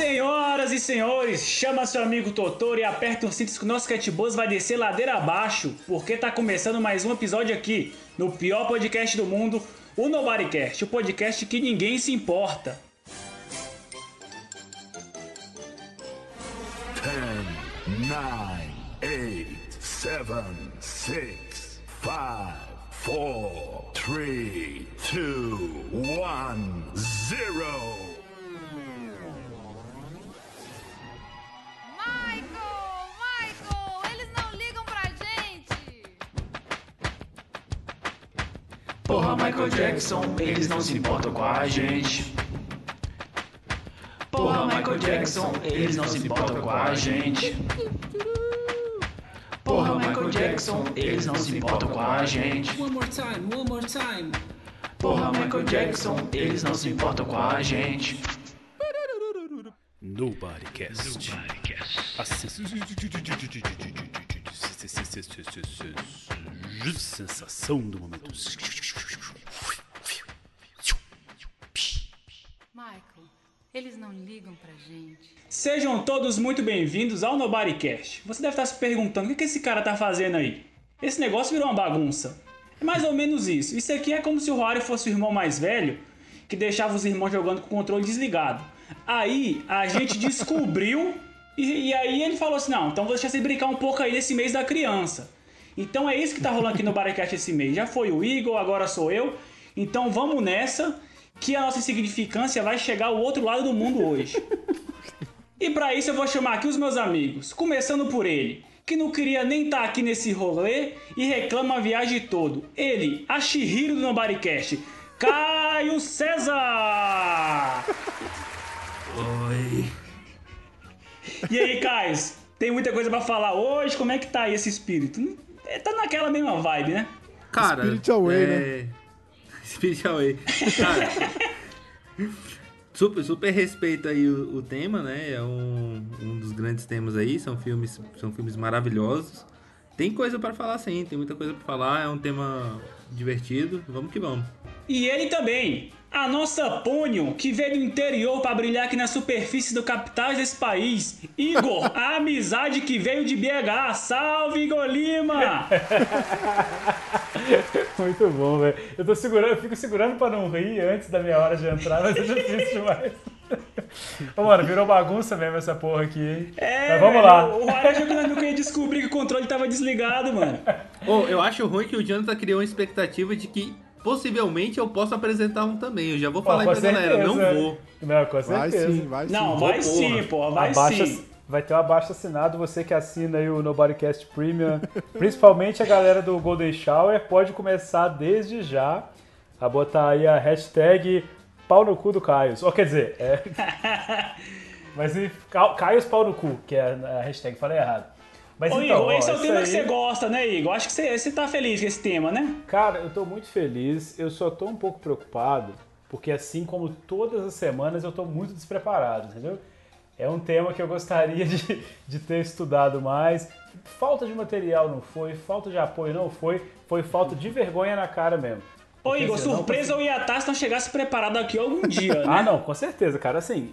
Senhoras e senhores, chama seu amigo Totoro e aperta um cinto que o nosso Catboss vai descer ladeira abaixo, porque tá começando mais um episódio aqui, no pior podcast do mundo, o Nobodycast, o podcast que ninguém se importa. 10, 9, 8, 7, 6, 5, 4, 3, 2, 1, 0. Porra, Michael Jackson, eles não se importam com a gente. Porra, Michael Jackson, eles não se importam com a gente. Porra, Michael Jackson, eles não se importam com a gente. One more time, one more time. Porra, Michael Jackson, eles não se importam com a gente. Nobodycast. A sensação do momento. Eles não ligam pra gente. Sejam todos muito bem-vindos ao Nobodycast. Você deve estar se perguntando o que esse cara tá fazendo aí. Esse negócio virou uma bagunça. É mais ou menos isso. Isso aqui é como se o Rory fosse o irmão mais velho que deixava os irmãos jogando com o controle desligado. Aí a gente descobriu e, e aí ele falou assim: não, então vou deixar você brincar um pouco aí nesse mês da criança. Então é isso que tá rolando aqui no Bodycast esse mês. Já foi o Igor, agora sou eu. Então vamos nessa que a nossa insignificância vai chegar ao outro lado do mundo hoje. E pra isso eu vou chamar aqui os meus amigos, começando por ele, que não queria nem estar aqui nesse rolê e reclama a viagem todo. Ele, a Shihiro do Nobodycast, Caio César! Oi. E aí, Caio, tem muita coisa pra falar hoje? Como é que tá aí esse espírito? É, Tá naquela mesma vibe, né? Cara, Spirit Away, é... né? Spirit Away. Cara, super, super respeito aí o, o tema, né? É um, um dos grandes temas aí. São filmes, são filmes maravilhosos. Tem coisa pra falar sim, tem muita coisa pra falar. É um tema divertido. Vamos que vamos. E ele também, a nossa Pônio, que veio do interior pra brilhar aqui na superfície do capitais desse país. Igor, a amizade que veio de BH. Salve, Igor Lima! Muito bom, velho. Eu tô segurando, eu fico segurando pra não rir antes da minha hora de entrar, mas é difícil demais. Ô, mano, virou bagunça mesmo essa porra aqui, hein? É, mas vamos lá. O Rory achou que queria descobrir que o controle tava desligado, mano. Ô, eu acho ruim que o Jonathan criou uma expectativa de que possivelmente eu possa apresentar um também. Eu já vou falar aí com pra galera, não certeza. vou. Não, com Vai certeza. sim, vai sim. Não, vai sim, porra, vai Abaixa- sim. Vai ter um abaixo assinado, você que assina aí o Nobodycast Premium, principalmente a galera do Golden Shower, pode começar desde já a botar aí a hashtag pau no cu do Caios. Ou quer dizer, é... Mas e Ca- Caios pau no cu, que é a hashtag, falei errado. Mas Ô, então, Igor, ó, esse é o tema aí- que você gosta, né, Igor? Acho que você, você tá feliz com esse tema, né? Cara, eu tô muito feliz, eu só tô um pouco preocupado, porque assim como todas as semanas eu tô muito despreparado, entendeu? É um tema que eu gostaria de, de ter estudado mais. Falta de material não foi, falta de apoio não foi, foi falta de vergonha na cara mesmo. Ô, Igor, assim, surpresa eu ia estar se não chegasse preparado aqui algum dia, né? Ah, não, com certeza, cara. Assim,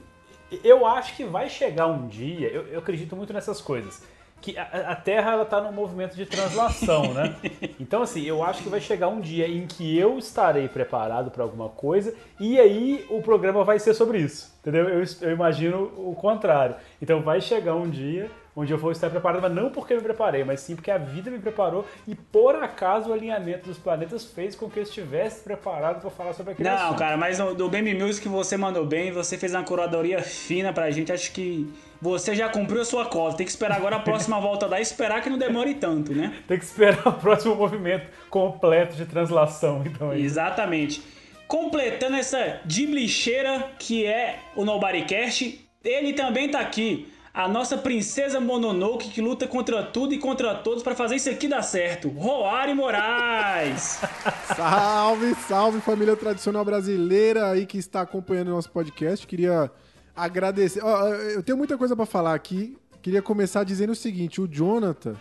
eu acho que vai chegar um dia, eu, eu acredito muito nessas coisas, que a, a Terra ela tá num movimento de translação, né? Então, assim, eu acho que vai chegar um dia em que eu estarei preparado para alguma coisa e aí o programa vai ser sobre isso, entendeu? Eu, eu imagino o contrário. Então, vai chegar um dia onde eu vou estar preparado, mas não porque eu me preparei, mas sim porque a vida me preparou e por acaso o alinhamento dos planetas fez com que eu estivesse preparado para falar sobre aquele Não, assunto. cara, mas no, do Game Music você mandou bem, você fez uma curadoria fina pra gente. Acho que você já cumpriu a sua cota. Tem que esperar agora a próxima volta e esperar que não demore tanto, né? Tem que esperar o próximo movimento completo de translação, então aí. Exatamente. Completando essa diblicheira que é o Nobodycast, ele também tá aqui. A nossa princesa Mononoke que luta contra tudo e contra todos pra fazer isso aqui dar certo. Roari Moraes. Salve, salve família tradicional brasileira aí que está acompanhando nosso podcast. Queria agradecer. Ó, eu tenho muita coisa pra falar aqui. Queria começar dizendo o seguinte: o Jonathan,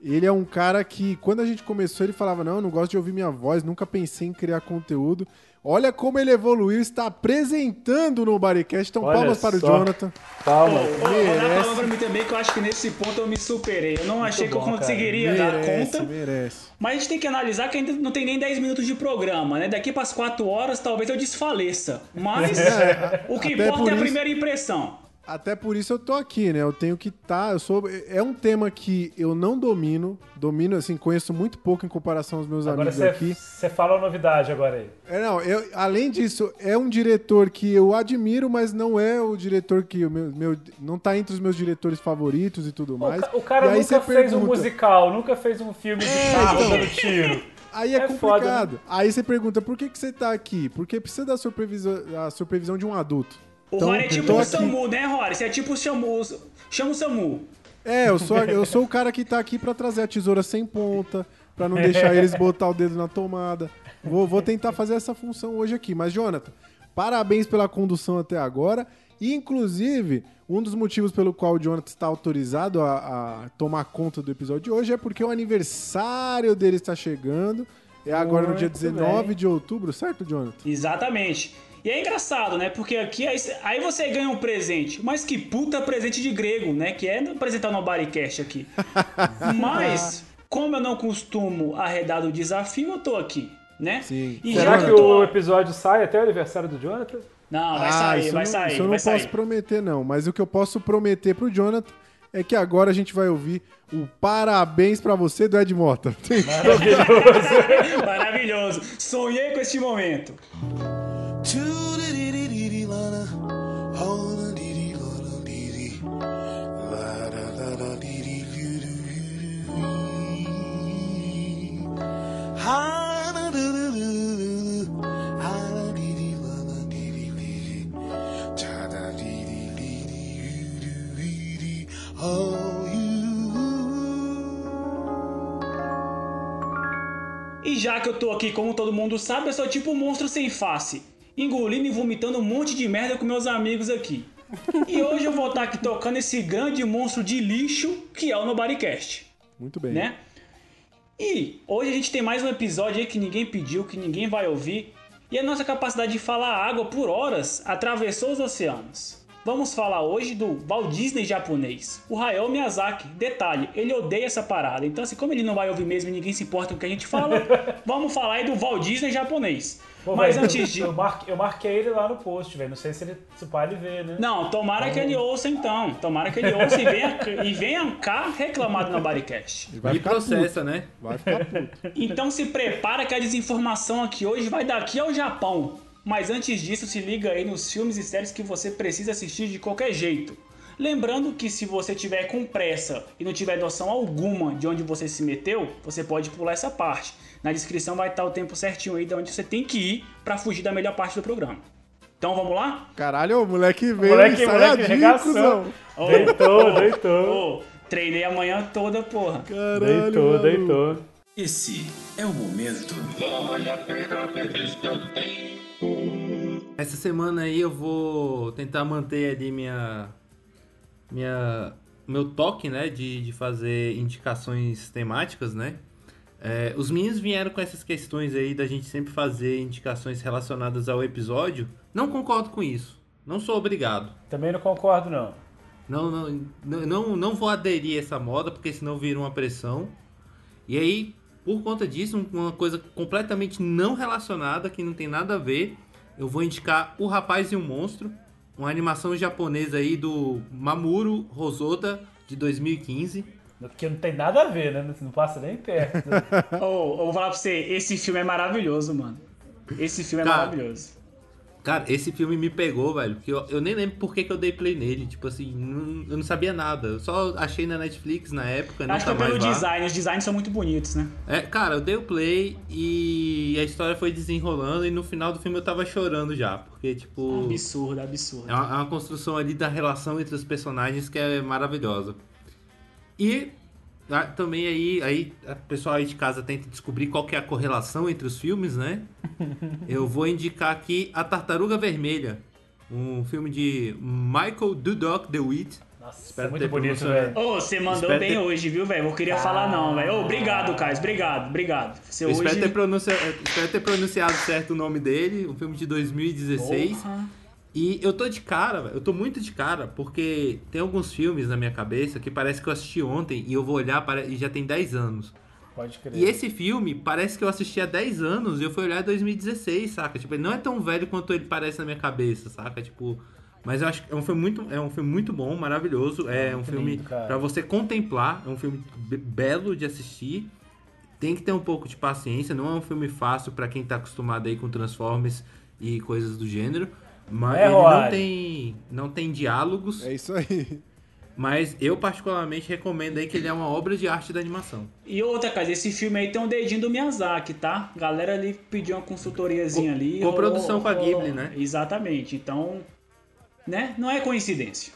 ele é um cara que, quando a gente começou, ele falava: Não, eu não gosto de ouvir minha voz, nunca pensei em criar conteúdo. Olha como ele evoluiu, está apresentando no Bodycast. Então, Olha palmas para o só. Jonathan. Dar Merece. a palavra pra mim também, que eu acho que nesse ponto eu me superei. Eu não achei que eu bom, cara. conseguiria dar Merece, conta. merece. Mas a gente tem que analisar que ainda não tem nem 10 minutos de programa, né? Daqui para as 4 horas talvez eu desfaleça. Mas o que até importa por é a isso- primeira impressão. Até por isso eu tô aqui, né? Eu tenho que estar. eu sou. É um tema que eu não domino. Domino, assim, conheço muito pouco em comparação aos meus Agora amigos você aqui. você fala uma novidade agora aí. É, não, eu, além disso, é um diretor que eu admiro, mas não é o diretor que o meu, meu- não tá entre os meus diretores favoritos e tudo O, mais. ca- o cara nunca fez um pergunta- musical, nunca fez um filme de É, carro então. dando tiro. Aí é, É complicado. foda, Aí você pergunta, por que, que você tá aqui? Porque precisa da supervisão, da supervisão de um adulto. O Então, Rory é tipo tô o aqui. Samu, né, Rory? Você é tipo o Samu. Chama o Samu. É, eu sou, eu sou o cara que tá aqui pra trazer a tesoura sem ponta, pra não deixar eles botar o dedo na tomada. Vou, vou tentar fazer essa função hoje aqui. Mas, Jonathan, parabéns pela condução até agora. E, inclusive, um dos motivos pelo qual o Jonathan está autorizado a, a tomar conta do episódio de hoje é porque o aniversário dele está chegando. É agora no dia Muito 19 bem. de outubro, certo, Jonathan? Exatamente. E é engraçado, né? Porque aqui aí, você ganha um presente. Mas que puta presente de grego, né? Que é apresentar no Bodycast aqui. Mas, como eu não costumo arredar do desafio, eu tô aqui, né? Sim. E Será já que tô... o episódio sai até o aniversário do Jonathan? Não, vai Ah, sair, isso vai não, sair, Isso eu não posso sair. prometer, não. Mas o que eu posso prometer pro Jonathan é que agora a gente vai ouvir o parabéns pra você do Ed Mota. Maravilhoso. Sonhei com este momento. Já que eu tô aqui, como todo mundo sabe, eu sou tipo um monstro sem face. Engolindo e vomitando um monte de merda com meus amigos aqui. E hoje eu vou estar aqui tocando esse grande monstro de lixo que é o Nobodycast, Muito bem. né? E hoje a gente tem mais um episódio aí que ninguém pediu, que ninguém vai ouvir. E a nossa capacidade de falar água por horas atravessou os oceanos. Vamos falar hoje do Walt Disney japonês, o Hayao Miyazaki. Detalhe, ele odeia essa parada. Então, assim, como ele não vai ouvir mesmo e ninguém se importa com o que a gente fala, vamos falar aí do Walt Disney japonês. Pô, Mas velho, antes de. Eu, marquei, eu marquei ele lá no post, velho. Não sei se ele se o pai ele vê, né? Não, tomara que ele ouça então. Tomara que ele ouça e venha, e venha cá reclamar do Nobodycast. Vai E processa, né? Vai ficar puto. Então se prepara que a desinformação aqui hoje vai daqui ao Japão. Mas antes disso, se liga aí nos filmes e séries que você precisa assistir de qualquer jeito. Lembrando que se você tiver com pressa e não tiver noção alguma de onde você se meteu, você pode pular essa parte. Na descrição vai estar o tempo certinho aí de onde você tem que ir para fugir da melhor parte do programa. Então vamos lá? Caralho, o moleque veio Moleque, moleque, ensaiadinho, regaçou. Ô, Deitou, deitou. ô, treinei a manhã toda, porra. Caralho, Deitou, maluco. deitou. Esse é o momento. Essa semana aí eu vou tentar manter ali minha. minha meu toque, né? De, de fazer indicações temáticas, né? É, os meninos vieram com essas questões aí da gente sempre fazer indicações relacionadas ao episódio. Não concordo com isso. Não sou obrigado. Também não concordo, não. Não, não, não, não, vou aderir a essa moda, porque senão vira uma pressão. E aí, por conta disso, uma coisa completamente não relacionada, que não tem nada a ver, eu vou indicar O Rapaz e o Monstro, uma animação japonesa aí do Mamuro Hosoda, de 2015. Porque não tem nada a ver, né? Não passa nem perto. Ô, eu vou falar pra você, esse filme é maravilhoso, mano. Esse filme é Cara, maravilhoso. Cara, esse filme me pegou, velho, porque eu, eu nem lembro por que, que eu dei play nele. Tipo assim, não- eu não sabia nada. Eu só achei na Netflix na época, Acho que é pelo lá. design, os designs são muito bonitos, né? É, cara, eu dei o play e a história foi desenrolando e no final do filme eu tava chorando já, porque, tipo, Absurdo, absurdo. é uma, é uma construção ali da relação entre os personagens que é maravilhosa. E ah, também aí, aí o pessoal aí de casa tenta descobrir qual que é a correlação entre os filmes, né? Eu vou indicar aqui A Tartaruga Vermelha, um filme de Michael Dudok DeWitt, Nossa, Espero é muito ter bonito, pronunciado. velho. Ô, você mandou Espero bem ter- hoje, viu, velho? Não queria falar não, velho. Ô, obrigado, Caio. Obrigado, obrigado. Você Eu espero hoje... ter, pronuncia... espero ter pronunciado certo o nome dele, um filme de 2016. Porra. E eu tô de cara. Eu tô muito de cara, porque tem alguns filmes na minha cabeça que parece que eu assisti ontem e eu vou olhar pare- e já tem 10 anos. Pode crer. E esse filme parece que eu assisti há 10 anos e eu fui olhar em 2016, saca? Tipo, ele não é tão velho quanto ele parece na minha cabeça, saca? Tipo, mas eu acho que é um filme muito, é um filme muito bom, maravilhoso. É um muito filme pra você contemplar, é um filme be- belo de assistir. Tem que ter um pouco de paciência, não é um filme fácil pra quem tá acostumado aí com Transformers e coisas do gênero. Mas É, ele não tem, não tem diálogos, É isso aí. mas eu particularmente recomendo aí que ele é uma obra de arte da animação. E outra, cara, esse filme aí tem um dedinho do Miyazaki, tá? Galera ali pediu uma consultoriazinha Co- ali. coprodução rolou- com a rolou- Ghibli, né? Exatamente. Então, né? Não é coincidência.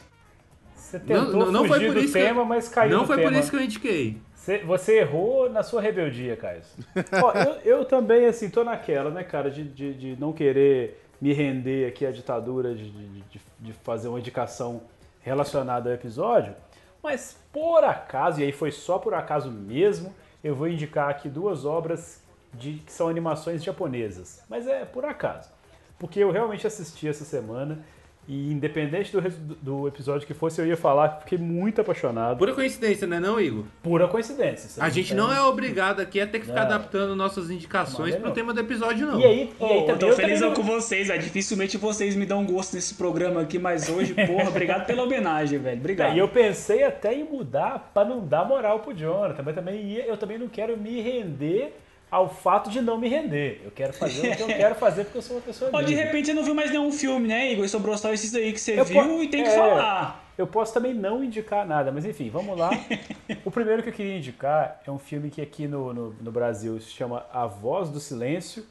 Você tentou Não, não, não foi fugir por do isso que eu- tema, mas caiu Não foi tema. por isso que eu indiquei. Você, você errou na sua rebeldia, Caio. Ó, eu, eu também, assim, tô naquela, né, cara, de, de, de não querer me render aqui à ditadura de, de, de- fazer uma indicação relacionada ao episódio, mas por acaso, e aí foi só por acaso mesmo, eu vou indicar aqui duas obras de, que são animações japonesas. Mas é por acaso. Porque eu realmente assisti essa semana e independente do, do episódio que fosse, eu ia falar, fiquei muito apaixonado. Pura coincidência, né, não, Igor? Pura coincidência. isso A gente não é obrigado aqui a ter que ficar Não. adaptando nossas indicações é pro não. tema do episódio, não. E aí, e aí Ô, eu também tô felizão também com vocês, velho. Dificilmente vocês me dão gosto nesse programa aqui, mas hoje, porra, obrigado pela homenagem, velho. Obrigado. E eu pensei até em mudar pra não dar moral pro Jonathan, mas também ia- eu também não quero me render ao fato de não me render. Eu quero fazer o que eu quero fazer porque eu sou uma pessoa Ó, de repente você não viu mais nenhum filme, né, Igor? Sobrou só esses aí que você Eu viu e tem que é. falar. Eu posso também não indicar nada, mas enfim, vamos lá. o primeiro que eu queria indicar é um filme que aqui no, no, no Brasil se chama A Voz do Silêncio.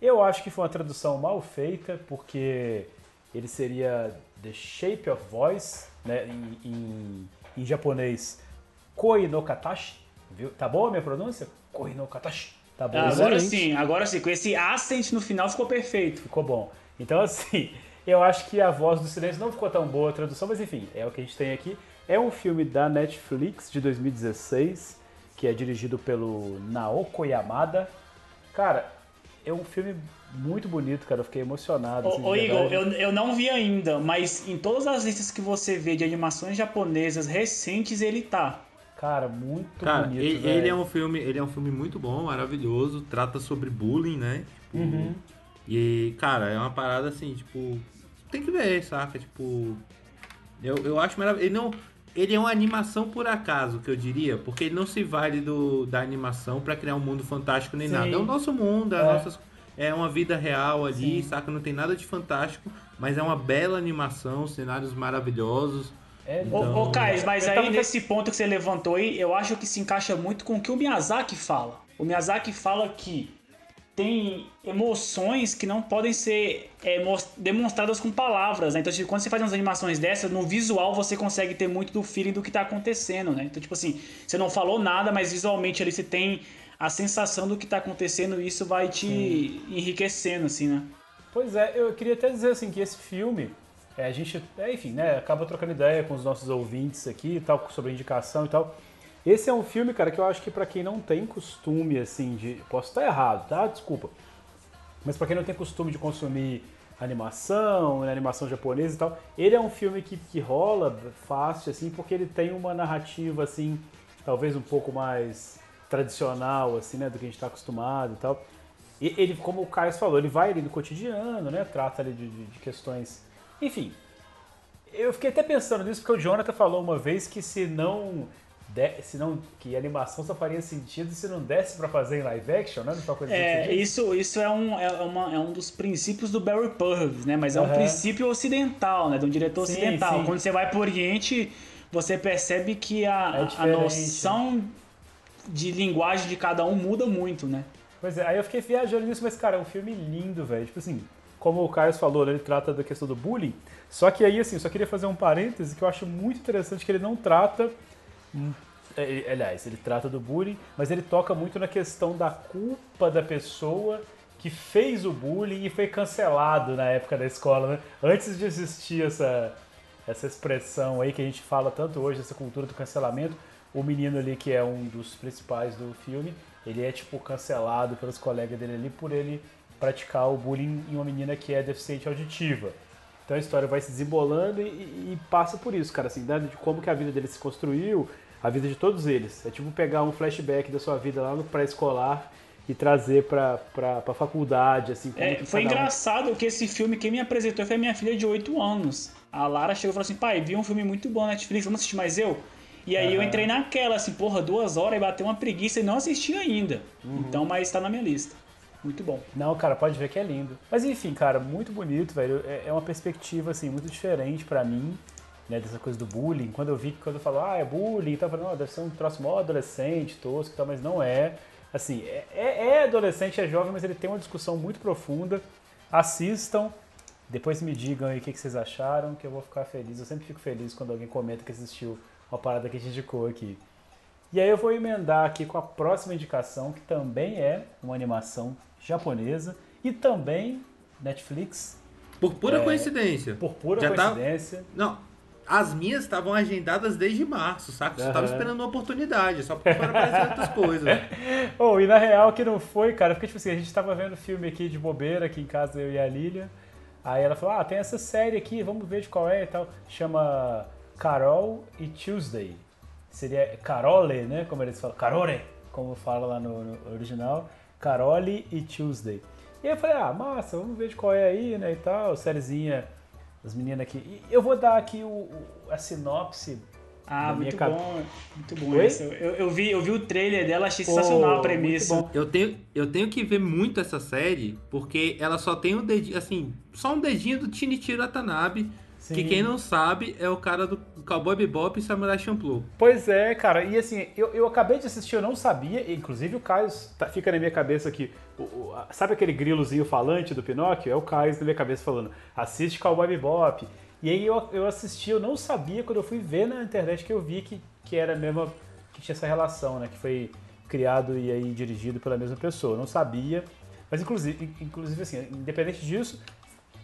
Eu acho que foi uma tradução mal feita, porque ele seria The Shape of Voice, né, em, em, em japonês Koi no Katashi. Viu? Tá boa a minha pronúncia? Koi no Katashi. Tá bom? Ah, agora Excelente. sim, agora sim. Com esse accent no final ficou perfeito. Ficou bom. Então, assim, eu acho que a voz do silêncio não ficou tão boa a tradução, mas enfim, é o que a gente tem aqui. É um filme da Netflix de 2016, que é dirigido pelo Naoko Yamada. Cara, é um filme muito bonito, cara. Eu fiquei emocionado. assim, de Ô, ô Igor, eu, eu não vi ainda, mas em todas as listas que você vê de animações japonesas recentes, ele tá. Cara, muito Cara, bonito. ele, ele é um filme, ele é um filme muito bom, maravilhoso, trata sobre bullying, né? Tipo, Uhum. E, cara, é uma parada assim, tipo, tem que ver, saca? Tipo, eu, eu acho maravilhoso. Ele não, ele é uma animação por acaso, que eu diria, porque ele não se vale do, da animação pra criar um mundo fantástico nem Sim. nada. É o nosso mundo, é, É. nossas, é uma vida real ali, saca? Não tem nada de fantástico, mas é uma bela animação, cenários maravilhosos. É, Ô, Então- ô Caio, mas Eu aí tava- nesse ponto que você levantou aí, eu acho que se encaixa muito com o que o Miyazaki fala. O Miyazaki fala que tem emoções que não podem ser é, demonstradas com palavras, né? Então, tipo, quando você faz umas animações dessas, no visual você consegue ter muito do feeling do que tá acontecendo, né? Então, tipo assim, você não falou nada, mas visualmente ali você tem a sensação do que tá acontecendo e isso vai te enriquecendo, assim, né? Pois é, eu queria até dizer assim que esse filme, é, a gente, é, enfim, né, acaba trocando ideia com os nossos ouvintes aqui e tal, sobre indicação e tal. Esse é um filme, cara, que eu acho que pra quem não tem costume, assim, de. Posso estar errado, tá? Desculpa. Mas pra quem não tem costume de consumir animação, né, animação japonesa e tal, ele é um filme que, que rola fácil, assim, porque ele tem uma narrativa, assim, talvez um pouco mais tradicional, assim, né, do que a gente está acostumado e tal. E ele, como o Caio falou, ele vai ali no cotidiano, né, trata ali de, de- de questões... Enfim, eu fiquei até pensando nisso, porque o Jonathan falou uma vez que se não... de- se não que animação só faria sentido se não desse pra fazer em live action, né? Não coisa É, assim, isso, isso é, um, é, uma- é um dos princípios do Barry Purves, né? Mas é um princípio ocidental, né? De um diretor Sim, ocidental. sim. Quando você vai pro Oriente, você percebe que a, É a noção de linguagem de cada um muda muito, né? Pois é, aí eu fiquei viajando nisso, mas, cara, é um filme lindo, velho. Tipo assim, como o Carlos falou, né, ele trata da questão do bullying. Só que aí, assim, só queria fazer um parêntese que eu acho muito interessante que ele não trata. é, Aliás, ele trata do bullying, mas ele toca muito na questão da culpa da pessoa que fez o bullying e foi cancelado na época da escola, né? Antes de existir essa, essa expressão aí que a gente fala tanto hoje, essa cultura do cancelamento. O menino ali, que é um dos principais do filme, ele é, tipo, cancelado pelos colegas dele ali por ele praticar o bullying em uma menina que é deficiente auditiva. Então a história vai se desembolando e, e- passa por isso, cara, assim, né, de como que a vida dele se construiu, a vida de todos eles. É tipo pegar um flashback da sua vida lá no pré-escolar e trazer pra, pra, pra faculdade, assim. como É, que foi cada um- engraçado que esse filme, quem me apresentou foi a minha filha de 8 anos. A Lara chegou e falou assim: pai, vi um filme muito bom na Netflix, vamos assistir mais eu? E aí eu Aham. entrei naquela, assim, porra, duas horas e bateu uma preguiça e não assisti ainda. Uhum. Então, mas tá na minha lista. Muito bom. Não, cara, pode ver que é lindo. Mas enfim, cara, muito bonito, velho. É, é uma perspectiva, assim, muito diferente pra mim, né, dessa coisa do bullying. Quando eu vi, quando eu falo, ah, é bullying, então eu falo, não, deve ser um troço mó adolescente, tosco e tal, mas não é. Assim, é, é- é adolescente, é jovem, mas ele tem uma discussão muito profunda. Assistam, depois me digam aí o que, que vocês acharam, que eu vou ficar feliz. Eu sempre fico feliz quando alguém comenta que assistiu uma parada que a gente indicou aqui. E aí eu vou emendar aqui com a próxima indicação, que também é uma animação japonesa e também Netflix, Por pura É, coincidência. por pura Já tá- coincidência. Não, as minhas estavam agendadas desde março, saca? Eu só tava esperando uma oportunidade, só porque foram aparecer outras coisas. Oh, e na real que não foi, cara, porque tipo assim, a gente tava vendo filme aqui de bobeira aqui em casa, eu e a Lilia. Aí ela falou: Ah, tem essa série aqui, vamos ver de qual é e tal. Chama Carol e Tuesday. Seria Carole, né? Como eles falam. Carole, como fala lá no, no original. Carole e Tuesday. E aí eu falei, ah, massa, vamos ver de qual é aí, né? E tal, sériezinha das meninas aqui. E eu vou dar aqui o, o- a sinopse. Ah, muito bom. Muito bom Oi? esse. Eu, eu vi, eu vi o trailer dela, achei sensacional a Pô, premissa. Eu tenho, eu tenho que ver muito essa série, porque ela só tem um dedinho, assim, só um dedinho do Shinichiro Watanabe, que Sim. quem não sabe é o cara do Cowboy Bebop e Samurai Champloo. Pois é, cara. E assim, eu, eu acabei de assistir, eu não sabia, inclusive o Caio tá- fica na minha cabeça aqui. o- o- a- sabe aquele grilozinho falante do Pinóquio? É o Caio na minha cabeça falando: assiste Cowboy Bebop. E aí eu, eu assisti, eu não sabia, quando eu fui ver na internet que eu vi que, que era a mesma. que tinha essa relação, né? Que foi criado e aí dirigido pela mesma pessoa. Eu não sabia. Mas inclusive, inclusive assim, independente disso,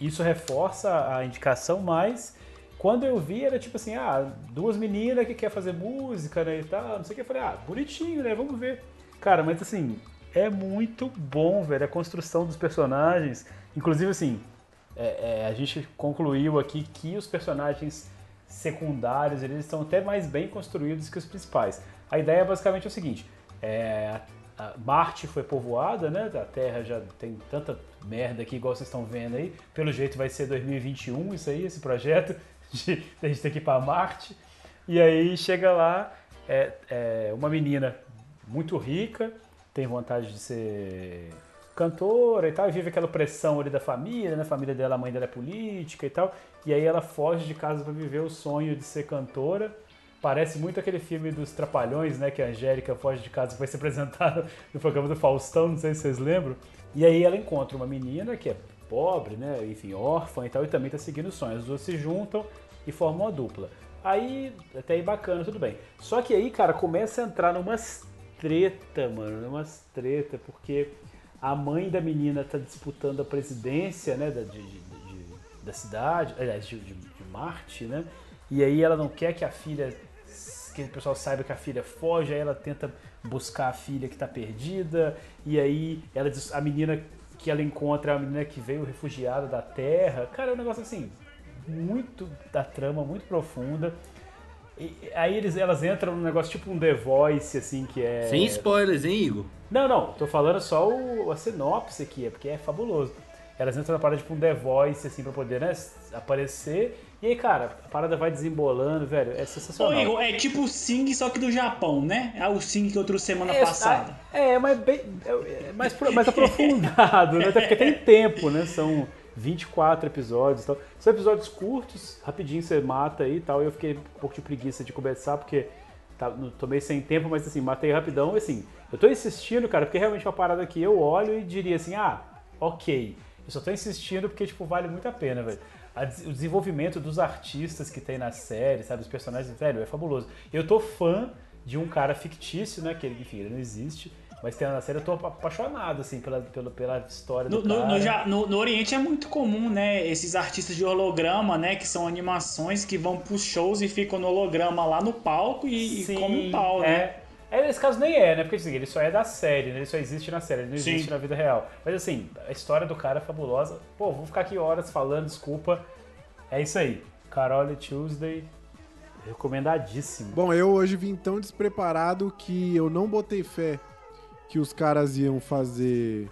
isso reforça a indicação, mas quando eu vi era tipo assim, ah, duas meninas que quer fazer música, né, e tal, não sei o que, eu falei, ah, bonitinho, né, vamos ver. Cara, mas assim, é muito bom, velho, a construção dos personagens, inclusive assim, é- é, a gente concluiu aqui que os personagens secundários, eles estão até mais bem construídos que os principais. A ideia basicamente é o seguinte, é, Marte foi povoada, né? A Terra já tem tanta merda aqui, igual vocês estão vendo aí. Pelo jeito vai ser 2021 isso aí, esse projeto de a gente ter que ir para Marte. E aí chega lá, é, é uma menina muito rica, tem vontade de ser cantora e tal, e vive aquela pressão ali da família, né? A família dela, a mãe dela é política e tal. E aí ela foge de casa para viver o sonho de ser cantora. Parece muito aquele filme dos Trapalhões, né? Que a Angélica foge de casa, que foi se apresentado no programa do Faustão, não sei se vocês lembram. E aí ela encontra uma menina que é pobre, né? Enfim, órfã e tal, e também tá seguindo o sonho. As duas se juntam e formam uma dupla. Aí, até aí bacana, tudo bem. Só que aí, cara, começa a entrar numas treta, mano, numas treta, porque a mãe da menina tá disputando a presidência, né, da, de- de- da cidade, aliás, de- de Marte, né? E aí ela não quer que a filha, que o pessoal saiba que a filha foge, aí ela tenta buscar a filha que tá perdida, e aí ela diz- a menina que ela encontra é a menina que veio refugiada da Terra. Cara, é um negócio assim, muito da trama, muito profunda. E aí eles, elas entram num negócio tipo um The Voice, assim, que é. Sem spoilers, hein, Igor? Não, não, tô falando só o, a sinopse aqui, é porque é fabuloso. Elas entram na parada tipo um The Voice, assim, pra poder, né, aparecer. E aí, cara, a parada vai desembolando, velho, é Ô, sensacional. Igor, é tipo o Sing, só que do Japão, né? É o Sing que eu trouxe semana É, passada. É, mas bem, é, é mais, mais aprofundado, né? Até porque tem tempo, né? São 24 episódios e tal. São episódios curtos, rapidinho você mata aí e tal. E eu fiquei um pouco de preguiça de começar, porque tá, meio sem tempo, mas assim, matei rapidão. E assim, eu tô insistindo, cara, porque realmente é uma parada que eu olho e diria assim, ah, ok. Eu só tô insistindo porque, tipo, vale muito a pena, velho. A o desenvolvimento dos artistas que tem na série, sabe? Os personagens, velho, é fabuloso. Eu tô fã de um cara fictício, né? Que ele, enfim, ele não existe. Mas tem na série eu tô apaixonado, assim, pela, pela, pela história No, do no, cara. no, ja- no- no Oriente é muito comum, né? Esses artistas de holograma, né? Que são animações que vão pros shows e ficam no holograma lá no palco e, e Sim, comem um pau, né? é. É, nesse caso nem é, né? Porque assim, ele só é da série, né? Ele só existe na série, ele não Sim. existe na vida real. Mas assim, a história do cara é fabulosa. Pô, vou ficar aqui horas falando, desculpa. É isso aí. Carole Tuesday, recomendadíssimo. Bom, eu hoje vim tão despreparado que eu não botei fé que os caras iam fazer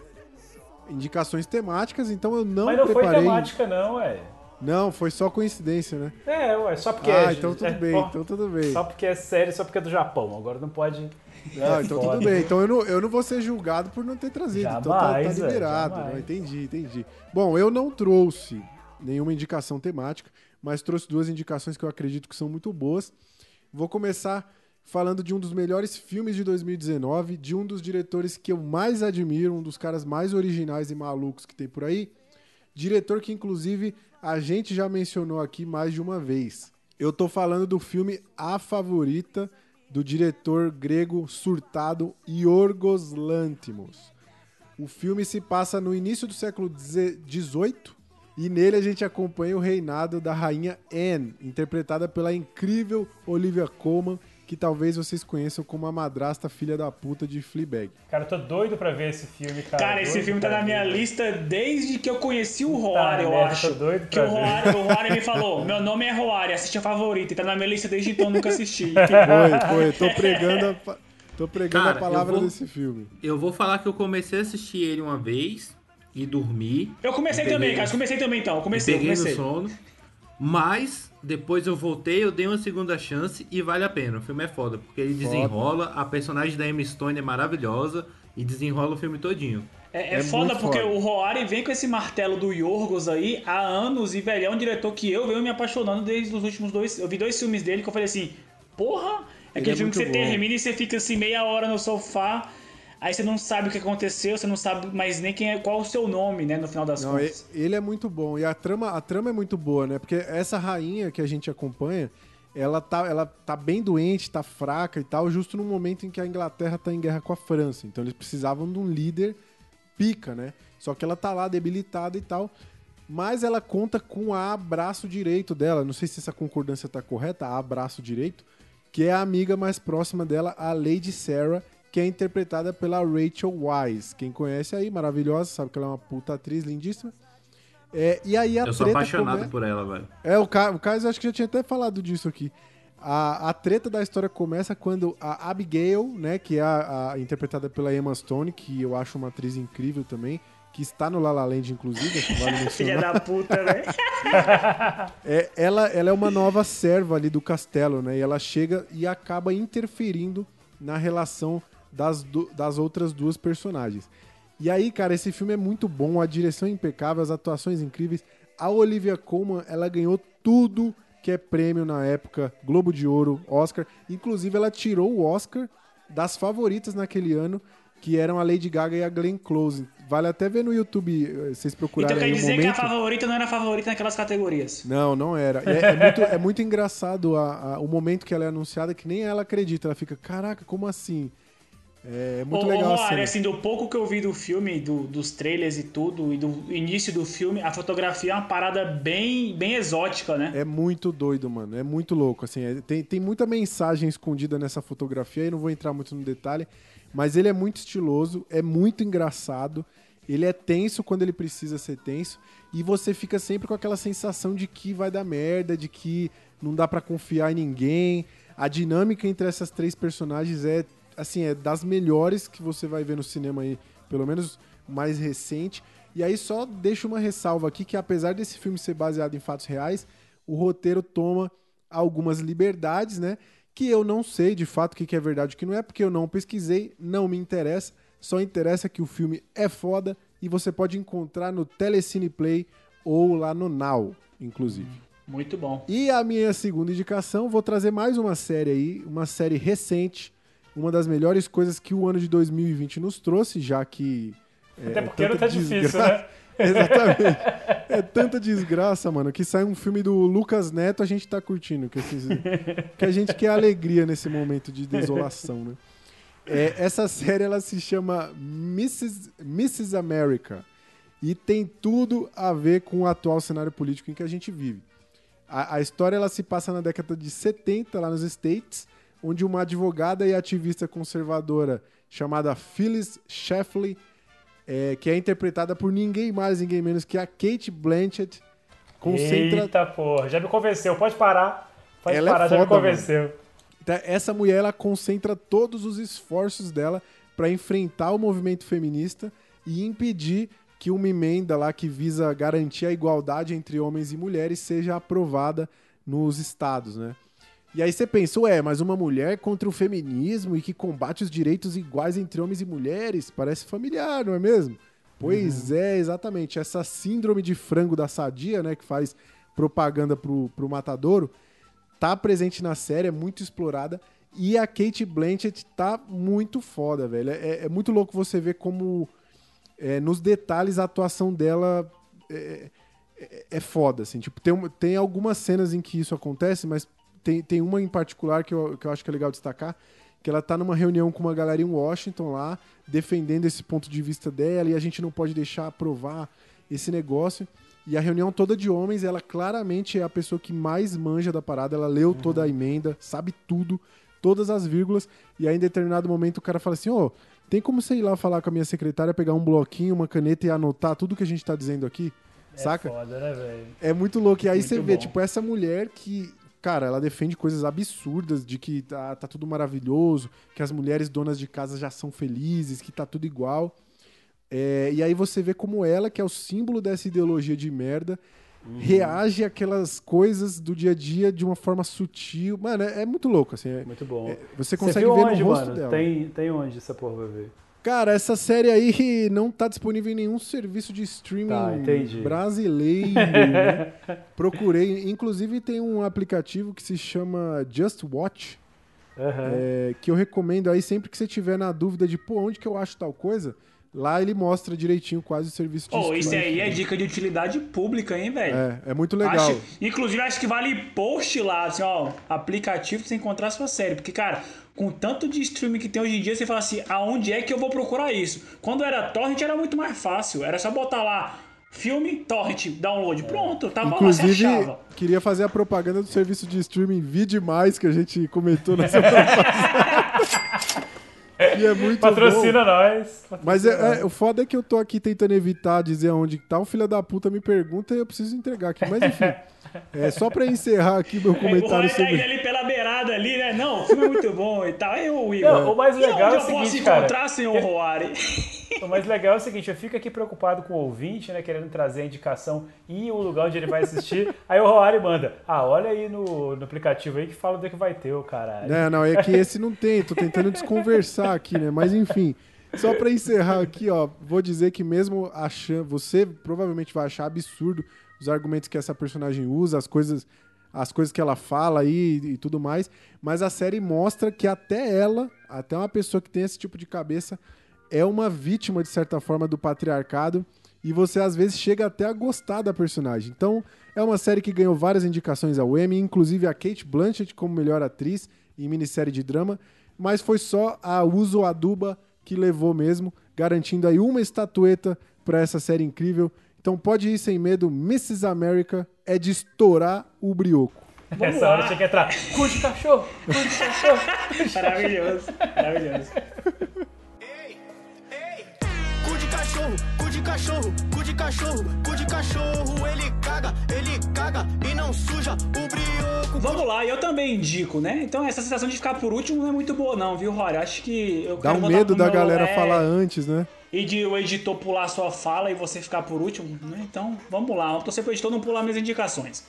indicações temáticas, então eu não Mas não foi preparei. temática, não, ué. Não, foi só coincidência, né? É, ué, só porque ah, é. então tudo é, bem, ó, então tudo bem. Só porque é série, só porque é do Japão. Agora não pode. Ah, então foda. tudo bem. Então eu não, eu não vou ser julgado por não ter trazido. então tá, tá Jamais, liberado. jamais. Não, entendi, entendi. Bom, eu não trouxe nenhuma indicação temática, mas trouxe duas indicações que eu acredito que são muito boas. Vou começar falando de um dos melhores filmes de 2019, de um dos diretores que eu mais admiro, um dos caras mais originais e malucos que tem por aí. Diretor que, inclusive, a gente já mencionou aqui mais de uma vez. Eu tô falando do filme A Favorita, do diretor grego surtado Yorgos Lanthimos. O filme se passa no início do século XVIII e nele a gente acompanha o reinado da rainha Anne, interpretada pela incrível Olivia Colman, que talvez vocês conheçam como a madrasta filha da puta de Fleabag. Cara, eu tô doido pra ver esse filme, cara. Cara, esse Doido filme tá na minha ver. lista desde que eu conheci o Puta Roari, eu merda, acho. tô doido que pra o Roari me falou: meu nome é Roari, assiste a favorita. E tá na minha lista desde então, nunca assisti. Foi, foi. Tô pregando a, tô pregando Cara, a palavra vou- desse filme. Eu vou falar que eu comecei a assistir ele uma vez e dormi. Eu comecei também, peguei- cara. Comecei também então. Comecei, peguei comecei. no sono. Mas depois eu voltei, eu dei uma segunda chance e vale a pena. O filme é foda, porque ele desenrola, a personagem da Emma Stone é maravilhosa e desenrola o filme todinho. É, é É foda porque foda. o Roari vem com esse martelo do Yorgos aí há anos e, velho, é um diretor que eu venho me apaixonando desde os últimos dois. Eu vi dois filmes dele que eu falei assim, porra, é aquele é filme que você bom. termina e você fica assim meia hora no sofá, aí você não sabe o que aconteceu, você não sabe mais nem quem é, qual o seu nome, né, no final das Não, contas. ele é muito bom. E a trama, a trama é muito boa, né? Porque essa rainha que a gente acompanha, ela tá, ela tá bem doente, tá fraca e tal, justo no momento em que a Inglaterra tá em guerra com a França. Então eles precisavam de um líder pica, né? Só que ela tá lá debilitada e tal. Mas ela conta com a braço direito dela. Não sei se essa concordância tá correta, a braço direito, que é a amiga mais próxima dela, a Lady Sarah, que é interpretada pela Rachel Wise. Quem conhece aí, maravilhosa, sabe que ela é uma puta atriz lindíssima. É, e aí a eu sou apaixonado come- por ela, velho. é, o, Ca... o Caio acho que já tinha até falado disso aqui. A, a treta da história começa quando a Abigail, né, que é a, a- interpretada pela Emma Stone, que eu acho uma atriz incrível também, que está no La La Land, inclusive, acho que vale Filha da puta, velho. É, ela, ela é uma nova serva ali do castelo, né, e ela chega e acaba interferindo na relação das, du- das outras duas personagens. E aí, cara, esse filme é muito bom, a direção é impecável, as atuações incríveis. A Olivia Colman, ela ganhou tudo que é prêmio na época, Globo de Ouro, Oscar. Inclusive, ela tirou o Oscar das favoritas naquele ano, que eram a Lady Gaga e a Glenn Close. Vale até ver no YouTube, eh, vocês procurarem Então quer aí um dizer que a favorita não era a favorita naquelas categorias. Não, não era. É, é muito, é muito engraçado a- a- o momento que ela é anunciada, que nem ela acredita. Ela fica, caraca, como assim? É, é muito Ô, legal ô, cena. assim, do pouco que eu vi do filme, do- dos trailers e tudo, e do início do filme, a fotografia é uma parada bem, bem exótica, né? É muito doido, mano. É muito louco. Assim, é- tem, tem muita mensagem escondida nessa fotografia e não vou entrar muito no detalhe. Mas ele é muito estiloso, é muito engraçado. Ele é tenso quando ele precisa ser tenso. E você fica sempre com aquela sensação de que vai dar merda, de que não dá pra confiar em ninguém. A dinâmica entre essas três personagens é, assim, é das melhores que você vai ver no cinema aí, pelo menos mais recente. E aí só deixo uma ressalva aqui que apesar desse filme ser baseado em fatos reais, o roteiro toma algumas liberdades, né? Que eu não sei de fato o que que é verdade e o que não é, porque eu não pesquisei, não me interessa. Só interessa que o filme é foda e você pode encontrar no Telecine Play ou lá no Now, inclusive. Muito bom. E a minha segunda indicação, vou trazer mais uma série aí, uma série recente, uma das melhores coisas que o ano de 2020 nos trouxe, já que. é, Até porque é não tanta tá difícil, desgra- né? Exatamente. É tanta desgraça, mano, que sai um filme do Lucas Neto, a gente tá curtindo. Que, esses- que a gente quer alegria nesse momento de desolação, né? É, essa série ela se chama Mrs. Mrs. America e tem tudo a ver com o atual cenário político em que a gente vive. A, a história ela se passa na década de 70 lá nos States, onde uma advogada e ativista conservadora chamada Phyllis Schlafly, é, que é interpretada por ninguém mais, ninguém menos que a Kate Blanchett, concentra Eita porra, já me convenceu. Pode parar. Pode Ela é parar, já me foda, convenceu. Então, Essa mulher ela concentra todos os esforços dela para enfrentar o movimento feminista e impedir que uma emenda lá que visa garantir a igualdade entre homens e mulheres seja aprovada nos estados, né? E aí você pensa, ué, mas uma mulher contra o feminismo e que combate os direitos iguais entre homens e mulheres, parece familiar, não é mesmo? Pois é, exatamente. Essa síndrome de frango da sadia, né, que faz propaganda pro, pro matadouro, tá presente na série, é muito explorada. E a Kate Blanchett tá muito foda, velho. É, é muito louco você ver como, é, nos detalhes, a atuação dela é, é, é foda, assim. Tipo, tem, tem algumas cenas em que isso acontece, mas tem, tem uma em particular que eu, que eu acho que é legal destacar, que ela tá numa reunião com uma galera em Washington lá, defendendo esse ponto de vista dela, e a gente não pode deixar aprovar esse negócio. E a reunião toda de homens, ela claramente é a pessoa que mais manja da parada, ela leu toda a emenda, sabe tudo, todas as vírgulas, e aí em determinado momento o cara fala assim, ô, tem como você ir lá falar com a minha secretária, pegar um bloquinho, uma caneta e anotar tudo que a gente tá dizendo aqui? Saca? É foda, né, velho? É muito louco. E aí Muito você vê, bom. tipo, essa mulher que, cara, ela defende coisas absurdas de que tá, tá tudo maravilhoso, que as mulheres donas de casa já são felizes, que tá tudo igual. É, e aí você vê como ela, que é o símbolo dessa ideologia de merda, Uhum. reage àquelas coisas do dia a dia de uma forma sutil. Mano, é, é muito louco, assim. é- Muito bom. é- você Você consegue viu ver onde, no rosto mano? dela. Tem, tem onde essa porra vai ver? Cara, essa série aí não tá disponível em nenhum serviço de streaming Tá, brasileiro. né? Procurei. Inclusive tem um aplicativo que se chama Just Watch, Aham. é, que eu recomendo aí sempre que você tiver na dúvida de, pô, onde que eu acho tal coisa, lá ele mostra direitinho quase o serviço de Pô, isso streaming. aí é dica de utilidade pública, hein, velho? É, é muito legal. Acho- inclusive, acho que vale post lá, assim, ó, aplicativo pra você encontrar a sua série. Porque, cara, com tanto de streaming que tem hoje em dia, você fala assim, aonde é que eu vou procurar isso? Quando era torrent, era muito mais fácil. Era só botar lá, filme, torrent, download. Pronto, tava lá, você Inclusive, achava. queria fazer a propaganda do serviço de streaming Vide Mais, que a gente comentou na semana passada. E é muito bom. Patrocina nós. Mas Patrocina é, nós. é- o foda é que eu tô aqui tentando evitar dizer onde tá. O filho da puta me pergunta e eu preciso entregar aqui. Mas enfim, é só pra encerrar aqui meu É, o comentário tá indo sobre. ali pela beirada ali, né? Não, o filme é muito bom e tal. Aí o Igor. Não, o mais e legal onde é o eu posso seguinte, cara. encontrar, senhor Roari? O mais legal é o seguinte, eu fico aqui preocupado com o ouvinte, né, querendo trazer a indicação e o lugar onde ele vai assistir. aí o Roari manda, ah, olha aí no, no aplicativo aí que fala onde é que vai ter, o caralho. Não, não, é que esse não tem. Tô tentando desconversar aqui, né? Mas enfim. Só pra encerrar aqui, ó, vou dizer que mesmo achando, você provavelmente vai achar absurdo os argumentos que essa personagem usa, as coisas, as coisas que ela fala aí e tudo mais, mas a série mostra que até ela, até uma pessoa que tem esse tipo de cabeça, é uma vítima de certa forma do patriarcado e você às vezes chega até a gostar da personagem. Então, é uma série que ganhou várias indicações ao Emmy, inclusive a Kate Blanchett como melhor atriz em minissérie de drama, mas foi só a Uso Aduba que levou mesmo, garantindo aí uma estatueta para essa série incrível. Então pode ir sem medo, Mrs. America é de estourar o brioco. Vamos Essa hora lá. tinha que entrar, cu de cachorro, cu de cachorro. Maravilhoso, maravilhoso. De cachorro, cu de cachorro, cu de cachorro, cu de cachorro. Ele caga, ele caga e não suja o brioco. Vamos lá, eu também indico, né? Então essa sensação de ficar por último não é muito boa não, viu, Rory? Acho que eu Dá quero um medo da meu- galera é, falar antes, né? E de o editor pular a sua fala e você ficar por último, né? Então, vamos lá. Vamos torcer pro editor não pular minhas indicações.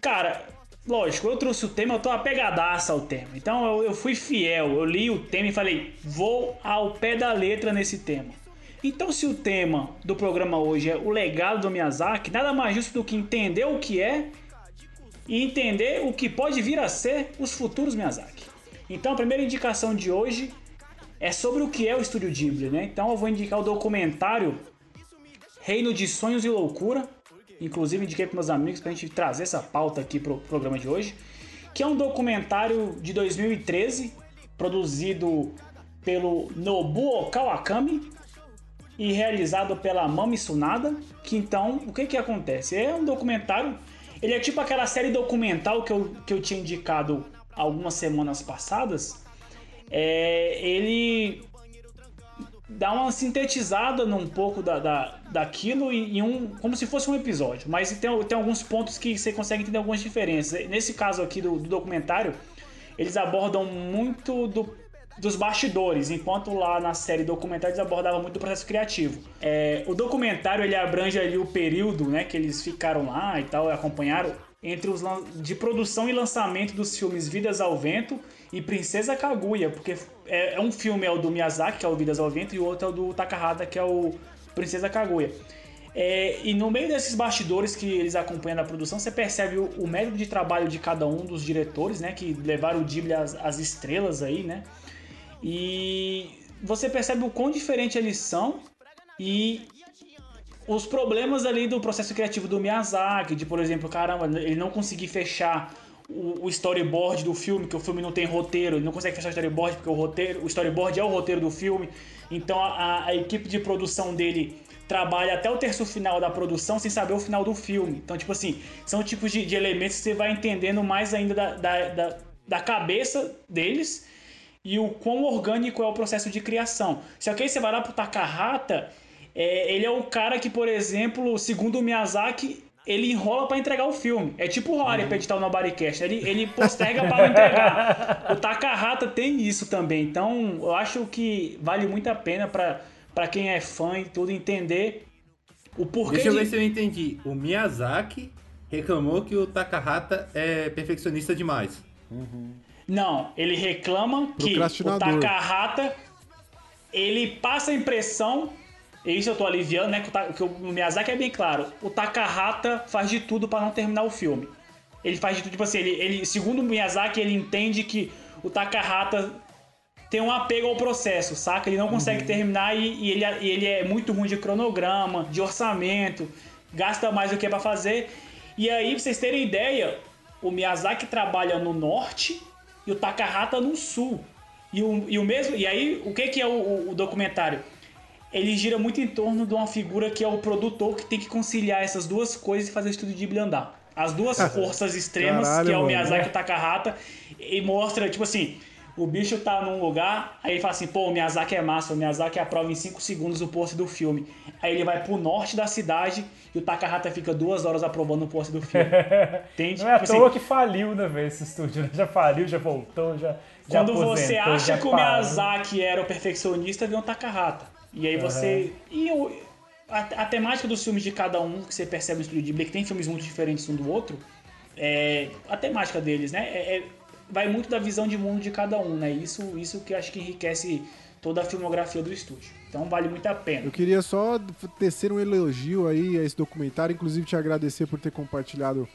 Cara, lógico, eu trouxe o tema, eu tô apegadaça ao tema. Então, eu, eu fui fiel, eu li o tema e falei, vou ao pé da letra nesse tema. Então, se o tema do programa hoje é o legado do Miyazaki, nada mais justo do que entender o que é e entender o que pode vir a ser os futuros Miyazaki. Então, a primeira indicação de hoje é sobre o que é o Estúdio Ghibli, né? Então eu vou indicar o documentário Reino de Sonhos e Loucura. Inclusive indiquei para meus amigos pra gente trazer essa pauta aqui pro programa de hoje. Que é um documentário de 2013, produzido pelo Nobuo Kawakami e realizado pela Mami Tsunada, que então, o que que acontece? É um documentário, ele é tipo aquela série documental que eu, que eu tinha indicado algumas semanas passadas, é, ele dá uma sintetizada num pouco da, da, daquilo em, em um. como se fosse um episódio. Mas tem, tem alguns pontos que você consegue entender algumas diferenças. Nesse caso aqui do, do documentário, eles abordam muito do, dos bastidores, enquanto lá na série documentário eles abordavam muito do processo criativo. É, o documentário ele abrange ali o período né, que eles ficaram lá e tal, acompanharam entre os de produção e lançamento dos filmes Vidas ao Vento e Princesa Kaguya, porque é, é um filme é o do Miyazaki, que é o Vidas ao Vento, e o outro é o do Takahata, que é o Princesa Kaguya. É, e no meio desses bastidores que eles acompanham na produção, você percebe o, o método de trabalho de cada um dos diretores, né, que levaram o Ghibli às, às estrelas aí, né? E você percebe o quão diferente eles são e os problemas ali do processo criativo do Miyazaki, de por exemplo, caramba, ele não conseguir fechar o, storyboard do filme, que o filme não tem roteiro, ele não consegue fechar o storyboard porque o roteiro, o storyboard é o roteiro do filme. Então a, a equipe de produção dele trabalha até o terço final da produção sem saber o final do filme. Então, tipo assim, são tipos de, de elementos que você vai entendendo mais ainda da, da, da, da cabeça deles e o quão orgânico é o processo de criação. Só que aí você vai lá pro Takahata, é, ele é o cara que, por exemplo, segundo o Miyazaki, ele enrola pra entregar o filme. É tipo o Rory pra editar o Nobodycast. Ele, ele posterga pra não entregar. O Takahata tem isso também. Então, eu acho que vale muito a pena pra, pra quem é fã e tudo entender o porquê Deixa eu de... ver se eu entendi. O Miyazaki reclamou que o Takahata é perfeccionista demais. Não, ele reclama que o. Takahata ele passa a impressão, e isso eu tô aliviando, né? Que o, que o Miyazaki é bem claro. O Takahata faz de tudo pra não terminar o filme. Ele faz de tudo, tipo assim, ele, ele- segundo o Miyazaki, ele entende que o Takahata tem um apego ao processo, saca? Ele não consegue terminar e, e ele, e ele é muito ruim de cronograma, de orçamento, gasta mais do que é pra fazer. E aí, pra vocês terem ideia, o Miyazaki trabalha no norte e o Takahata no sul. E o, e o mesmo. E aí, o que, que é o, o- documentário? Ele gira muito em torno de uma figura que é o produtor que tem que conciliar essas duas coisas e fazer o estúdio Ghibli andar. As duas forças extremas, Caralho, que é o mano. Miyazaki e o Takahata, e mostra, tipo assim, o bicho tá num lugar, aí ele fala assim, pô, o Miyazaki é massa, o Miyazaki aprova em 5 segundos o post do filme. Aí ele vai pro norte da cidade e o Takahata fica duas horas aprovando o post do filme. Entende? Não é à Tipo toa assim, que faliu, né, velho, esse estúdio. né? Já faliu, já voltou, já. já Quando você aposentou, acha já que o. Miyazaki era o perfeccionista, vem um Takahata. E aí você. E o- a, a temática dos filmes de cada um, que você percebe no Estúdio Ghibli, que tem filmes muito diferentes um do outro, é, a temática deles, né? é- é- vai muito da visão de mundo de cada um, né? Isso, isso que acho que enriquece toda a filmografia do estúdio. Então vale muito a pena. Eu queria só tecer um elogio aí a esse documentário, inclusive te agradecer por ter compartilhado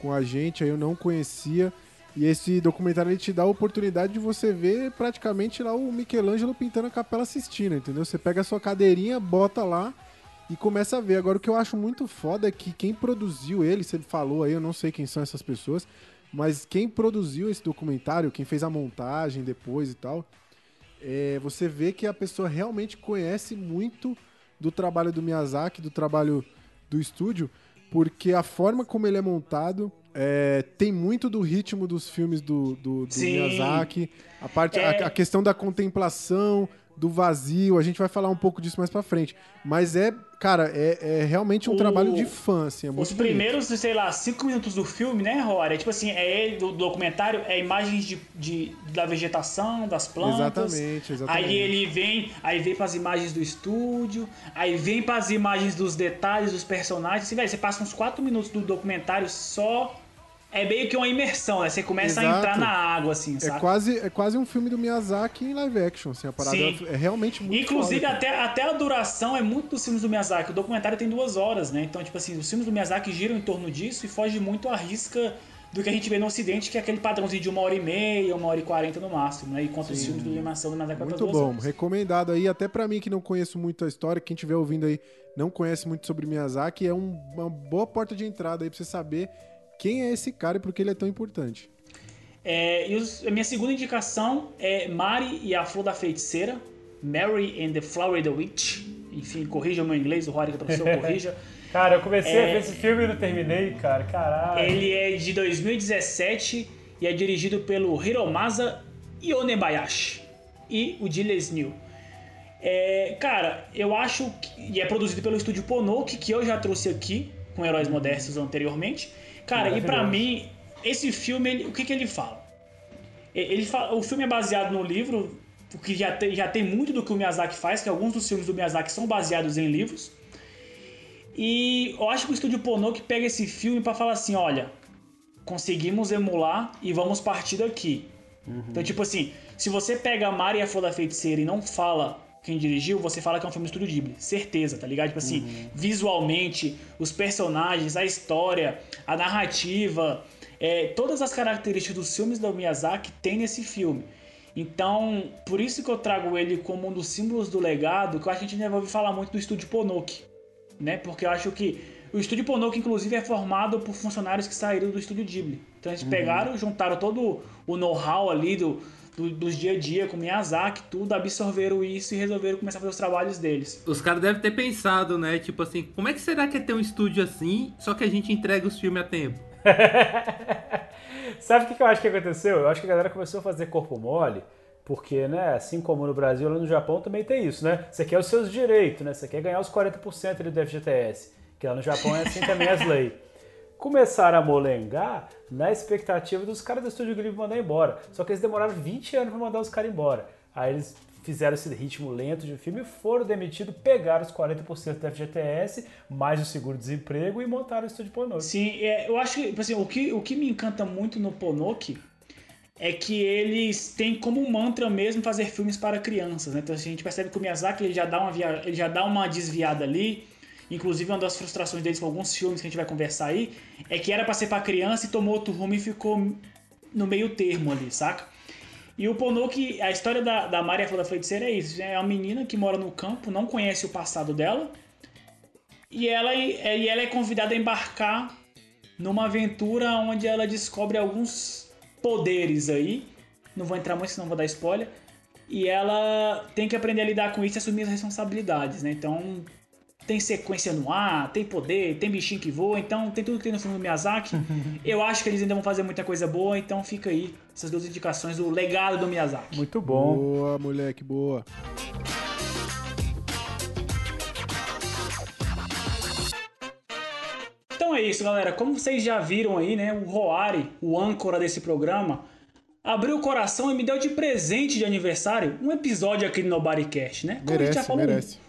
com a gente, aí eu não conhecia. E esse documentário ele te dá a oportunidade de você ver praticamente lá o Michelangelo pintando a Capela Sistina, entendeu? Você pega a sua cadeirinha, bota lá e começa a ver. Agora o que eu acho muito foda é que quem produziu ele, você falou aí, eu não sei quem são essas pessoas, mas quem produziu esse documentário, quem fez a montagem depois e tal, é, você vê que a pessoa realmente conhece muito do trabalho do Miyazaki, do trabalho do estúdio, porque a forma como ele é montado é, tem muito do ritmo dos filmes do, do, do. Miyazaki, a parte, É. a, a questão da contemplação, do vazio, a gente vai falar um pouco disso mais pra frente. Mas é, cara, é, é realmente um O- trabalho de fã, assim, é Os bonito. primeiros, sei lá, cinco minutos do filme, né, Rory? É tipo assim, é ele, do documentário, é imagens de, de- da vegetação, das plantas. Exatamente, exatamente. Aí ele vem, aí vem pras imagens do estúdio, aí vem pras imagens dos detalhes dos personagens. Assim, velho, você passa uns quatro minutos do documentário só. É meio que uma imersão, né? Você começa a Exato. entrar na água, assim, É sabe? quase, é quase um filme do Miyazaki em live action, assim, a parada Sim. é realmente muito Inclusive, foda, até, até a duração é muito dos filmes do Miyazaki. O documentário tem duas horas, né? Então, tipo assim, os filmes do Miyazaki giram em torno disso e foge muito à risca do que a gente vê no Ocidente, que é aquele padrãozinho de uma hora e meia, uma hora e quarenta no máximo, né? Enquanto os filmes de animação do Miyazaki pra Muito bom, horas. recomendado aí, até pra mim que não conheço muito a história, quem estiver ouvindo aí não conhece muito sobre Miyazaki, é um- uma boa porta de entrada aí pra você saber quem é esse cara e por que ele é tão importante. É, e os- a minha segunda indicação é Mari e a Flor da Feiticeira, Mary and the Flower Witch. Enfim, corrija o meu inglês, o Rory que é professor, corrija. Cara, eu comecei a É. ver esse filme e não terminei, cara. Caralho. Ele é de 2017 e é dirigido pelo Hiromasa Yonebayashi e o Gilles New. É, cara, eu acho que. E é produzido pelo estúdio Ponoki, que eu já trouxe aqui, com Heróis Modestos anteriormente. Cara, e pra Maravilhoso. mim, esse filme, ele- o que, que ele fala? Ele fala- O filme é baseado no livro, o que já tem, já tem muito do que o Miyazaki faz, que alguns dos filmes do Miyazaki são baseados em livros. E eu acho que o estúdio Ponoki pega esse filme pra falar assim, olha, conseguimos emular e vamos partir daqui. Então, tipo assim, se você pega a Mari e a Flor da Feiticeira e não fala quem dirigiu, você fala que é um filme do Estúdio Ghibli. Certeza, tá ligado? Tipo assim, visualmente, os personagens, a história, a narrativa, é, todas as características dos filmes do Miyazaki tem nesse filme. Então, por isso que eu trago ele como um dos símbolos do legado, que eu acho que a gente ainda vai ouvir falar muito do Estúdio Ponoki né? Porque eu acho que o estúdio Ponoki, inclusive, é formado por funcionários que saíram do estúdio Ghibli. Então eles pegaram, juntaram todo o know-how ali do, do- dos dia a dia, com Miyazaki, tudo, absorveram isso e resolveram começar a fazer os trabalhos deles. Os caras devem ter pensado, né? Tipo assim, como é que será que é ter um estúdio assim, só que a gente entrega os filmes a tempo? Sabe o que eu acho que aconteceu? Eu acho que a galera começou a fazer corpo mole, porque, né, assim como no Brasil, lá no Japão também tem isso, né? Você quer os seus direitos, né? Você quer ganhar os 40% ali do FGTS, que lá no Japão é assim também as leis. Começaram a molengar na expectativa dos caras do Estúdio Ghibli mandar embora. Só que eles demoraram 20 anos pra mandar os caras embora. Aí eles fizeram esse ritmo lento de filme, foram demitidos, pegaram os 40% do FGTS, mais o seguro-desemprego e montaram o Estúdio Ponoki. Sim, é, eu acho que, tipo assim, o que, o que me encanta muito no Ponoki é que eles têm como mantra mesmo fazer filmes para crianças, né? Então assim, a gente percebe que o Miyazaki ele já dá uma, via... ele já dá uma desviada ali. Inclusive, uma das frustrações deles com alguns filmes que a gente vai conversar aí é que era para ser para criança e tomou outro rumo e ficou no meio termo ali, saca? E o Ponoki, a história da, da Maria da Feiticeira é isso. É uma menina que mora no campo, não conhece o passado dela. E ela, e ela é convidada a embarcar numa aventura onde ela descobre alguns poderes aí. Não vou entrar muito, senão vou dar spoiler. E ela tem que aprender a lidar com isso e assumir as responsabilidades, né? Então, tem sequência no ar, tem poder, tem bichinho que voa, então tem tudo que tem no filme do Miyazaki. Eu acho que eles ainda vão fazer muita coisa boa, então fica aí essas duas indicações do legado do Miyazaki. Muito bom. Boa, moleque, boa. Então é isso, galera. Como vocês já viram aí, né? O Roari, o âncora desse programa, abriu o coração e me deu de presente de aniversário um episódio aqui no Nobodycast, né? Como a gente já Merece, falou, merece.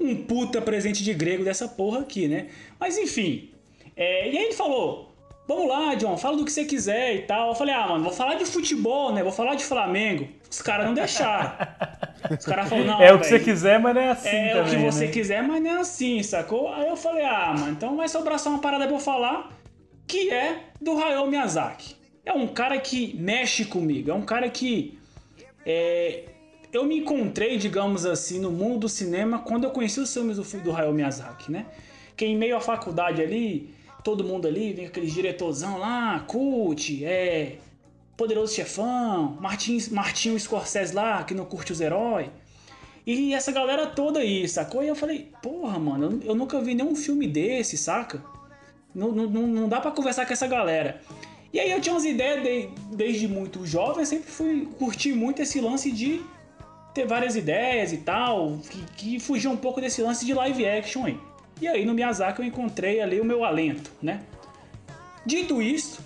Um puta presente de grego dessa porra aqui, né? Mas enfim. é, e aí ele falou: Vamos lá, John, fala do que você quiser e tal. Eu falei: Ah, mano, vou falar de futebol, né? Vou falar de Flamengo. Os caras não deixaram. Os caras falaram: Não, É o que você quiser, mas não é assim é também, o que você né? quiser, mas não é assim, sacou? Aí eu falei, ah, mano, então vai sobrar só uma parada pra eu falar, que é do Hayao Miyazaki. É um cara que mexe comigo, é um cara que é, eu me encontrei, digamos assim, no mundo do cinema quando eu conheci os filmes do, do Hayao Miyazaki, né? Que em meio à faculdade ali, todo mundo ali, vem aqueles diretorzão lá, cult, é... Poderoso Chefão, Martin, Martinho Scorsese lá, que não curte os heróis. E essa galera toda aí, sacou? E eu falei, porra, mano, eu, nunca vi nenhum filme desse, saca? Não, não, não dá pra conversar com essa galera. E aí eu tinha umas ideias de- desde muito jovem, sempre fui curtir muito esse lance de ter várias ideias e tal, que, que fugia um pouco desse lance de live action aí. E aí no Miyazaki eu encontrei ali o meu alento, né? Dito isso,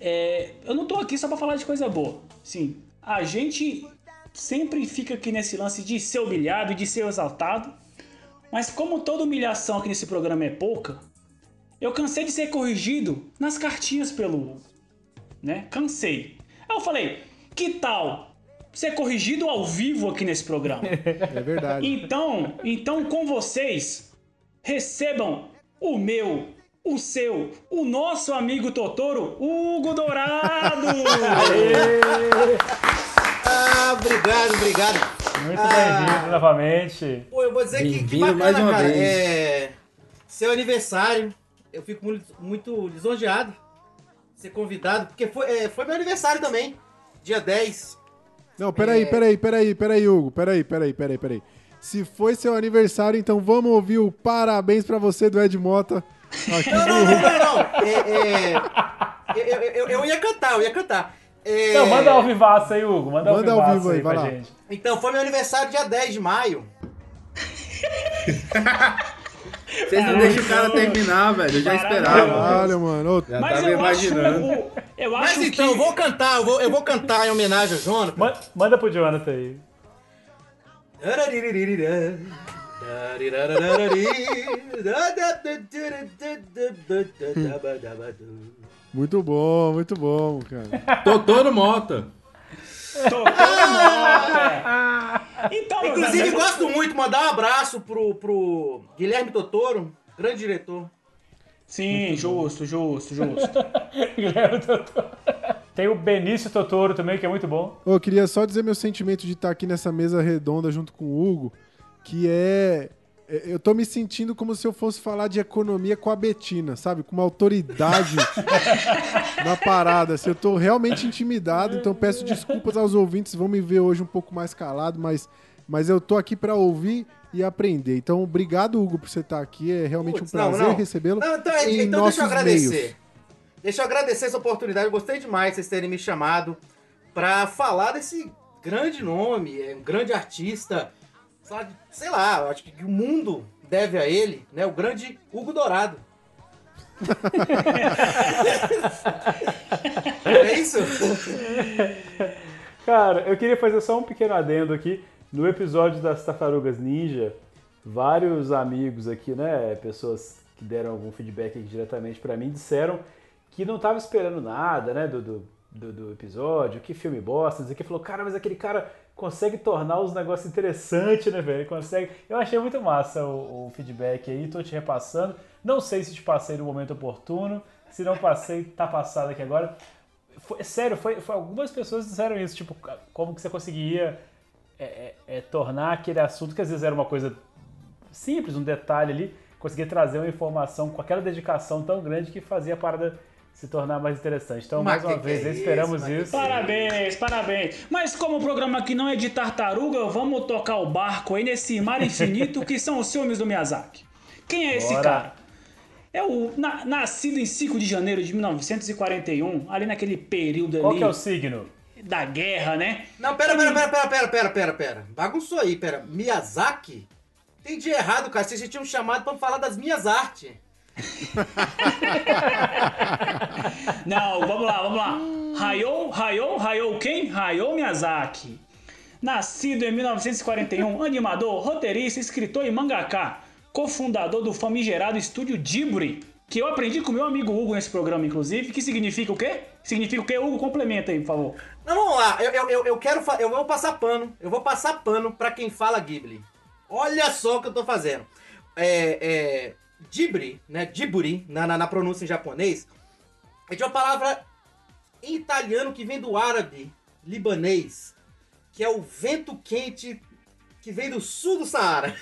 é, eu não tô aqui só pra falar de coisa boa. Sim, a gente sempre fica aqui nesse lance de ser humilhado e de ser exaltado. Mas como toda humilhação aqui nesse programa é pouca, eu cansei de ser corrigido nas cartinhas pelo né? Cansei. Aí eu falei, que tal ser corrigido ao vivo aqui nesse programa? É verdade. Então, então com vocês, recebam o meu, o seu, o nosso amigo Totoro, Hugo Dourado! Ah, obrigado, obrigado. Muito Ah. bem-vindo novamente. Pô, eu vou dizer que, que bacana, mais uma cara. vez. É, seu aniversário, eu fico muito, muito lisonjeado ser convidado, porque foi, é, foi meu aniversário também, dia 10. Não, peraí, É. peraí, peraí, peraí, Hugo. Peraí, peraí, peraí, peraí. Se foi seu aniversário, então vamos ouvir o parabéns pra você do Ed Mota. Aqui Não, não, não, não, não. É, é, eu, eu- eu ia cantar, eu ia cantar. É, Então, manda ao vivaço aí, Hugo. Manda, Manda ao vivo aí, aí vai pra lá. gente. Então, foi meu aniversário dia 10 de maio. Vocês não deixam o cara terminar, velho. Eu já esperava. Caralho, mano. Já Mas tava eu imaginando. acho, eu acho Mas que... então, eu vou cantar, eu vou, eu vou cantar em homenagem ao Jonathan. Ma- Manda pro Jonathan aí. Muito bom, muito bom, cara. Totoro Mota. Tocou nota. Então, meu Inclusive, gosto muito, mandar um abraço pro, pro Guilherme Totoro, grande diretor. Sim, justo, justo, justo. Guilherme Totoro. Tem o Benício Totoro também, que é muito bom. Ô, Eu queria só dizer meu sentimento de estar aqui nessa mesa redonda junto com o Hugo, que é. É- Eu tô me sentindo como se eu fosse falar de economia com a Betina, sabe? Com uma autoridade na parada. Assim, eu tô realmente intimidado, então peço desculpas aos ouvintes, vão me ver hoje um pouco mais calado, mas, mas eu tô aqui pra ouvir e aprender. Então, obrigado, Hugo, por você estar aqui. É realmente Putz, um prazer recebê-lo. Não, então, em então nossos deixa eu agradecer. meios. Deixa eu agradecer essa oportunidade. Eu gostei demais de vocês terem me chamado pra falar desse grande nome, é um grande artista. Sei lá, acho que o mundo deve a ele, né? O grande Hugo Dourado. é isso? Cara, eu queria fazer só um pequeno adendo aqui. No episódio das Tartarugas Ninja, vários amigos aqui, né, pessoas que deram algum feedback diretamente pra mim, disseram que não tava esperando nada, né, do, do, do- do episódio, que filme bosta, dizer que falou, cara, mas aquele cara consegue tornar os negócios interessantes, né, velho? Consegue. Eu achei muito massa o, o feedback aí, tô te repassando. Não sei se te passei no momento oportuno, se não passei, tá passado aqui agora. Foi- sério, foi, foi- algumas pessoas disseram isso, tipo, como que você conseguia é, é, é, tornar aquele assunto que às vezes era uma coisa simples, um detalhe ali, conseguia trazer uma informação com aquela dedicação tão grande que fazia a parada se tornar mais interessante. Então, Mas mais uma vez, é esperamos isso? Que isso. é Parabéns, parabéns. Mas como o programa aqui não é de tartaruga, vamos tocar o barco aí nesse mar infinito que são os filmes do Miyazaki. Quem é esse Bora. cara? É o na- nascido em 5 de janeiro de 1941, ali naquele período Qual ali que é o signo? da guerra, né? Não, pera, pera, pera, pera, pera, pera, pera, pera. Bagunçou aí, pera. Miyazaki? Entendi errado, cara. Vocês já tinham chamado pra falar das minhas artes. Não, vamos lá, vamos lá. Hayao, Hayao, Hayao quem? Hayao Miyazaki. Nascido em 1941, animador, roteirista, escritor e mangaka. Cofundador do famigerado estúdio Ghibli. Que eu aprendi com meu amigo Hugo nesse programa, inclusive. Que significa o quê? Significa o quê? Hugo, complementa aí, por favor. Não, vamos lá. Eu, eu, eu, quero. Eu vou passar pano. Eu vou passar pano pra quem fala Ghibli. Olha só o que eu tô fazendo. É. é Ghibli, né? Ghibli, na, na, na pronúncia em japonês, é de uma palavra em italiano que vem do árabe libanês, que é o vento quente que vem do sul do Saara.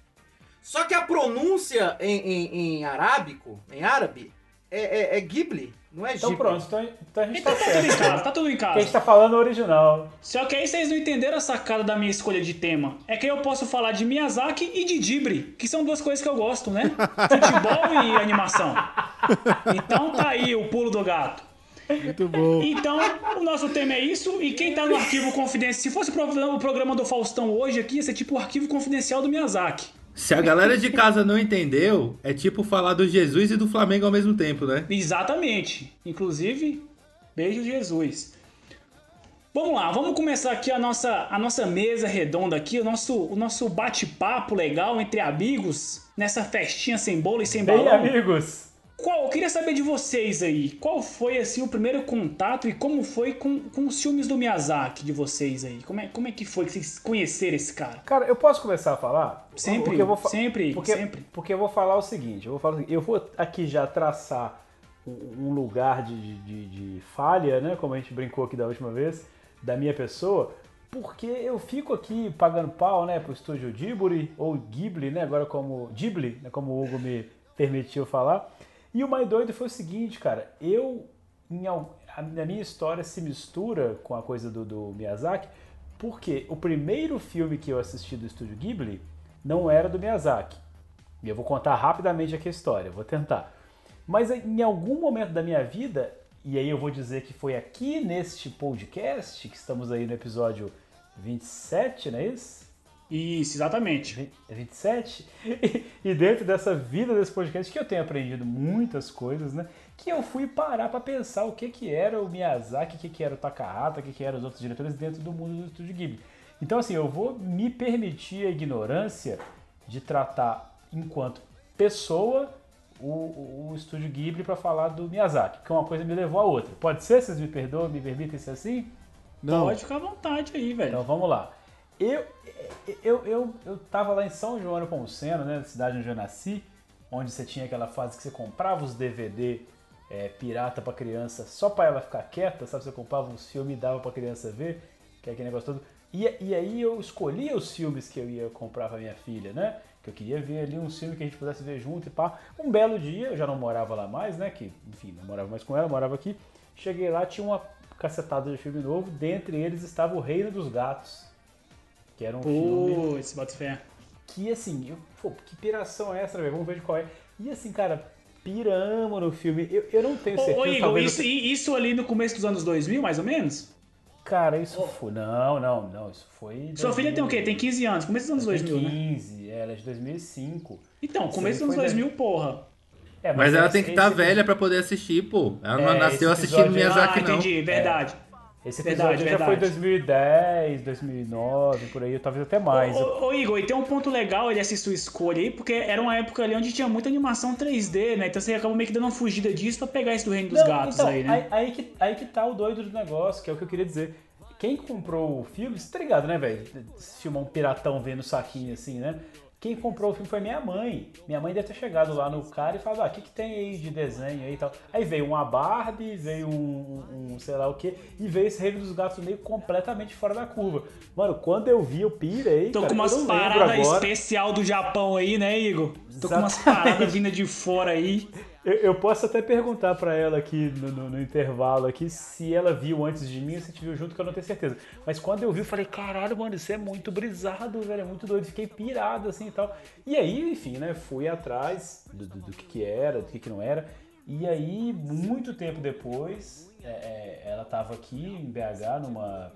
Só que a pronúncia em, em, em arábico, em árabe, é, é, é Ghibli, não é Então Ghibli. pronto, então, então a gente Então tá tá tudo em certo. casa, tá tudo em Porque a gente casa. tá falando o original. Só que aí vocês não entenderam a sacada da minha escolha de tema. É que eu posso falar de Miyazaki e de Ghibli, que são duas coisas que eu gosto, né? Futebol e animação. Então tá aí o pulo do gato. Muito bom. Então, o nosso tema é isso. E quem tá no arquivo confidencial. Se fosse o programa, o programa do Faustão hoje aqui, ia ser tipo o arquivo confidencial do Miyazaki. Se a galera de casa não entendeu, é tipo falar do Jesus e do Flamengo ao mesmo tempo, né? Exatamente. Inclusive, beijo Jesus. Vamos lá, vamos começar aqui a nossa, a nossa mesa redonda aqui, o nosso, o nosso bate-papo legal entre amigos, nessa festinha sem bolo e sem Bem, balão. amigos. Qual, eu queria saber de vocês aí, qual foi assim o primeiro contato e como foi com, com os filmes do Miyazaki de vocês aí? Como é, como é que foi que vocês conheceram esse cara? Cara, eu posso começar a falar? Sempre, Porque eu vou sempre, porque, sempre. Porque eu vou falar o seguinte, eu vou falar eu vou aqui já traçar um um lugar de, de, de falha, né? Como a gente brincou aqui da última vez, da minha pessoa, porque eu fico aqui pagando pau, né, pro estúdio Ghibli, ou Ghibli, né, agora como Ghibli, né, como o Hugo me permitiu falar. E o mais doido foi o seguinte, cara, eu em a, a minha história se mistura com a coisa do, do Miyazaki, porque o primeiro filme que eu assisti do Estúdio Ghibli não era do Miyazaki. E eu vou contar rapidamente aqui a história, vou tentar. Mas em algum momento da minha vida, e aí eu vou dizer que foi aqui neste podcast, que estamos aí no episódio 27, não é isso? Isso, exatamente. Vi- 27? E dentro dessa vida desse podcast que eu tenho aprendido muitas coisas, né? Que eu fui parar pra pensar o que que era o Miyazaki, o que que era o Takahata, o que que eram os outros diretores dentro do mundo do Estúdio Ghibli. Então assim, eu vou me permitir a ignorância de tratar enquanto pessoa o, o, o Estúdio Ghibli pra falar do Miyazaki, porque uma coisa me levou a outra. Pode ser? Vocês me perdoam, me permitem ser assim? Não. Pode ficar à vontade aí, velho. Então vamos lá. Eu, eu, eu, eu tava lá em São João do Ponceno, né, cidade onde eu nasci, onde você tinha aquela fase que você comprava os DVD é, pirata pra criança só pra ela ficar quieta, sabe? Você comprava uns filmes e dava pra criança ver, que é aquele negócio todo. E, e aí eu escolhia os filmes que eu ia comprar pra minha filha, né? Que eu queria ver ali um filme que a gente pudesse ver junto e pá. Um belo dia, eu já não morava lá mais, né? Que, enfim, não morava mais com ela, morava aqui. Cheguei lá, tinha uma cacetada de filme novo, dentre eles estava O Reino dos Gatos. Que era um filme Putz, bota fé. que assim, eu, pô, que piração é essa, velho? Vamos ver de qual é. E assim, cara, piramos no filme. Eu, eu não tenho certeza. ô Igor, talvez isso, eu- e- isso ali no começo dos anos 2000, mais ou menos? Cara, isso foi. Não, não, não. Isso foi. Sua filha tem o quê? Tem 15 anos, começo dos anos Tem 2000, né? 15, ela é de 2005. Então, começo dos anos foi 2000, porra. É, Mas ela esse- tem que estar esse- velha pra poder assistir, pô. Ela não É, nasceu esse assistindo episódio- Miyazaki, ah, não. entendi, verdade. Esse Verdade, episódio já foi verdade. 2010, 2009, por aí, talvez até mais. Ô, ô, ô, Igor, e tem um ponto legal ele assistir sua escolha aí, porque era uma época ali onde tinha muita animação 3D, né? Então você acabou meio que dando uma fugida disso pra pegar esse do Reino dos Não, Gatos então, aí, né? Aí, aí que, aí que tá o doido do negócio, que é o que eu queria dizer. Quem comprou o filme, você tá ligado, né, velho? Filmar um piratão vendo saquinho assim, né? Quem comprou o filme foi minha mãe. Minha mãe deve ter chegado lá no cara e falado, ah, o que, que tem aí de desenho aí e tal. Aí veio uma Barbie, veio um, um sei lá o que, e veio esse Reino dos Gatos meio completamente fora da curva. Mano, quando eu vi, eu pirei, Tô cara, com umas paradas especial do Japão aí, né, Igor? Tô com umas Exatamente. paradas vindas de fora aí. Eu, eu posso até perguntar pra ela aqui no, no- no intervalo aqui se ela viu antes de mim se gente viu junto, que eu não tenho certeza. Mas quando eu vi, eu falei, caralho, mano, isso é muito brisado, velho, é muito doido. Fiquei pirado assim e tal. E aí, enfim, né, fui atrás do, do- do que, que era, do que, que não era. E aí, muito tempo depois, é, é, ela tava aqui em BH numa,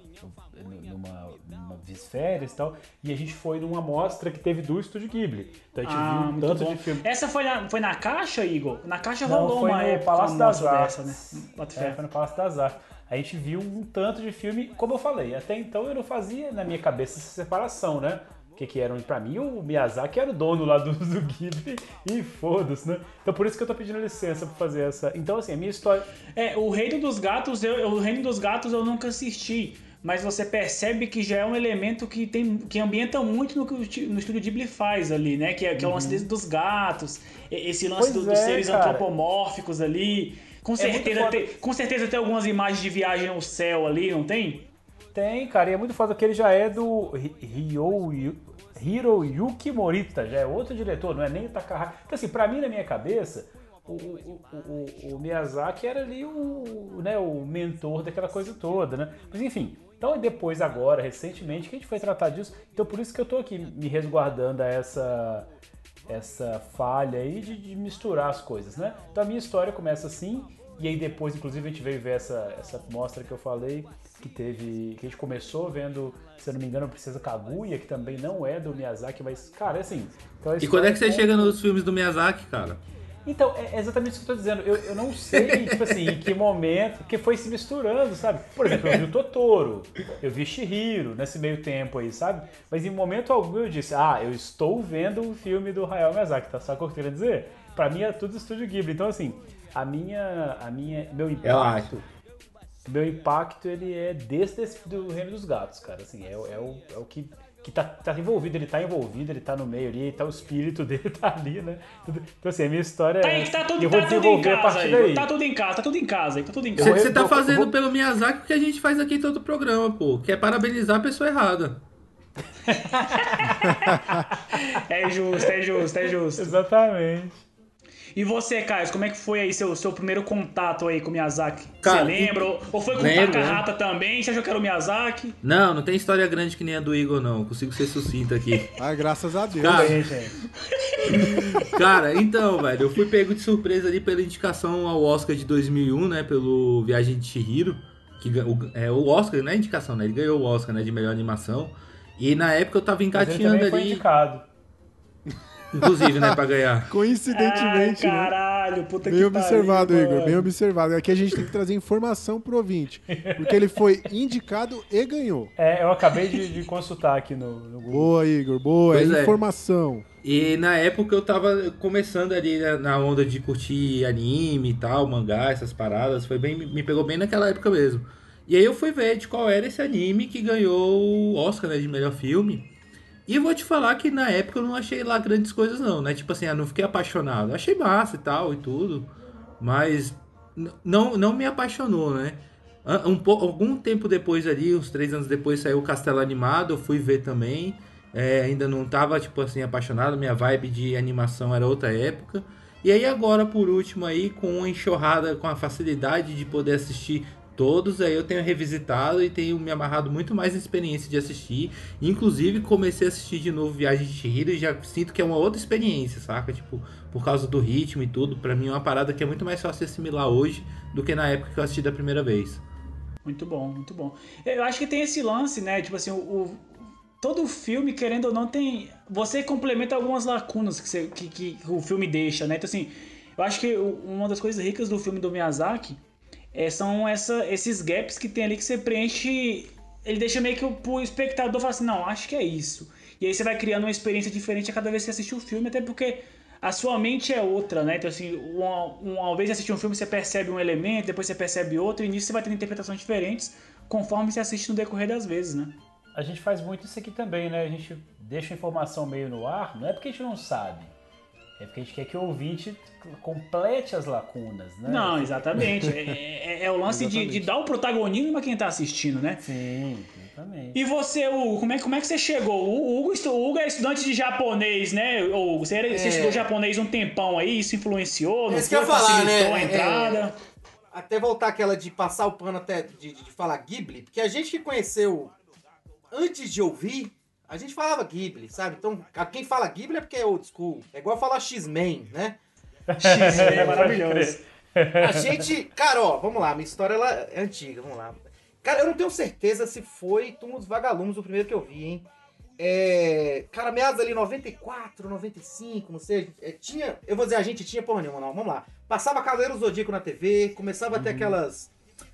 numa, numa férias e tal, e a gente foi numa mostra que teve do Estúdio Ghibli. Então a gente Ah, viu um tanto bom. de filme. Essa foi na, foi na caixa, Igor? Na caixa Não, rolou foi uma no época Palácio uma das Artes. dessa, né? É, foi no Palácio das Artes. A gente viu um tanto de filme, como eu falei, até então eu não fazia na minha cabeça essa separação, né? O que, que era? Pra mim, o Miyazaki era o dono lá do, do Ghibli e foda-se, né? Então por isso que eu tô pedindo licença pra fazer essa. Então, assim, a minha história. É, o Reino dos Gatos, eu, o Reino dos Gatos eu nunca assisti. Mas você percebe que já é um elemento que tem que ambienta muito no que o, no estúdio Ghibli faz ali, né? Que é, que é o lance desse dos gatos, esse lance Uhum. Do- dos é, seres cara. antropomórficos ali. Com É certeza, tem, com certeza tem algumas imagens de viagem ao céu ali, não tem? Tem, cara, e é muito foda que ele já é do Hi- Ryo Yu- Hiroyuki Morita, já é outro diretor, não é nem o Takahata. Então, assim, pra mim, na minha cabeça, o, o, o- o- o Miyazaki era ali o, né, o mentor daquela coisa toda, né? Mas enfim, então e depois agora, recentemente, que a gente foi tratar disso. Então por isso que eu tô aqui me resguardando a essa essa falha aí de, de misturar as coisas, né? Então a minha história começa assim, e aí depois, inclusive, a gente veio ver essa, essa mostra que eu falei, que teve. que a gente começou vendo, se eu não me engano, Princesa Kaguya, que também não é do Miyazaki, mas, cara, é assim. Então, E quando é que você história chega nos filmes do Miyazaki, cara? então, é exatamente isso que eu tô dizendo. Eu, eu não sei, tipo assim, em que momento, que foi se misturando, sabe? Por exemplo, eu vi o Totoro, eu vi Shihiro nesse meio tempo aí, sabe? Mas em momento algum eu disse, ah, eu estou vendo o filme do Hayao Miyazaki, tá? Sabe o que eu queria dizer? Pra mim é tudo Estúdio Ghibli. Então, assim, a minha, a minha, meu impacto, meu impacto, ele é desse, desse do Reino dos Gatos, cara. Assim, é, o- é o, é o que, que tá, tá envolvido, ele tá envolvido, ele tá no meio ali, tá o espírito dele tá ali, né? Então, assim, a minha história Tá, é tá, tudo, eu vou tá tudo em desenvolver a casa partir aí. daí. Tá tudo em casa, tá tudo em casa aí, tá tudo em casa. vou- Você tá fazendo vou- pelo Miyazaki o que a gente faz aqui em todo o programa, pô. Que é parabenizar a pessoa errada. É justo, é justo, é justo. Exatamente. E você, Caio, como é que foi aí seu, seu primeiro contato aí com o Miyazaki? Cara, você lembra? Ou- Ou foi com o lembro, Takahata também? Você achou que era o Miyazaki? Não, não tem história grande que nem a do Igor, não. Consigo ser sucinto aqui. Ai, graças a Deus. Cara, Bem, gente. Cara, então, velho, eu fui pego de surpresa ali pela indicação ao Oscar de 2001, né, pelo Viagem de Chihiro, que o, é o Oscar, não é indicação, né, ele ganhou o Oscar, né, de melhor animação. E na época eu tava Mas ele engatinhando também foi ali, indicado. Inclusive, né, pra ganhar. Coincidentemente, Ai, né? caralho, puta Bem que observado, pariu, Igor, bem mano. observado. Aqui a gente tem que trazer informação pro ouvinte. Porque ele foi indicado e ganhou. É, eu acabei de, de consultar aqui no, no Google. Boa, Igor, boa. Pois é. informação. E na época eu tava começando ali na- na onda de curtir anime e tal, mangá, essas paradas, foi bem, me pegou bem naquela época mesmo. E aí eu fui ver de qual era esse anime que ganhou o Oscar, né, de melhor filme. E eu vou te falar que na época eu não achei lá grandes coisas não, né? Tipo assim, eu não fiquei apaixonado. Achei massa e tal e tudo, mas não, não me apaixonou, né? Um, po- algum tempo depois ali, uns três anos depois, saiu o Castelo Animado, eu fui ver também. É, ainda não tava, tipo assim, apaixonado, minha vibe de animação era outra época. E aí agora, por último aí, com a enxurrada, com a facilidade de poder assistir todos, aí eu tenho revisitado e tenho me amarrado muito mais na experiência de assistir. Inclusive, comecei a assistir de novo Viagem de Chihiro e já sinto que é uma outra experiência, saca? Tipo, por causa do ritmo e tudo, pra mim é uma parada que é muito mais fácil de assimilar hoje do que na época que eu assisti da primeira vez. Muito bom, muito bom. Eu acho que tem esse lance, né? Tipo assim, o, o- todo filme, querendo ou não, tem. Você complementa algumas lacunas que, você- que- que o filme deixa, né? Então, assim, eu acho que uma das coisas ricas do filme do Miyazaki é, são essa, esses gaps que tem ali que você preenche. Ele deixa meio que o, pro espectador falar assim: não, acho que é isso. E aí você vai criando uma experiência diferente a cada vez que assiste o filme, até porque a sua mente é outra, né? Então, assim, uma, uma vez assistir um filme, você percebe um elemento, depois você percebe outro, e nisso você vai tendo interpretações diferentes conforme você assiste no decorrer das vezes, né? A gente faz muito isso aqui também, né? A gente deixa a informação meio no ar, não é porque a gente não sabe. É porque a gente quer que o ouvinte complete as lacunas, né? Não, exatamente. É, é- é o lance de, de dar o protagonismo a quem tá assistindo, né? Sim, exatamente. E você, Hugo, como é, como é que você chegou? O Hugo, o Hugo é estudante de japonês, né? Hugo, você, era- você É. estudou japonês um tempão aí, isso influenciou, não É isso que eu foi? falar, né? a É, entrada? Até voltar aquela de passar o pano até de, de falar Ghibli, porque a gente que conheceu antes de ouvir, a gente falava Ghibli, sabe? Então, quem fala Ghibli é porque é old school. É igual falar X-Men, né? É maravilhoso. A gente, cara, ó, vamos lá, minha história ela é antiga, vamos lá. Cara, eu não tenho certeza se foi Túmulo dos Vagalumes o primeiro que eu vi, hein? É, cara, meados ali 94, 95, não sei. é, tinha, eu vou dizer, a gente tinha porra nenhuma, não. Vamos lá. Passava Cavaleiro Zodíaco na TV, começava a ter aquelas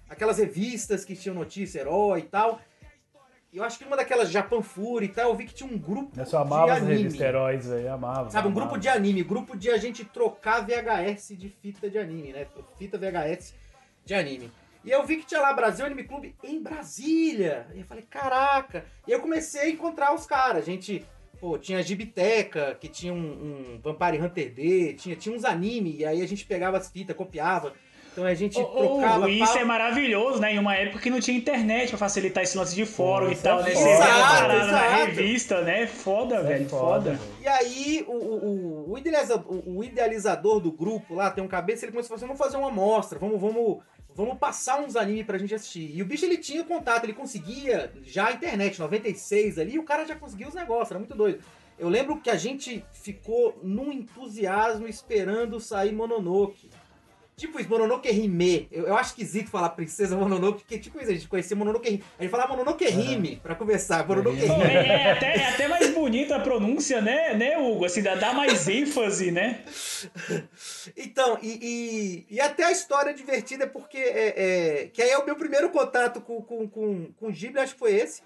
aquelas revistas que tinham notícia, herói e tal. Eu acho que uma daquelas Japan Fury e tal, eu vi que tinha um grupo Eu só de amava anime. revistas heróis aí, amava. Sabe, um amava. grupo de anime, grupo de a gente trocar VHS de fita de anime, né? Fita VHS de anime. E eu vi que tinha lá Brasil Anime Clube em Brasília. E eu falei, caraca. E eu comecei a encontrar os caras. A gente, pô, tinha a Gibiteca, que tinha um, um Vampire Hunter D, tinha, tinha uns anime, e aí a gente pegava as fitas, copiava. Então a gente ô, trocava. E isso é maravilhoso, né? Em uma época que não tinha internet pra facilitar esse lance de fórum e isso tal, é né? foda. Você Exato, na revista, né? Foda, Isso é velho, foda. velho. E aí, o, o, o- o idealiza- o- o idealizador do grupo lá, tem um cabeça, ele começou a falar assim, vamos fazer uma amostra, vamos, vamos, vamos passar uns animes pra gente assistir. E o bicho, ele tinha contato, ele conseguia já a internet, 96 ali, e o cara já conseguia os negócios, era muito doido. Eu lembro que a gente ficou num entusiasmo esperando sair Mononoke. Tipo isso, Mononoke Rime. Eu, eu acho esquisito falar Princesa Mononoke, porque tipo isso, a gente conhecia Mononoke Rime. A gente falava Mononoke Rime pra conversar, Mononoke. É, é até, é até mais bonita a pronúncia, né, né, Hugo? Assim, dá, dá mais ênfase, né? Então, e, e, e até a história divertida é porque. É, é, que aí é o meu primeiro contato com, com, com, com o Ghibli, acho que foi esse.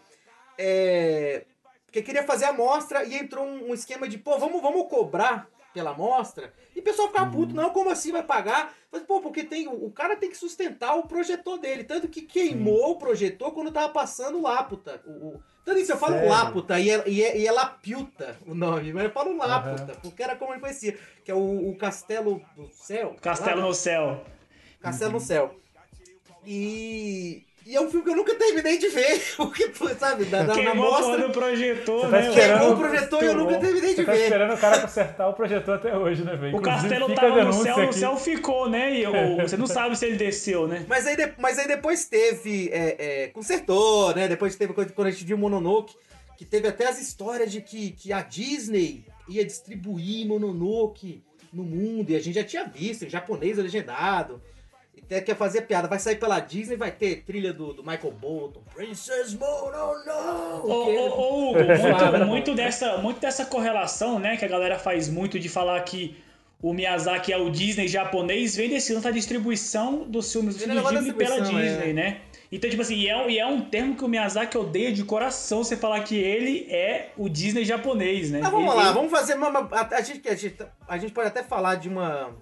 É, porque queria fazer a amostra e entrou um, um esquema de, pô, vamos, vamos cobrar pela amostra. E o pessoal ficava puto, não, como assim vai pagar? Mas, pô, porque tem, o, cara tem que sustentar o projetor dele. Tanto que queimou o projetor quando tava passando o Laputa. O, o- tanto isso, eu falo Sério? Laputa e é, e, é, e é Lapiuta o nome, mas eu falo Laputa, porque era como ele conhecia, que é o, o Castelo do Céu. Castelo lá, no céu. Castelo no Céu. E, E é um filme que eu nunca terminei de ver. Porque, sabe, na, na, na mostra. do projetor, Você tá né? Queimou o projetor e eu nunca terminei de Você tá ver. esperando o cara consertar o projetor até hoje, né, velho? O castelo tava no céu, o aqui. céu ficou, né? E o- você não sabe se ele desceu, né? Mas aí, mas aí depois teve. É, é, consertou, né? Depois teve coisa- quando a gente viu Mononoke, que teve até as histórias de que, que a Disney ia distribuir Mononoke no mundo. E a gente já tinha visto, em japonês legendado. Quer fazer piada. Vai sair pela Disney, vai ter trilha do, do Michael Bolton. Princess Mononoke! Ô, Que- ô, ô, Hugo, muito, muito dessa, muito dessa correlação, né, que a galera faz muito de falar que o Miyazaki é o Disney japonês, vem desse lance da distribuição dos filmes do da Ghibli pela Disney, é. né? Então, tipo assim, e é, e é um termo que o Miyazaki odeia de coração, você falar que ele é o Disney japonês, né? Mas vamos Ele- lá, ele- vamos fazer uma. uma- a, a gente, a, gente, a gente pode até falar de uma.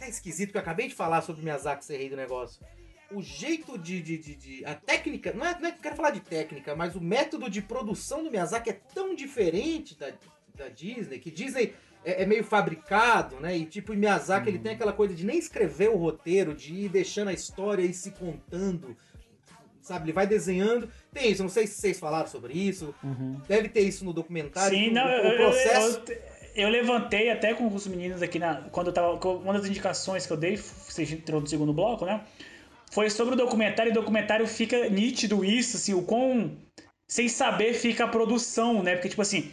É até esquisito que eu acabei de falar sobre Miyazaki ser rei do negócio. O jeito de. de, de, de- a técnica. Não é, não é que eu quero falar de técnica, mas o método de produção do Miyazaki é tão diferente da, da Disney, que Disney é, é meio fabricado, né? E tipo, o Miyazaki ele tem aquela coisa de nem escrever o roteiro, de ir deixando a história e se contando. Sabe, ele vai desenhando. Tem isso, não sei se vocês falaram sobre isso. Deve ter isso no documentário. Sim, que o- não, o, eu, eu- processo. eu- eu levantei até com os meninos aqui na. Quando eu tava. Uma das indicações que eu dei, vocês entrou no segundo bloco, né? Foi sobre o documentário, e o documentário fica nítido isso, assim, o quão sem saber fica a produção, né? Porque, tipo assim,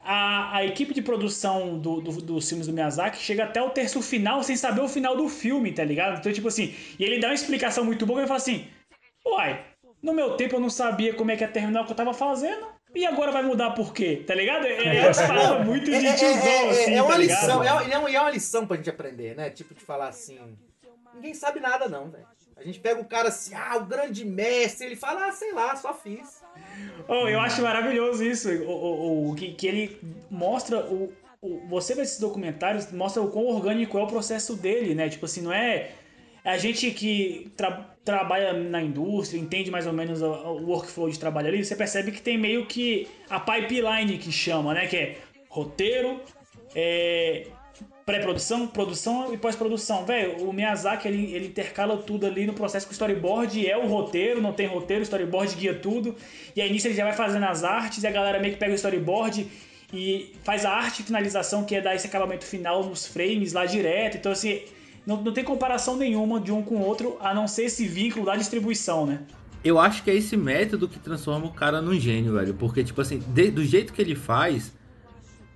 a, a equipe de produção do, do- dos filmes do Miyazaki chega até o terço final sem saber o final do filme, tá ligado? Então, tipo assim, e ele dá uma explicação muito boa e fala assim: Uai, no meu tempo eu não sabia como é que ia terminar o que eu tava fazendo. E agora vai mudar por quê? Tá ligado? É é uma parada muito de É, é- tiozão, é- é- assim, é uma tá lição, é, é uma- é uma lição pra gente aprender, né? Tipo, de falar assim. Ninguém sabe nada, não, velho. A gente pega o cara assim, ah, o grande mestre, ele fala, ah, sei lá, só fiz. Oh, eu acho maravilhoso isso, o, o- o- que, que ele mostra o, o- Você vê esses documentários, mostra o quão orgânico é o processo dele, né? Tipo assim, não é. A gente que tra- trabalha na indústria, entende mais ou menos o, workflow de trabalho ali, você percebe que tem meio que a pipeline que chama, né? Que é roteiro, é, pré-produção, produção e pós-produção. Velho, o Miyazaki ele, ele intercala tudo ali no processo que o storyboard é o roteiro, não tem roteiro, o storyboard guia tudo. E aí nisso ele já vai fazendo as artes e a galera meio que pega o storyboard e faz a arte finalização, que é dar esse acabamento final nos frames lá direto. Então, assim, não, não tem comparação nenhuma de um com o outro, a não ser esse vínculo da distribuição, né? Eu acho que é esse método que transforma o cara num gênio, velho. Porque, tipo assim, de- do jeito que ele faz,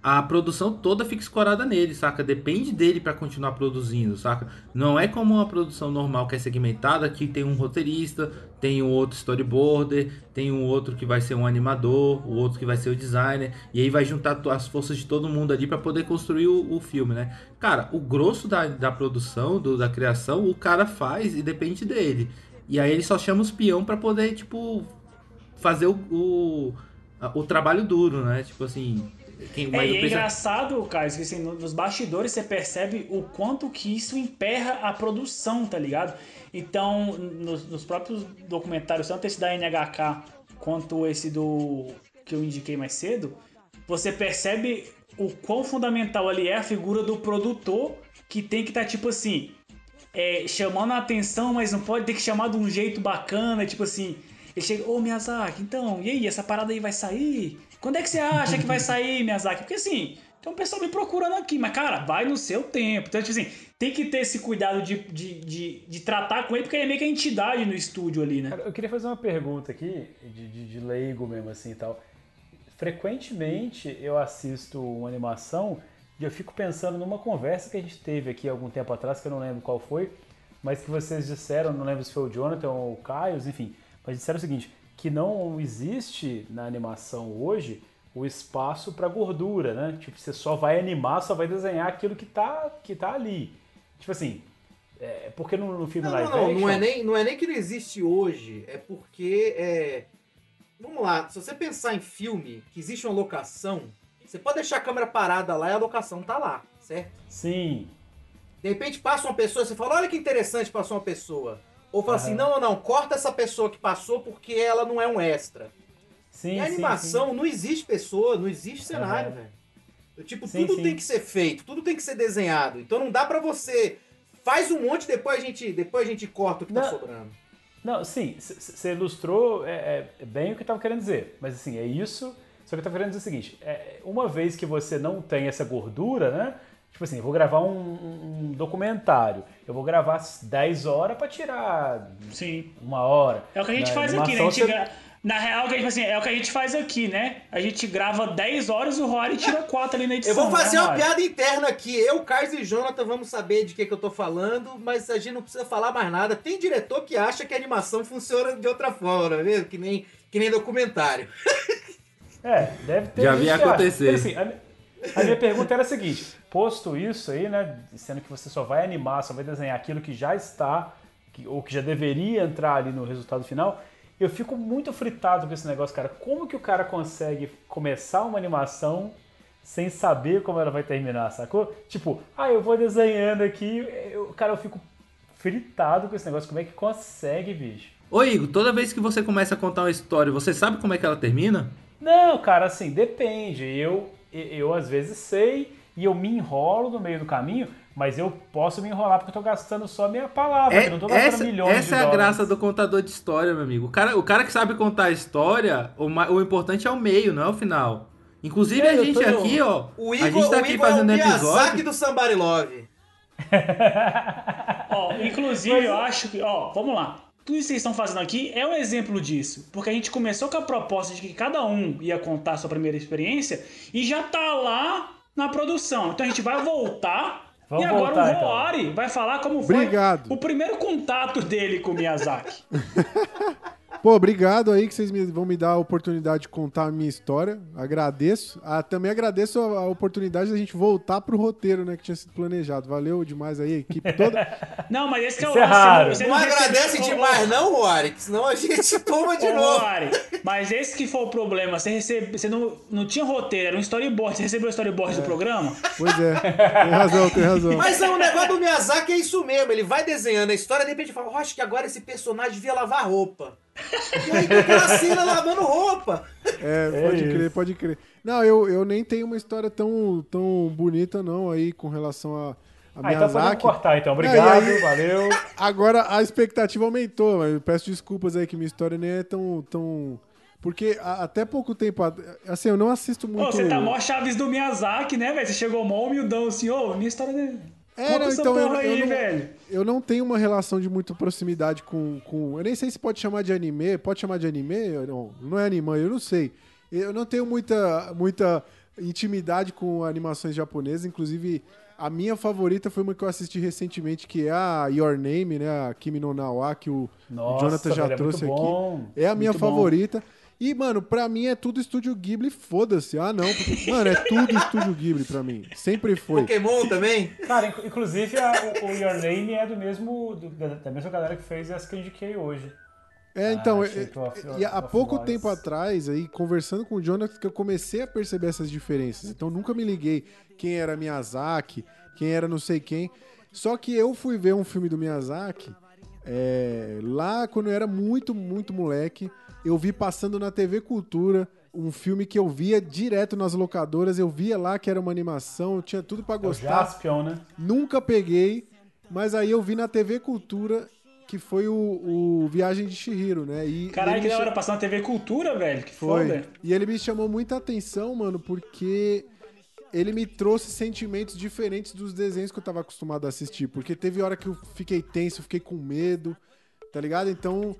a produção toda fica escorada nele, saca? Depende dele pra continuar produzindo, saca? Não é como uma produção normal que é segmentada, que tem um roteirista, tem um outro storyboarder, tem um outro que vai ser um animador, o outro que vai ser o designer, e aí vai juntar as forças de todo mundo ali pra poder construir o, o filme, né? Cara, o grosso da, da produção, do- da criação, o cara faz e depende dele. E aí ele só chama os peão pra poder, tipo, fazer o, o, o trabalho duro, né? Tipo assim. Quem, É, e é engraçado, Caio, que assim, no- nos bastidores você percebe o quanto que isso emperra a produção, tá ligado? Então, nos, nos próprios documentários, tanto esse da NHK quanto esse do que eu indiquei mais cedo, você percebe o quão fundamental ali é a figura do produtor que tem que estar, tipo assim, é, chamando a atenção, mas não pode ter que chamar de um jeito bacana, tipo assim. Ele chega, ô Miyazaki, então, e aí, essa parada aí vai sair? Quando é que você acha que vai sair, Miyazaki? Porque assim, tem um pessoal me procurando aqui, mas cara, vai no seu tempo. Então, tipo assim, tem que ter esse cuidado de, de, de, de tratar com ele, porque ele é meio que a entidade no estúdio ali, né? Cara, eu queria fazer uma pergunta aqui, de, de, de leigo mesmo, assim e tal. Frequentemente eu assisto uma animação e eu fico pensando numa conversa que a gente teve aqui algum tempo atrás, que eu não lembro qual foi, mas que vocês disseram, não lembro se foi o Jonathan ou o Caio, enfim, mas disseram o seguinte, que não existe na animação hoje o espaço para gordura, né? Tipo, você só vai animar, só vai desenhar aquilo que tá, que tá ali. Tipo assim, é, porque no, no filme Não, live não, não, action... não é, nem, não é nem que não existe hoje, é porque. É... Vamos lá, se você pensar em filme, que existe uma locação, você pode deixar a câmera parada lá e a locação tá lá, certo? Sim, De repente passa uma pessoa, você fala, olha que interessante, passou uma pessoa. Ou fala assim, não, não, não, corta essa pessoa que passou porque ela não é um extra. sim, Em sim, animação não existe pessoa, não existe cenário, Aham. velho. Tipo, Sim, tudo sim. tem que ser feito, tudo tem que ser desenhado. Então não dá pra você. Faz um monte, depois a gente, depois a gente corta o que tá Não. sobrando. Não, sim, você ilustrou é, é bem o que eu tava querendo dizer. Mas assim, é isso. Só que eu tava querendo dizer o seguinte: é, uma vez que você não tem essa gordura, né? Tipo assim, eu vou gravar um, um documentário. Eu vou gravar 10 horas pra tirar Sim. uma hora. É o que a gente Na faz aqui, né? Gente você- gra- Na real, que a gente, assim, é o que a gente faz aqui, né? A gente grava 10 horas e o Rory tira 4 ali na Eu edição. vou fazer né, uma piada interna aqui. Eu, Carlos e Jonathan vamos saber de que, que eu tô falando, mas a gente não precisa falar mais nada. Tem diretor que acha que a animação funciona de outra forma, não é mesmo? Que nem, que nem documentário. É, deve ter. Já vi acontecer. Mas, assim, a, a minha pergunta era a seguinte: posto isso aí, né? Sendo que você só vai animar, só vai desenhar aquilo que já está, que- ou que já deveria entrar ali no resultado final, eu fico muito fritado com esse negócio, cara. Como que o cara consegue começar uma animação sem saber como ela vai terminar, sacou? Tipo, ah, eu vou desenhando aqui, eu, cara, eu fico fritado com esse negócio. Como é que consegue, bicho? Ô Igor, toda vez que você começa a contar uma história, você sabe como é que ela termina? Não, cara, assim, depende. Eu, eu, às vezes sei e eu me enrolo no meio do caminho, mas eu posso me enrolar porque eu tô gastando só a minha palavra, É- eu não tô gastando essa milhões de essa é a graça do contador de história, meu amigo. O cara, o cara que sabe contar a história, o, o importante é o meio, não é o final. Inclusive É, a gente tô- aqui, ó. O a Igor, gente tá o aqui Igor é o fazendo Miyazaki episódio. do Somebody Love. Ó, inclusive, eu acho que, ó, vamos lá. Tudo isso que vocês estão fazendo aqui é um exemplo disso. Porque a gente começou com a proposta de que cada um ia contar a sua primeira experiência e já tá lá na produção. Então a gente vai voltar. Vamos e agora voltar, o então. Roari vai falar como foi Obrigado. o primeiro contato dele com o Miyazaki. Pô, obrigado aí que vocês me- vão me dar a oportunidade de contar a minha história. Agradeço. Ah, também agradeço a, a oportunidade da gente voltar pro roteiro, né, que tinha sido planejado. Valeu demais aí, a equipe toda. Não, mas esse que é o é lance, você Não recebe- agradece demais, não, que senão a gente toma de Ô, novo. Roari, mas esse que foi o problema. Você, recebe, você não, não tinha roteiro, era um storyboard. Você recebeu o storyboard do programa? Pois é, tem razão, tem razão. Mas é, o negócio do Miyazaki é isso mesmo. Ele vai desenhando a história de repente fala: "Oh, acho que agora esse personagem devia lavar roupa. E aí aquela cena lavando roupa. É, pode isso. crer, pode crer. Não, eu, eu nem tenho uma história tão, tão bonita, não, aí, com relação a, a Ah, então podemos cortar, então. E Obrigado, aí- valeu. Agora a expectativa aumentou, mas eu peço desculpas aí que minha história nem é tão. tão... Porque a- até pouco tempo. Assim, eu não assisto Ô, muito. você tá mó Chaves do Miyazaki, né, velho? Você chegou mó humildão assim, ô, minha história dele. É, não, essa então eu, porra eu aí, não, velho. eu não tenho uma relação de muita proximidade com, com. Eu nem sei se pode chamar de anime. Pode chamar de anime? Não, não é anime, eu não sei. Eu não tenho muita, muita intimidade com animações japonesas. Inclusive, a minha favorita foi uma que eu assisti recentemente, que é a Your Name, né? A Kimi no Nawa, que o Nossa, Jonathan já velho, é trouxe muito aqui. É a minha Muito bom. E, mano, pra mim é tudo estúdio Ghibli, foda-se. Ah, não. Porque, mano, é tudo estúdio Ghibli pra mim. Sempre foi. Pokémon também. Cara, inc- inclusive a- o, o Your Name é do mesmo, do- da, mesma galera que fez as que eu indiquei hoje. É, então, Ah, é- of- e há pouco Voice. tempo atrás, aí, conversando com o Jonathan, que eu comecei a perceber essas diferenças. Então, nunca me liguei quem era Miyazaki, quem era não sei quem. Só que eu fui ver um filme do Miyazaki é, lá quando eu era muito, muito moleque. Eu vi passando na TV Cultura um filme que eu via direto nas locadoras. Eu via lá que era uma animação, tinha tudo pra É o gostar. Jaspion, né? Nunca peguei, mas aí eu vi na TV Cultura que foi o, o Viagem de Shihiro, né? E Caralho, que da hora passar na TV Cultura, velho. Que Foi. foda. E ele me chamou muita atenção, mano, porque ele me trouxe sentimentos diferentes dos desenhos que eu tava acostumado a assistir. Porque teve hora que eu fiquei tenso, fiquei com medo, tá ligado? Então,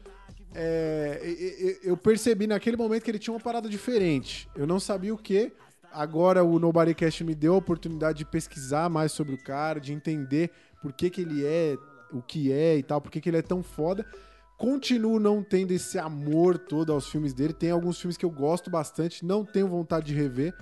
é, eu percebi naquele momento que ele tinha uma parada diferente. Eu não sabia o que. Agora o Nobodycast me deu a oportunidade de pesquisar mais sobre o cara, de entender por que, que ele é o que é e tal, por que, que ele é tão foda. Continuo não tendo esse amor todo aos filmes dele. Tem alguns filmes que eu gosto bastante, não tenho vontade de rever,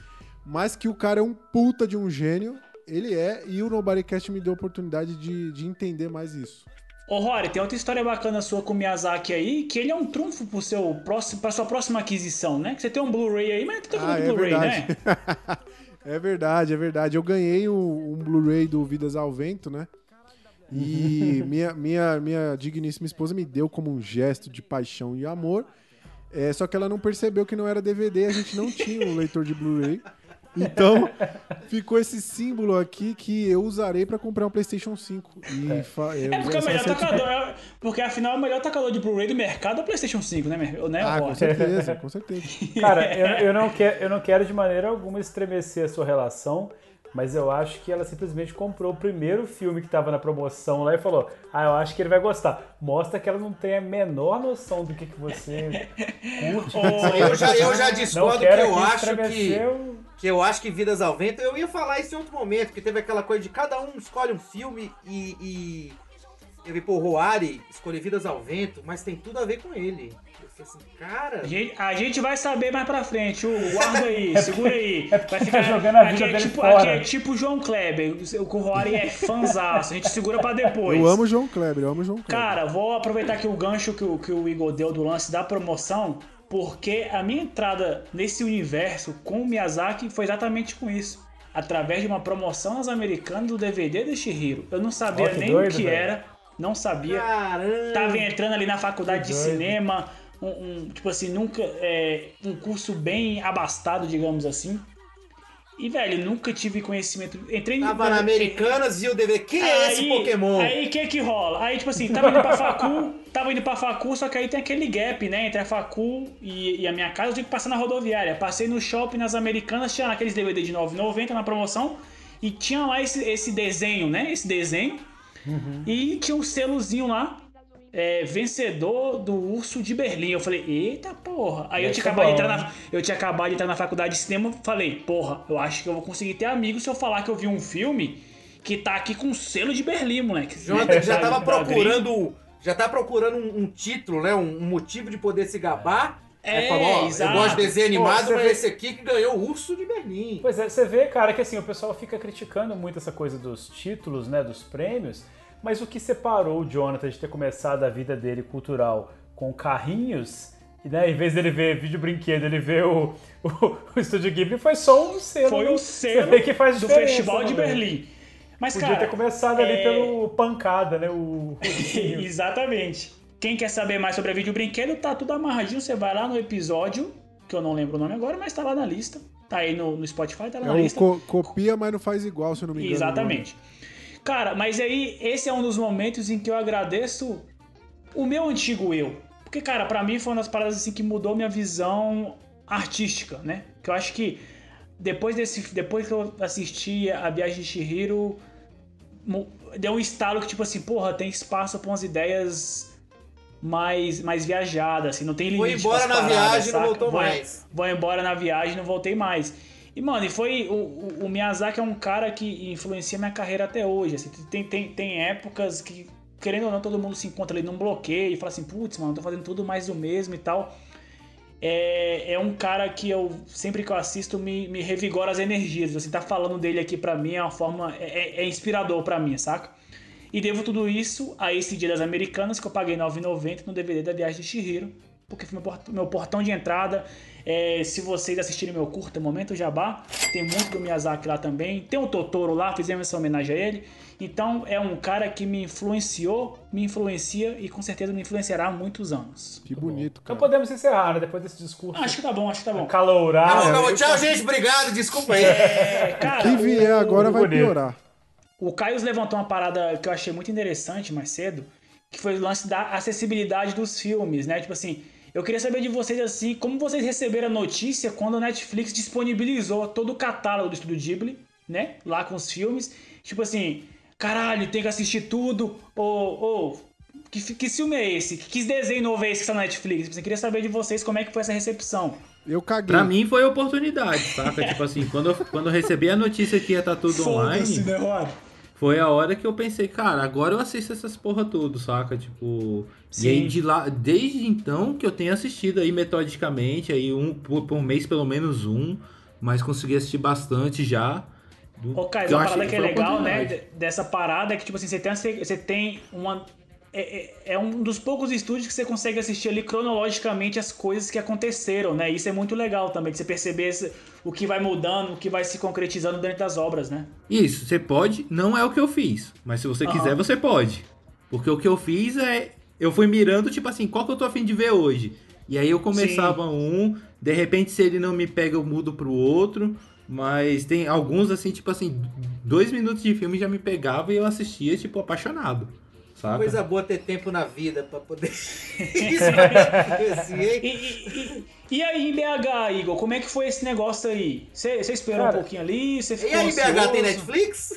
mas que o cara é um puta de um gênio. Ele é, e o Nobodycast me deu a oportunidade de, de entender mais isso. Ô, Rory, tem outra história bacana sua com o Miyazaki aí, que ele é um trunfo pro seu próximo, pra sua próxima aquisição, né? Que você tem um Blu-ray aí, mas não tem Ah, muito é Blu-ray, né? é verdade, é verdade. Eu ganhei um, um Blu-ray do Vidas ao Vento, né? E minha, minha, minha digníssima esposa me deu como um gesto de paixão e amor. É, só que ela não percebeu que não era DVD, a gente não tinha um leitor de Blu-ray. Então, ficou esse símbolo aqui que eu usarei pra comprar um PlayStation 5. E fa- eu É porque, é melhor tocador, é- porque afinal é o melhor tocador de Blu-ray do mercado é o PlayStation 5, né, meu- né Ah, com certeza, com certeza. Cara, eu, eu não quero, eu não quero de maneira alguma estremecer a sua relação, mas eu acho que ela simplesmente comprou o primeiro filme que tava na promoção lá e falou: Ah, eu acho que ele vai gostar. Mostra que ela não tem a menor noção do que, que você curte. Eu já, eu já discordo que eu acho que, que eu acho que Vidas ao Vento. Eu ia falar isso em outro momento, que teve aquela coisa de cada um escolhe um filme e. e eu vi, pô, Roari escolher Vidas ao Vento, mas tem tudo a ver com ele. Falei assim, cara. A gente, a gente vai saber mais pra frente. Hugo, guarda aí, segura aí. É Vai ficar tá jogando a aqui vida é dele tipo, fora. Aqui é tipo o João Kleber. O Rory é fanzaço. A gente segura pra depois. Eu amo o João Kleber, eu amo o João Kleber. Cara, vou aproveitar aqui o gancho que o, que o Igor deu do lance da promoção, porque a minha entrada nesse universo com o Miyazaki foi exatamente com isso. Através de uma promoção nas americanas do DVD de Shihiro. Eu não sabia Ó, que nem doido, o que velho. era, não sabia. Caramba. Tava entrando ali na faculdade de doido. cinema, um, um, tipo assim, nunca. é, um curso bem abastado, digamos assim. E, velho, nunca tive conhecimento. Entrei Tava na Americanas e o DVD. Quem é esse Pokémon? Aí o que que rola? Aí, tipo assim, tava indo pra facu, tava indo pra facu, só que aí tem aquele gap, né? Entre a facu e, e a minha casa, eu tinha que passar na rodoviária. Passei no shopping nas Americanas, tinha aqueles DVD de 9,90 na promoção. E tinha lá esse, esse desenho, né? Esse desenho. E tinha um selozinho lá. É, vencedor do Urso de Berlim. Eu falei, eita porra. Aí eu tinha, ser acabado de entrar na, eu tinha acabado de entrar na faculdade de cinema. Falei, porra, eu acho que eu vou conseguir ter amigos se eu falar que eu vi um filme que tá aqui com selo de Berlim, moleque. Jonathan já tava procurando. Já tá procurando um, um título, né? Um, um motivo de poder se gabar. É, Aí falou, ó, exato. eu gosto de desenho animado, Pô, mas vê- esse aqui que ganhou o Urso de Berlim. Pois é, você vê, cara, que assim, o pessoal fica criticando muito essa coisa dos títulos, né, dos prêmios, mas o que separou o Jonathan de ter começado a vida dele cultural com carrinhos, e né, em vez dele ver vídeo brinquedo, ele vê o, o, o Estúdio Ghibli, foi só um selo. Foi o selo você vê que faz do Festival de né, velho? Berlim. Mas, Podia cara, ter começado ali é- pelo pancada, né, o... o- Exatamente. Quem quer saber mais sobre a vídeo brinquedo, tá tudo amarradinho. Você vai lá no episódio, que eu não lembro o nome agora, mas tá lá na lista. Tá aí no, no Spotify, tá lá É na o lista. co- copia, mas não faz igual, se eu não me engano. Exatamente. Cara, mas aí esse é um dos momentos em que eu agradeço o meu antigo eu. Porque, cara, pra mim foi uma das paradas assim que mudou minha visão artística, né? Que eu acho que depois desse depois que eu assisti a Viagem de Chihiro, mo- deu um estalo que tipo assim, porra, tem espaço pra umas ideias mais mais viajadas, assim, não tem limite embora pras na paradas, viagem e não saca? voltou Vou- mais. Vou embora na viagem e não voltei mais. E, mano, e foi. O, o, Miyazaki é um cara que influencia minha carreira até hoje. Assim, tem, tem, tem épocas que, querendo ou não, todo mundo se encontra ali num bloqueio e fala assim, putz, mano, tô fazendo tudo mais do mesmo e tal. É, é um cara que eu, sempre que eu assisto, me, me revigora as energias. Assim, tá falando dele aqui pra mim é uma forma. É, é inspirador pra mim, saca? E devo tudo isso a esse Dia das Americanas, que eu paguei R$ 9,90 no DVD da Viagem de Chihiro, porque foi meu portão de entrada. É, se vocês assistirem meu curta Momento Jabá, tem muito do Miyazaki lá também. Tem o Totoro lá, fizemos essa homenagem a ele. Então é um cara que me influenciou, me influencia e com certeza me influenciará há muitos anos. Que bonito, Então cara. podemos encerrar, né, depois desse discurso Acho que tá bom, acho que tá bom. acalorado. Acabou, acabou. Tchau, gente. Obrigado. Desculpa aí. É, cara, Quem vier o- agora vai bonito. piorar. O Caio levantou uma parada que eu achei muito interessante mais cedo, que foi o lance da acessibilidade dos filmes, né? Tipo assim, eu queria saber de vocês assim, como vocês receberam a notícia quando a Netflix disponibilizou todo o catálogo do Estúdio Ghibli, né? Lá com os filmes. Tipo assim, caralho, tem que assistir tudo. Ou, ou que, que filme é esse? Que, que desenho novo é esse que está na Netflix? Tipo assim, Eu queria saber de vocês como é que foi essa recepção. Eu caguei. Pra mim foi oportunidade, saca? tipo assim, quando eu, quando eu recebi a notícia que ia estar tudo online, né, Rod? Foi a hora que eu pensei, cara, agora eu assisto essas porra tudo, saca? Tipo. Sim. E aí de lá, desde então que eu tenho assistido aí metodicamente, aí um por, por mês pelo menos um, mas consegui assistir bastante já. Ô, Caio, uma parada que é legal, né? Dessa parada é que, tipo assim, você tem, você tem uma. É, é- é um dos poucos estúdios que você consegue assistir ali cronologicamente as coisas que aconteceram, né? Isso é muito legal também, de você perceber esse- o que vai mudando, o que vai se concretizando dentro das obras, né? Isso, você pode, não é o que eu fiz, mas se você Aham. quiser, você pode. Porque o que eu fiz é. Eu fui mirando, tipo assim, qual que eu tô afim de ver hoje? E aí eu começava um, de repente, se ele não me pega, eu mudo pro outro. Mas tem alguns, assim, tipo assim, dois minutos de filme já me pegava e eu assistia, tipo, apaixonado. Saca? Coisa boa ter tempo na vida pra poder. Isso assim, E, hein? e- e- e aí, em BH, Igor, como é que foi esse negócio aí? Você esperou Cara, um pouquinho ali? Você E ficou aí, BH ansioso? tem Netflix?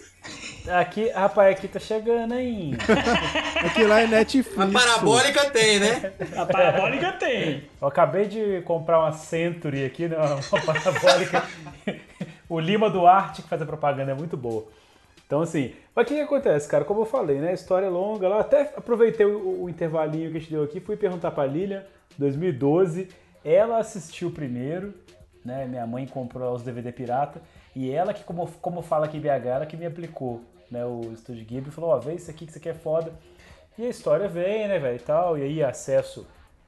Aqui, rapaz, aqui tá chegando, hein? Aqui lá é Netflix. A parabólica tem, né? A parabólica tem. Eu acabei de comprar uma Century aqui, né? Uma parabólica. o Lima Duarte que faz a propaganda é muito boa. Então, assim, mas o que, que acontece, cara? Como eu falei, né? História é longa. Eu até aproveitei o, o intervalinho que a gente deu aqui, fui perguntar pra Lilian, 2012. Ela assistiu primeiro, né? Minha mãe comprou os DVD pirata. E ela que, como, como fala aqui BH, ela que me aplicou, né? O Estúdio Ghibli falou, ó, vê isso aqui que isso aqui é foda. E a história vem, né, velho, e tal. E aí, acesso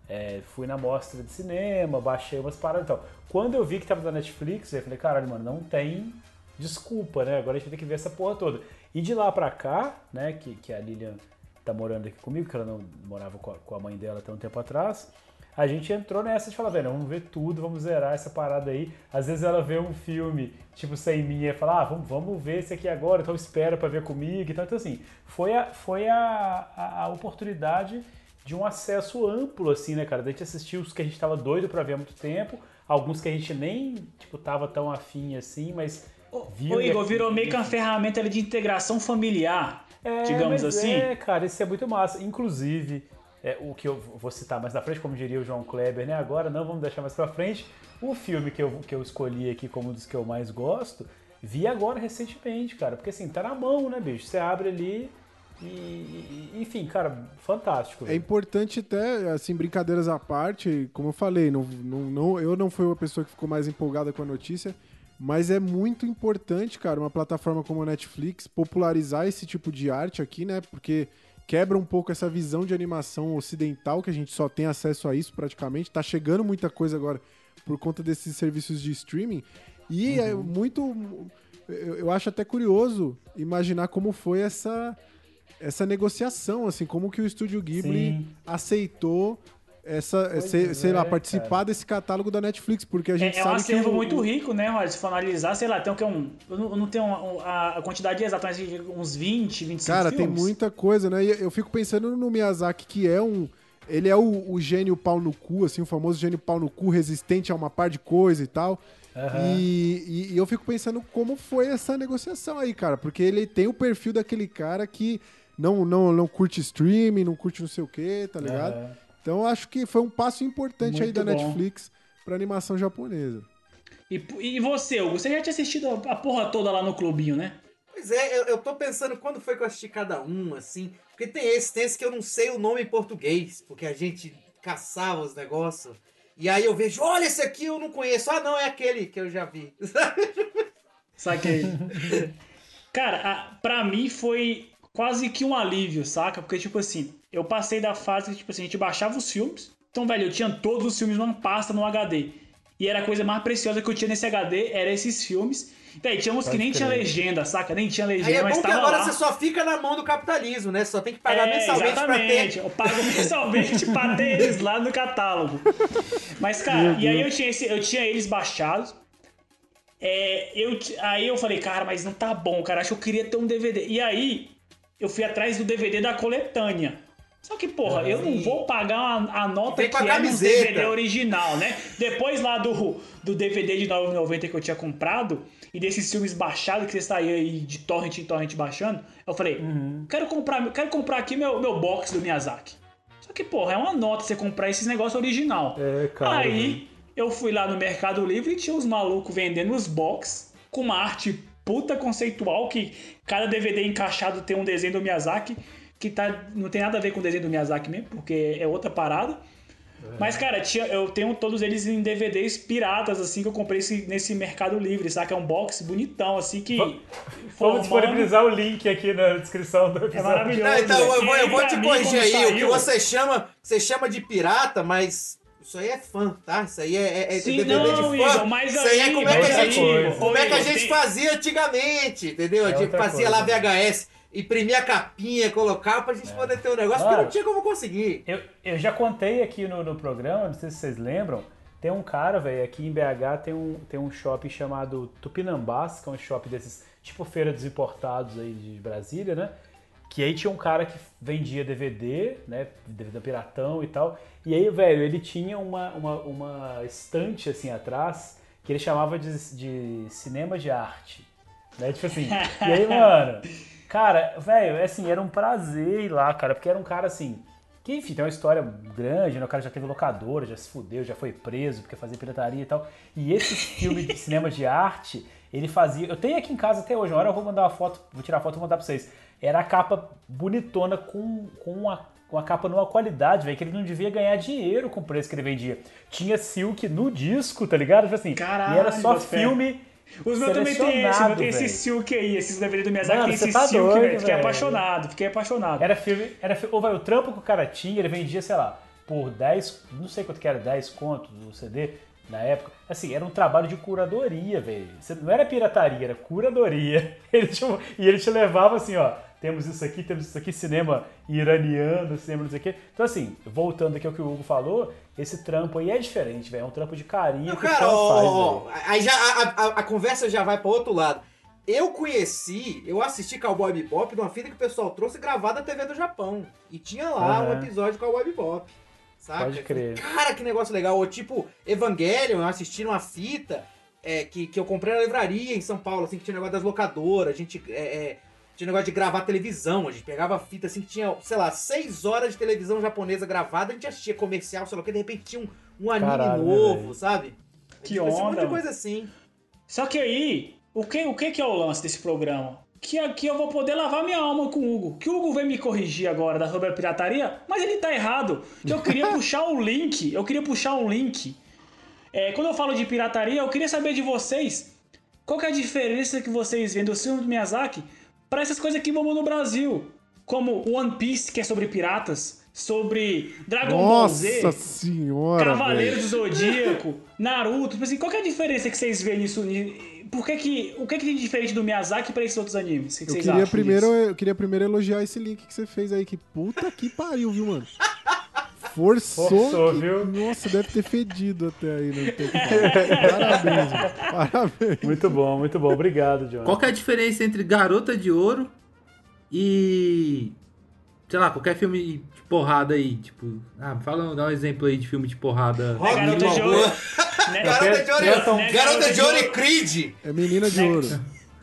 é, fui na mostra de cinema, baixei umas paradas e tal. Quando eu vi que tava na Netflix, eu falei, caralho, mano, não tem desculpa, né? Agora a gente vai ter que ver essa porra toda. E de lá pra cá, né, que, que a Lilian tá morando aqui comigo, que ela não morava com a, com a mãe dela até um tempo atrás, a gente entrou nessa de falar, velho, vamos ver tudo, vamos zerar essa parada aí. Às vezes ela vê um filme, tipo, sem mim, e fala, ah, vamos, vamos ver esse aqui agora, então espera pra ver comigo e tal. Então, assim, foi a, foi a, a, a oportunidade de um acesso amplo, assim, né, cara? Da gente assistir os que a gente tava doido pra ver há muito tempo, alguns que a gente nem, tipo, tava tão afim assim, mas viu. Ô, Igor, virou meio que uma ferramenta ali de integração familiar, é, digamos mas assim. É, cara, isso é muito massa. Inclusive, é, o que eu vou citar mais na frente, como diria o João Kleber, né? Agora não, vamos deixar mais pra frente. O filme que eu, que eu escolhi aqui como um dos que eu mais gosto, vi agora recentemente, cara. Porque assim, tá na mão, né, bicho? Você abre ali e. e- enfim, cara, fantástico. É velho. importante até, assim, brincadeiras à parte, como eu falei, não, não, não- eu não fui uma pessoa que ficou mais empolgada com a notícia, mas é muito importante, cara, uma plataforma como a Netflix popularizar esse tipo de arte aqui, né? Porque quebra um pouco essa visão de animação ocidental, que a gente só tem acesso a isso praticamente. Tá chegando muita coisa agora por conta desses serviços de streaming. E é muito. Eu, eu acho até curioso imaginar como foi essa essa negociação, assim, como que o estúdio Ghibli Sim. aceitou essa, Pois sei, sei lá, é, participar cara. desse catálogo da Netflix, porque a gente É, é um sabe acervo que muito rico, né, Roger? Se for analisar, sei lá, tem o que um. Eu não, eu não tenho um- a, quantidade exata, mas uns 20, 25 Cara, tem filmes. muita coisa, né? E eu fico pensando no Miyazaki, que é um. Ele é o, o gênio pau no cu, assim, o famoso gênio pau no cu, resistente a uma par de coisa e tal. Aham. E, e- e eu fico pensando como foi essa negociação aí, cara. Porque ele tem o perfil daquele cara que não, não, não curte streaming, não curte não sei o que, tá ligado? Aham. Então eu acho que foi um passo importante aí Muito da bom. Netflix pra animação japonesa. E, e você, Hugo? Você já tinha assistido a, a porra toda lá no clubinho, né? Pois é, eu, eu tô pensando quando foi que eu assisti cada um, assim. Porque tem esse, tem esse que eu não sei o nome em português, porque a gente caçava os negócios. E aí eu vejo, olha, esse aqui eu não conheço. Ah, não, é aquele que eu já vi. Saquei. Cara, a, pra mim foi quase que um alívio, saca? Porque, tipo assim, eu passei da fase que, tipo assim, a gente baixava os filmes. Então, velho, eu tinha todos os filmes numa pasta no HD. E era a coisa mais preciosa que eu tinha nesse HD, era esses filmes. Velho, tinha uns que nem tinha legenda, saca? Nem tinha Aí legenda, é mas bom que agora lá. você só fica na mão do capitalismo, né? Você só tem que pagar É, mensalmente pra exatamente. ter. Eu pago mensalmente pra ter eles lá no catálogo. Mas, cara, e aí eu tinha, esse- eu tinha eles baixados. É, eu, aí eu falei, cara, mas não tá bom, cara. Acho que eu queria ter um DVD. E aí eu fui atrás do DVD da coletânea. Só que, porra, eu não vou pagar a, a nota que é no. DVD original, né? Depois lá do, do DVD de 9,90 que eu tinha comprado e desses filmes baixados que você saía aí de torrent em torrent baixando, eu falei, quero comprar, quero comprar aqui meu, meu box do Miyazaki. Só que, porra, é uma nota você comprar esses negócios original. É, cara. Aí eu fui lá no Mercado Livre e tinha uns malucos vendendo os box com uma arte puta conceitual que cada DVD encaixado tem um desenho do Miyazaki que tá, não tem nada a ver com o desenho do Miyazaki mesmo, porque é outra parada. Mas, cara, tinha, eu tenho todos eles em DVDs piratas, assim, que eu comprei esse- nesse Mercado Livre, saca? É um box bonitão, assim, que... Vamos formando- disponibilizar o link aqui na descrição do É episódio. maravilhoso. Não, então eu vou, eu vou te corrigir aí. O que saiu- você chama, você chama de pirata, mas isso aí é fã, tá? Isso aí é, é, é Sim, DVD não, de fã. Igor, mas isso aí é como é que a gente, como é que a gente fazia antigamente, entendeu? A É gente outra fazia coisa. lá VHS, imprimia a capinha, colocava pra gente poder ter um negócio, porque Mano. não tinha como conseguir. Eu, eu já contei aqui no, no programa, não sei se vocês lembram, Tem um cara, velho, aqui em BH tem um, tem um shopping chamado Tupinambás, que é um shopping desses, tipo feira dos importados aí de Brasília, né? Que aí tinha um cara que vendia DVD, né? DVD piratão e tal. E aí, velho, ele tinha uma, uma, uma estante assim atrás que ele chamava de, de cinema de arte. Né? Tipo assim. e aí, mano, cara, velho, assim, era um prazer ir lá, cara, porque era um cara assim. Que, enfim, tem uma história grande, né? O cara já teve locadora, já se fudeu, já foi preso porque fazia pirataria e tal. E esse filme de cinema de arte, ele fazia. Eu tenho aqui em casa até hoje, uma hora eu vou mandar uma foto, vou tirar a foto e mandar pra vocês. Era a capa bonitona com, com uma, uma capa numa qualidade, velho, que ele não devia ganhar dinheiro com o preço que ele vendia. Tinha Silk no disco, tá ligado? Tipo assim, Caralho, e era só filme. Os meus também tem esse, meu tem esse silk aí, esses DVD do Miyazaki Mano, tem esse tá silk, doido, velho. Fiquei apaixonado, fiquei apaixonado. Era filme. Era fi- Ô, velho, o trampo que o cara tinha, ele vendia, sei lá, por 10. Não sei quanto que era, 10 contos do CD na época. Assim, era um trabalho de curadoria, velho. Não era pirataria, era curadoria. Ele te- e ele te levava assim, ó. Temos isso aqui, temos isso aqui, cinema iraniano, cinema não sei o quê. Então, assim, voltando aqui ao que o Hugo falou, esse trampo aí é diferente, velho. É um trampo de carinho Não, que o cara, cara ó, faz, ó, aí já a, a- a conversa já vai pra outro lado. Eu conheci, eu assisti Cowboy Bebop numa fita que o pessoal trouxe gravada da TV do Japão. E tinha lá um Aham. episódio de Cowboy Bebop. Saca? Pode crer. Cara, que negócio legal. Ou tipo, Evangelion, eu assisti numa fita é, que, que eu comprei na livraria em São Paulo, assim, que tinha negócio das locadoras, a gente. é, é, tinha negócio de gravar televisão, a gente pegava a fita assim que tinha, sei lá, seis horas de televisão japonesa gravada, a gente assistia comercial, sei lá o que, de repente tinha um, um anime Caralho, novo, velho? sabe? Que Tipo, monte onda, de mano. coisa assim. Só que aí, o que, o que que é o lance desse programa? Que aqui eu vou poder lavar minha alma com o Hugo. Que o Hugo veio me corrigir agora da sobre a pirataria, mas ele tá errado. Que eu queria puxar um link, eu queria puxar um link. É, quando eu falo de pirataria, eu queria saber de vocês qual que é a diferença que vocês veem do filme do Miyazaki para essas coisas que bombam no Brasil. Como One Piece, que é sobre piratas, sobre Dragon Ball Z. Nossa senhora. Cavaleiro velho. do Zodíaco, Naruto, tipo assim, qual que é a diferença que vocês veem nisso? Ni- Por que que, o que que tem de diferente do Miyazaki pra esses outros animes? Que, Eu queria, primeiro, disso? eu queria primeiro elogiar esse link que você fez aí. Que puta que pariu, viu, mano? Forçou. Forçou, que- viu? Nossa, deve ter fedido até aí. Tem Parabéns, mano. Parabéns. Muito bom, muito bom. Obrigado, John. Qual que é a diferença entre Garota de Ouro e. Sei lá, qualquer filme de porrada aí? Tipo, ah, fala, dá um exemplo aí de filme de porrada. É Garota de Ouro. Né? Garota de Ouro, Nelson- né, Garota de Ouro e. Creed. É menina de ouro.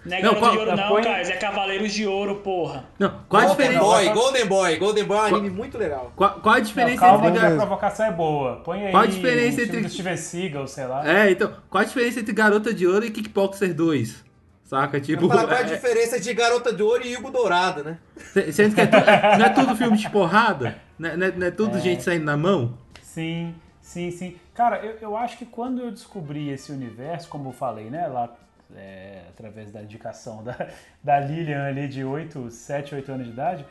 Não é Não, Garota qual- de Ouro, não, põe- cara. É Cavaleiros de Ouro, porra. Não, qual a Golden diferença? Boy, Golden Boy. Golden Boy é um anime muito legal. Qual, qual a Não, diferença calma entre. a provocação é boa. Põe aí Qual a diferença entre- Steven Seagal, sei lá. É, então, qual a diferença entre Garota de Ouro e Kickboxer 2? Saca? Tipo. Falar qual a é- diferença de Garota de Ouro e Hugo Dourado, né? é- Sendo que é tu- é- não é tudo filme de porrada? Não é, não é- não é tudo gente saindo na mão? Sim, sim, sim. Cara, eu, eu acho que quando eu descobri esse universo, como eu falei, né, lá é, através da indicação da, da Lilian ali de 8, 7, 8 anos de idade,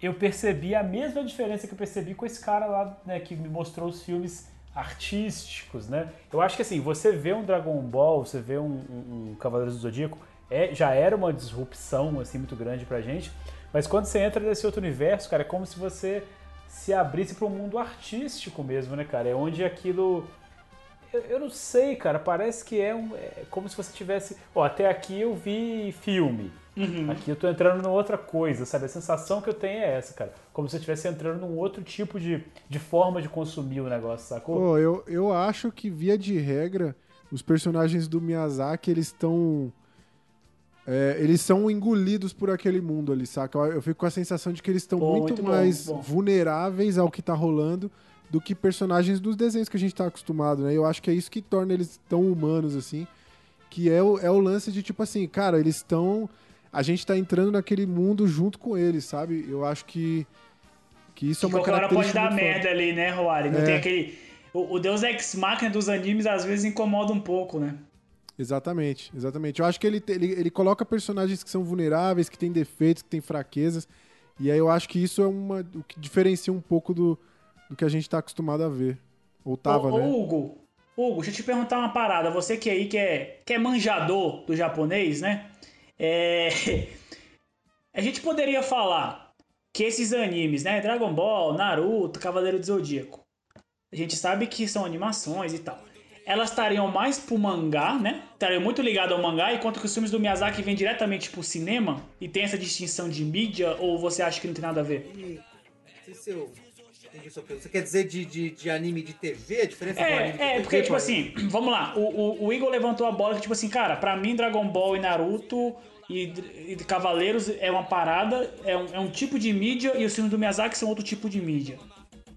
eu percebi a mesma diferença que eu percebi com esse cara lá, né, que me mostrou os filmes artísticos, né? Eu acho que assim, você vê um Dragon Ball, você vê um, um, um Cavaleiros do Zodíaco, é, já era uma disrupção assim muito grande pra gente, mas quando você entra nesse outro universo, cara, é como se você se abrisse para um mundo artístico mesmo, né, cara? É onde aquilo. Eu, eu não sei, cara, parece que é, um, é como se você tivesse. Ó, até aqui eu vi filme. Aqui eu tô entrando numa outra coisa, sabe? A sensação que eu tenho é essa, cara. Como se eu estivesse entrando num outro tipo de, de forma de consumir o negócio, sacou? Pô, eu, eu acho que, via de regra, os personagens do Miyazaki, eles estão. é, eles são engolidos por aquele mundo ali, saca? Eu, eu fico com a sensação de que eles estão muito, muito bom, mais muito bom. vulneráveis ao que tá rolando do que personagens dos desenhos que a gente tá acostumado, né? Eu acho que é isso que torna eles tão humanos, assim. Que é o, é o lance de, tipo assim, cara, eles estão. A gente tá entrando naquele mundo junto com eles, sabe? Eu acho que. Que isso é Que uma qualquer hora pode característica. dar merda ali, né, Roari? Não É. tem aquele. O, o Deus Ex Machina dos animes às vezes incomoda um pouco, né? Exatamente, exatamente. Eu acho que ele, ele, ele coloca personagens que são vulneráveis, que têm defeitos, que têm fraquezas. E aí eu acho que isso é uma, o que diferencia um pouco do, do que a gente tá acostumado a ver. Ou tava, ô, ô, né? Hugo, Hugo, deixa eu te perguntar uma parada. Você que aí que é, que é manjador do japonês, né? É... A gente poderia falar que esses animes, né? Dragon Ball, Naruto, Cavaleiro do Zodíaco. A gente sabe que são animações e tal. elas estariam mais pro mangá, né? Estariam muito ligadas ao mangá, enquanto que os filmes do Miyazaki vêm diretamente pro cinema e tem essa distinção de mídia, ou você acha que não tem nada a ver? Não sei se eu entendi. Você quer dizer de, de, de anime de TV? A diferença do anime de É, é, TV porque, tipo pro assim, vamos lá, o, o, o Igor levantou a bola que, tipo assim, cara, pra mim Dragon Ball e Naruto e, e Cavaleiros é uma parada, é um, é um tipo de mídia e os filmes do Miyazaki são outro tipo de mídia.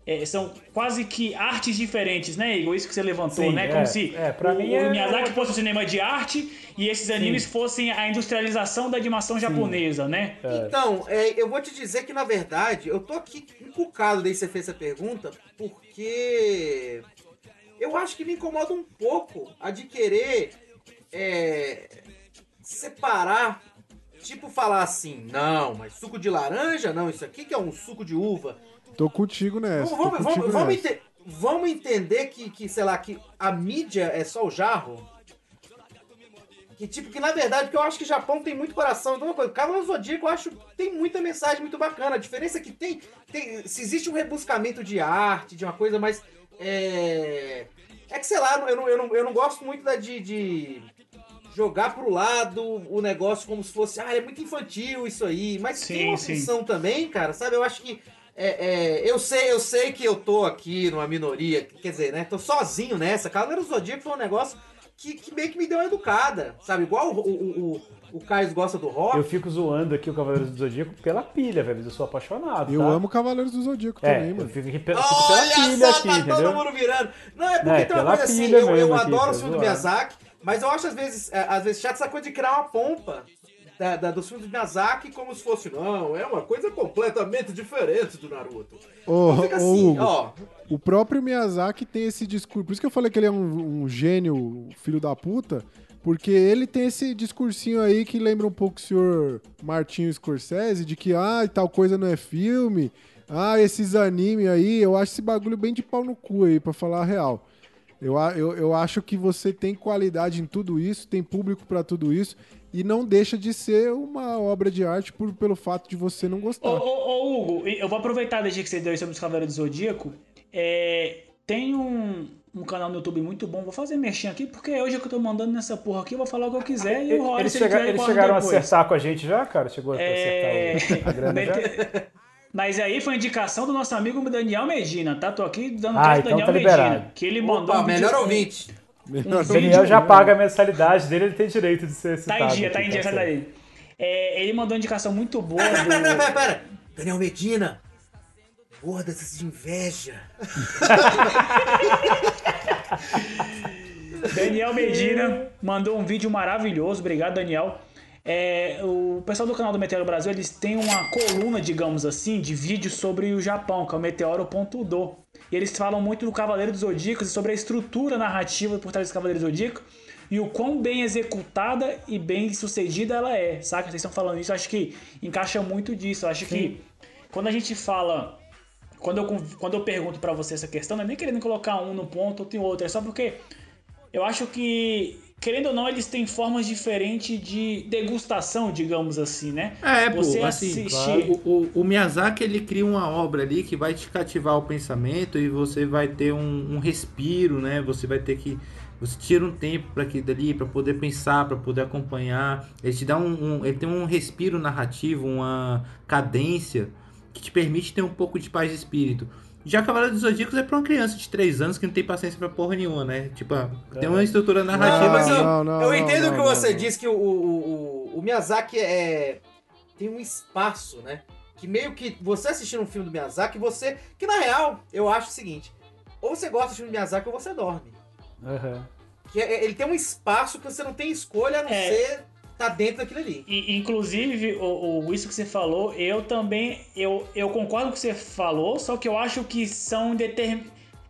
É, são quase que artes diferentes, né, Igor? Isso que você levantou, Sim, né? é, Como se é, pra o, mim o é- Miyazaki fosse um cinema de arte e esses animes fossem a industrialização da animação japonesa, né? Então, é, eu vou te dizer que, na verdade, eu tô aqui encucado desde que você fez essa pergunta, porque eu acho que me incomoda um pouco a de querer é, separar, tipo falar assim, não, mas suco de laranja, não, isso aqui que é um suco de uva. Tô contigo nessa. Vamos, contigo vamos, vamos nessa. ente- vamos entender que, que, sei lá, que a mídia é só o jarro? Que tipo, que na verdade, porque eu acho que o Japão tem muito coração. Então, uma coisa, o Cavaleiro do Zodíaco eu acho que tem muita mensagem muito bacana. A diferença é que tem, tem. Se existe um rebuscamento de arte, de uma coisa mais. É. É que, sei lá, eu não, eu não, eu não gosto muito da de, de jogar pro lado o negócio como se fosse. Ah, é muito infantil isso aí. Mas Sim, tem uma sim. função também, cara, sabe? Eu acho que. É, é, eu sei, eu sei que eu tô aqui numa minoria, quer dizer, né? Tô sozinho nessa. Cavaleiro do Zodíaco foi um negócio que, que meio que me deu uma educada, sabe? Igual o, o, o, o Caio gosta do rock. Eu fico zoando aqui o Cavaleiros do Zodíaco pela pilha, velho. Eu sou apaixonado. Eu tá? amo Cavaleiros do Zodíaco É, também, eu mano. fico, aqui pe- fico pela Olha pilha só, aqui, tá entendeu? todo mundo virando. Não, é porque É, tem uma coisa assim, eu, eu aqui, adoro tá os filmes do. Miyazaki, mas eu acho às vezes, é, às vezes chato essa coisa de criar uma pompa. Da, da, dos filmes do Miyazaki como se fosse, não, é uma coisa completamente diferente do Naruto. Ô, Então assim, Hugo, ó. O próprio Miyazaki tem esse discurso. Por isso que eu falei que ele é um, um gênio, filho da puta. Porque ele tem esse discursinho aí que lembra um pouco o senhor Martinho Scorsese, de que, ah, tal coisa não é filme. Ah, esses anime aí, eu acho esse bagulho bem de pau no cu aí, pra falar a real. Eu, eu, eu acho que você tem qualidade em tudo isso, tem público pra tudo isso, e não deixa de ser uma obra de arte por, pelo fato de você não gostar. Ô, ô, ô, Hugo, eu vou aproveitar desde que você deu sobre os Cavaleiros do Zodíaco. É, tem um, um canal no YouTube muito bom, vou fazer mexer aqui, porque hoje que eu tô mandando nessa porra aqui, eu vou falar o que eu quiser e o Rory, Eles, ele chega- eles chegaram a depois. acertar com a gente já, cara? Chegou a É... acertar o- a grana já? Mete- Mas aí foi indicação do nosso amigo Daniel Medina, tá? Tô aqui dando Ah, então Daniel tá. Medina. Que ele mandou Opa, um vídeo- melhor ouvinte. Melhor O Daniel já paga a mensalidade dele, ele tem direito de ser Tá citado. em dia, tá em dia, sai certo. daí. É, ele mandou uma indicação muito boa Pera, pera, pera, pera, do... pera. Daniel Medina. Gordas de inveja. Daniel Medina mandou um vídeo maravilhoso, obrigado Daniel. É, o pessoal do canal do Meteoro Brasil, eles têm uma coluna, digamos assim, de vídeos sobre o Japão, que é o Meteoro.do. E eles falam muito do Cavaleiro dos Zodíacos e sobre a estrutura narrativa por trás do Cavaleiro dos Zodíaco e o quão bem executada e bem sucedida ela é, saca? Vocês estão falando isso, acho que encaixa muito disso. Eu acho que quando a gente fala quando eu, quando eu pergunto pra você essa questão, não é nem querendo colocar um no ponto, em outro, é só porque eu acho que, querendo ou não, eles têm formas diferentes de degustação, digamos assim, né? É, pô, Você assim, assistir- o, o, o Miyazaki ele cria uma obra ali que vai te cativar o pensamento e você vai ter um, um respiro, né? Você vai ter que você tira um tempo para aquilo dali, para poder pensar, para poder acompanhar. Ele te dá um, um- ele tem um respiro narrativo, uma cadência que te permite ter um pouco de paz de espírito. Já Cavaleiro dos Zodíacos é pra uma criança de 3 anos que não tem paciência pra porra nenhuma, né? Tipo, tem uma estrutura narrativa que- eu, não, não, eu não, entendo o não, que você não. disse, que o, o, o, o Miyazaki é, tem um espaço, né? Que meio que você assistindo um filme do Miyazaki, você. Que na real, eu acho o seguinte: ou você gosta de filme do Miyazaki ou você dorme. Aham. Que é- ele tem um espaço que você não tem escolha a não É. ser tá dentro daquilo ali. E, inclusive, o, o- isso que você falou, eu também, eu, eu concordo com o que você falou, só que eu acho que são, determ,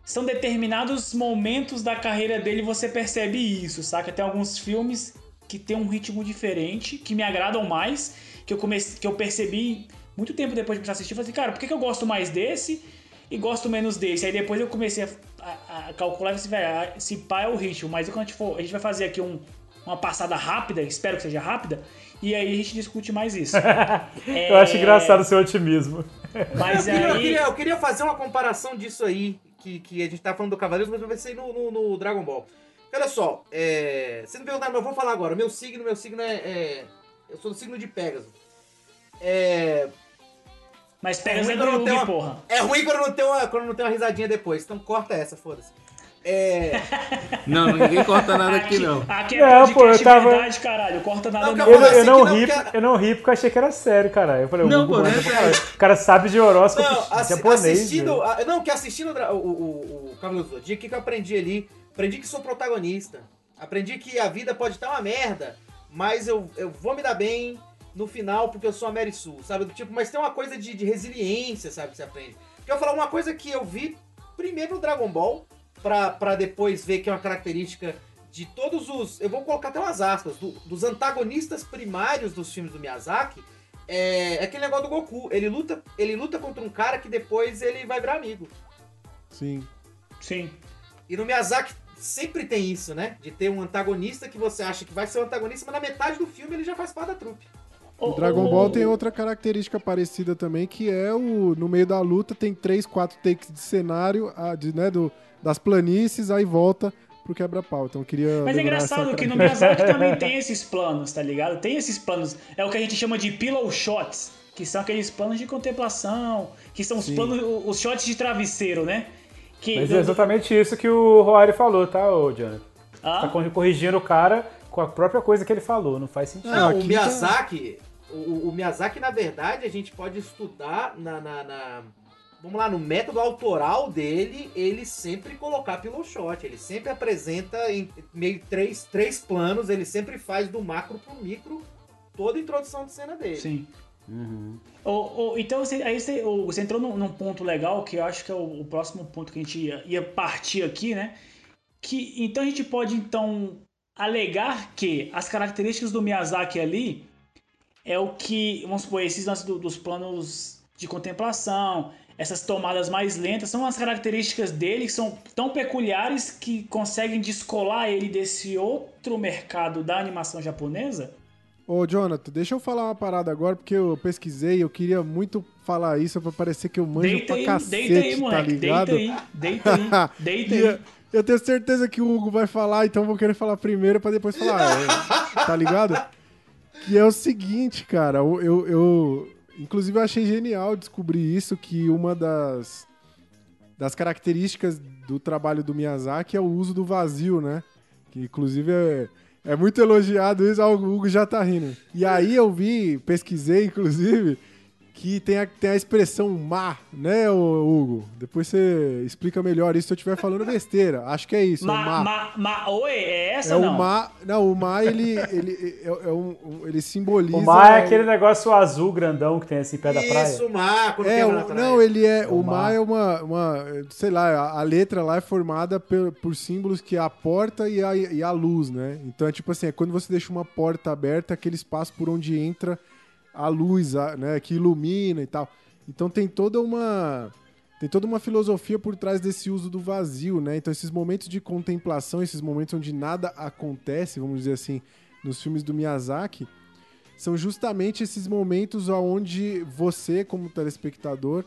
são determinados momentos da carreira dele você percebe isso, saca? Tem alguns filmes que tem um ritmo diferente, que me agradam mais, que eu, comecei, que eu percebi muito tempo depois de começar a assistir, eu falei cara, por que, que eu gosto mais desse e gosto menos desse? Aí depois eu comecei a, a- a calcular e assim, velho, se pá é o ritmo, mas quando a gente for, a gente vai fazer aqui um, uma passada rápida, espero que seja rápida, e aí a gente discute mais isso. Eu acho engraçado o seu otimismo. Mas Eu queria, eu, aí. queria, eu queria fazer uma comparação disso aí, que, que a gente tá falando do Cavaleiros, mas eu pensei no, no, no Dragon Ball. Olha só, é... você não perguntaram, mas eu vou falar agora. O meu signo, meu signo é, é- Eu sou do signo de Pegasus. É... Mas pega ruim Zé do quando não Yugi, tem uma- porra. É ruim quando não tem uma, quando não tem uma risadinha depois. Então corta essa, foda-se. É... Não, ninguém corta nada aqui não. Aqui é Não, pô, eu tava- verdade, caralho. Corta nada Não, não. Eu, eu assim não não ri, quer- eu não ri porque eu achei que era sério, cara. Eu falei, Não, pô, não é sério. caralho. O cara sabe de horóscopo Não, assi- japonês. assistindo. a- não, que assistindo o, o, o, o Cavaleiro do Zodíaco, o que, que eu aprendi ali? Aprendi que sou protagonista. Aprendi que a vida pode estar uma merda, mas eu, eu vou me dar bem no final porque eu sou a Mary Sue, sabe? Tipo, mas tem uma coisa de, de resiliência, sabe? Que você aprende. Porque eu vou falar uma coisa que eu vi primeiro no Dragon Ball, pra, pra depois ver que é uma característica de todos os. Eu vou colocar até umas aspas, do- dos antagonistas primários dos filmes do Miyazaki. É, é aquele negócio do Goku. Ele luta, ele luta contra um cara que depois ele vai virar amigo. Sim. Sim. E no Miyazaki sempre tem isso, né? De ter um antagonista que você acha que vai ser o antagonista, mas na metade do filme ele já faz parte da trupe. O Dragon Ball tem outra característica parecida também, que é o. No meio da luta tem três, quatro takes de cenário, a- de, né, do, das planícies, aí volta pro quebra-pau. Então eu queria. Mas é engraçado que no. Miyazaki também tem esses planos, tá ligado? Tem esses planos. É o que a gente chama de pillow shots, que são aqueles planos de contemplação, que são os Sim. planos, os shots de travesseiro, né? Que Mas é exatamente isso que o Roari falou, tá, ô Jonathan? Ah? Tá cor- corrigindo o cara com a própria coisa que ele falou, não faz sentido. Não, o tá- Miyazaki, o, o Miyazaki, na verdade, a gente pode estudar na, na- na- Vamos lá, no método autoral dele, ele sempre colocar pillow shot. Ele sempre apresenta em meio três, três planos, ele sempre faz do macro pro micro toda a introdução de cena dele. Sim. Ô, ô, então você, aí você, ô, você entrou num, num ponto legal que eu acho que é o, o próximo ponto que a gente ia, ia partir aqui, né? Que então a gente pode então alegar que as características do Miyazaki ali é o que, vamos supor, esses lances do- dos planos de contemplação, essas tomadas mais lentas, são as características dele que são tão peculiares que conseguem descolar ele desse outro mercado da animação japonesa? Ô, Jonathan, deixa eu falar uma parada agora, porque eu pesquisei, eu queria muito falar isso pra parecer que eu manjo Deita pra aí, cacete, deita aí, tá moleque. ligado? Deita aí, deita aí, deita aí. eu- tenho certeza que o Hugo vai falar, então eu vou querer falar primeiro pra depois falar. é, tá ligado? Que é o seguinte, cara, eu, eu- inclusive eu achei genial descobrir isso, que uma das, das características do trabalho do Miyazaki é o uso do vazio, né? Que inclusive é, é muito elogiado isso, o Hugo já tá rindo. E aí eu vi, pesquisei inclusive, que tem a, tem a expressão mar, né, Hugo? Depois você explica melhor isso se eu estiver falando besteira. Acho que é isso, é o Ma, mar. ma, ma, oi, é essa É não? o mar. Não, o mar ele, ele, é, é um, ele simboliza. O mar é aquele negócio azul grandão que tem assim, pé da praia. Isso, mar, quando É, o- na praia. não, ele é. o o mar mar. é uma, uma. Sei lá, a, a letra lá é formada por, por símbolos que é a porta e a, e a luz, né? Então é tipo assim, é quando você deixa uma porta aberta, aquele espaço por onde entra a luz, né? Que ilumina e tal. Então tem toda uma. Tem toda uma filosofia por trás desse uso do vazio, né? Então esses momentos de contemplação, esses momentos onde nada acontece, vamos dizer assim, nos filmes do Miyazaki, são justamente esses momentos onde você, como telespectador,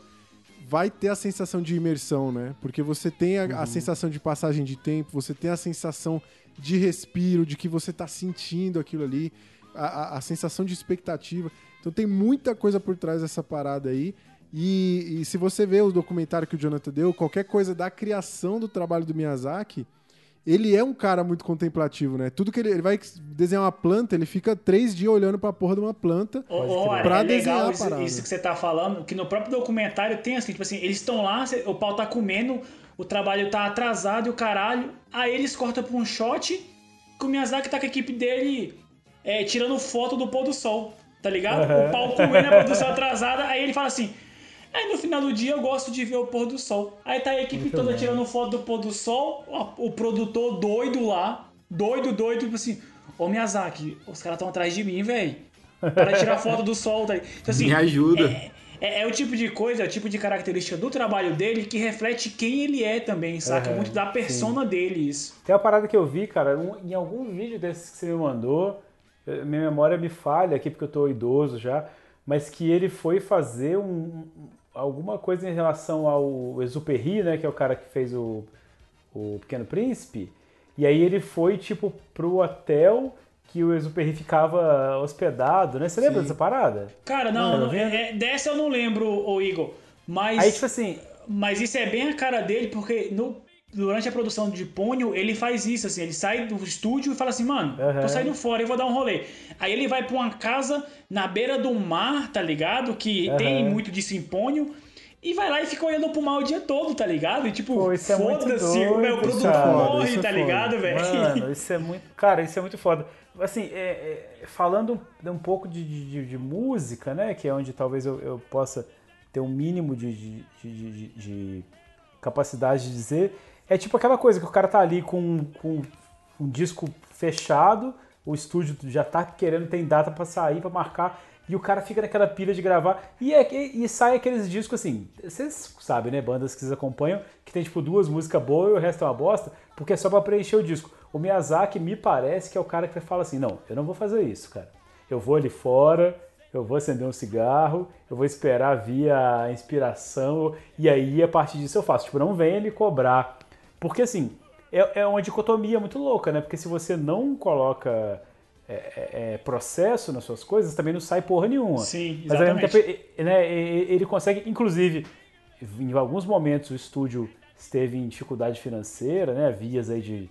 vai ter a sensação de imersão, né? Porque você tem a, a sensação de passagem de tempo, você tem a sensação de respiro, de que você tá sentindo aquilo ali, a, a- a sensação de expectativa. Então tem muita coisa por trás dessa parada aí. E, e se você vê o documentário que o Jonathan deu, qualquer coisa da criação do trabalho do Miyazaki, ele é um cara muito contemplativo, né? Tudo que ele, ele vai desenhar uma planta, ele fica três dias olhando pra porra de uma planta. Olha, Pra é desenhar legal a isso, parada. isso que você tá falando, que no próprio documentário tem assim, tipo assim, eles estão lá, o pau tá comendo, o trabalho tá atrasado e o caralho, aí eles cortam pra um shot que o Miyazaki tá com a equipe dele é, tirando foto do pôr do sol, tá ligado? O pau comendo a produção atrasada, aí ele fala assim, aí no final do dia eu gosto de ver o pôr do sol. Aí tá a equipe toda tirando foto do pôr do sol, o, o produtor doido lá, doido, doido, tipo assim, ô Miyazaki, os caras estão atrás de mim, velho. Para tirar foto do sol. Tá? Então, assim, Me ajuda. É, é- é o tipo de coisa, é o tipo de característica do trabalho dele que reflete quem ele é também, saca? Aham, Muito da persona dele, isso. Tem uma parada que eu vi, cara, um- em algum vídeo desses que você me mandou, minha memória me falha aqui porque eu tô idoso já, mas que ele foi fazer um, um- alguma coisa em relação ao Exupéry, né, que é o cara que fez o, o Pequeno Príncipe. E aí ele foi, tipo, pro hotel que o Exuperry ficava hospedado, né? Você lembra dessa parada? Cara, não, Não, não, vendo? é- dessa eu não lembro, ô Igor. Mas, Aí, tipo assim, mas isso é bem a cara dele, porque no, durante a produção de Pônio, ele faz isso, assim, ele sai do estúdio e fala assim, mano, Aham. tô saindo fora, eu vou dar um rolê. Aí ele vai pra uma casa na beira do mar, tá ligado? Que tem Aham. muito disso em Pônio. E vai lá e fica olhando pro mar o dia todo, tá ligado? E tipo, é foda-se, doido, o produtor cara. morre, é tá foda. ligado, velho? Mano, isso é muito. Cara, isso é muito foda. Assim, é- é, falando um, um pouco de, de- de música, né? Que é onde talvez eu, eu possa ter um mínimo de, de- de- de- de capacidade de dizer. É tipo aquela coisa que o cara tá ali com, com um disco fechado, o estúdio já tá querendo, tem data pra sair, pra marcar, e o cara fica naquela pilha de gravar. E, é, e, e sai aqueles discos assim, vocês sabem, né? Bandas que vocês acompanham, que tem tipo duas músicas boas e o resto é uma bosta, porque é só pra preencher o disco. O Miyazaki me parece que é o cara que fala assim: não, eu não vou fazer isso, cara. Eu vou ali fora, eu vou acender um cigarro, eu vou esperar vir a inspiração, e aí a partir disso eu faço. Tipo, não venha me cobrar. Porque assim, é, é uma dicotomia muito louca, né? Porque se você não coloca é, é, é, processo nas suas coisas, também não sai porra nenhuma. Sim, Mas ao mesmo exatamente. tempo, e- né, ele consegue, inclusive, em alguns momentos o estúdio esteve em dificuldade financeira, né? Vias aí de,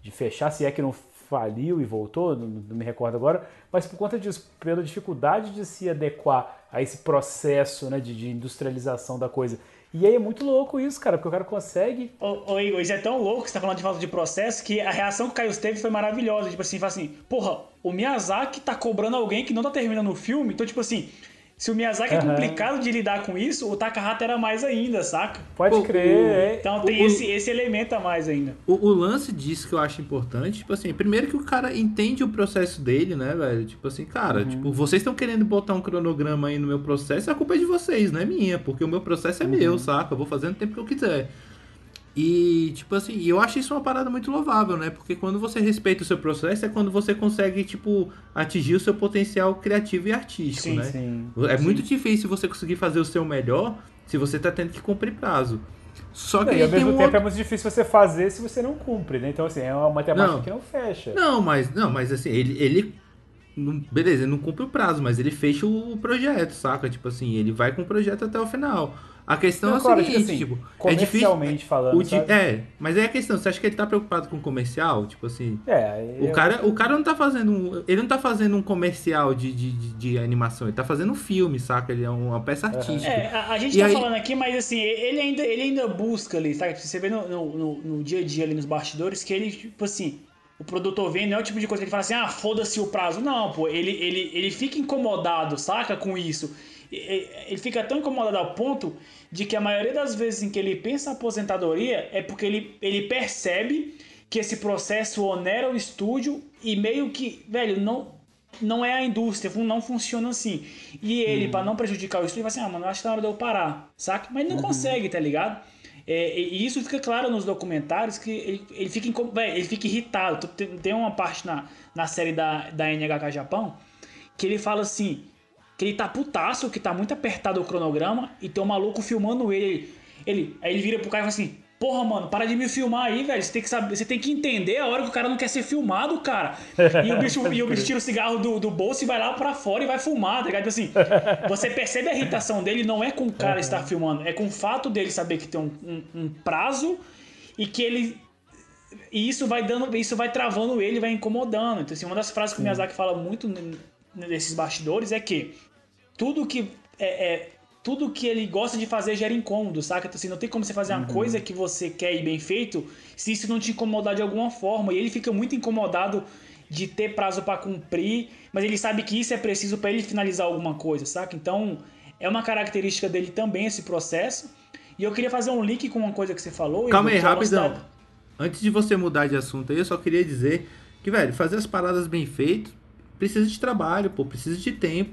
de fechar, se é que não faliu e voltou, não, não me recordo agora, mas por conta disso, pela dificuldade de se adequar a esse processo né, de, de industrialização da coisa. E aí é muito louco isso, cara, porque o cara consegue. Ô, ô, Igor, isso é tão louco que você tá falando de falta de processo que a reação que o Caio teve foi maravilhosa. Tipo assim, fala assim, porra, o Miyazaki tá cobrando alguém que não tá terminando o filme. Então, tipo assim, se o Miyazaki é Aham. complicado de lidar com isso, o Takahata era mais ainda, saca? Pode Pô, crer. o- é. Então tem O- esse, esse elemento a mais ainda. O, o lance disso que eu acho importante, tipo assim, primeiro que o cara entende o processo dele, né, velho? Tipo assim, cara, Uhum. tipo, vocês estão querendo botar um cronograma aí no meu processo, a culpa é de vocês, não é minha, porque o meu processo é Uhum. meu, saca? Eu vou fazendo o tempo que eu quiser. E, tipo assim, e eu acho isso uma parada muito louvável, né? Porque quando você respeita o seu processo é quando você consegue, tipo, atingir o seu potencial criativo e artístico, Sim, né? sim. É muito difícil você conseguir fazer o seu melhor se você tá tendo que cumprir prazo. Só que E aí ao mesmo um tempo outro... é muito difícil você fazer se você não cumpre, né? Então, assim, é uma matemática Não. que não fecha. Não, mas não, mas assim, ele, ele não- beleza, ele não cumpre o prazo, mas ele fecha o projeto, saca? Tipo assim, ele vai com o projeto até o final. A questão Não, é o claro, seguinte, tipo assim, tipo, é difícil comercialmente falando, o di- sabe? é, mas é a questão, você acha que ele tá preocupado com comercial? Tipo assim, É, o eu- cara, o cara não tá fazendo um, ele não tá fazendo um comercial de, de, de, de animação, ele tá fazendo um filme, saca? Ele é uma peça artística. É, a, a gente E tá aí- falando aqui, mas assim, ele ainda, ele ainda busca ali, sabe? Você vê no, no, no- no dia a dia ali nos bastidores que ele, tipo assim, o produtor vem, não é o tipo de coisa que ele fala assim, ah, foda-se o prazo. Não, pô, ele, ele, ele fica incomodado, saca, com isso. Ele fica tão incomodado ao ponto de que a maioria das vezes em que ele pensa aposentadoria é porque ele, ele percebe que esse processo onera o estúdio e meio que, velho, não, não é a indústria, não funciona assim. E ele, pra não prejudicar o estúdio, vai assim, ah, mano, acho que tá na hora de eu parar, saca? Mas ele não consegue, tá ligado? É, e isso fica claro nos documentários que ele, ele, fica, incom- véi, ele fica irritado. Tem, tem uma parte na, na série da, da NHK Japão que ele fala assim: que ele tá putaço, que tá muito apertado o cronograma e tem um maluco filmando ele. ele aí ele vira pro cara e fala assim: Porra, mano, para de me filmar aí, velho. Você tem que saber, você tem que entender a hora que o cara não quer ser filmado, cara. E o bicho, e o bicho tira o cigarro do, do bolso e vai lá pra fora e vai fumar, tá ligado? Tipo assim, você percebe a irritação dele, não é com o cara estar filmando, é com o fato dele saber que tem um, um- um prazo e que ele. E isso vai dando, isso vai travando ele, vai incomodando. Então, assim, uma das frases que o Miyazaki fala muito nesses bastidores é que tudo que é, é- tudo que ele gosta de fazer gera incômodo, saca? Então, assim, não tem como você fazer uma coisa que você quer e bem feito se isso não te incomodar de alguma forma. E ele fica muito incomodado de ter prazo pra cumprir, mas ele sabe que isso é preciso pra ele finalizar alguma coisa, saca? Então, é uma característica dele também esse processo. E eu queria fazer um link com uma coisa que você falou. Calma aí, rapidão. Antes de você mudar de assunto aí, eu só queria dizer que, velho, fazer as paradas bem feitas precisa de trabalho, pô, precisa de tempo.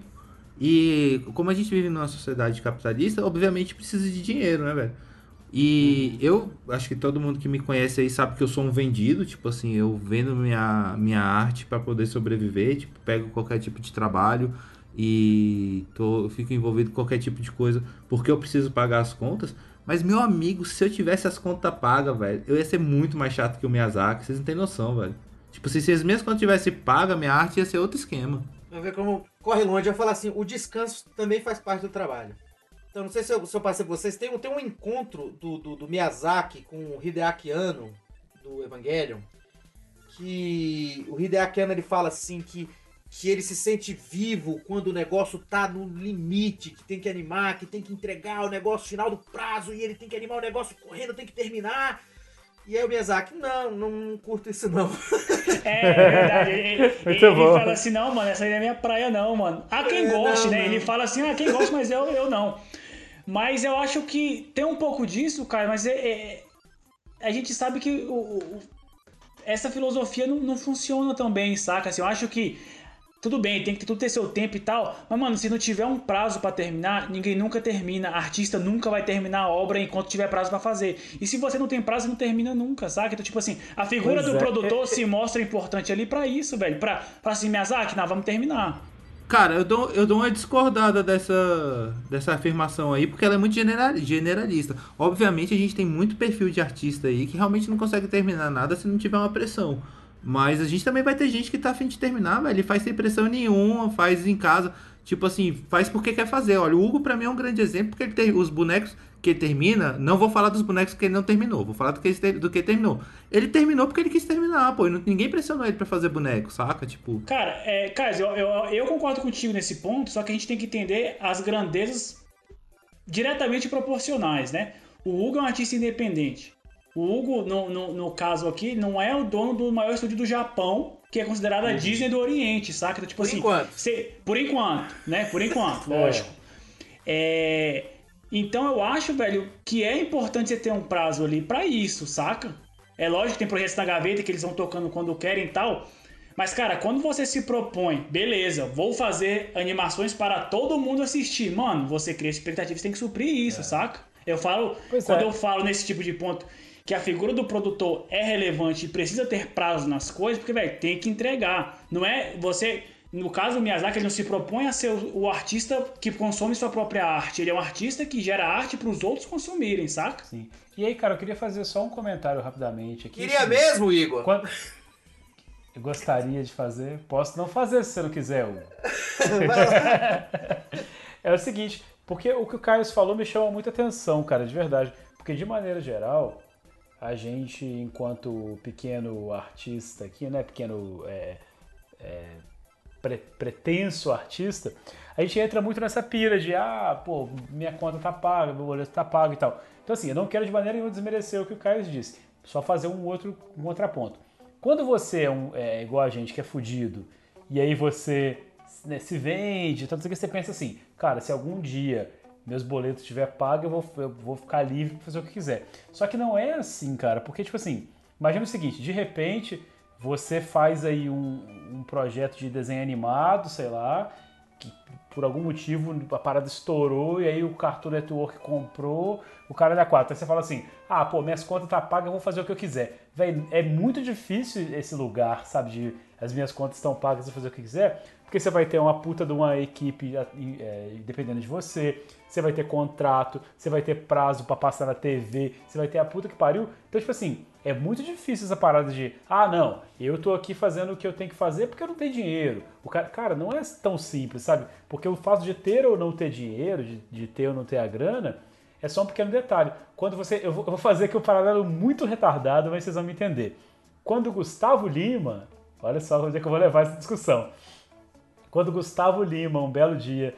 E como a gente vive numa sociedade capitalista, obviamente precisa de dinheiro, né, velho? E eu acho que todo mundo que me conhece aí sabe que eu sou um vendido, tipo assim, eu vendo minha, minha arte para poder sobreviver, tipo, pego qualquer tipo de trabalho e tô, fico envolvido com qualquer tipo de coisa porque eu preciso pagar as contas. Mas, meu amigo, se eu tivesse as contas pagas, velho, eu ia ser muito mais chato que o Miyazaki. Vocês não têm noção, velho. Tipo, se as minhas contas tivessem paga, minha arte ia ser outro esquema. Pra ver como corre longe. Eu falo assim, o descanso também faz parte do trabalho. Então, não sei se eu, se eu passei pra vocês, tem, um- tem um encontro do, do, do Miyazaki com o Hideaki Anno, do Evangelion, que o Hideaki Anno ele fala assim que, que ele se sente vivo quando o negócio tá no limite, que tem que animar, que tem que entregar o negócio final do prazo e ele tem que animar o negócio correndo, tem que terminar. E aí o Miyazaki, não, não curto isso não. É, é verdade. Ele, ele- fala assim, não, mano, essa aí não é minha praia, não, mano. Há quem É, goste, não, né? não. Ele fala assim, ah, quem gosta, mas eu, eu não. Mas eu acho que tem um pouco disso, cara, mas é, é- a gente sabe que o- o- o- essa filosofia não, não funciona tão bem, saca? Assim, eu acho que tudo bem, tem que tudo ter seu tempo e tal, mas, mano, se não tiver um prazo pra terminar, ninguém nunca termina. Artista nunca vai terminar a obra enquanto tiver prazo pra fazer. E se você não tem prazo, não termina nunca, saca? Então, tipo assim, a figura Pois do é. produtor se mostra importante ali pra isso, velho. Pra, pra assim, Miyazaki, não, vamos terminar. Cara, eu dou, eu dou uma discordada dessa, dessa afirmação aí, porque ela é muito genera- generalista. Obviamente, a gente tem muito perfil de artista aí que realmente não consegue terminar nada se não tiver uma pressão. Mas a gente também vai ter gente que tá afim de terminar, velho. Ele faz sem pressão nenhuma, faz em casa. Tipo assim, faz porque quer fazer. Olha, o Hugo pra mim é um grande exemplo, porque ele tem os bonecos que ele termina. Não vou falar dos bonecos que ele não terminou, vou falar do que ele, do que ele terminou. Ele terminou porque ele quis terminar, pô. Ninguém pressionou ele pra fazer boneco, saca? Tipo. Cara, é, cara eu, eu, eu concordo contigo nesse ponto, só que a gente tem que entender as grandezas diretamente proporcionais, né? O Hugo é um artista independente. O Hugo, no, no, no caso aqui, não é o dono do maior estúdio do Japão, que é considerado a Disney do Oriente, saca? Então, tipo Por assim, enquanto. cê- por enquanto, né? Por enquanto, lógico. É, então eu acho, velho, que é importante você ter um prazo ali pra isso, saca? É lógico que tem projetos na gaveta que eles vão tocando quando querem e tal. Mas, cara, quando você se propõe, beleza, vou fazer animações para todo mundo assistir, mano, você cria expectativas, tem que suprir isso, saca? Eu falo, Pois quando é. eu falo nesse tipo de ponto que a figura do produtor é relevante e precisa ter prazo nas coisas, porque, velho, tem que entregar. Não é você. No caso do Miyazaki, ele não se propõe a ser o, artista que consome sua própria arte. Ele é um artista que gera arte para os outros consumirem, saca? Sim. E aí, cara, eu queria fazer só um comentário rapidamente aqui. Queria Assim, mesmo, Igor? Quando... Eu gostaria de fazer. Posso não fazer se você não quiser, Hugo. é o seguinte, porque o que o Carlos falou me chama muita atenção, cara, de verdade. Porque de maneira geral, a gente, enquanto pequeno artista aqui, né? Pequeno é, é, pre- pretenso artista, a gente entra muito nessa pira de ah, pô, minha conta tá paga, meu boleto tá pago e tal. Então assim, eu não quero de maneira nenhuma desmerecer o que o Carlos disse, só fazer um outro um contraponto. Quando você é, um, é igual a gente que é fudido, e aí você né, se vende, tanto que você pensa assim, cara, se algum dia meus boletos estiver pago, eu vou, eu vou ficar livre para fazer o que quiser. Só que não é assim, cara, porque tipo assim, imagina o seguinte, de repente você faz aí um, um projeto de desenho animado, sei lá, que por algum motivo a parada estourou e aí o Cartoon Network comprou, o cara da 4. Aí você fala assim: ah, pô, minhas contas tá pagas, eu vou fazer o que eu quiser. Véi, é muito difícil esse lugar, sabe, de as minhas contas estão pagas, eu vou fazer o que quiser, porque você vai ter uma puta de uma equipe é, dependendo de você, você vai ter contrato, você vai ter prazo pra passar na TV, você vai ter a puta que pariu. Então, tipo assim, é muito difícil essa parada de, ah, não, eu tô aqui fazendo o que eu tenho que fazer porque eu não tenho dinheiro. O cara, cara, não é tão simples, sabe? Porque o fato de ter ou não ter dinheiro, de, de ter ou não ter a grana, é só um pequeno detalhe. Quando você. Eu vou, fazer aqui um paralelo muito retardado, mas vocês vão me entender. Quando Gustavo Lima. Olha só onde é que eu vou levar essa discussão. Quando Gustavo Lima, um belo dia,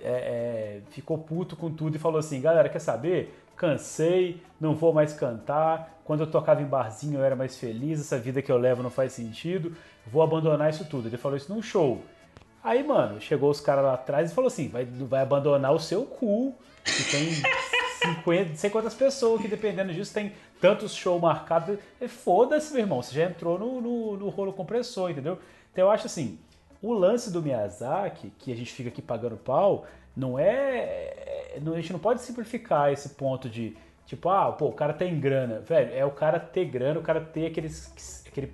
é, é, ficou puto com tudo e falou assim: galera, quer saber? Cansei, não vou mais cantar. Quando eu tocava em barzinho eu era mais feliz, essa vida que eu levo não faz sentido, vou abandonar isso tudo. Ele falou isso num show. Aí, mano, chegou os caras lá atrás e falou assim: vai, vai abandonar o seu cu, que tem 50, não sei quantas pessoas que dependendo disso tem tantos shows marcados. Foda-se, meu irmão, você já entrou no, no, no rolo compressor, entendeu? Então eu acho assim: o lance do Miyazaki, que a gente fica aqui pagando pau, não é. não- A gente não pode simplificar esse ponto de tipo, ah, pô, o cara tem grana. Velho, é o cara ter grana, o cara ter aqueles, aquele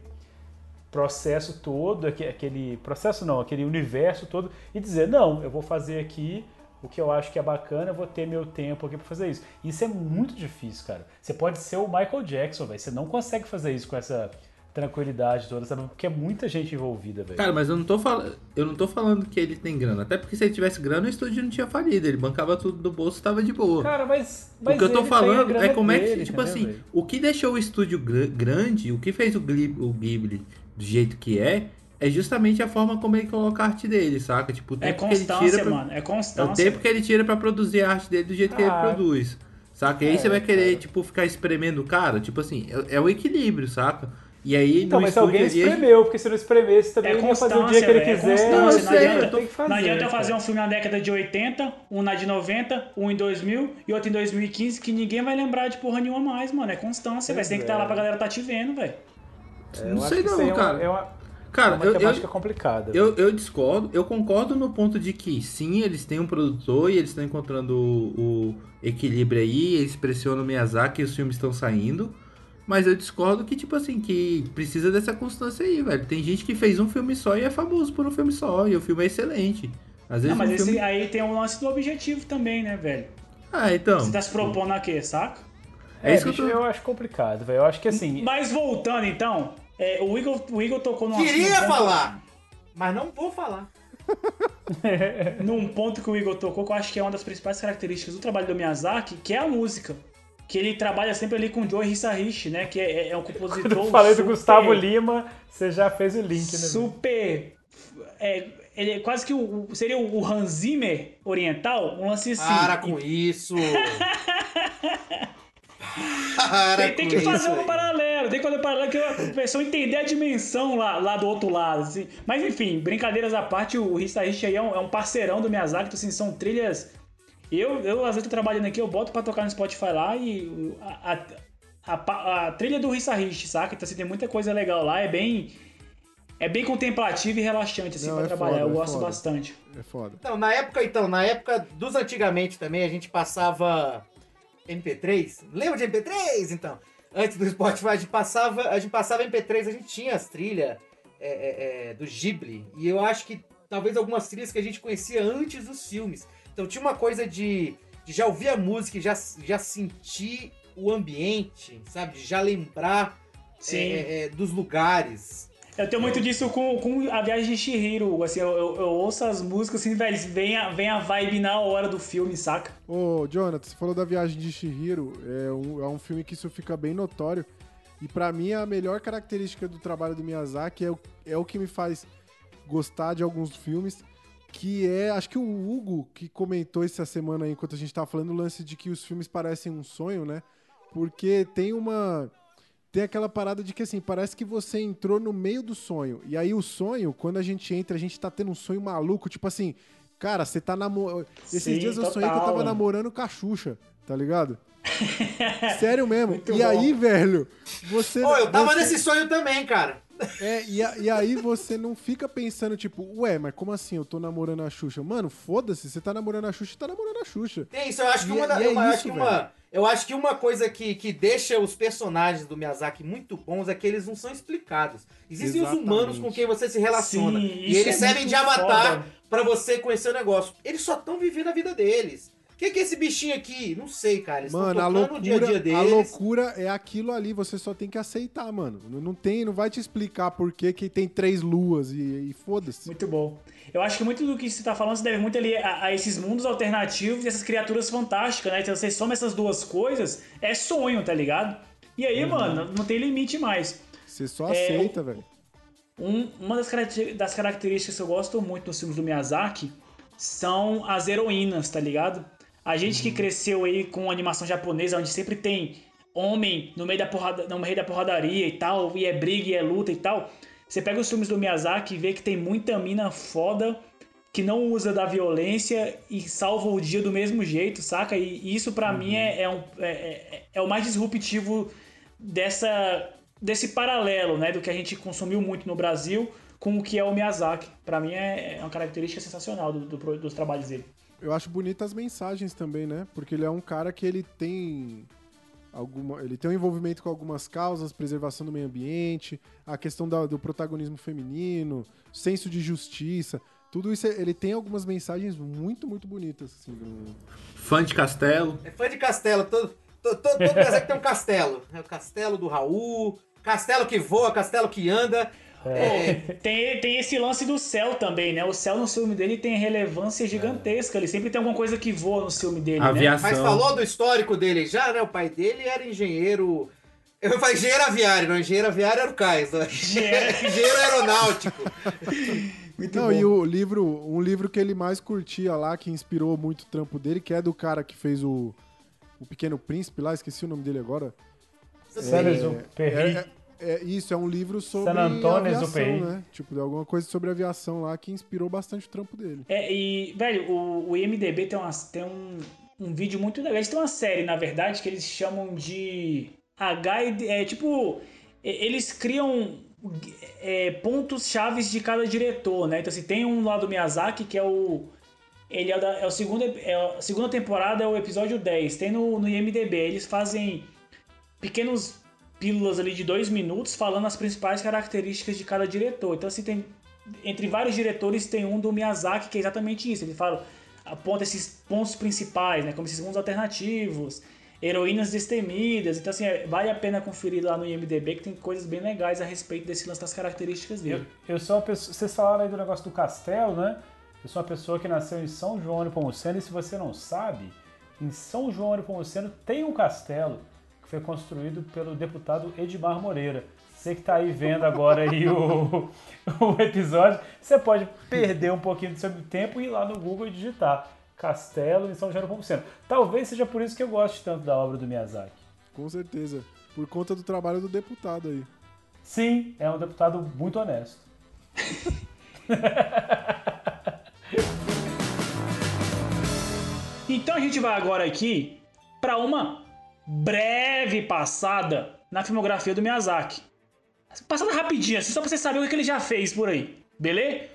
processo todo, aque- aquele processo não, aquele universo todo, e dizer, não, eu vou fazer aqui o que eu acho que é bacana, vou ter meu tempo aqui pra fazer isso. Isso é muito difícil, cara. Você pode ser o Michael Jackson, velho. Você não consegue fazer isso com essa tranquilidade toda, sabe? Porque é muita gente envolvida, velho. Cara, mas eu não, tô fal... eu não tô falando que ele tem grana. Até porque se ele tivesse grana, o estúdio não tinha falido. Ele bancava tudo do bolso e tava de boa. Cara, mas, mas o que eu tô ele falando é como é que, dele, tipo entendeu, assim, velho? o que deixou o estúdio gr- grande, o que fez o Ghibli, o Ghibli do jeito que é, é justamente a forma como ele coloca a arte dele, saca? Tipo, o É tempo que ele constância, tira pra... mano. É É o constância. tempo que ele tira pra produzir a arte dele do jeito que ele Ah, produz. Saca? E aí é, você vai querer, tipo, ficar espremendo o cara. Tipo assim, é, é o equilíbrio, saca? E aí Então, no mas estúdio alguém espremeu, porque se não espremesse também É ele ia fazer o dia que ele é quiser. Não, não, eu sei, adianta, eu tem que fazer. não adianta eu fazer um filme na década de 80, um na de 90, um em 2000 e outro em 2015, que ninguém vai lembrar de porra nenhuma mais, mano. É constância, velho. Você tem que estar lá pra galera tá te vendo, velho. É, não sei não, é uma- cara. É uma, é Cara, uma eu, eu, temática complicada. eu, eu discordo, eu concordo no ponto de que sim, eles têm um produtor e eles estão encontrando o, o equilíbrio aí, eles pressionam o Miyazaki e os filmes estão saindo. Mas eu discordo que, tipo assim, que precisa dessa constância aí, velho. Tem gente que fez um filme só e é famoso por um filme só, e o filme é excelente. Às vezes Não, mas um esse filme... aí tem o lance do objetivo também, né, velho? Ah, então. Você tá se propondo a quê, saca? É É, isso que eu tô... eu acho complicado, velho. Eu acho que assim. Mas voltando então, é, o, Igor, o Igor tocou num Queria ponto- falar, mas não vou falar. num ponto que o Igor tocou, que eu acho que é uma das principais características do trabalho do Miyazaki, que é a música. Que ele trabalha sempre ali com o Joe Hisaishi, né? Que é, é um compositor. Quando eu falei do Gustavo Lima, você já fez o link, né? Super. É, ele é quase que o, seria o Hans Zimmer oriental, um lance assim. Para com isso. Para Tem, tem que fazer isso um aí. paralelo, tem que fazer um paralelo que a pessoa entender a dimensão lá, lá do outro lado. Assim. Mas enfim, brincadeiras à parte, o Hisaishi aí é um, é um parceirão do Miyazaki, então, assim, são trilhas. Eu, eu, às vezes, tô trabalhando aqui, eu boto pra tocar no Spotify lá e a, a, a a trilha do Hisaishi, saca? Então, assim, tem muita coisa legal lá, é bem. É bem contemplativo e relaxante, assim, Não, pra é trabalhar. foda, eu é gosto foda. bastante. É foda. Então, na época, então, na época dos antigamente também, a gente passava MP3. Lembra de MP3, então? Antes do Spotify, a gente passava, a gente passava MP3, a gente tinha as trilhas é, é, é, do Ghibli. E eu acho que talvez algumas trilhas que a gente conhecia antes dos filmes. Então tinha uma coisa de, de já ouvir a música e já, já sentir o ambiente, sabe? De já lembrar Sim. é, é, dos lugares. Eu tenho muito disso com, com a viagem de Shihiro. Assim, eu, eu, eu ouço as músicas assim, velho, vem a, vem a vibe na hora do filme, saca? Ô, Jonathan, você falou da viagem de Shihiro. É um, é um filme que isso fica bem notório. E pra mim, a melhor característica do trabalho do Miyazaki é o, é o que me faz gostar de alguns filmes. Que é, acho que o Hugo que comentou essa semana aí, enquanto a gente tava falando, o lance de que os filmes parecem um sonho, né? Porque tem uma. Tem aquela parada de que assim, parece que você entrou no meio do sonho. E aí o sonho, quando a gente entra, a gente tá tendo um sonho maluco, tipo assim, cara, você tá namorando. Esses Sim, dias eu sonhei que eu tava namorando com a Xuxa, tá ligado? Sério mesmo. Muito e bom. aí, velho, você. Ô, eu tava você- nesse sonho também, cara. É, e, a- e aí você não fica pensando, tipo, ué, mas como assim eu tô namorando a Xuxa? Mano, foda-se, você tá namorando a Xuxa, tá namorando a Xuxa. Tem isso, eu acho que E uma, é- da- e é eu acho isso, que uma, eu acho que uma coisa que, que deixa os personagens do Miyazaki muito bons é que eles não são explicados. Existem os Exatamente. humanos com quem você se relaciona. Sim, e eles é servem de avatar pra você conhecer o negócio. Eles só estão vivendo a vida deles. O que, que é esse bichinho aqui? Não sei, cara. Eles Mano, a o dia a loucura, dia a loucura é aquilo ali, você só tem que aceitar, mano. Não tem, não vai te explicar por que que tem três luas e, e foda-se. Muito bom. Eu acho que muito do que você tá falando se deve muito ali a, a esses mundos alternativos e essas criaturas fantásticas, né? Então você soma essas duas coisas, é sonho, tá ligado? E Uhum. aí, mano, não tem limite mais. Você só É, aceita, velho. Um- uma das, das características que eu gosto muito nos filmes do Miyazaki são as heroínas, tá ligado? A gente que cresceu aí com animação japonesa, onde sempre tem homem no meio da, porrada, no meio da porradaria e tal, e é briga e é luta e tal. Você pega os filmes do Miyazaki e vê que tem muita mina foda que não usa da violência e salva o dia do mesmo jeito, saca? E, isso pra mim é, é, um- é- é- é o mais disruptivo dessa, desse paralelo, né? Do que a gente consumiu muito no Brasil com o que é o Miyazaki. Pra mim é, é uma característica sensacional do- do dos trabalhos dele. Eu acho bonitas as mensagens também, né? Porque ele é um cara que ele tem alguma, ele tem um envolvimento com algumas causas, preservação do meio ambiente, a questão da- do protagonismo feminino, senso de justiça. Tudo isso, ele tem algumas mensagens muito, muito bonitas, assim. no- Fã de Castelo. É fã de castelo. Todo, todo, todo, tem um castelo. É o castelo do Raul, castelo que voa, castelo que anda. É, Tem, tem esse lance do céu também, né? O céu no filme dele tem relevância gigantesca. Ele sempre tem alguma coisa que voa no filme dele, né? Aviação. mas falou do histórico dele já, né? O pai dele era engenheiro. Eu falei engenheiro aviário, não. Engenheiro aviário era o Caio. né? Engenheiro- engenheiro aeronáutico. Muito Não, bom. e o livro, um livro que ele mais curtia lá, que inspirou muito o trampo dele, que é do cara que fez o, o Pequeno Príncipe lá, esqueci o nome dele agora. Saint-Exupéry. É, é- é isso, é um livro sobre San Antonio aviação, né? Tipo, de alguma coisa sobre aviação lá que inspirou bastante o trampo dele. É, e, velho, o, o IMDB tem, umas, tem um, um vídeo muito legal. Eles têm uma série, na verdade, que eles chamam de. A Guide. É tipo. Eles criam é, pontos chaves de cada diretor, né? Então, assim, tem um lá do Miyazaki que é o. Ele é, da, é o segundo. É a segunda temporada, é o episódio 10. Tem no, no IMDB. Eles fazem pequenos pílulas ali de dois minutos falando as principais características de cada diretor. Então, assim, tem. Entre vários diretores tem um do Miyazaki que é exatamente isso. Ele fala, aponta esses pontos principais, né? Como esses mundos alternativos, heroínas destemidas. Então, assim, é- vale a pena conferir lá no IMDB que tem coisas bem legais a respeito desse lance das características Eu, dele. eu sou uma pessoa. Vocês falaram aí do negócio do castelo, né? Eu sou uma pessoa que nasceu em São João de Pomuceno e se você não sabe, em São João de Pomuceno tem um castelo foi construído pelo deputado Edmar Moreira. Você que tá aí vendo agora aí o, o episódio, você pode perder um pouquinho do seu tempo e ir lá no Google e digitar Castelo em São João de Pomuceno. Talvez seja por isso que eu gosto tanto da obra do Miyazaki. Com certeza. Por conta do trabalho do deputado aí. Sim, é um deputado muito honesto. Então a gente vai agora aqui para uma breve passada na filmografia do Miyazaki. Passada rapidinha, assim, só pra você saber o que ele já fez por aí, beleza?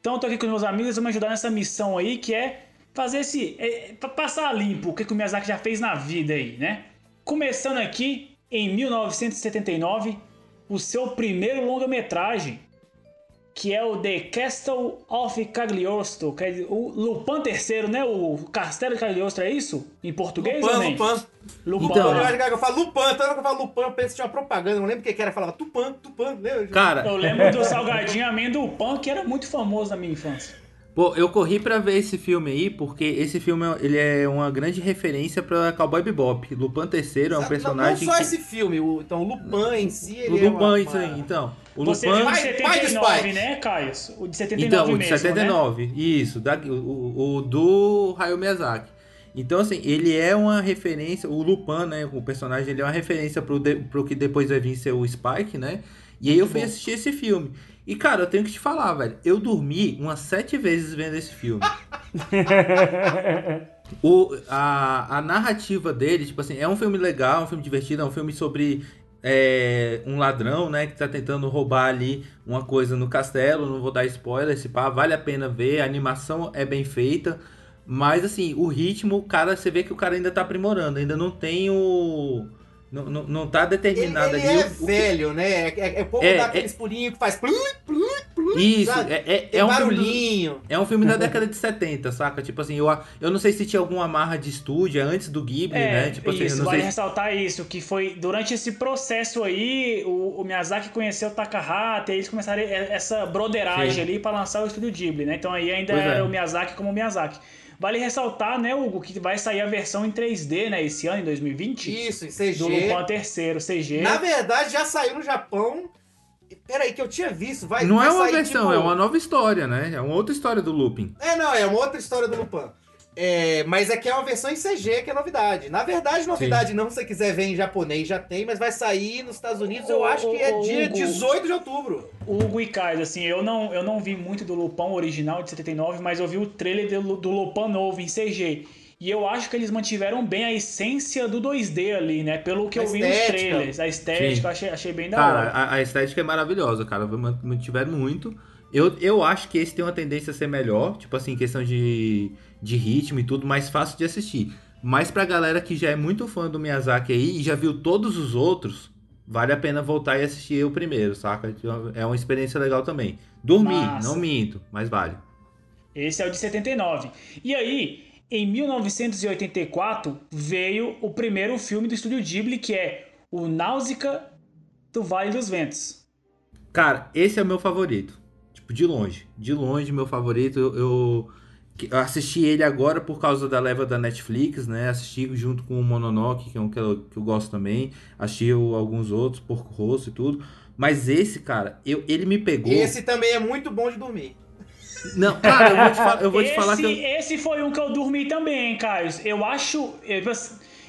Então eu tô aqui com meus amigos, vão me ajudar nessa missão aí, que é fazer esse. É, passar limpo o que, que o Miyazaki já fez na vida aí, né? Começando aqui em 1979, o seu primeiro longa-metragem, que é o The Castle of Cagliostro, que é o Lupin III, né? O Castelo de Cagliostro, é isso? Em português ou Lupin, nem? Lupin. Lupin. Então, Eu eu falo Lupin, toda vez que eu falo Lupin, eu penso que tinha uma propaganda, não lembro o que era, falava Tupã, Tupã, lembra? Cara, Eu lembro do salgadinho amendoim, que era muito famoso na minha infância. Pô, eu corri pra ver esse filme aí, porque esse filme ele é uma grande referência pra Cowboy Bebop. Lupin III é um Não- personagem Não só que... esse filme, o, então o Lupin em si, O ele é Lupin, uma, isso aí, então. O Você Lupin... viu o de Pai- pai do 79, Spike. né, Caio? O de 79 Então, o de mesmo, né? 79, isso, da, o, o- o do Hayao Miyazaki. Então, assim, ele é uma referência, o Lupin, né, o personagem, ele é uma referência pro, de- pro que depois vai vir ser o Spike, né? E aí eu fui assistir esse filme. E, cara, eu tenho que te falar, velho, eu dormi umas sete vezes vendo esse filme. O, a, a narrativa dele, tipo assim, é um filme legal, é um filme divertido, é um filme sobre é, um ladrão, né, que tá tentando roubar ali uma coisa no castelo, não vou dar spoiler, esse pá, vale a pena ver, a animação é bem feita, mas assim, o ritmo, o cara, você vê que o cara ainda tá aprimorando, ainda não tem o... Não, não, não tá Ele, determinado ele ali é o- o que- velho, né? É, é, é pouco É, dar é- aqueles pulinhos que faz plum, plum, plum, Isso, sabe? é, é, é um filme barulhinho. É um filme da década de 70, saca? Tipo assim, eu, eu não sei se tinha alguma amarra de estúdio antes do Ghibli, É, né? Tipo assim, isso, não vale sei se- ressaltar isso, que foi durante esse processo aí, o, o Miyazaki conheceu o Takahata, e eles começaram essa broderagem Sim. ali pra lançar o estúdio Ghibli, né? Então aí ainda Pois é. era o Miyazaki como Miyazaki. Vale ressaltar, né, Hugo, que vai sair a versão em 3D, né, esse ano, em 2020, Isso, em CG. do Lupin terceiro, CG. Na verdade, já saiu no Japão. Peraí, que eu tinha visto. Vai, Não vai é uma sair, versão, tipo- é uma nova história, né? É uma outra história do Lupin. É, não, é uma outra história do Lupin. É, mas é que é uma versão em CG que é novidade. Na verdade, novidade não, se você quiser ver em japonês, já tem, mas vai sair nos Estados Unidos, eu acho que é dia Hugo. 18 de outubro. Hugo e Caio, assim, eu não, eu não vi muito do Lupin original de 79, mas eu vi o trailer do, do Lupin novo em CG. E eu acho que eles mantiveram bem a essência do 2D ali, né? Pelo que A eu vi nos estética. trailers. A estética, Sim. eu achei, achei bem da Cara, hora. a, a estética é maravilhosa, cara. Man- Mantiveram muito. Eu, eu acho que esse tem uma tendência a ser melhor, tipo assim, questão de, de ritmo e tudo, mais fácil de assistir. Mas pra galera que já é muito fã do Miyazaki aí e já viu todos os outros, vale a pena voltar e assistir o primeiro, saca? É uma experiência legal também. Dormir, Massa. não minto, mas vale. Esse é o de 79. E aí, em 1984, veio o primeiro filme do estúdio Ghibli, que é o Náusea do Vale dos Ventos. Cara, esse é o meu favorito. Tipo, de longe. De longe, meu favorito. Eu, eu, eu assisti ele agora por causa da leva da Netflix, né? Assisti junto com o Mononoke, que é um que eu, que eu gosto também. Assisti alguns outros, Porco Rosso e tudo. Mas esse, cara, eu, ele me pegou. Esse também é muito bom de dormir. Não, cara, eu vou te, fa- eu vou te esse, falar que eu, esse foi um que eu dormi também, Caio. Eu acho. Eu,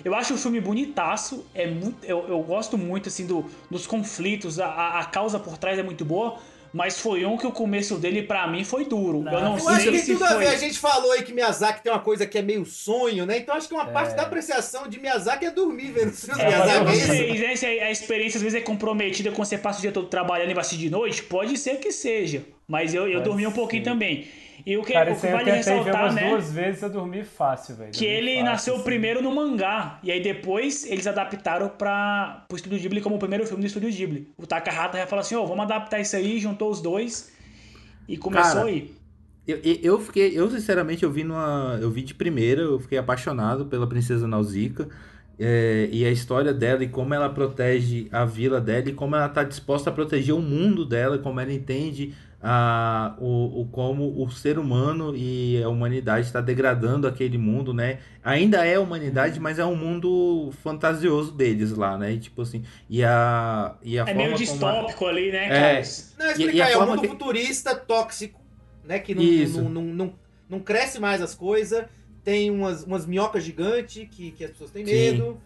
eu acho o filme bonitaço. É muito, eu, eu gosto muito assim do, dos conflitos. A, a causa por trás é muito boa. Mas foi um que o começo dele, pra mim, foi duro. eu não Eu acho que sei tem se tudo a foi. ver. A gente falou aí que Miyazaki tem uma coisa que é meio sonho, né? Então acho que uma parte É. da apreciação de Miyazaki é dormir vendo os filmes É, mas Miyazaki. não eu é sei, a a experiência às vezes é comprometida quando você passa o dia todo trabalhando e vai assistir de noite. Pode ser que seja. Mas eu, eu dormi um pouquinho também. E o que, Cara, o que vale ressaltar, né? duas vezes eu dormi fácil, velho. Que ele fácil, nasceu assim. primeiro no mangá. E aí depois eles adaptaram para o Estúdio Ghibli como o primeiro filme do Estúdio Ghibli. O Takahata já falou assim: ó, vamos adaptar isso aí, juntou os dois. E começou Cara, aí. Eu, eu- eu fiquei, eu sinceramente, eu vi numa, eu vi de primeira, eu fiquei apaixonado pela princesa Nausicaa é, e a história dela e como ela protege a vila dela e como ela está disposta a proteger o mundo dela, como ela entende a, o, o como o ser humano e a humanidade está degradando aquele mundo, né? Ainda é humanidade, mas é um mundo fantasioso deles lá, né? E, tipo assim, e a e a É meio forma como a- distópico ali, né, É. Carlos? Não, E- explicar, e a é um mundo que- futurista tóxico, né? Que não, Isso. não, não, não, não cresce mais as coisas. Tem umas, umas minhocas gigantes que, que as pessoas têm Sim. medo.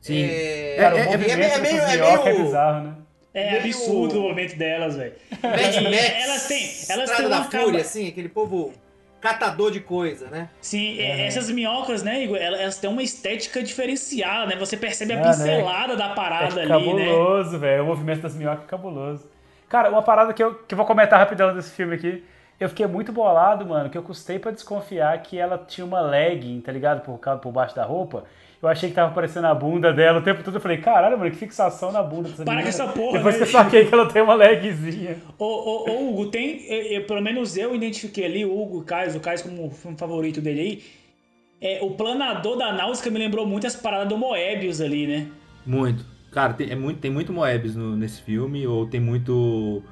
Sim. É, Cara, É- é- movimento é meio- é dessas meio- é é meio- bizarro, né? É meio- absurdo o movimento delas, velho. Elas- Max, elas têm- elas Estrada têm da uma Fúria, caba- assim, aquele povo catador de coisa, né? Sim, é, essas minhocas, né, Igor? Elas, têm uma estética diferenciada, né? Você percebe a É, né? pincelada da parada é ali, né? cabuloso, velho. O movimento das minhocas é cabuloso. Cara, uma parada que eu, que eu vou comentar rapidão desse filme aqui. Eu fiquei muito bolado, mano, que eu custei pra desconfiar que ela tinha uma legging, tá ligado? Por, causa- por baixo da roupa. Eu achei que tava aparecendo a bunda dela o tempo todo. Eu falei, caralho, mano, que fixação na bunda dessa Para com essa porra, Depois né? que eu saquei que ela tem uma legzinha. Ô, ô, ô, Hugo, tem. eu- eu- pelo menos eu identifiquei ali o Hugo, o Caio, o Caio como o filme favorito dele aí. É, o planador da Náusea me lembrou muito as paradas do Moebius ali, né? Muito. Cara, tem, é muito, tem muito Moebius no- nesse filme, ou tem muito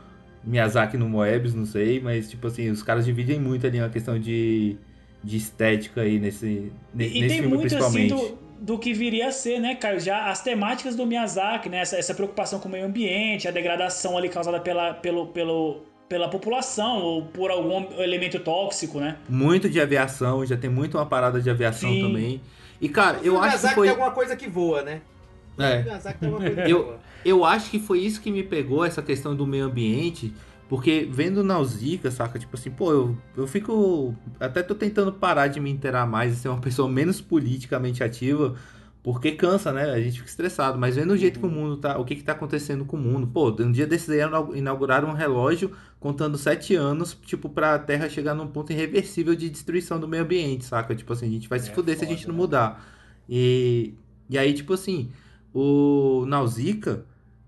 Miyazaki no Moebius, não sei, mas tipo assim, os caras dividem muito ali uma questão de, de estética aí nesse, ne- E, e nesse tem filme muito assim principalmente. do, do que viria a ser, né, Caio? Já as temáticas do Miyazaki, né? Essa, essa preocupação com o meio ambiente, a degradação ali causada pela, pelo, pelo, pela população ou por algum elemento tóxico, né? Muito de aviação, já tem muito uma parada de aviação Sim. também. E cara, O eu acho que Miyazaki foi tem alguma coisa que voa, né? O é, Miyazaki tem alguma coisa que Eu- voa. eu acho que foi isso que me pegou, essa questão do meio ambiente, porque vendo Nausicaa, saca? Tipo assim, pô, eu, eu fico. Até tô tentando parar de me inteirar mais e ser uma pessoa menos politicamente ativa, porque cansa, né? A gente fica estressado. Mas vendo o jeito que o mundo tá. O que que tá acontecendo com o mundo. Pô, um dia desses aí inau- inauguraram um relógio contando sete anos, tipo, pra Terra chegar num ponto irreversível de destruição do meio ambiente, saca? Tipo assim, a gente vai se É fuder se a foda, gente não né? mudar. E, e aí, tipo assim, o Nausicaa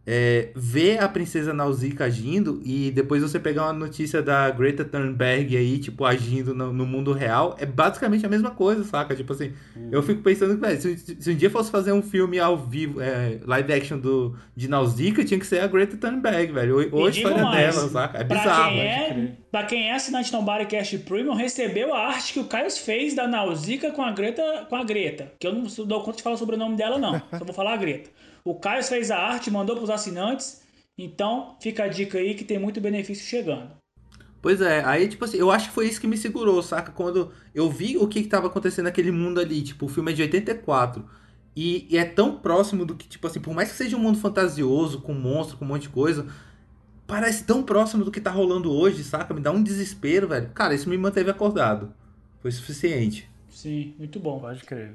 é, vê a princesa Nausicaa agindo e depois você pegar uma notícia da Greta Thunberg aí, tipo, agindo no, no mundo real, é basicamente a mesma coisa, saca? Tipo assim, eu fico pensando que, velho, se, se um dia fosse fazer um filme ao vivo, é, live action do, de Nausicaa, tinha que ser a Greta Thunberg, velho. Ou, a história mais, dela, saca? É pra bizarro. Quem é, pra quem é assinante do Bodycast Premium, recebeu a arte que o Caio fez da Nausicaa com a Greta, com a Greta. Que eu não dou conta de falar sobre o nome dela, não. Só vou falar a Greta. O Caio fez a arte, mandou pros assinantes. Então, fica a dica aí que tem muito benefício chegando. Pois é, aí, tipo assim, eu acho que foi isso que me segurou, saca? Quando eu vi o que, que tava acontecendo naquele mundo ali, tipo, o filme é de 84. E, e é tão próximo do que, tipo assim, por mais que seja um mundo fantasioso, com monstro, com um monte de coisa, parece tão próximo do que tá rolando hoje, saca? Me dá um desespero, velho. Cara, isso me manteve acordado. Foi suficiente. Sim, muito bom. Pode crer.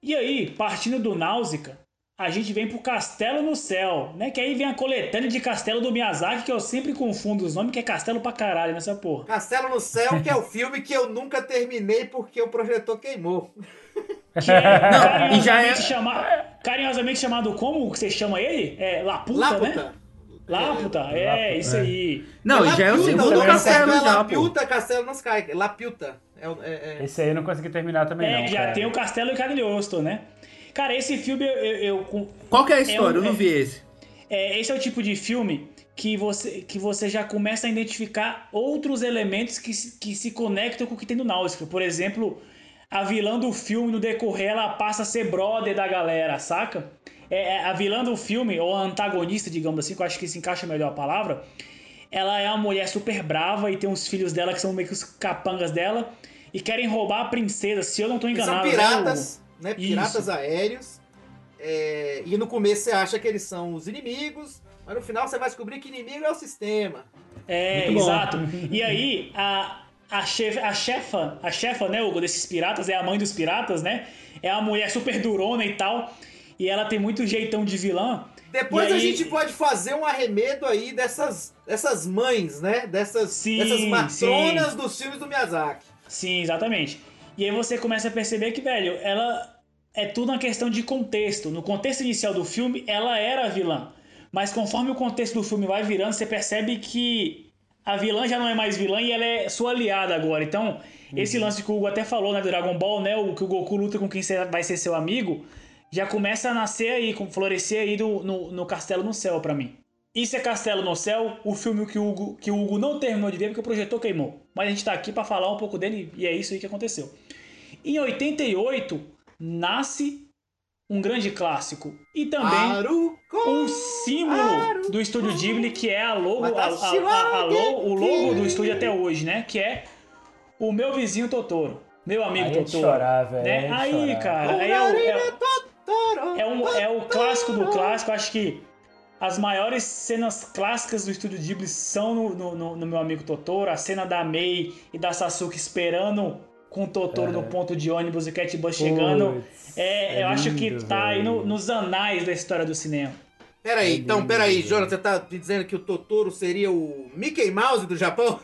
E aí, partindo do Náusica, a gente vem pro Castelo no Céu, né? Que aí vem a coletânea de Castelo do Miyazaki, que eu sempre confundo os nomes, que é Castelo pra caralho nessa porra. Castelo no Céu, que é o filme que eu nunca terminei porque o projetor queimou. Que é Não, e já é- carinhosamente, chama- carinhosamente chamado como que você chama ele? É Laputa, né? Laputa. Laputa, é, isso aí. Não, já é o segundo castelo é. Lapiuta, Castelo não Sky. Lapiuta. É, é, é. Esse aí eu não consegui terminar também, É, não. já cara. tem o Castelo de Cagliostro, né? Cara, esse filme eu. eu- eu- Qual que é a história? um- Eu não vi esse. é, esse é o tipo de filme que você, que você já começa a identificar outros elementos que, se- que se conectam com o que tem no Náusico. Por exemplo, a vilã do filme, no decorrer, ela passa a ser brother da galera, saca? É, é, a vilã do filme, ou a antagonista, digamos assim, que eu acho que se encaixa melhor a palavra, ela é uma mulher super brava e tem uns filhos dela que são meio que os capangas dela e querem roubar a princesa, se eu não tô Eles enganado. são né, piratas, né? Isso. Piratas aéreos. É, e no começo você acha que eles são os inimigos, mas no final você vai descobrir que inimigo é o sistema. É, exato. E aí, a, a, chefe, a chefa, a chefa, né, Hugo, desses piratas, é a mãe dos piratas, né? É uma mulher super durona e tal. E ela tem muito jeitão de vilã. Depois E a aí- gente pode fazer um arremedo aí dessas, dessas mães, né? Dessas, Sim, dessas matronas dos filmes do Miyazaki. Sim, exatamente. E aí você começa a perceber que, velho, ela é tudo uma questão de contexto. No contexto inicial do filme, ela era a vilã. Mas conforme o contexto do filme vai virando, você percebe que a vilã já não é mais vilã e ela é sua aliada agora. Então, esse lance que o Hugo até falou na Dragon Ball, né? O que o Goku luta com quem vai ser seu amigo, já começa a nascer aí, florescer aí do- no, no Castelo no Céu pra mim. Isso é Castelo no Céu, o filme que o, Hugo, que o Hugo não terminou de ver porque o projetor queimou. Mas a gente tá aqui pra falar um pouco dele e é isso aí que aconteceu. Em 88, nasce um grande clássico. E também Haruko! um símbolo do estúdio Ghibli, que é a logo, a, a- a- a lo- o logo do estúdio até hoje, né? Que é o meu vizinho Totoro. Meu amigo Aí é Totoro. chorar, velho, Né? é Aí, chorar. cara, aí é o, é, Totoro, é, um, é o clássico do clássico. Acho que as maiores cenas clássicas do estúdio Ghibli são no, no- no- no meu amigo Totoro. A cena da Mei e da Sasuke esperando com o Totoro no ponto de ônibus e o Cat Bus chegando. Puts, É, é eu acho que lindo, tá aí no- nos anais da história do cinema. Peraí, É então, lindo, peraí, velho. Jonathan, você tá me dizendo que o Totoro seria o Mickey Mouse do Japão?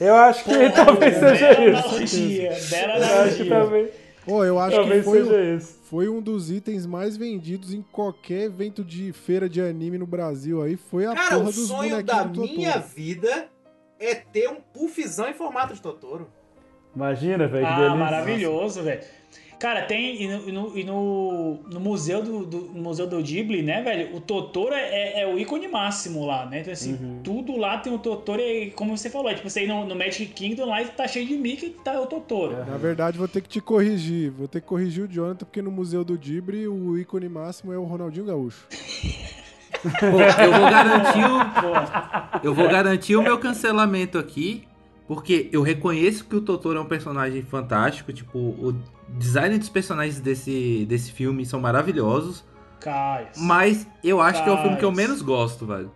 Eu acho que talvez seja bela isso. analogia, bela Eu acho que analogia. Pô, eu acho que talvez foi, seja um- isso. foi um dos itens mais vendidos em qualquer evento de feira de anime no Brasil aí. Foi a Cara, porra o dos sonho bonequinhos da do Totoro. minha vida é ter um puffzão em formato de Totoro. Imagina, velho, que Ah, delícia. maravilhoso, velho. Cara, tem e no, e no, no- museu do, do- no museu do Ghibli, né, velho? O Totoro é, é- é o ícone máximo lá, né? Então, assim, Uhum. tudo lá tem o Totoro e, como você falou, é tipo, você ir no, no Magic Kingdom lá e tá cheio de Mickey e tá o Totoro. Na verdade, vou ter que te corrigir. Vou ter que corrigir o Jonathan, porque no Museu do Ghibli o ícone máximo é o Ronaldinho Gaúcho. Pô, eu vou garantir o, eu vou garantir o meu cancelamento aqui, porque eu reconheço que o Totoro é um personagem fantástico, tipo, o design dos personagens desse, desse filme são maravilhosos, Caio. mas eu acho que é o filme que eu Cais. menos gosto, velho.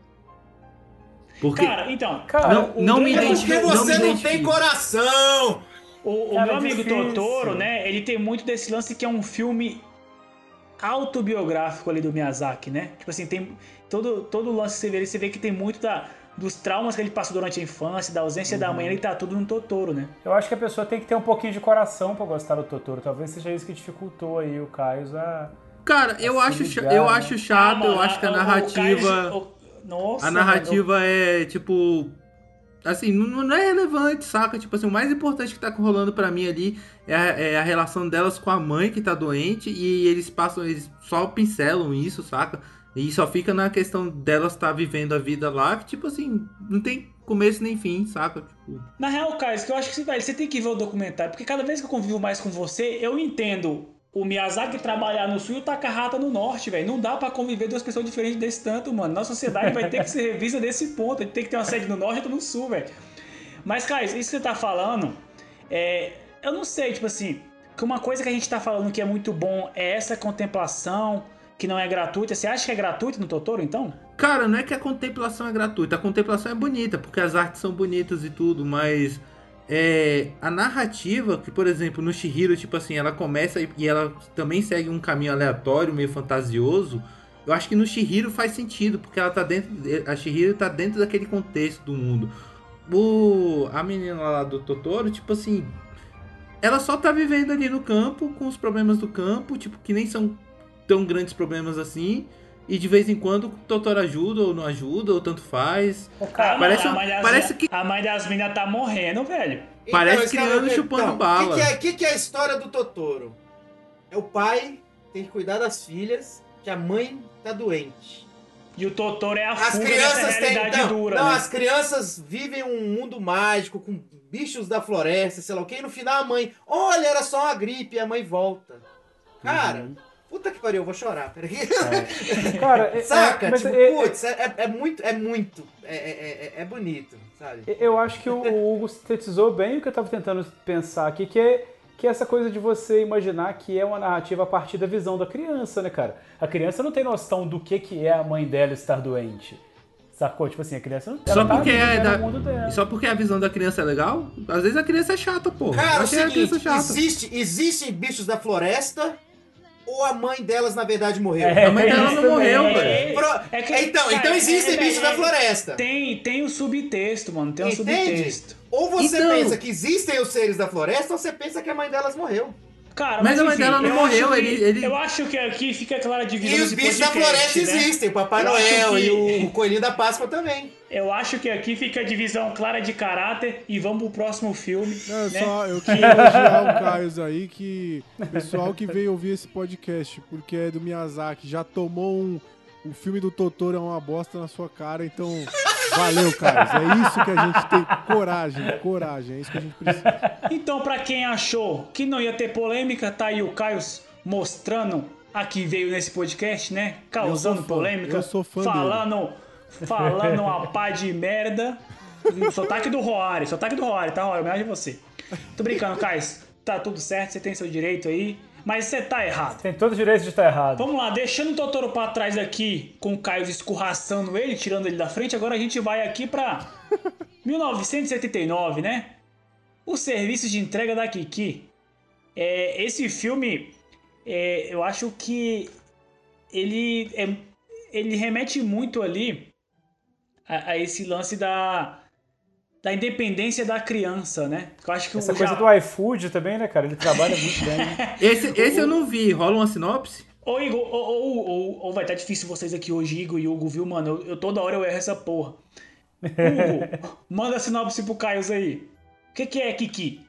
Porque Cara, então. Cara, Não- não me grande- É porque identifico- não você não, tem identifico. coração! O, o Cara, meu é amigo difícil. Totoro, né? Ele tem muito desse lance que é um filme autobiográfico ali do Miyazaki, né? Tipo assim, tem todo, todo o lance que você vê, ali, você vê que tem muito da, dos traumas que ele passou durante a infância, da ausência da mãe, ele tá tudo no Totoro, né? Eu acho que a pessoa tem que ter um pouquinho de coração pra gostar do Totoro. Talvez seja isso que dificultou aí o Caio a... Cara, eu a se acho, ligar, eu né? acho chato, Ah, eu mano, acho que a o narrativa. O- nossa, A narrativa é, tipo. Assim, não, não é relevante, saca? Tipo assim, o mais importante que tá rolando pra mim ali é a, é a relação delas com a mãe que tá doente e eles passam, eles só pincelam isso, saca? E só fica na questão delas estar vivendo a vida lá, que tipo assim, não tem começo nem fim, saca? Tipo, Na real, Caio, que eu acho que velho, você tem que ver o documentário, porque cada vez que eu convivo mais com você, eu entendo o Miyazaki trabalhar no sul e o Takahata no norte, velho. Não dá pra conviver duas pessoas diferentes desse tanto, mano. Nossa sociedade vai ter que ser revista desse ponto. Tem que ter uma sede no norte e outra no sul, velho. Mas, Caio, isso que você tá falando, é, eu não sei, tipo assim, que uma coisa que a gente tá falando que é muito bom é essa contemplação que não é gratuita. Você acha que é gratuito no Totoro, então? Cara, não é que a contemplação é gratuita, a contemplação é bonita, porque as artes são bonitas e tudo, mas é, a narrativa, que por exemplo no Shihiro, tipo assim, ela começa e ela também segue um caminho aleatório, meio fantasioso. Eu acho que no Shihiro faz sentido, porque ela tá dentro, a Shihiro tá dentro daquele contexto do mundo. O, a menina lá do Totoro, tipo assim, ela só tá vivendo ali no campo com os problemas do campo, tipo que nem são tão grandes problemas assim. E de vez em quando o doutor ajuda ou não ajuda, ou tanto faz. Ah, Parece- a mãe das, parece que- A mãe das minas tá morrendo, velho. Parece esse cara- chupando bala. O que, que é, que que é a história do Totoro? É o pai tem que cuidar das filhas, que a mãe tá doente. E o Totoro é a As fuga crianças têm. realidade Não, dura, não né? as crianças vivem um mundo mágico com bichos da floresta, sei lá o que, e no final a mãe, olha, era só uma gripe, e a mãe volta. Cara, Uhum. Puta que pariu, eu vou chorar, peraí. Cara, é- Saca? é, mas tipo, é- putz, é, é- é muito, é muito, é, é, é- é bonito, sabe? Eu acho que o, o Hugo sintetizou bem o que eu tava tentando pensar aqui, que é, que é essa coisa de você imaginar que é uma narrativa a partir da visão da criança, né, cara? A criança não tem noção do que, que é a mãe dela estar doente. Sacou? Tipo assim, a criança não Só tá porque, é vivendo da, o mundo dela. só porque a visão da criança é legal? Às vezes a criança é chata, pô. Cara, Eu é o achei a seguinte, criança chata. existe, existem bichos da floresta ou a mãe delas, na verdade, morreu? É, A mãe dela isso não também. morreu, É, velho. É que- então, então existem é- bichos é- da floresta. Tem, tem o subtexto, mano. Tem o Entende? subtexto. Ou você Então- pensa que existem os seres da floresta, ou você pensa que a mãe delas morreu. Cara, Mas a mãe enfim, dela não eu morreu, que- ele- ele- Eu acho que aqui fica clara a divisão E os bichos da floresta né? existem, o Papai Eu Noel que- e o Coelhinho da Páscoa também. Eu acho que aqui fica a divisão clara de caráter e vamos pro próximo filme. Não, né? só eu queria elogiar o Caio aí, que o pessoal que veio ouvir esse podcast, porque é do Miyazaki, já tomou um. O filme do Totoro é uma bosta na sua cara, então. Valeu, Caio. É isso que a gente tem. Coragem, coragem. É isso que a gente precisa. Então, pra quem achou que não ia ter polêmica, tá aí o Caio mostrando a que veio nesse podcast, né? Causando Eu polêmica, eu sou fã falando, falando uma pá de merda. Sotaque do Roari, sotaque do Roari, tá, Roari? Homenagem a você. Tô brincando, Caio. Tá tudo certo, você tem seu direito aí, mas você tá errado. Tem todo o direito de estar errado. Vamos lá, deixando o Totoro pra trás aqui, com o Caio escorraçando ele, tirando ele da frente, agora a gente vai aqui pra 1979, né? O serviço de entrega da Kiki. É, esse filme, é, eu acho que ele, é, ele remete muito ali a, a esse lance da, da independência da criança, né? Eu acho que Essa o coisa do iFood também, né, cara? Ele trabalha muito bem. né? Esse, esse eu não vi. Rola uma sinopse? Ô, Igor, ou, ou, ou, vai estar difícil vocês aqui hoje, Igor e Hugo, viu, mano? Eu, eu toda hora eu erro essa porra. Hugo, manda a sinopse pro Caio aí. O que, que é Kiki?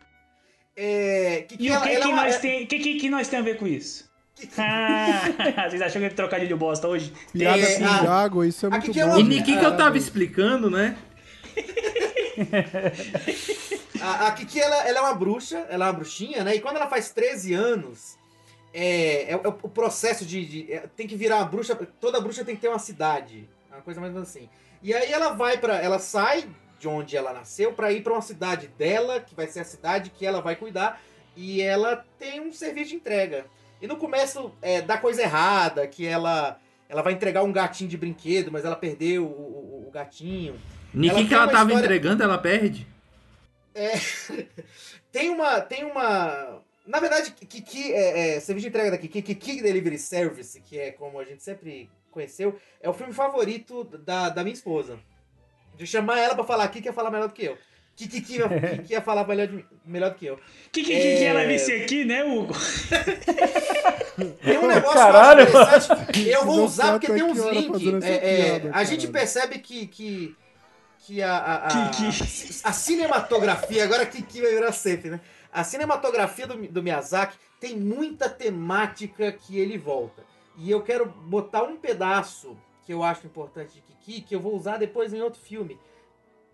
É, que, que E o ela- que, ela que, é uma- nós tem, que, que, que nós tem a ver com isso? Ah, vocês acham que eu ia trocar de bosta hoje? Piada É, com a- Iago, isso é muito é bom. uma- E Niki que eu tava Parabéns. explicando, né? A, a Kiki, ela, ela é uma bruxa, ela é uma bruxinha, né? E quando ela faz 13 anos, é, é o- é o processo de... de- é, tem que virar uma bruxa, toda bruxa tem que ter uma cidade. É Uma coisa mais ou menos assim. E aí ela vai para Ela sai de onde ela nasceu pra ir pra uma cidade dela, que vai ser a cidade que ela vai cuidar. E ela tem um serviço de entrega. E no começo é, dá coisa errada, que ela... Ela vai entregar um gatinho de brinquedo, mas ela perdeu o, o- o gatinho. Ela que ela tava história- entregando, ela perde. Tem uma. Tem uma. Na verdade, Kiki, é, é, serviço de entrega da Kiki, Kiki Delivery Service, que é como a gente sempre conheceu, é o filme favorito da, da minha esposa. De chamar ela pra falar aqui, que ia falar melhor do que eu. Que Kiki ia, Kiki ia falar melhor, de- melhor do que eu. Que que, que, É. que ela disse aqui, né, Hugo? Tem um negócio Caralho, que eu acho interessante. Eu vou usar porque tem uns links. É, é, a gente percebe que. que que a, a, a, a cinematografia, agora que, que vai virar sempre, né? A cinematografia do, do Miyazaki tem muita temática que ele volta. E eu quero botar um pedaço que eu acho importante de Kiki, que eu vou usar depois em outro filme.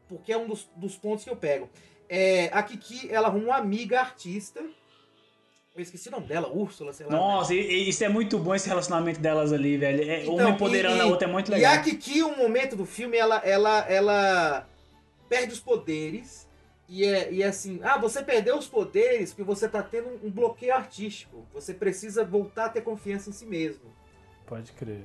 Porque é um dos, dos pontos que eu pego. É, a Kiki, ela arruma uma amiga artista. Eu esqueci o nome dela, Úrsula, sei lá. Nossa, e- e isso é muito bom esse relacionamento delas ali, velho. É, uma Então, empoderando e- a outra é muito E legal. a Kiki, um momento do filme, ela, ela, ela perde os poderes. E é, e é assim, ah, você perdeu os poderes porque você tá tendo um bloqueio artístico. Você precisa voltar a ter confiança em si mesmo. Pode crer.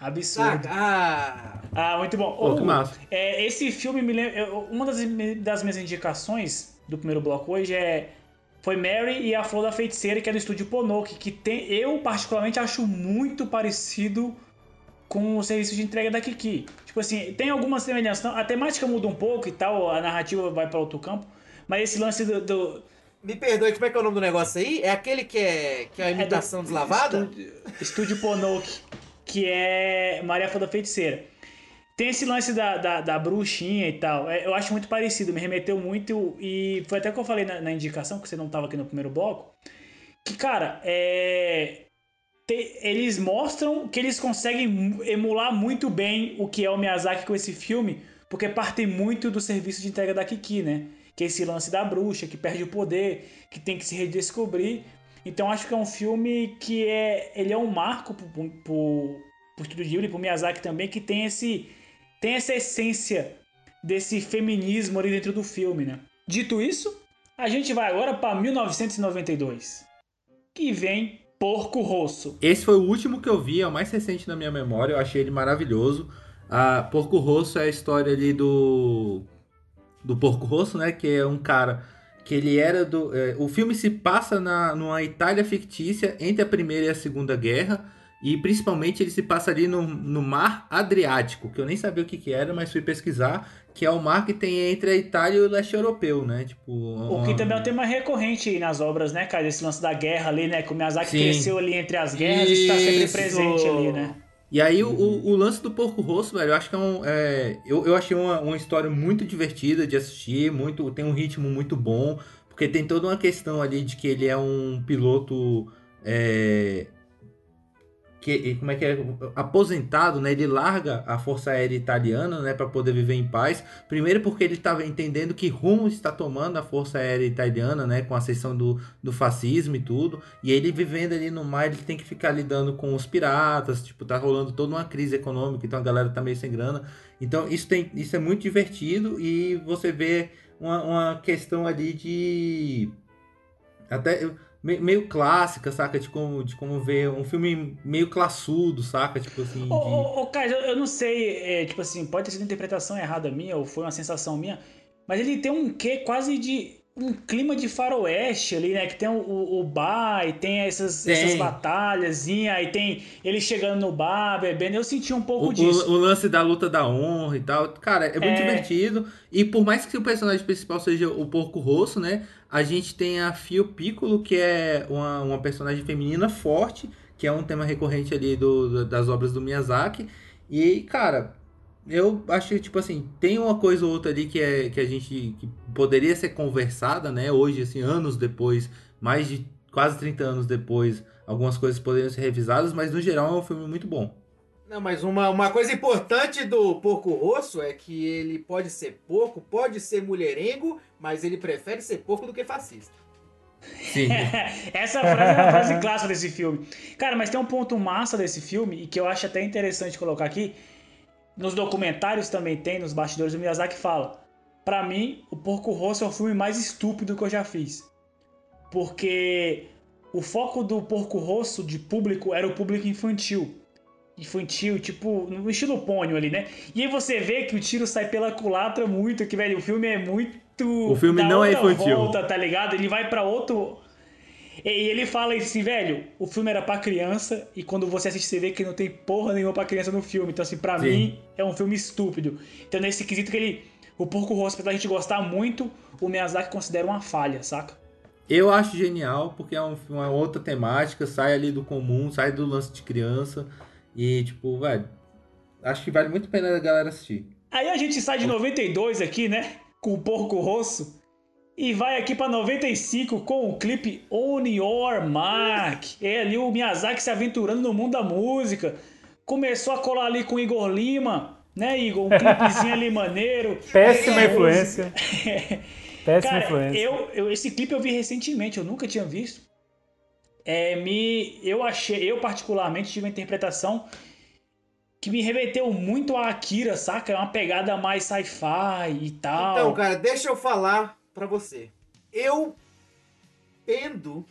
Absurdo. Saca? Ah, Ah, muito bom. Pô, que Hugo, massa. É, esse filme me lembra. Uma das, das minhas indicações do primeiro bloco hoje é. Foi Mary e a Flor da Feiticeira, que é do estúdio Ponoki, que tem, eu particularmente acho muito parecido com o serviço de entrega da Kiki. Tipo assim, tem algumas semelhanças. A temática muda um pouco e tal, a narrativa vai para outro campo, mas esse lance do. do me perdoe, como é que é o nome do negócio aí? É aquele que é, que é a imitação do- deslavada? Estúdio, estúdio Ponoki. Que é Maria Foda Feiticeira. Tem esse lance da, da, da bruxinha e tal. É, eu acho muito parecido, me remeteu muito. E foi até que eu falei na, na indicação, que você não estava aqui no primeiro bloco. Que, cara, é. te- eles mostram que eles conseguem emular muito bem o que é o Miyazaki com esse filme, porque parte muito do serviço de entrega da Kiki, né? Que é esse lance da bruxa, que perde o poder, que tem que se redescobrir. Então acho que é um filme que é. Ele é um marco pro, pro, pro, pro Estúdio Ghibli, pro Miyazaki também, que tem esse. Tem essa essência desse feminismo ali dentro do filme, né? Dito isso, a gente vai agora para 1992. Que vem Porco Rosso. Esse foi o último que eu vi, é o mais recente na minha memória, eu achei ele maravilhoso. A Porco Rosso é a história ali do do Porco Rosso, né, que é um cara que ele era do é, o filme se passa na numa Itália fictícia entre a Primeira e a Segunda Guerra e principalmente ele se passa ali no, no Mar Adriático, que eu nem sabia o que, que era, mas fui pesquisar, que é o mar que tem entre a Itália e o leste europeu, né? Tipo, O que também é um tema recorrente aí nas obras, né, cara? Esse lance da guerra ali, né? Que o Miyazaki Sim. cresceu ali entre as guerras e está sempre Isso. presente ali, né? E aí o, o, o lance do Porco Rosso, velho, eu acho que é um. é, eu, eu achei uma, uma história muito divertida de assistir, muito, tem um ritmo muito bom, porque tem toda uma questão ali de que ele é um piloto. é, que, como é que é? Aposentado, né? Ele larga a Força Aérea Italiana, né? Para poder viver em paz. Primeiro porque ele estava entendendo que rumo está tomando a Força Aérea Italiana, né? Com a ascensão do, do fascismo e tudo. E ele vivendo ali no mar, ele tem que ficar lidando com os piratas. Tipo, tá rolando toda uma crise econômica, então a galera tá meio sem grana. Então isso, tem, isso é muito divertido e você vê uma, uma questão ali de... Até me- meio clássica, saca? De como, de como ver um filme meio classudo, saca? Tipo assim. Ô, de- ô, ô, Caio, eu, não sei, é, tipo assim, pode ter sido uma interpretação errada minha, ou foi uma sensação minha, mas ele tem um quê quase de. Um clima de faroeste ali, né? Que tem o, o, o bar e tem essas, Tem. essas batalhas, aí tem ele chegando no bar, bebendo. Eu senti um pouco O, disso. o- lance da luta da honra e tal. Cara, é muito É. divertido. E por mais que o personagem principal seja o Porco Rosso, né? A gente tem a Fio Piccolo, que é uma, uma personagem feminina forte, que é um tema recorrente ali do- das obras do Miyazaki. E, cara, eu acho que, tipo assim, tem uma coisa ou outra ali que, é, que a gente que poderia ser conversada, né? Hoje, assim, anos depois, mais de quase 30 anos depois, algumas coisas poderiam ser revisadas, mas no geral é um filme muito bom. Não, mas uma, uma coisa importante do porco rosso é que ele pode ser porco, pode ser mulherengo, mas ele prefere ser porco do que fascista. Sim. Essa frase é uma frase clássica desse filme. Cara, mas tem um ponto massa desse filme e que eu acho até interessante colocar aqui. Nos documentários também tem, nos bastidores do Miyazaki fala. Pra mim, o Porco Rosso é o filme mais estúpido que eu já fiz. Porque o foco do Porco Rosso de público era o público infantil. Infantil, tipo, no estilo pônio ali, né? E aí você vê que o tiro sai pela culatra muito, que, velho, o filme é muito. O filme não é infantil. Volta, tá ligado? Ele vai pra outro. E ele fala assim, velho, o filme era pra criança e quando você assiste você vê que não tem porra nenhuma pra criança no filme. Então, assim, pra Sim. mim é um filme estúpido. Então, nesse quesito que ele. O Porco Rosso, apesar da gente gostar muito, o Miyazaki considera uma falha, saca? Eu acho genial, porque é um- uma outra temática, sai ali do comum, sai do lance de criança. E, tipo, velho, acho que vale muito a pena a galera assistir. Aí a gente sai de 92 aqui, né? Com o Porco Rosso. E vai aqui pra 95 com o clipe On Your Mark. É ali o Miyazaki se aventurando no mundo da música. Começou a colar ali com o Igor Lima, né, Igor? Um clipezinho ali maneiro. Péssima É, influência. Péssima Cara, influência. eu, eu, esse clipe eu vi recentemente, eu nunca tinha visto. É, me, eu achei, eu particularmente tive uma interpretação que me remeteu muito a Akira, saca? É uma pegada mais sci-fi e tal. Então, cara, deixa eu falar pra você. Eu pendo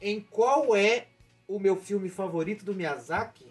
em qual é o meu filme favorito do Miyazaki.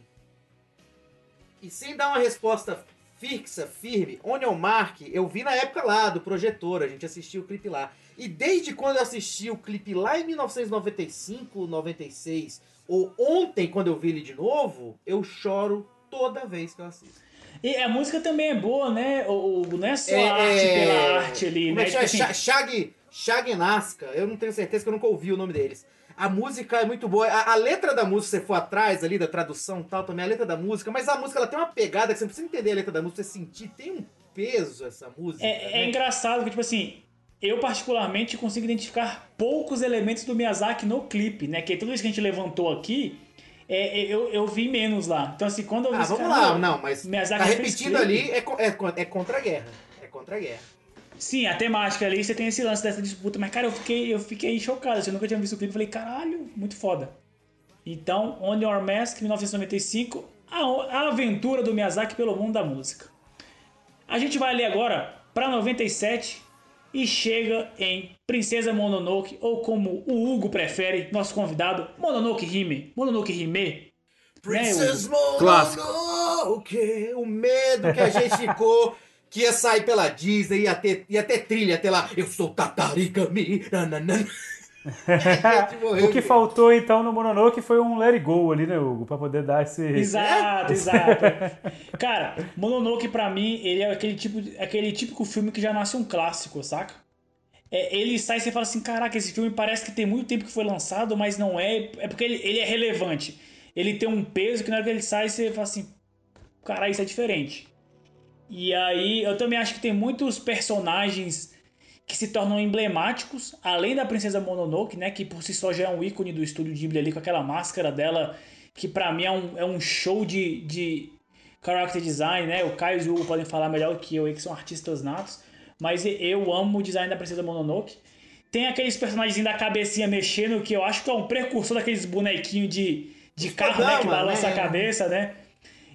E sem dar uma resposta fixa, firme, Onion Mark, eu vi na época lá do projetor, a gente assistiu o clipe lá. E desde quando eu assisti o clipe lá em 1995, 96, ou ontem quando eu vi ele de novo, eu choro toda vez que eu assisto. E a música também é boa, né? O, o- não é só É, a arte é, pela arte ali, Como né? é chama? Tipo assim, Shag, Shag Nazca. Eu não tenho certeza que eu nunca ouvi o nome deles. A música é muito boa. A, a letra da música, se você for atrás ali da tradução e tal, também a letra da música, mas a música ela tem uma pegada que você não precisa entender a letra da música, você sentir, tem um peso essa música. É, é né? engraçado que, tipo assim, eu particularmente consigo identificar poucos elementos do Miyazaki no clipe, né? Que tudo isso que a gente levantou aqui, é, é, eu, eu vi menos lá. Então, assim, quando eu vi Ah, vamos cara, lá, não, mas tá clipe. ali, é, é, é contra a guerra. É contra a guerra. Sim, a temática ali, você tem esse lance dessa disputa, mas, cara, eu fiquei, eu fiquei chocado. assim, Eu nunca tinha visto o clipe, eu falei, caralho, muito foda. Então, On Your Mask, 1995, a, a aventura do Miyazaki pelo mundo da música. A gente vai ali agora pra 97 e chega em Princesa Mononoke, ou como o Hugo prefere, nosso convidado, Mononoke Hime. Mononoke Hime. Princess Né? Clássico. Mononoke, o medo que a gente ficou que ia sair pela Disney, ia ter, ia ter trilha, ia ter lá, eu sou Tatarigami, nananã. O que faltou então no Mononoke foi um Let It Go ali, né, Hugo? Pra poder dar esse. Exato, exato. Cara, Mononoke pra mim, ele é aquele, tipo, aquele típico filme que já nasce um clássico, saca? É, ele sai e você fala assim, caraca, esse filme parece que tem muito tempo que foi lançado, mas não é. É porque ele, ele é relevante. Ele tem um peso que na hora que ele sai, você fala assim, caralho, isso é diferente. E aí, eu também acho que tem muitos personagens que se tornam emblemáticos, além da Princesa Mononoke, né, que por si só já é um ícone do estúdio Ghibli ali, com aquela máscara dela, que pra mim é um, é um show de, de character design, né, o Caio e o Hugo podem falar melhor que eu, que são artistas natos, mas eu amo o design da Princesa Mononoke. Tem aqueles personagens da cabecinha mexendo, que eu acho que é um precursor daqueles bonequinhos de, de carro, né, que Kodama, balança né? a cabeça, né,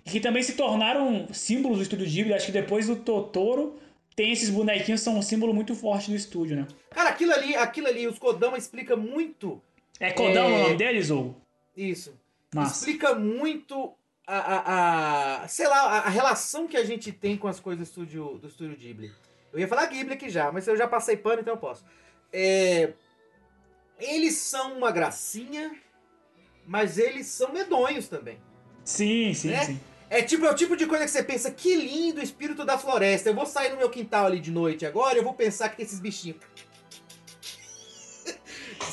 e que também se tornaram símbolos do estúdio Ghibli, acho que depois do Totoro, tem esses bonequinhos, são um símbolo muito forte do estúdio, né. Cara, aquilo ali, aquilo ali, os Kodama explica muito É Kodama É. o nome deles, ou? isso. Massa. Explica muito a, a, a- sei lá, a relação que a gente tem com as coisas do estúdio, do estúdio Ghibli. Eu ia falar Ghibli aqui já, mas eu já passei pano, então eu posso. É, eles são uma gracinha, mas eles são medonhos também. Sim, sim, né? sim. É tipo é o tipo de coisa que você pensa, que lindo o espírito da floresta. Eu vou sair no meu quintal ali de noite agora, eu vou pensar que tem esses bichinhos.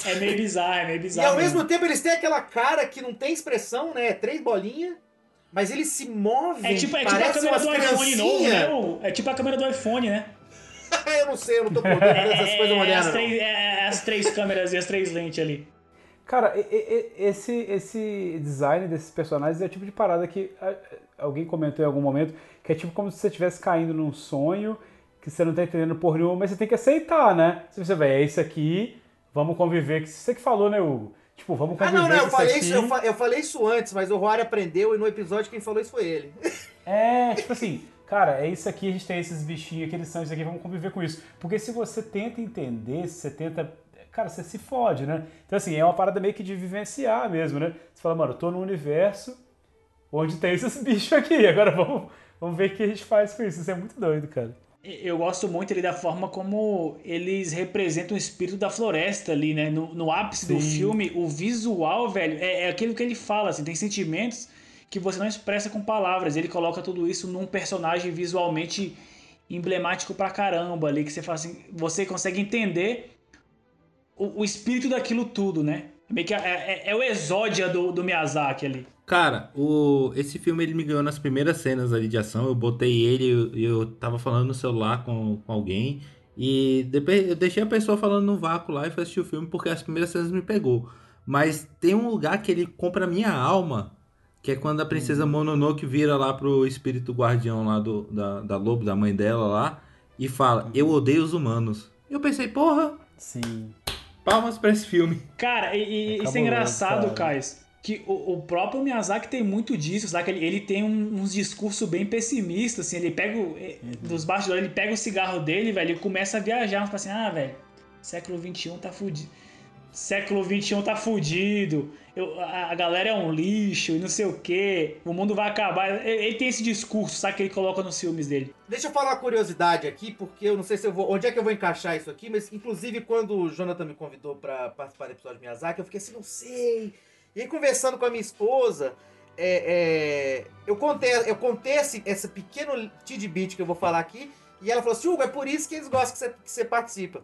É meio bizarro, é meio E bizarro. ao mesmo mesmo. tempo eles têm aquela cara que não tem expressão, né? É três bolinhas, mas eles se movem. É tipo, é tipo a câmera do iPhone novo, né? É tipo a câmera do iPhone, né? eu não sei, eu não tô podendo dessas É, coisas modernas. as, três, é, as três câmeras e as três lentes ali. Cara, esse, esse design desses personagens é o tipo de parada que alguém comentou em algum momento, que é tipo como se você estivesse caindo num sonho, que você não tá entendendo por nenhuma, mas você tem que aceitar, né? Se você vai, é isso aqui, vamos conviver. que Você que falou, né, Hugo? Tipo, vamos Ah, conviver não, não, eu com falei, isso eu, fa- eu falei isso antes, mas o Rory aprendeu e no episódio quem falou isso foi ele. É, tipo assim, cara, é isso aqui, a gente tem esses bichinhos aqui, eles são isso aqui, vamos conviver com isso. Porque se você tenta entender, se você tenta. Cara, você se fode, né? Então, assim, é uma parada meio que de vivenciar mesmo, né? Você fala, mano, eu tô num universo onde tem esses bichos aqui, agora vamos, vamos ver o que a gente faz com isso. Isso é muito doido, cara. Eu gosto muito ali da forma como eles representam o espírito da floresta ali, né? No, no ápice do Sim. filme, o visual, velho, é, é aquilo que ele fala, assim, tem sentimentos que você não expressa com palavras. Ele coloca tudo isso num personagem visualmente emblemático pra caramba ali, que você fala assim, você consegue entender o, o espírito daquilo tudo, né? Meio que é, é- é o exódia do, do Miyazaki ali. Cara, o, esse filme ele me ganhou nas primeiras cenas ali de ação. Eu botei ele e eu, eu tava falando no celular com, com alguém. E depois eu deixei a pessoa falando no vácuo lá e fui assistir o filme porque as primeiras cenas me pegou. Mas tem um lugar que ele compra a minha alma, que é quando a princesa Mononoke vira lá pro espírito guardião lá do, da, da lobo, da mãe dela lá, e fala: Eu odeio os humanos. Eu pensei, porra, Sim. palmas pra esse filme. Cara, e, e isso é engraçado. Kais. Que o, o próprio Miyazaki tem muito disso, sabe? Ele, ele tem um- uns discursos bem pessimistas, assim. Ele pega, o- eh, dos bastidores, ele pega o cigarro dele, velho, e começa a viajar. Fala assim, ah, velho, século XXI tá fudido. Século XXI tá fudido. Eu- a, a galera é um lixo e não sei o quê. O mundo vai acabar. Ele, ele tem esse discurso, sabe? Que ele coloca nos filmes dele. Deixa eu falar uma curiosidade aqui, porque eu não sei se eu vou. Onde é que eu vou encaixar isso aqui, mas inclusive quando o Jonathan me convidou pra participar do episódio de Miyazaki, eu fiquei assim, não sei. E aí, conversando com a minha esposa, é, é, eu contei, eu contei esse, esse pequeno tidbit que eu vou falar aqui, e ela falou assim: Hugo, é por isso que eles gostam que você, que você participa.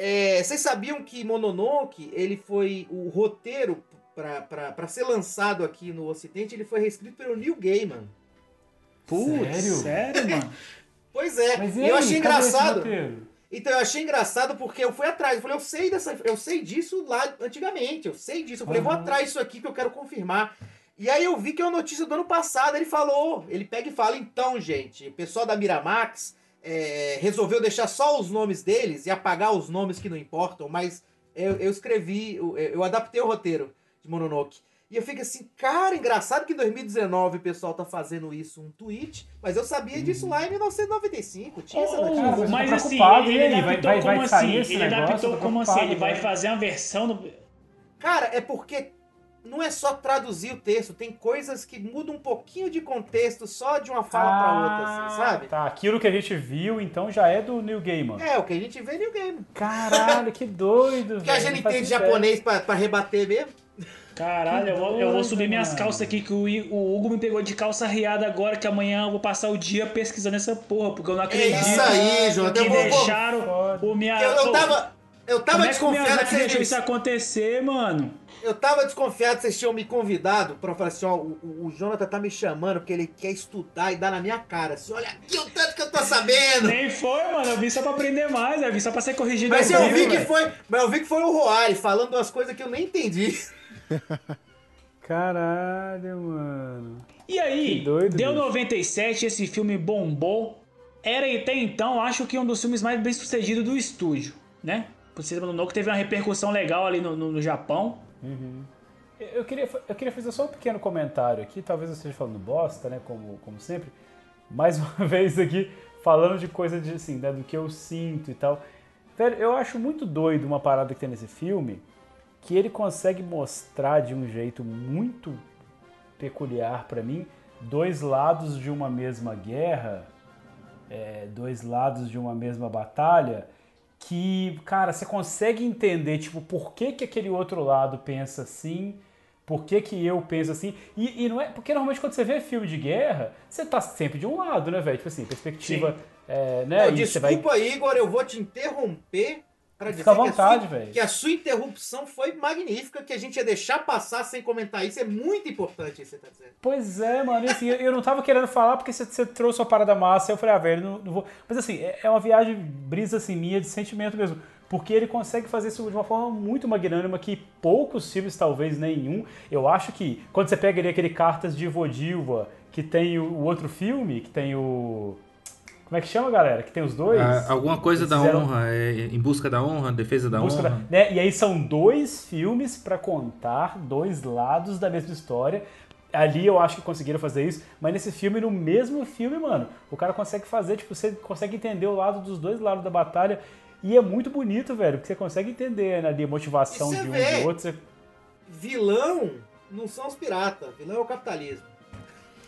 É, vocês sabiam que Mononoke, ele foi o roteiro pra ser lançado aqui no Ocidente, ele foi reescrito pelo Neil Gaiman. Putz, Sério? sério, mano? Pois é, Mas e aí, eu achei engraçado. Então eu achei engraçado porque eu fui atrás. Eu falei, eu sei dessa, eu sei disso lá antigamente, eu sei disso. Eu falei, vou Aham. atrás disso aqui que eu quero confirmar. E aí eu vi que é uma notícia do ano passado. Ele falou, ele pega e fala, então, gente, o pessoal da Miramax é, resolveu deixar só os nomes deles e apagar os nomes que não importam, mas eu, eu escrevi, eu, eu adaptei o roteiro de Mononoke. E eu fico assim, cara, engraçado que em 2019 o pessoal tá fazendo isso, um tweet, mas eu sabia disso lá em 1995, tinha essa. Cara, mas tô assim, preocupado, ele? Vai- adaptou vai- vai como sair assim? Ele negócio? adaptou como assim? Ele vai fazer uma versão do... Cara, é porque não é só traduzir o texto, tem coisas que mudam um pouquinho de contexto só de uma fala pra outra, assim, sabe? Tá, aquilo que a gente viu, então, já é do New Gaiman. É, o que a gente vê no game. Caralho, que doido, Que a gente entende japonês pra, pra rebater mesmo. Caralho, eu vou, eu vou subir minhas calças aqui, que o, o Hugo me pegou de calça riada agora, que amanhã eu vou passar o dia pesquisando essa porra, porque eu não É acredito isso aí, João. que Eu, vou- vou- deixaram Foda. o minha... eu, tava, eu tava Como é que desconfiado que vocês deixou isso tinham, acontecer, mano? eu tava desconfiado que vocês tinham me convidado pra falar assim, ó, o, o- Jonathan tá me chamando porque ele quer estudar e dar na minha cara. Assim, olha aqui o tanto que eu tô sabendo. Nem foi, mano. Eu vim só pra aprender mais, eu vim só pra ser corrigido. Mas eu vivo, vi que foi, mas eu vi que foi o Roari falando umas coisas que eu nem entendi. Caralho, mano. E aí, doido, deu bicho. 97, esse filme bombou. Era até então, acho que um dos filmes mais bem sucedidos do estúdio, né? Princesa Mononoke teve uma repercussão legal ali no, no- no Japão. Eu- Eu queria, eu queria fazer só um pequeno comentário aqui, talvez eu esteja falando bosta, né, como, como sempre. Mais uma vez aqui, falando de coisa de, assim, né, do que eu sinto e tal. Velho, eu acho muito doido uma parada que tem nesse filme, que ele consegue mostrar de um jeito muito peculiar pra mim, dois lados de uma mesma guerra, é, dois lados de uma mesma batalha, que, cara, você consegue entender, tipo, por que, que aquele outro lado pensa assim, por que, que eu penso assim. E, e não é. Porque normalmente quando você vê filme de guerra, você tá sempre de um lado, né, velho? Tipo assim, perspectiva. É, né? Não, você vai. desculpa, Igor, eu vou te interromper pra dizer Fica à vontade, velho. que a sua interrupção foi magnífica, que a gente ia deixar passar sem comentar isso. É muito importante isso que você tá dizendo. Pois é, mano. E assim, eu- eu não tava querendo falar porque você, você trouxe uma parada massa. Eu falei, ah, velho, não, não vou. Mas assim, é é uma viagem brisa assim, minha de sentimento mesmo. Porque ele consegue fazer isso de uma forma muito magnânima que poucos filmes, talvez nenhum. Eu acho que quando você pega ali aquele Cartas de Vodilva, que tem o, o outro filme, que tem o. Como é que chama, galera? Que tem os dois. Ah, alguma coisa Eles da fizeram- honra, é, em busca da honra, defesa da Busca da- honra. né? E aí são dois filmes pra contar dois lados da mesma história. Ali eu acho que conseguiram fazer isso, mas nesse filme, no mesmo filme, mano, o cara consegue fazer, tipo, você consegue entender o lado dos dois lados da batalha. E é muito bonito, velho, porque você consegue entender né, ali a motivação de um e do outro. Você- Vilão não são os piratas, vilão é o capitalismo.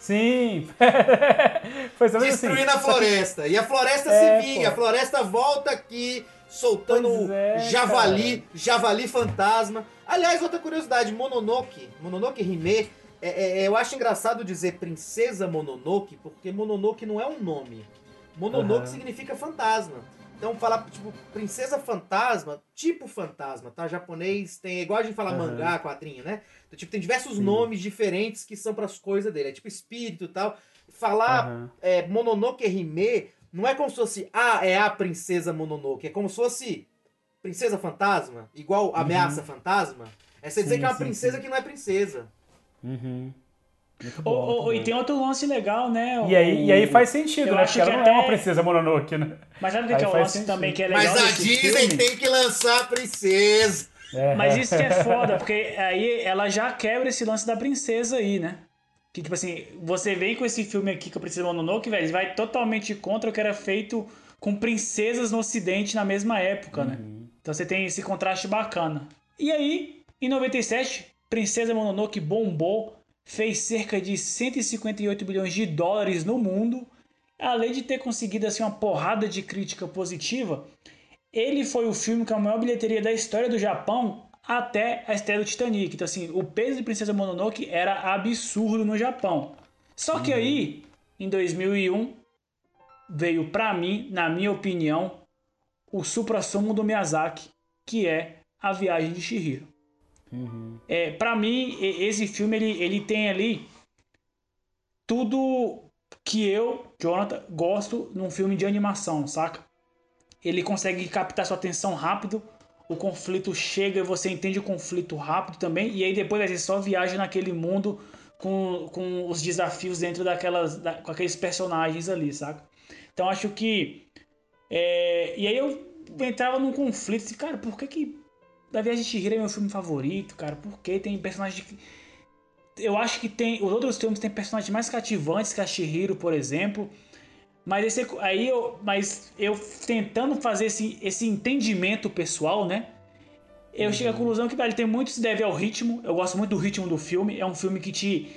Sim! Foi exatamente assim. Destruindo a floresta. E a floresta É, se vinga, a floresta volta aqui, soltando é, javali, javali fantasma. Aliás, outra curiosidade, Mononoke, Mononoke Hime, é, é, eu acho engraçado dizer princesa Mononoke, porque Mononoke não é um nome. Mononoke Aham. significa fantasma. Então, falar, tipo, princesa fantasma, tipo fantasma, tá? Japonês tem, é igual a gente fala Aham. mangá, quadrinho, né? Então, tipo, tem diversos nomes diferentes que são pras coisas dele. É tipo espírito e tal. Falar Aham. é, Mononoke Hime não é como se fosse, ah, é a princesa Mononoke. É como se fosse princesa fantasma, igual ameaça fantasma. É você dizer Sim, que é uma sim, princesa sim. que não é princesa. Uhum. Bom, e tem outro lance legal, né? E aí, e aí faz sentido, eu né? acho Porque ela não é uma até- princesa Mononoke, né? Mas sabe o que, é o lance sentido. também que é legal Mas a Disney filme? tem que lançar a princesa. É. Mas isso que é foda, porque aí ela já quebra esse lance da princesa aí, né? Que, tipo assim, você vem com esse filme aqui, que a Princesa Mononoke, velho, vai totalmente contra o que era feito com princesas no ocidente na mesma época, né? Então você tem esse contraste bacana. E aí, em 97, Princesa Mononoke bombou, fez cerca de 158 bilhões de dólares no mundo. Além de ter conseguido assim uma porrada de crítica positiva, ele foi o filme com a maior bilheteria da história do Japão até a estreia do Titanic. Então, assim, o peso de Princesa Mononoke era absurdo no Japão. Só que aí, em 2001, veio pra mim, na minha opinião, o supra-sumo do Miyazaki, que é A Viagem de Chihiro. É, para mim, e- esse filme ele, ele tem ali tudo que eu, Jonathan, gosto num filme de animação, saca? Ele consegue captar sua atenção rápido, o conflito chega e você entende o conflito rápido também, e aí depois você só viaja naquele mundo com, com os desafios dentro daquelas. da- com aqueles personagens ali, saca? Então acho que. é, e aí eu entrava num conflito, assim, cara, por que que. Da Viagem de Chihiro é meu filme favorito, cara? Por que tem personagens que eu acho que tem. Os outros filmes têm personagens mais cativantes que a Shihiro, por exemplo. Mas esse, aí eu. Mas eu tentando fazer esse, esse entendimento pessoal, né? Eu chego à conclusão que velho, tem muito se deve ao ritmo. Eu gosto muito do ritmo do filme. É um filme que te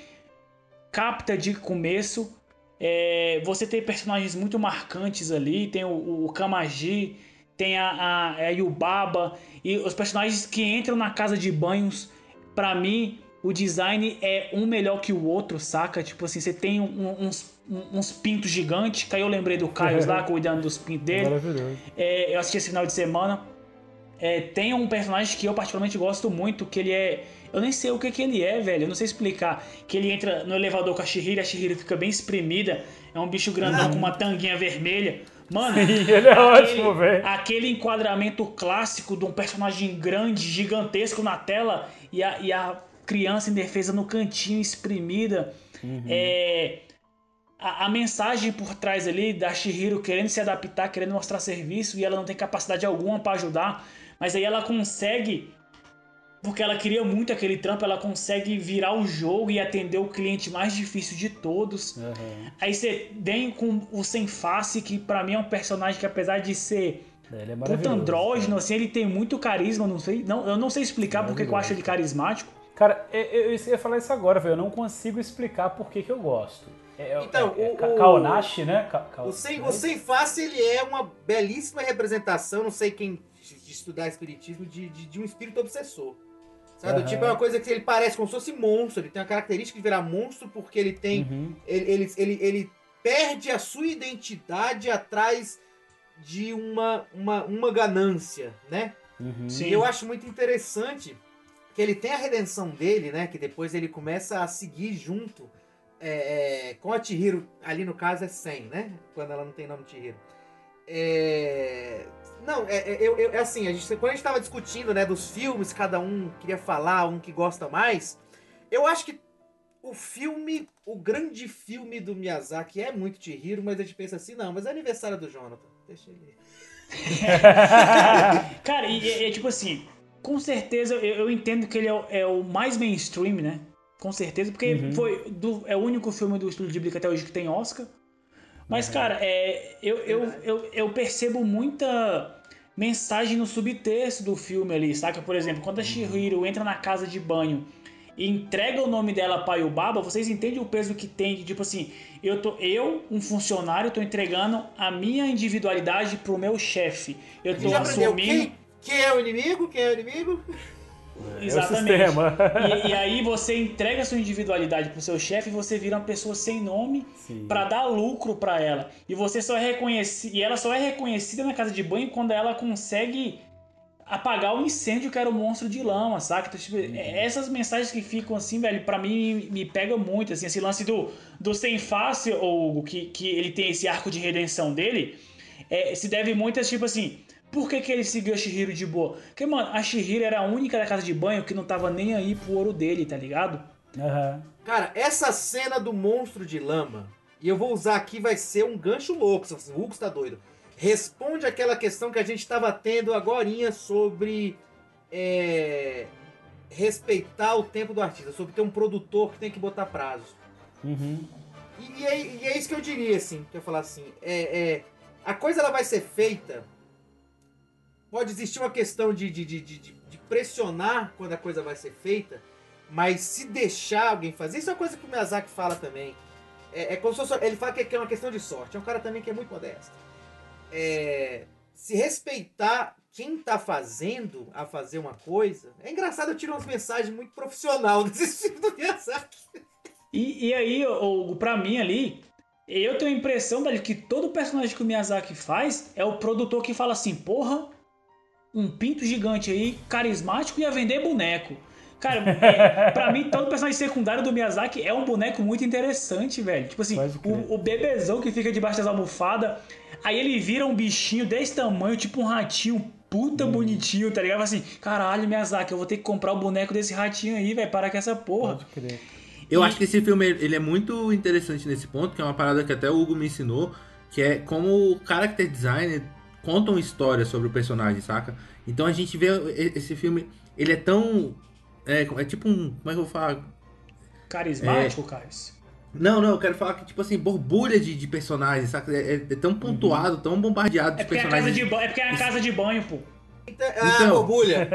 capta de começo. É, você tem personagens muito marcantes ali. Tem o, o Kamaji, tem a, a, a Yubaba. E os personagens que entram na casa de banhos, pra mim, o design é um melhor que o outro, saca? Tipo assim, você tem um- uns, uns pintos gigantes. Que aí eu lembrei do Caio lá cuidando dos pintos dele. Maravilhoso. É, eu assisti esse final de semana. É, tem um personagem que eu particularmente gosto muito, que ele é. Eu nem sei o que, que ele é, velho. Eu não sei explicar. Que ele entra no elevador com a Shihiro, a Shihiro fica bem espremida. É um bicho grandão com uma tanguinha vermelha. Mano, Ele é ótimo, velho. aquele enquadramento clássico de um personagem grande, gigantesco na tela e a, e a criança indefesa no cantinho, espremida. É, a, a mensagem por trás ali da Shihiro querendo se adaptar, querendo mostrar serviço e ela não tem capacidade alguma pra ajudar, mas aí ela consegue, porque ela queria muito aquele trampo, ela consegue virar o jogo e atender o cliente mais difícil de todos. Aí você vem com o Sem Face, que pra mim é um personagem que apesar de ser Ele é puta andrógeno, assim, ele tem muito carisma, não sei, não, eu não sei explicar porque que eu acho ele carismático. Cara, eu, eu ia falar isso agora, velho. Eu não consigo explicar por que, que eu gosto. É, é- Então, é, é o- Kaonashi, né? Ka- Ka- O sem, o sem face, ele é uma belíssima representação, não sei quem de estudar espiritismo, de, de, de um espírito obsessor. Sabe? Aham. Tipo, é uma coisa que ele parece como se fosse monstro. Ele tem a característica de virar monstro porque ele tem. Uhum. Ele, ele, ele, ele perde a sua identidade atrás de uma, uma, uma ganância, né? Uhum. Sim. E eu acho muito interessante que ele tem a redenção dele, né? Que depois ele começa a seguir junto é, é, com a Chihiro. Ali no caso é 100, né? Quando ela não tem nome Chihiro. É, Não, é, é, eu, é assim, a gente, quando a gente tava discutindo, né, dos filmes, cada um queria falar, um que gosta mais, eu acho que o filme, o grande filme do Miyazaki é muito Chihiro, mas a gente pensa assim, não, mas é aniversário do Jonathan. Deixa ele. Cara, e é, é tipo assim, com certeza eu, eu entendo que ele é o, é o mais mainstream, né? Com certeza, porque Uhum. foi do- é o único filme do Estúdio Ghibli que até hoje que tem Oscar. Mas, cara, é, eu, eu, eu, eu percebo muita mensagem no subtexto do filme ali, saca? Por exemplo, quando a Shihiro entra na casa de banho e entrega o nome dela para Yubaba, vocês entendem o peso que tem de tipo assim, eu tô eu, um funcionário, tô entregando a minha individualidade pro meu chefe. Eu tô assumindo quem, quem é o inimigo, quem é o inimigo. Exatamente. É. E, e aí você entrega sua individualidade pro seu chefe e você vira uma pessoa sem nome pra dar lucro pra ela. E você só é reconhecida, e ela só é reconhecida na casa de banho quando ela consegue apagar o incêndio que era o monstro de lama, saca? Então, tipo, Uhum. é- essas mensagens que ficam assim, velho, pra mim me pega muito, assim, esse lance do, do sem face, ou que, que ele tem esse arco de redenção dele, é, se deve muito a, tipo assim, por que, que ele seguiu a Shihiro de boa? Porque, mano, a Shihiro era a única da casa de banho que não tava nem aí pro ouro dele, tá ligado? Aham. Cara, essa cena do monstro de lama, e eu vou usar aqui, vai ser um gancho louco. O Hugo está doido. Responde aquela questão que a gente estava tendo agorinha sobre é, respeitar o tempo do artista, sobre ter um produtor que tem que botar prazos. Uhum. E, e é, e é isso que eu diria, assim, que eu falar assim, é, é, a coisa ela vai ser feita, pode existir uma questão de, de, de, de, pressionar quando a coisa vai ser feita, mas se deixar alguém fazer, isso é uma coisa que o Miyazaki fala também, é, é como se fosse, ele fala que é uma questão de sorte, é um cara também que é muito modesto. É, se respeitar quem tá fazendo a fazer uma coisa, é engraçado, eu tiro umas mensagens muito profissional desse filme do Miyazaki. E, e aí, o, pra mim ali, Eu tenho a impressão, velho, que todo personagem que o Miyazaki faz é o produtor que fala assim, porra, um pinto gigante aí, carismático, ia vender boneco. Cara, é, pra mim, todo personagem secundário do Miyazaki é um boneco muito interessante, velho. Tipo assim, o, o bebezão que fica debaixo das almofadas, aí ele vira um bichinho desse tamanho, tipo um ratinho puta bonitinho, tá ligado? Fala assim, caralho, Miyazaki, eu vou ter que comprar o boneco desse ratinho aí, velho, parar com essa porra. Pode crer. Eu E- acho que esse filme ele é muito interessante nesse ponto, que é uma parada que até o Hugo me ensinou, que é como o character designer conta uma história sobre o personagem, saca? Então a gente vê esse filme, ele é tão. É, é tipo um. Como é que eu vou falar? Carismático, Caio. Não, não, eu quero falar que, tipo assim, borbulha de, de personagens, saca? É, é tão pontuado, tão bombardeado de É porque é personagens. de banho, é porque é a casa de banho, pô. Ah, Então. borbulha.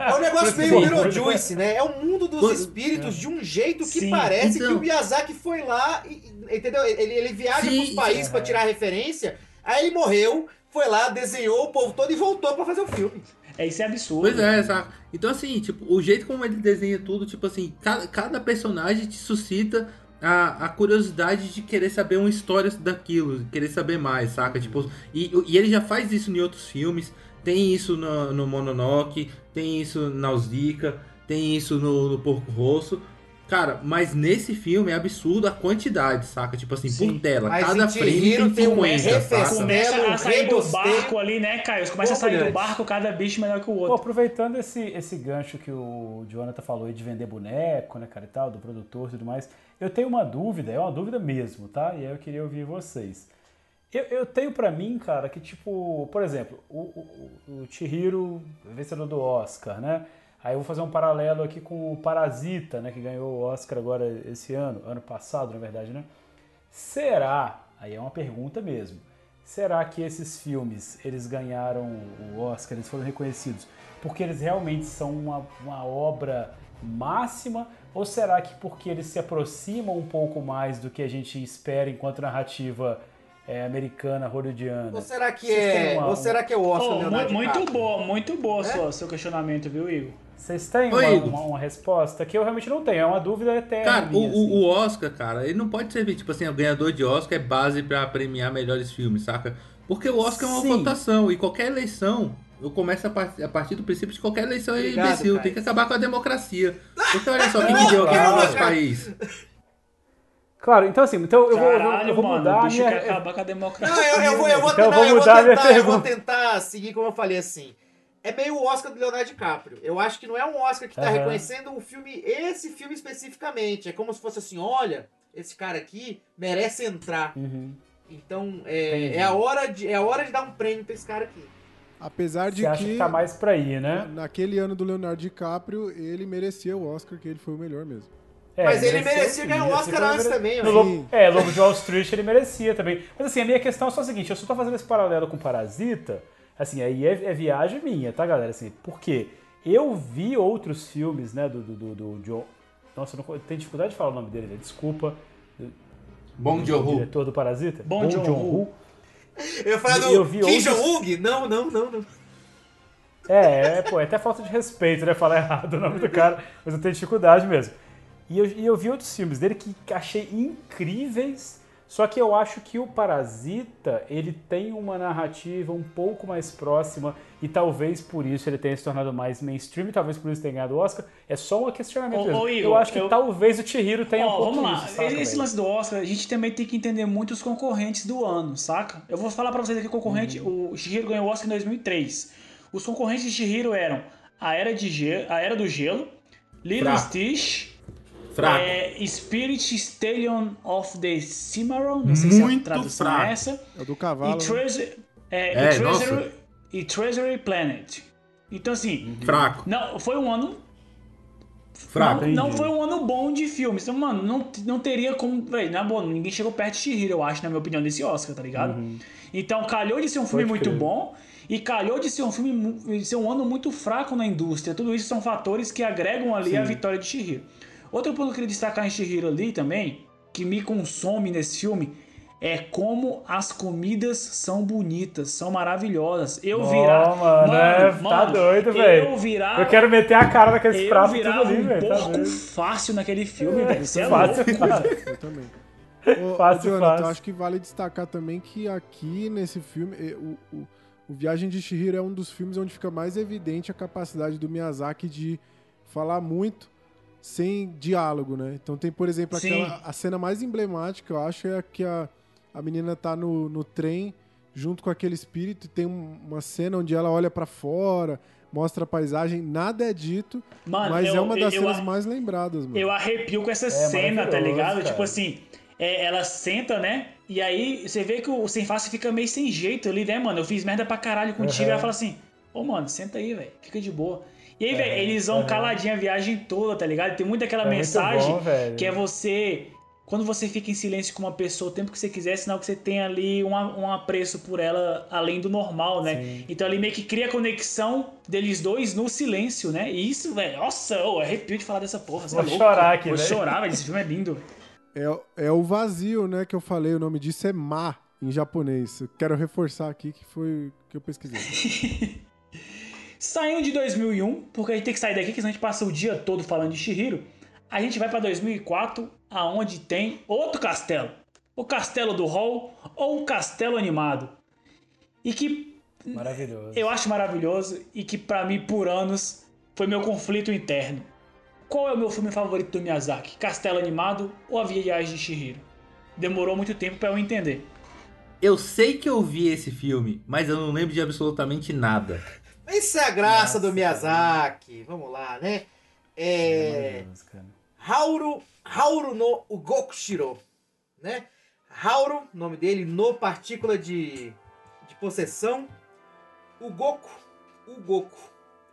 É um negócio meio. Beetlejuice, né? É o mundo dos espíritos de um jeito que Sim. parece Então. que o Miyazaki foi lá, e, entendeu? Ele, ele viaja Sim. pros países pra tirar referência, aí ele morreu, foi lá, desenhou o povo todo e voltou pra fazer o filme. É isso é absurdo. Pois é, saca? Então, assim, tipo, o jeito como ele desenha tudo, tipo assim, cada, cada personagem te suscita a, a curiosidade de querer saber uma história daquilo, querer saber mais, saca? Tipo, e, e ele já faz isso em outros filmes, tem isso no, no Mononoke, tem isso na Nausicaa, tem isso no, no Porco Rosso. Cara, mas nesse filme é absurdo a quantidade, saca? Tipo assim, Sim. por tela. Mas cada frame tem um 50, refresco, saca? Começa a sair do barco ali, né, Caio? Começa a sair do barco, cada bicho melhor que o Pô, outro. aproveitando esse, esse gancho que o Jonathan falou aí de vender boneco, né, cara, e tal, do produtor e tudo mais, eu tenho uma dúvida, é uma dúvida mesmo, tá? E aí eu queria ouvir vocês. Eu, eu tenho pra mim, cara, que tipo, por exemplo, o, o, o Chihiro, vencedor do Oscar, né? Aí eu vou fazer um paralelo aqui com o Parasita, né, que ganhou o Oscar agora esse ano, ano passado, na verdade, né? Será, aí é uma pergunta mesmo, será que esses filmes, eles ganharam o Oscar, eles foram reconhecidos porque eles realmente são uma, uma obra máxima ou será que porque eles se aproximam um pouco mais do que a gente espera enquanto narrativa é, americana, hollywoodiana? Ou será que Vocês é, uma- ou será que é o Oscar Oh, Leonardo muito DiCaprio? boa, muito boa É? sua, seu questionamento, viu, Igor? Vocês têm Oi, uma, uma- uma resposta que eu realmente não tenho, é uma dúvida eterna. Cara, o, minha, assim. o, o Oscar, cara, ele não pode servir, tipo assim, o ganhador de Oscar é base pra premiar melhores filmes, saca? Porque o Oscar é uma Sim. votação e qualquer eleição, eu começo a, par- a partir do princípio de que qualquer eleição é imbecil, Caio. tem que acabar com a democracia. Porque olha só, o que, que deu aqui no nosso país? Claro, então assim, então eu vou, eu vou- Caralho, eu vou mano, mudar o a bicho minha... acabar com a democracia. Não, eu, eu vou, eu vou Então eu tentar, vou eu vou mudar a minha tentar, eu vou tentar seguir como eu falei assim. É meio o Oscar do Leonardo DiCaprio. Eu acho que não é um Oscar que tá Aham. reconhecendo o filme, esse filme especificamente. É como se fosse assim, olha, esse cara aqui merece entrar. Uhum. Então, é, é a hora de, é a hora de dar um prêmio pra esse cara aqui. Apesar de Você acha que, que tá mais pra aí, né? naquele ano do Leonardo DiCaprio, ele merecia o Oscar, que ele foi o melhor mesmo. É, Mas ele merecia ganhar um merecia Oscar antes também, No ó. Lobo, é, Lobo de Wall Street ele merecia também. Mas assim, a minha questão é só a seguinte, eu só tô fazendo esse paralelo com Parasita, assim, aí é, é viagem minha, tá, galera? Assim, porque eu vi outros filmes, né, do, do, do, do John... Nossa, eu, não, eu tenho dificuldade de falar o nome dele, né? desculpa. Bom O Joe diretor do Parasita. Bong Joon-ho. Eu ia falar do eu Kim outros- Jong-un? Não, não, não, não. É, é, pô, é até falta de respeito, né? Falar errado o nome do cara, mas eu tenho dificuldade mesmo. E eu, e eu vi outros filmes dele que achei incríveis, só que eu acho que o Parasita, ele tem uma narrativa um pouco mais próxima e talvez por isso ele tenha se tornado mais mainstream talvez por isso tenha ganhado o Oscar. É só um questionamento Ô, ô, Igor, eu acho que eu- talvez o Chihiro tenha um pouco vamos lá. isso, saca, Esse velho? lance do Oscar, a gente também tem que entender muito os concorrentes do ano, saca? Eu vou falar pra vocês aqui o concorrente. Uhum. O Shihiro ganhou o Oscar em 2003. Os concorrentes de Shihiro eram a Era, de Ge a Era do Gelo, Fraco. Stitch, Fraco. é, Spirit Stallion of the Cimarron, não sei se a Muito tradução fraco. é essa, É o do e, cavalo. né? Treasure, é, É, e, nossa. Treasury, e Treasury Planet. Então assim, Fraco. não, foi um ano Fraco. não, não foi um ano bom de filmes. Então, mano, não, não teria como. Véi, na boa, ninguém chegou perto de Shihiro, eu acho, na minha opinião, desse Oscar, tá ligado? Então, calhou de ser um filme Pode muito crer. bom e calhou de ser um filme de ser um ano muito fraco na indústria. Tudo isso são fatores que agregam ali a vitória de Shihiro. Outro ponto que eu queria destacar em Shihiro ali também, que me consome nesse filme, é como as comidas são bonitas, são maravilhosas. Eu Ó, virar. mano, é, tá doido, velho. Eu virar. Eu quero meter a cara naqueles pratos tudo ali, um velho. Tá porco doido. fácil naquele filme, velho. Você é Fácil, louco. cara. Eu também. Ô, Fácil, Jonathan, fácil. eu acho que vale destacar também que aqui nesse filme, o, o, o Viagem de Chihiro é um dos filmes onde fica mais evidente a capacidade do Miyazaki de falar muito sem diálogo, né? Então tem, por exemplo, aquela, a cena mais emblemática, eu acho, é a que a, a menina tá no, no trem junto com aquele espírito e tem um- uma cena onde ela olha pra fora, mostra a paisagem, nada é dito, Mano, mas eu- é uma das eu- cenas eu- mais lembradas, mano. Eu arrepio com essa É cena, tá ligado? cara. Tipo assim, é, ela senta, né? E aí você vê que o sem face fica meio sem jeito ali, né, mano? Eu fiz merda pra caralho contigo. Uhum. E ela fala assim: Ô, mano, senta aí, velho. Fica de boa. E aí, velho, Uhum, eles vão uhum. caladinho a viagem toda, tá ligado? Tem muito aquela É muito mensagem bom, velho. que é você. Quando você fica em silêncio com uma pessoa o tempo que você quiser, é sinal que você tem ali um, um apreço por ela além do normal, né? Sim. Então ele meio que cria a conexão deles dois no silêncio, né? E isso, velho, nossa, eu arrepio de falar dessa porra. você Vou é louco? chorar aqui, Vou velho. chorar, velho. Esse filme é lindo. É, é o vazio, né, que eu falei, o nome disso é Ma, em japonês. Quero reforçar aqui que foi o que eu pesquisei. Saindo de 2001, porque a gente tem que sair daqui, que senão a gente passa o dia todo falando de Shihiro. A gente vai pra 2004, aonde tem outro castelo. O castelo do Hall ou o castelo animado. E que Maravilhoso. eu acho maravilhoso e que pra mim por anos foi meu conflito interno. Qual é o meu filme favorito do Miyazaki? Castelo Animado ou A Viagem de Shihiro? Demorou muito tempo pra eu entender. Eu sei que eu vi esse filme, mas eu não lembro de absolutamente nada. Isso é a graça Nossa, do Miyazaki. Vamos lá, né? É. Cara. Hauru, Hauru no Ugokushiro, né? Hauru, nome dele, no partícula de, de possessão. Ugoku, Ugoku.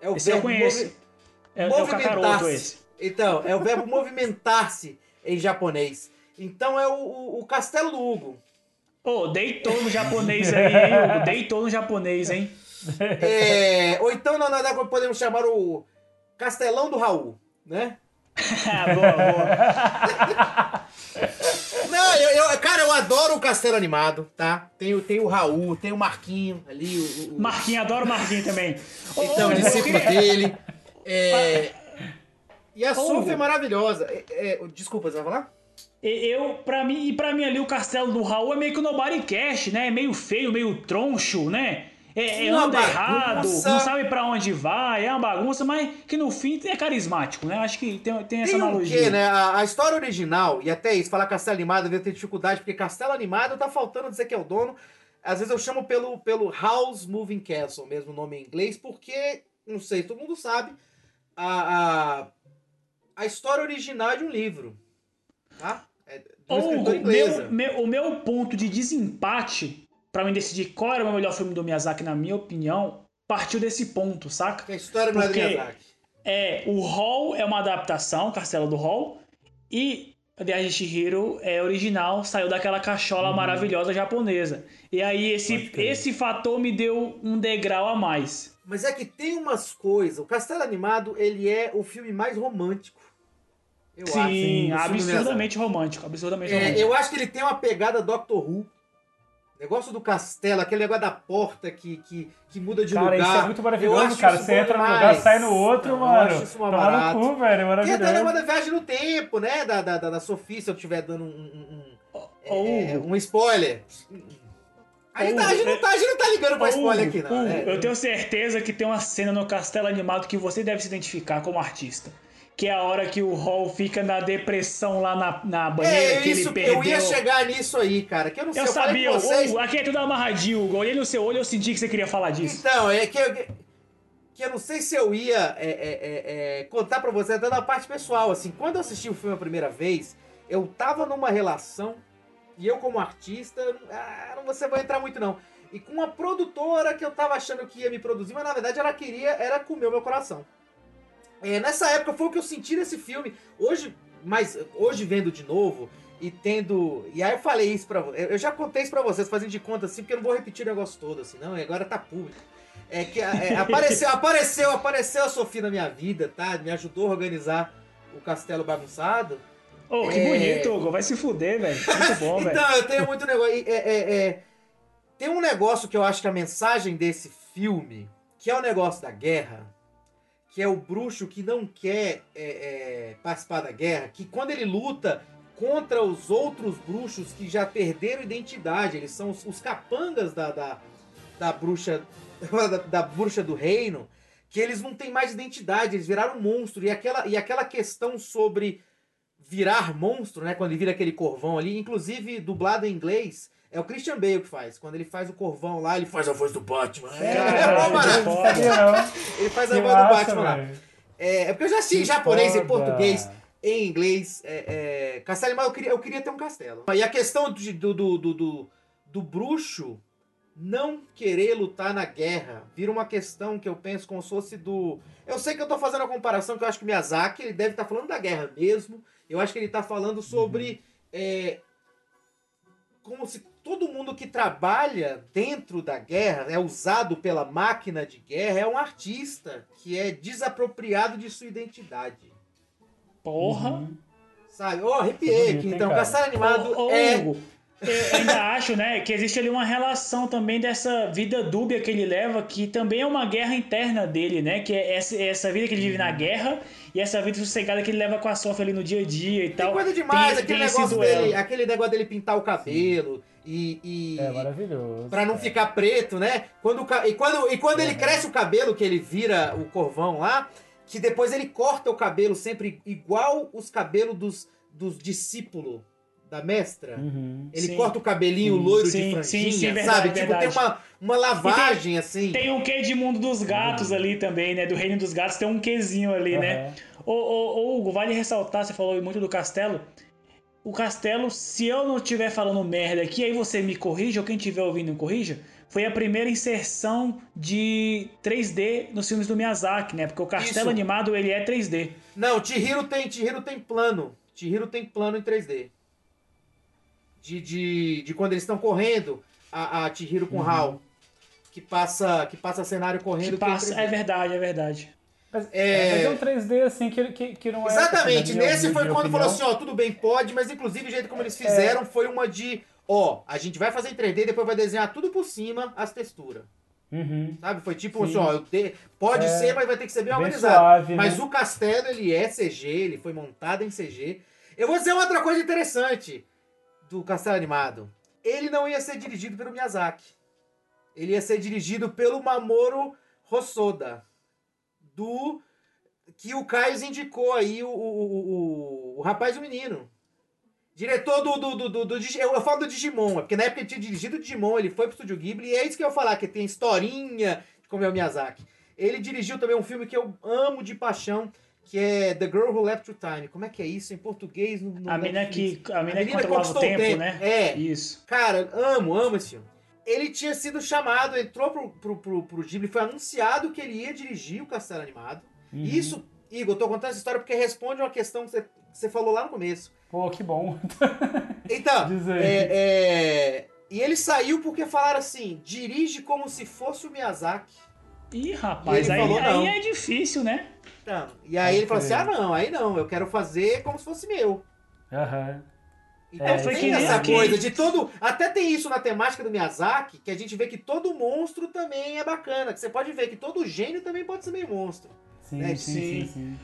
É o Esse eu verbo conheço. movi- É, é movimentar-se. esse. Então, é o verbo movimentar-se em japonês. Então é o, o, o castelo do Hugo. Ô, deitou no japonês aí, hein? Hugo? Deitou no japonês, hein? É, ou então nós, nós podemos chamar o Castelão do Raul, né? Ah, boa, boa. Não, eu, eu- cara, eu adoro o Castelo Animado, tá? Tem, o- tem o Raul, tem o Marquinho ali, o, o- Marquinhos, adoro o Marquinhos também. Então, o discípulo dele. É, e a Hugo. é maravilhosa. É, é, desculpa, você vai falar? Eu, pra mim, e pra mim ali o castelo do Raul é meio que o Nobody Cash, né? É meio feio, meio troncho, né? É, é Uma anda errado, não sabe pra onde vai, é uma bagunça, mas que no fim é carismático, né? Acho que tem, tem essa Tem um analogia. quê, né? A, a história original, e até isso, falar Castelo Animado, deve ter dificuldade, porque Castelo Animado tá faltando dizer que é o dono. Às vezes eu chamo pelo, pelo House Moving Castle, mesmo o nome em inglês, porque, não sei, todo mundo sabe, a, a, a história original é de um livro. Tá? É de escritora inglesa. meu, meu- o meu ponto de desempate pra mim decidir qual era o melhor filme do Miyazaki, na minha opinião, partiu desse ponto, saca? Que a história não é do Porque- Miyazaki. É, o Hall é uma adaptação, Castelo do Hall, e a Viagem de Chihiro é original, saiu daquela cachola maravilhosa japonesa. E aí esse, esse fator me deu um degrau a mais. Mas é que tem umas coisas. O Castelo Animado, ele é o filme mais romântico. Eu acho. Sim, do do absurdamente romântico, absurdamente É, romântico. eu acho que ele tem uma pegada Doctor Who. Negócio do castelo, aquele negócio da porta que, que, que muda de Cara, lugar. isso é muito maravilhoso, cara. Você entra num lugar, sai no outro, Eu mano. acho isso uma Tomar no cu, velho. E até o Maravilhoso. negócio da viagem no tempo, né? Da, da, da, da Sofia, se eu estiver dando um, um, um, Ô, é, um spoiler. A gente, tá- a gente não tá, a gente não tá ligando pra spoiler aqui, não. Né? Eu tenho certeza que tem uma cena no Castelo Animado que você deve se identificar como artista. Que é a hora que o Hall fica na depressão lá na, na banheira É que isso, ele perdeu. eu ia chegar nisso aí, cara. Que eu não sei, Eu eu sabia, vocês. Hugo, aqui é tudo amarradinho, Hugo. Olhei no seu olho e eu senti que você queria falar disso. Então, é que eu, que eu não sei se eu ia é, é, é, é, contar pra você até na parte pessoal. Assim, quando eu assisti o filme a primeira vez, eu tava numa relação e eu, como artista, ah, não você vai entrar muito não. E com uma produtora que eu tava achando que ia me produzir, mas na verdade ela queria era comer o meu coração. É, nessa época foi o que eu senti nesse filme. Hoje, mas hoje vendo de novo e tendo. E aí eu falei isso pra vo- Eu já contei isso pra vocês, fazendo de conta assim, porque eu não vou repetir o negócio todo, assim, não. e Agora tá público. É que é, apareceu, apareceu, apareceu a Sofia na minha vida, tá? Me ajudou a organizar o castelo bagunçado. Ô, que É. bonito, Hugo. Vai se fuder, velho. Muito bom, velho. Então, eu tenho muito negócio. é, é, é, tem um negócio que eu acho que a mensagem desse filme, que é o negócio da guerra, que é o bruxo que não quer é, é, participar da guerra, que quando ele luta, contra os outros bruxos que já perderam identidade. Eles são os, os capangas da, da, da bruxa da, da bruxa do reino, que eles não têm mais identidade, eles viraram monstro. E aquela, e aquela questão sobre virar monstro, né? Quando ele vira aquele corvão ali, inclusive dublado em inglês, é o Christian Bale que faz. Quando ele faz o corvão lá, ele faz a voz do Batman. É, é bom, mano. Ele faz a voz do Batman lá. É, é porque eu já assisti em japonês, em foda. português, em inglês. É, é, castelo animado, eu queria, eu queria ter um castelo. E a questão do, do, do, do, bruxo não querer lutar na guerra vira uma questão que eu penso como se fosse do. Eu sei que eu tô fazendo a comparação, que eu acho que o Miyazaki ele deve estar falando da guerra mesmo. Eu acho que ele tá falando sobre. é, como se todo mundo que trabalha dentro da guerra, é usado pela máquina de guerra, é um artista que é desapropriado de sua identidade. Porra. Sabe? Ó, arrepiei bonito, aqui. Então? Castelo Animado Ô, ô, é. Hugo, eu ainda acho, né, que existe ali uma relação também dessa vida dúbia que ele leva, que também é uma guerra interna dele, né? Que é essa, essa vida que ele vive na Uhum. guerra e essa vida sossegada que ele leva com a Sofia ali no dia a dia e Tem tal. coisa demais, Tem- aquele, tem negócio dele, aquele negócio dele pintar o cabelo e. e É maravilhoso. Pra não cara. ficar preto, né? Quando, e quando, e quando Uhum. ele cresce o cabelo, que ele vira o corvão lá, que depois ele corta o cabelo sempre igual os cabelos dos, dos discípulos da mestra. Uhum. Ele Sim. corta o cabelinho Sim, loiro sim, de sim, franjinha, sim, verdade, sabe? Tipo, verdade. tem uma, uma lavagem assim. Tem um quê de mundo dos gatos ali também, né? Do reino dos gatos tem um quezinho ali, né? Ô, ô, ô, Hugo, vale ressaltar, você falou muito do castelo. O castelo, se eu não estiver falando merda aqui, aí você me corrija, ou quem estiver ouvindo me corrija, foi a primeira inserção de 3D nos filmes do Miyazaki, né? Porque o castelo Isso. animado, ele é 3D. Não, Chihiro tem, Chihiro tem plano. Chihiro tem plano em 3D. De, de, de quando eles estão correndo, a, a Chihiro com Hal. Que passa, que passa cenário correndo. Uhum. Que tem passa, 3D. é verdade, é verdade. Mas É. é... é um 3D assim que, que, que não é. Exatamente, nesse foi quando opinião. falou assim, ó, tudo bem, pode, mas inclusive o jeito como É. eles fizeram foi uma de, ó, a gente vai fazer em 3D, depois vai desenhar tudo por cima, as texturas. Uhum. Sabe? Foi tipo Sim. assim, ó, eu te- pode É, ser, mas vai ter que ser bem bem organizado. suave, mas né? o castelo, ele é CG, ele foi montado em CG. Eu vou dizer outra coisa interessante do castelo animado. Ele não ia ser dirigido pelo Miyazaki. Ele ia ser dirigido pelo Mamoru Hosoda. Do que o Caio indicou aí, o, o, o, o, rapaz e o menino. Diretor do, do, do, do, do eu, eu falo do Digimon, é porque na época ele tinha dirigido o Digimon, ele foi pro Estúdio Ghibli, e é isso que eu ia falar, que tem historinha de como é o Miyazaki. Ele dirigiu também um filme que eu amo de paixão, que é The Girl Who Left Through Time. Como é que é isso em português? No, no A menina que, a menina que controlava o tempo, tempo, né? é. Isso. Cara, amo, amo esse filme. Ele tinha sido chamado, entrou pro, pro, pro, pro Ghibli, foi anunciado que ele ia dirigir o Castelo Animado. Uhum. E Isso, Igor, eu tô contando essa história porque responde uma questão que você, que você falou lá no começo. Pô, que bom. Então, Diz aí. é, é, e ele saiu porque falaram assim: dirige como se fosse o Miyazaki. Ih, E rapaz, aí, falou não. aí é difícil, né? Então, e aí Pode ele falou assim: ah, não, aí não, eu quero fazer como se fosse meu. Aham. Então É, foi tem que nem essa coisa de todo. Até tem isso na temática do Miyazaki, que a gente vê que todo monstro também é bacana. Que você pode ver que todo gênio também pode ser meio monstro. Sim, É, sim, sim. sim, sim.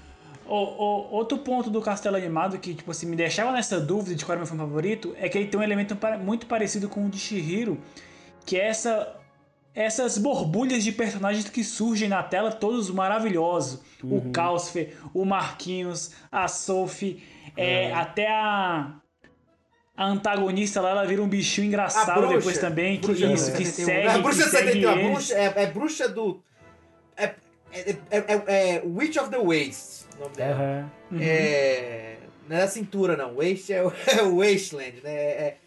O, o- outro ponto do Castelo Animado que, tipo assim, me deixava nessa dúvida de qual era o meu filme favorito é que ele tem um elemento muito parecido com o de Shihiro, que é essa, essas borbulhas de personagens que surgem na tela, todos maravilhosos. O Calcifer, o Marquinhos, a Sophie, é, até a... A antagonista lá, ela vira um bichinho engraçado depois também, que, bruxa do isso, que 71. segue, A bruxa que do segue 71, a bruxa, é, é bruxa do. É, é, é, é- é Witch of the Waste. O nome dela. Uhum. É, não é da cintura, não. Waste é é Wasteland, né? É-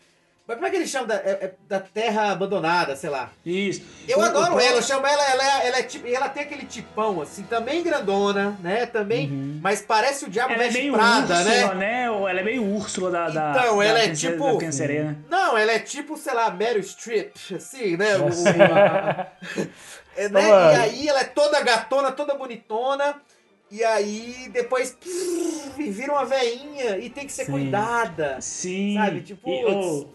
mas como é que eles chamam? Da, é- é da terra abandonada, sei lá. Isso. Eu O- o adoro pró- ela, eu chamo ela, ela, é, ela é tipo, e ela tem aquele tipão, assim, também grandona, né? Também, mas parece o Diabo Uhum. Ela é meio Prada, Úrsula, né? né? Ela é meio Úrsula da, da, Então, da ela é princesa- tipo- da Pequena Sereia, né? Não, ela é tipo, sei lá, Meryl Streep, assim, né? O- é, né? E aí ela é toda gatona, toda bonitona. E aí depois prrr, vira uma veinha e tem que ser Sim. cuidada. Sim. Sabe, tipo, E, oh,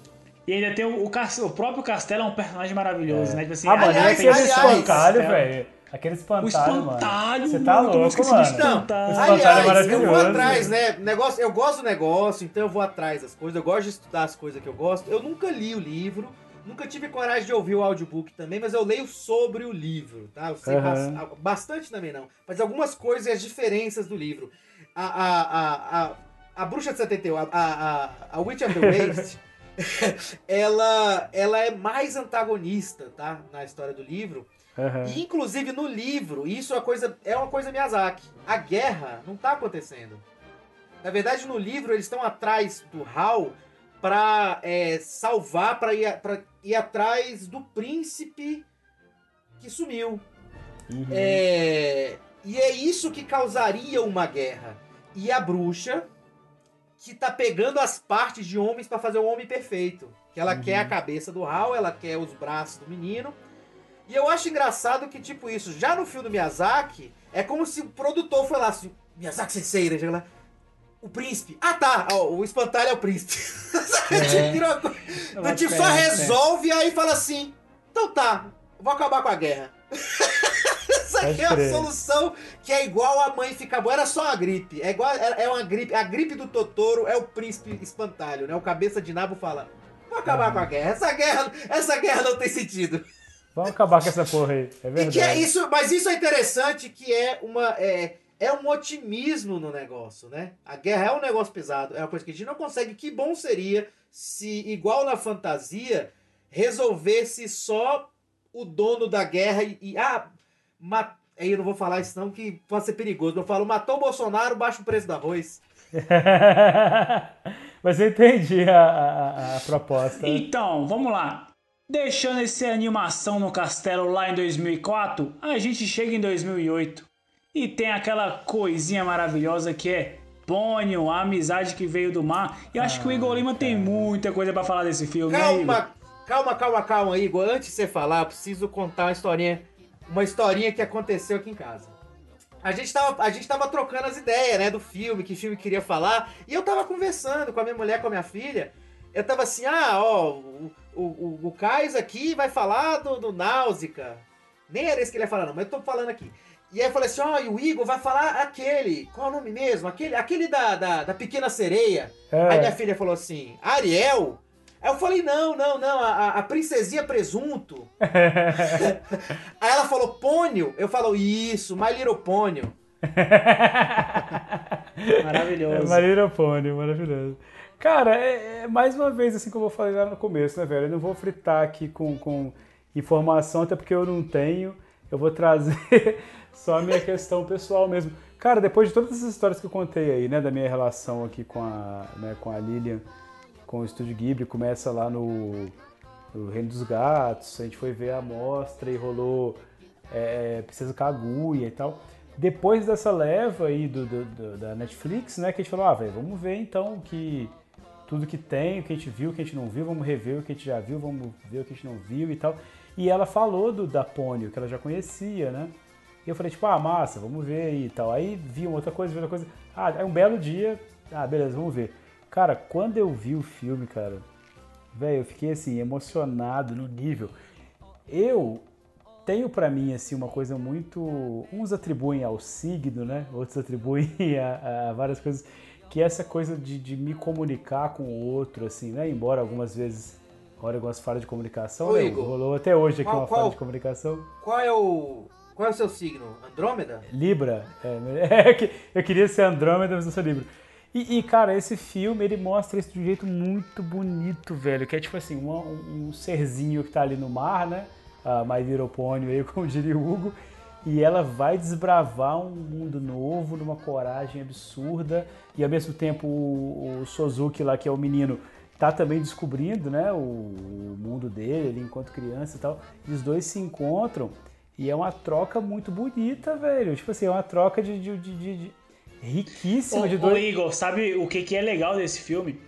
e ainda tem o, o, o próprio Castelo é um personagem maravilhoso, É. né? Tipo assim, A maneira aliás, que ele aliás, espancalho, é. velho. Aquele O espantalho, espantalho, mano. Você tá mano, eu louco, do mano. espantalho. O espantalho é Aliás, eu maravilhoso. vou atrás, né? Negócio, eu gosto do negócio, então eu vou atrás das coisas. Eu gosto de estudar as coisas que eu gosto. Eu nunca li o livro, nunca tive coragem de ouvir o audiobook também, mas eu leio sobre o livro, tá? Eu sei bas- bastante também não. Mas algumas coisas e as diferenças do livro. A, a, a, a, a Bruxa de 71, a, a, a, a Witch of the Waste, ela, ela é mais antagonista, tá? Na história do livro. Aham. E, inclusive no livro, isso é uma coisa, é uma coisa Miyazaki. A guerra não tá acontecendo. Na verdade, no livro, eles estão atrás do Hal pra é, salvar, pra ir, pra ir atrás do príncipe que sumiu. Uhum. É, e é isso que causaria uma guerra. E a bruxa, que tá pegando as partes de homens pra fazer o homem perfeito. Que ela quer a cabeça do Hal, ela quer os braços do menino. E eu acho engraçado que, tipo, isso, já no filme do Miyazaki, é como se o produtor foi lá assim, Miyazaki Sensei, né? Lá, o príncipe. Ah, tá, ó, o espantalho é o príncipe. Tipo, Ela do tipo, só resolve e aí fala assim, então tá, vou acabar com a guerra. Essa aqui é a solução que é igual a mãe ficar boa. Era só uma gripe. É igual é é uma gripe. A gripe do Totoro é o príncipe espantalho, né? O cabeça de nabo fala: Vou acabar com a guerra. Essa guerra, essa guerra não tem sentido. Vamos acabar com essa porra aí. É E verdade. que é isso, mas isso é interessante que é uma é, é um otimismo no negócio, né? A guerra é um negócio pesado, é uma coisa que a gente não consegue. Que bom seria se igual na fantasia resolvesse só o dono da guerra e, e ah, ma- aí eu não vou falar isso não que pode ser perigoso. Eu falo matou o Bolsonaro, baixa o preço do arroz. Mas eu entendi a, a- a proposta. Então, vamos lá. Deixando essa animação no castelo lá em 2004, a gente chega em 2008 e tem aquela coisinha maravilhosa que é Pônio, a amizade que veio do mar. E acho que o Igor Lima tem muita coisa pra falar desse filme, né? Calma, calma, calma, calma, Igor. Antes de você falar, eu preciso contar uma historinha, uma historinha que aconteceu aqui em casa. A gente tava, a gente tava trocando as ideias, né, do filme, que filme queria falar, e eu tava conversando com a minha mulher, com a minha filha. Eu tava assim, ah, ó, o, o, o, o Kais aqui vai falar do, do Náusica. Nem era esse que ele ia falar, não, mas eu tô falando aqui. E aí eu falei assim, ó, e o Igor vai falar aquele, qual é o nome mesmo? Aquele, aquele da, da, da Pequena Sereia. É. Aí minha filha falou assim, Ariel? Aí eu falei, não, não, não, a, a- princesinha presunto. Aí ela falou, pônio? Eu falo, isso, My Little Pônio. Maravilhoso. É Marília Pônei, maravilhoso. Cara, é, é mais uma vez assim como eu falei lá no começo, né, velho? Eu não vou fritar aqui com, com informação, até porque eu não tenho. Eu vou trazer só a minha questão pessoal mesmo. Cara, depois de todas essas histórias que eu contei aí, né, da minha relação aqui com a, né, com a Lilian, com o Estúdio Ghibli, começa lá no, no Reino dos Gatos, a gente foi ver a mostra e rolou é, Princesa Kaguya e tal. Depois dessa leva aí do, do- do- da Netflix, né, que a gente falou, ah, velho, vamos ver então que tudo que tem, o que a gente viu, o que a gente não viu, vamos rever o que a gente já viu, vamos ver o que a gente não viu e tal. E ela falou do da Pônio, que ela já conhecia, né? E eu falei, tipo, ah, massa, vamos ver aí e tal. Aí vi uma outra coisa, vi outra coisa. Ah, aí um belo dia, ah, beleza, vamos ver. Cara, quando eu vi o filme, cara, velho, eu fiquei assim, emocionado no nível. Eu tenho pra mim assim uma coisa muito, uns atribuem ao signo, né? Outros atribuem a, a várias coisas, que é essa coisa de, de me comunicar com o outro, assim, né? Embora algumas vezes rola algumas falhas de comunicação, Ô, né? Igor, rolou até hoje aqui qual- uma falha qual- de comunicação. Qual é o. Qual é o seu signo? Andrômeda? Libra. É, é eu queria ser Andrômeda, mas não sou Libra. E, e, cara, esse filme, ele mostra isso de um jeito muito bonito, velho. Que é tipo assim, um, um serzinho que tá ali no mar, né? A My Little Pony aí, como diria o Hugo. E ela vai desbravar um mundo novo, numa coragem absurda. E ao mesmo tempo o, o Suzuki lá, que é o menino, tá também descobrindo, né? O, o mundo dele, ele enquanto criança e tal. E os dois se encontram. E é uma troca muito bonita, velho. Tipo assim, é uma troca de, de- de- de- riquíssima Ô, de ô, dois. Igor, sabe o que, que é legal desse filme?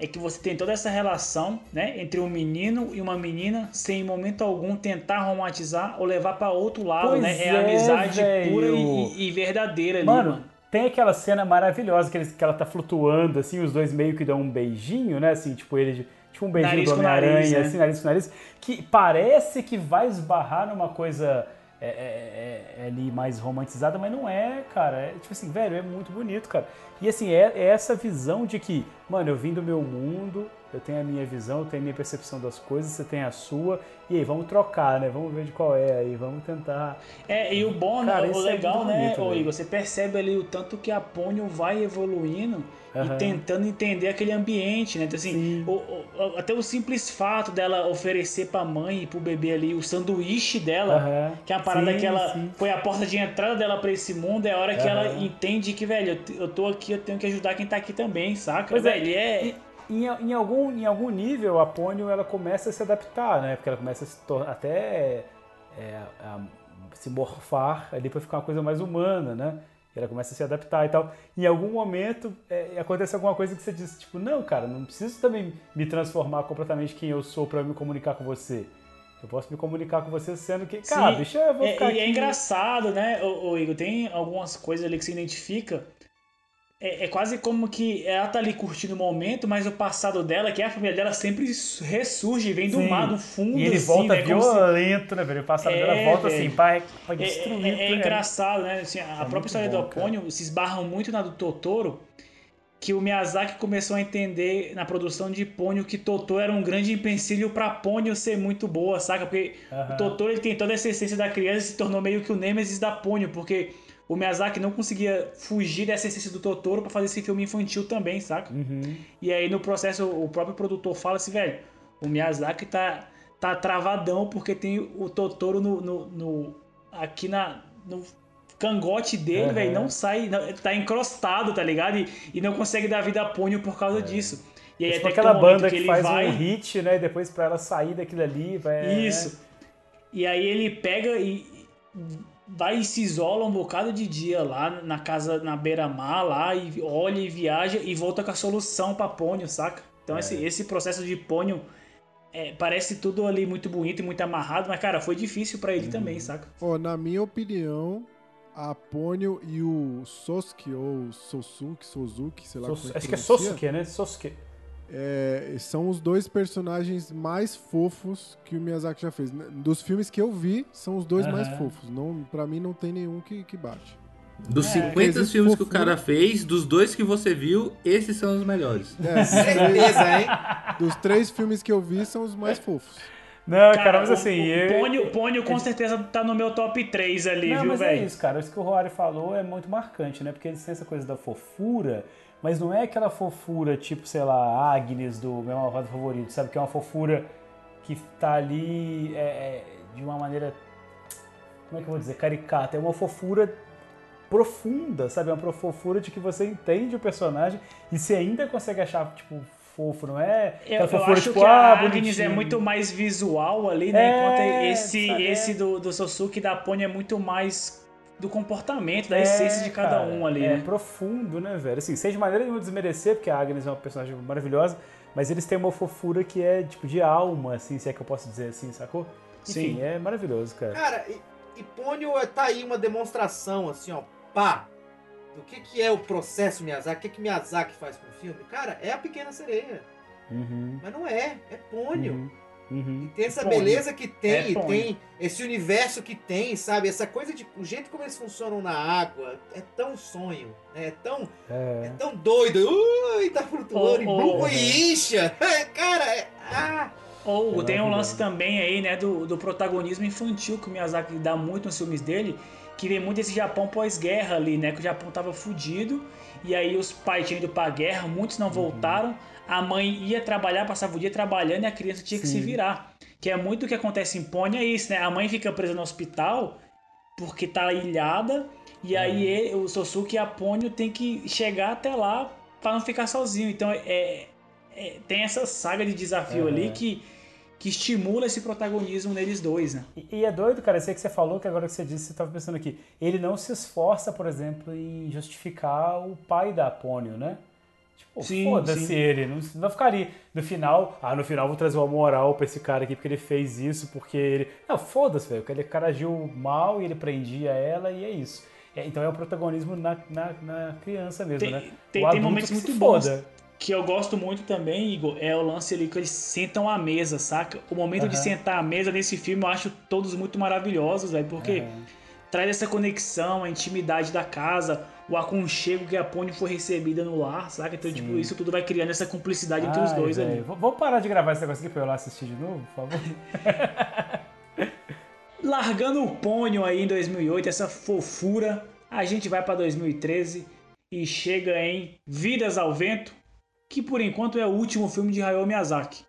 É que você tem toda essa relação, né, entre um menino e uma menina, sem em momento algum tentar romantizar ou levar pra outro lado, Pois né? É, é, amizade velho. pura e, e verdadeira ali, Mano, mano. tem aquela cena maravilhosa que, eles- que ela tá flutuando, assim, os dois meio que dão um beijinho, né? Assim, tipo, ele. Tipo um beijinho Nariz do Homem-Aranha, né? assim, nariz com nariz, que parece que vai esbarrar numa coisa é, é- é- é ali mais romantizada, mas não é, cara. É tipo assim, velho, é muito bonito, cara. E assim, é, é essa visão de que, mano, eu vim do meu mundo, eu tenho a minha visão, eu tenho a minha percepção das coisas, você tem a sua, e aí, vamos trocar, né? Vamos ver de qual é aí, vamos tentar. É, e o bom, né, Cara, o é legal, né, bonito, ô velho. Igor, você percebe ali o tanto que a Ponyo vai evoluindo e Aham. tentando entender aquele ambiente, né? Então, assim, Sim. o- o- até o simples fato dela oferecer pra mãe e pro bebê ali o sanduíche dela, Aham. que é a parada Sim, que ela sim. foi a porta de entrada dela pra esse mundo, é a hora que ela Aham. entende que, velho, eu tô aqui, eu tenho que ajudar quem tá aqui também, saca? Pois é, velho, é... E- Em, em algum, em algum nível, a Pônio ela começa a se adaptar, né? Porque ela começa a se tornar até é, a se morfar ali para ficar uma coisa mais humana, né? E ela começa a se adaptar e tal. Em algum momento é, acontece alguma coisa que você diz, tipo, não, cara, não preciso também me transformar completamente quem eu sou para me comunicar com você. Eu posso me comunicar com você sendo que, cara, Sim, deixa eu vou é, ficar e é aqui. engraçado, né, ô, ô, Igor? Tem algumas coisas ali que se identifica. É, é quase como que ela tá ali curtindo o momento, mas o passado dela, que é a família dela, sempre ressurge, vem do Sim. mar, do fundo. E ele assim, volta né, como se- violento, né, velho? O passado É, dela volta assim, pra É, é- é tudo. engraçado, né? Assim, a muito própria história bom, do Apônio se esbarra muito na do Totoro, que o Miyazaki começou a entender na produção de Pônio que Totoro era um grande empecilho pra Pônio ser muito boa, saca? Porque Aham. o Totoro ele tem toda essa essência da criança e se tornou meio que o Nemesis da Pônio, porque o Miyazaki não conseguia fugir dessa essência do Totoro pra fazer esse filme infantil também, saca? Uhum. E aí no processo o próprio produtor fala assim, velho, o Miyazaki tá, tá travadão porque tem o Totoro no, no, no- aqui na, no cangote dele, Aham. velho, não sai, não- tá encrostado, tá ligado? E, e não consegue dar vida a Pônio por causa disso. E aí É tipo até que aquela momento banda que que, ele faz vai... um hit, né? E depois pra ela sair daquilo ali, vai. Isso. E aí ele pega e vai e se isola um bocado de dia lá na casa, na beira-mar lá, e olha e viaja e volta com a solução pra Pônio, saca? Então É. esse, esse processo de Pônio é, parece tudo ali muito bonito e muito amarrado, mas cara, foi difícil pra ele Uhum. também, saca? Ó, na minha opinião, a Pônio e o Sosuke, ou Sosuke, Sozuki, sei lá Sos- como Acho que é Sosuke, né? Sosuke. É, são os dois personagens mais fofos que o Miyazaki já fez. Dos filmes que eu vi, são os dois mais Aham. fofos. Não, pra mim não tem nenhum que, que bate. Dos É, 50 existe filmes que o fofura. cara fez, dos dois que você viu, esses são os melhores. É, dos, três, Certeza, hein? dos três filmes que eu vi, são os mais fofos. Não, cara, mas o- assim. o, eu- Pônio, Pônio com certeza tá no meu top 3 ali, Não, viu, mas é velho? isso, cara. Isso que o Rory falou é muito marcante, né? Porque eles têm essa coisa da fofura, mas não é aquela fofura tipo, sei lá, Agnes do meu malvado favorito, sabe? Que é uma fofura que tá ali é, é, de uma maneira. Como é que eu vou dizer? Caricata. É uma fofura profunda, sabe? É uma fofura de que você entende o personagem e você ainda consegue achar, tipo, fofo, não é? Eu, eu fofura, acho tipo, que a ah, Agnes é bonitinho. muito mais visual ali, né? É, Enquanto esse, sabe, é. esse do, do Sosuke da Pony é muito mais do comportamento, da É, essência de cada cara, um ali, É né? profundo, né, velho? Assim, sem de maneira nenhuma desmerecer, porque a Agnes é uma personagem maravilhosa, mas eles têm uma fofura que é, tipo, de alma, assim, se é que eu posso dizer assim, sacou? Enfim, Sim. é maravilhoso, cara. Cara, e, e Pônio tá aí uma demonstração, assim, ó, pá, do que, que é o processo Miyazaki, o que, que Miyazaki faz com o filme. Cara, é a Pequena Sereia, Uhum, mas não é, é Pônio. uhum, uhum. E tem essa Pônio. beleza que tem, É e tem esse universo que tem, sabe? Essa coisa de. O jeito como eles funcionam na água é tão sonho, né? é tão, é É. tão doido. Ui, tá flutuando, e Oh, blum, oh, e incha. Cara, é. Ah! Ou É tem um lance também aí, né, do, do protagonismo infantil que o Miyazaki dá muito nos filmes dele, que vem muito desse Japão pós-guerra ali, né? Que o Japão tava fudido, e aí os pais tinham ido pra guerra, muitos Uhum. não voltaram, a mãe ia trabalhar, passava o dia trabalhando e a criança tinha que se Sim. virar. Que é muito o que acontece em Pony, é isso, né? A mãe fica presa no hospital porque tá ilhada, e aí ele- o Sosuke e a Ponyo tem que chegar até lá pra não ficar sozinho. Então é, é- tem essa saga de desafio Uhum. ali que, que estimula esse protagonismo neles dois, né? E, e é doido, cara, isso aí que você falou, que agora que você disse, você tava pensando aqui. Ele não se esforça, por exemplo, em justificar o pai da Apônio, né? Tipo, foda-se ele. Não, não ficaria no final, ah, no final vou trazer uma moral pra esse cara aqui porque ele fez isso, porque ele. Não, foda-se, velho. Aquele cara agiu mal e ele prendia ela e é isso. É, então é o protagonismo na, na, na criança mesmo, Tem- né? tem- o tem momentos que muito bons. foda. que eu gosto muito também, Igor, é o lance ali que eles sentam à mesa, saca? O momento de Aham. sentar à mesa nesse filme eu acho todos muito maravilhosos, velho, porque Aham. traz essa conexão, a intimidade da casa, o aconchego que a Pony foi recebida no lar, saca? Então, tipo, isso tudo vai criando essa cumplicidade entre os Ai, dois velho. ali. V- Vamos parar de gravar esse negócio aqui pra eu lá assistir de novo, por favor? Largando o Pônio aí em 2008, essa fofura, a gente vai pra 2013 e chega em Vidas ao Vento, que por enquanto é o último filme de Hayao Miyazaki.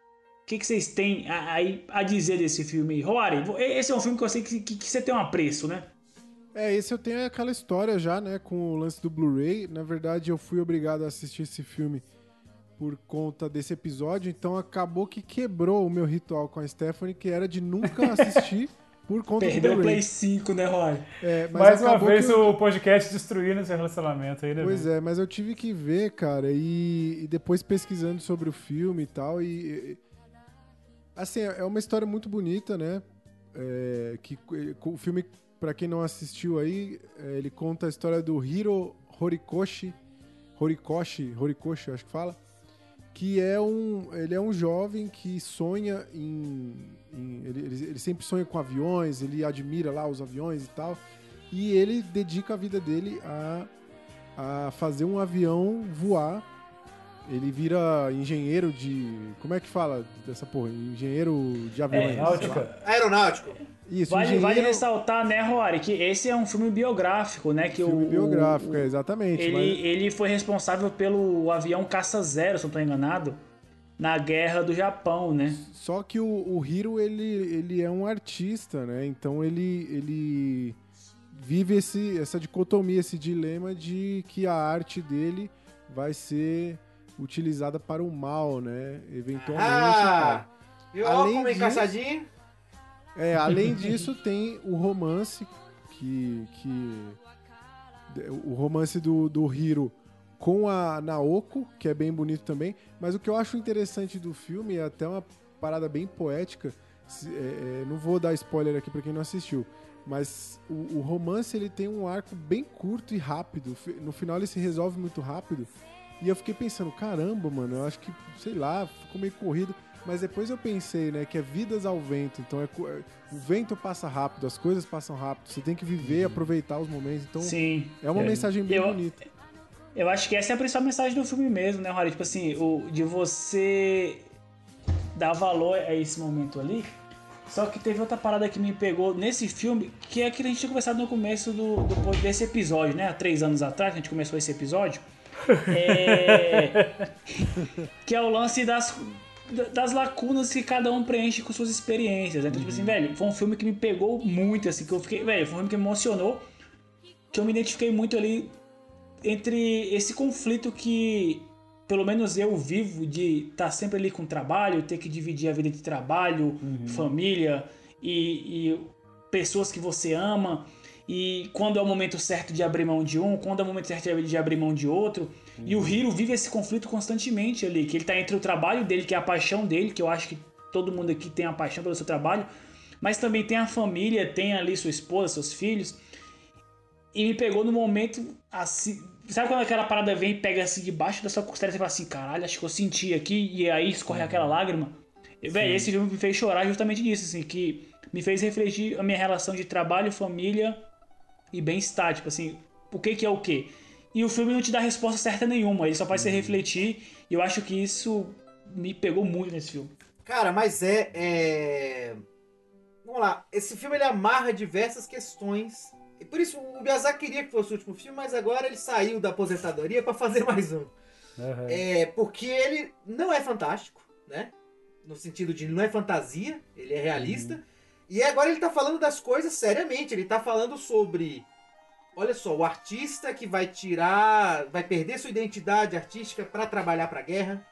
O que, que vocês têm a- aí a dizer desse filme aí? Roari, esse é um filme que eu sei que, que- que você tem um apreço, né? É, esse eu tenho aquela história já, né, com o lance do Blu-ray. Na verdade, eu fui obrigado a assistir esse filme por conta desse episódio, então acabou que quebrou o meu ritual com a Stephanie, que era de nunca assistir por conta Perdeu do o Blu-ray. Play 5, né, Roari? É, mas Mais uma vez eu- o podcast destruindo esse relacionamento aí, né? Pois é, mas eu tive que ver, cara, e, e depois pesquisando sobre o filme e tal, e. assim, é uma história muito bonita, né? É, que ele- o filme, pra quem não assistiu aí, é, ele conta a história do Hiro Horikoshi, Horikoshi, Horikoshi, acho que fala, que é um, ele é um jovem que sonha em, em- ele, ele, ele sempre sonha com aviões, ele admira lá os aviões e tal, e ele dedica a vida dele a, a fazer um avião voar. Ele vira engenheiro de. Como é que fala dessa porra? Engenheiro de aviões. sei lá. Náutica. Aeronáutico. Isso, Vale, engenheiro. vale ressaltar, né, Roari, que esse é um filme biográfico, né? Que filme o, biográfico, o- é, exatamente. Ele, mas- ele foi responsável pelo avião Caça Zero, se não estou enganado, na Guerra do Japão, né? Só que o, o Hiro, ele, ele é um artista, né? Então ele, ele vive esse, essa dicotomia, esse dilema de que a arte dele vai ser utilizada para o mal, né? Eventualmente. Ah! cara. Viu? Ó, Além como é disso- encaixadinho. É, além disso, tem o romance que. que o romance do, do Hiro com a Naoko, que é bem bonito também. Mas o que eu acho interessante do filme é até uma parada bem poética. é, é, não vou dar spoiler aqui pra quem não assistiu. Mas o, o romance ele tem um arco bem curto e rápido. No final ele se resolve muito rápido. E eu fiquei pensando, caramba, mano, eu acho que, sei lá, ficou meio corrido. Mas depois eu pensei, né, que é vidas ao vento. Então é, é- o vento passa rápido, as coisas passam rápido. Você tem que viver, aproveitar os momentos. Então Sim. é uma É. mensagem bem Eu- bonita. Eu acho que essa é a principal mensagem do filme mesmo, né, Rory? Tipo assim, o, de você dar valor a esse momento ali. Só que teve outra parada que me pegou nesse filme, que é aquilo que a gente tinha conversado no começo do, do- desse episódio, né? Há três anos atrás, que a gente começou esse episódio. É... que é o lance das, das lacunas que cada um preenche com suas experiências. né? Então, tipo assim, velho, foi um filme que me pegou muito, assim, que eu fiquei. Velho, foi um filme que me emocionou. Que eu me identifiquei muito ali entre esse conflito que pelo menos eu vivo de estar sempre ali com trabalho, ter que dividir a vida entre trabalho, família e, e pessoas que você ama. E quando é o momento certo de abrir mão de um, quando é o momento certo de abrir mão de outro. E o Hiro vive esse conflito constantemente ali, que ele tá entre o trabalho dele, que é a paixão dele, que eu acho que todo mundo aqui tem a paixão pelo seu trabalho, mas também tem a família, tem ali sua esposa, seus filhos. E me pegou no momento assim. Sabe quando aquela parada vem e pega assim debaixo da sua costela e você fala assim, caralho, acho que eu senti aqui, e aí escorre aquela lágrima. Véi, esse filme me fez chorar justamente disso, assim, que me fez refletir a minha relação de trabalho, família e bem-estar. Tipo assim, o que que é o quê? E o filme não te dá resposta certa nenhuma, ele só faz você refletir, e eu acho que isso me pegou muito nesse filme. Cara, mas é, é. Vamos lá, esse filme ele amarra diversas questões. E por isso o Miyazaki queria que fosse o último filme, mas agora ele saiu da aposentadoria pra fazer mais um. Aham. É, porque ele não é fantástico, né? No sentido de não é fantasia, ele é realista. E agora ele tá falando das coisas seriamente, ele tá falando sobre. Olha só, o artista que vai tirar. vai perder sua identidade artística pra trabalhar pra guerra.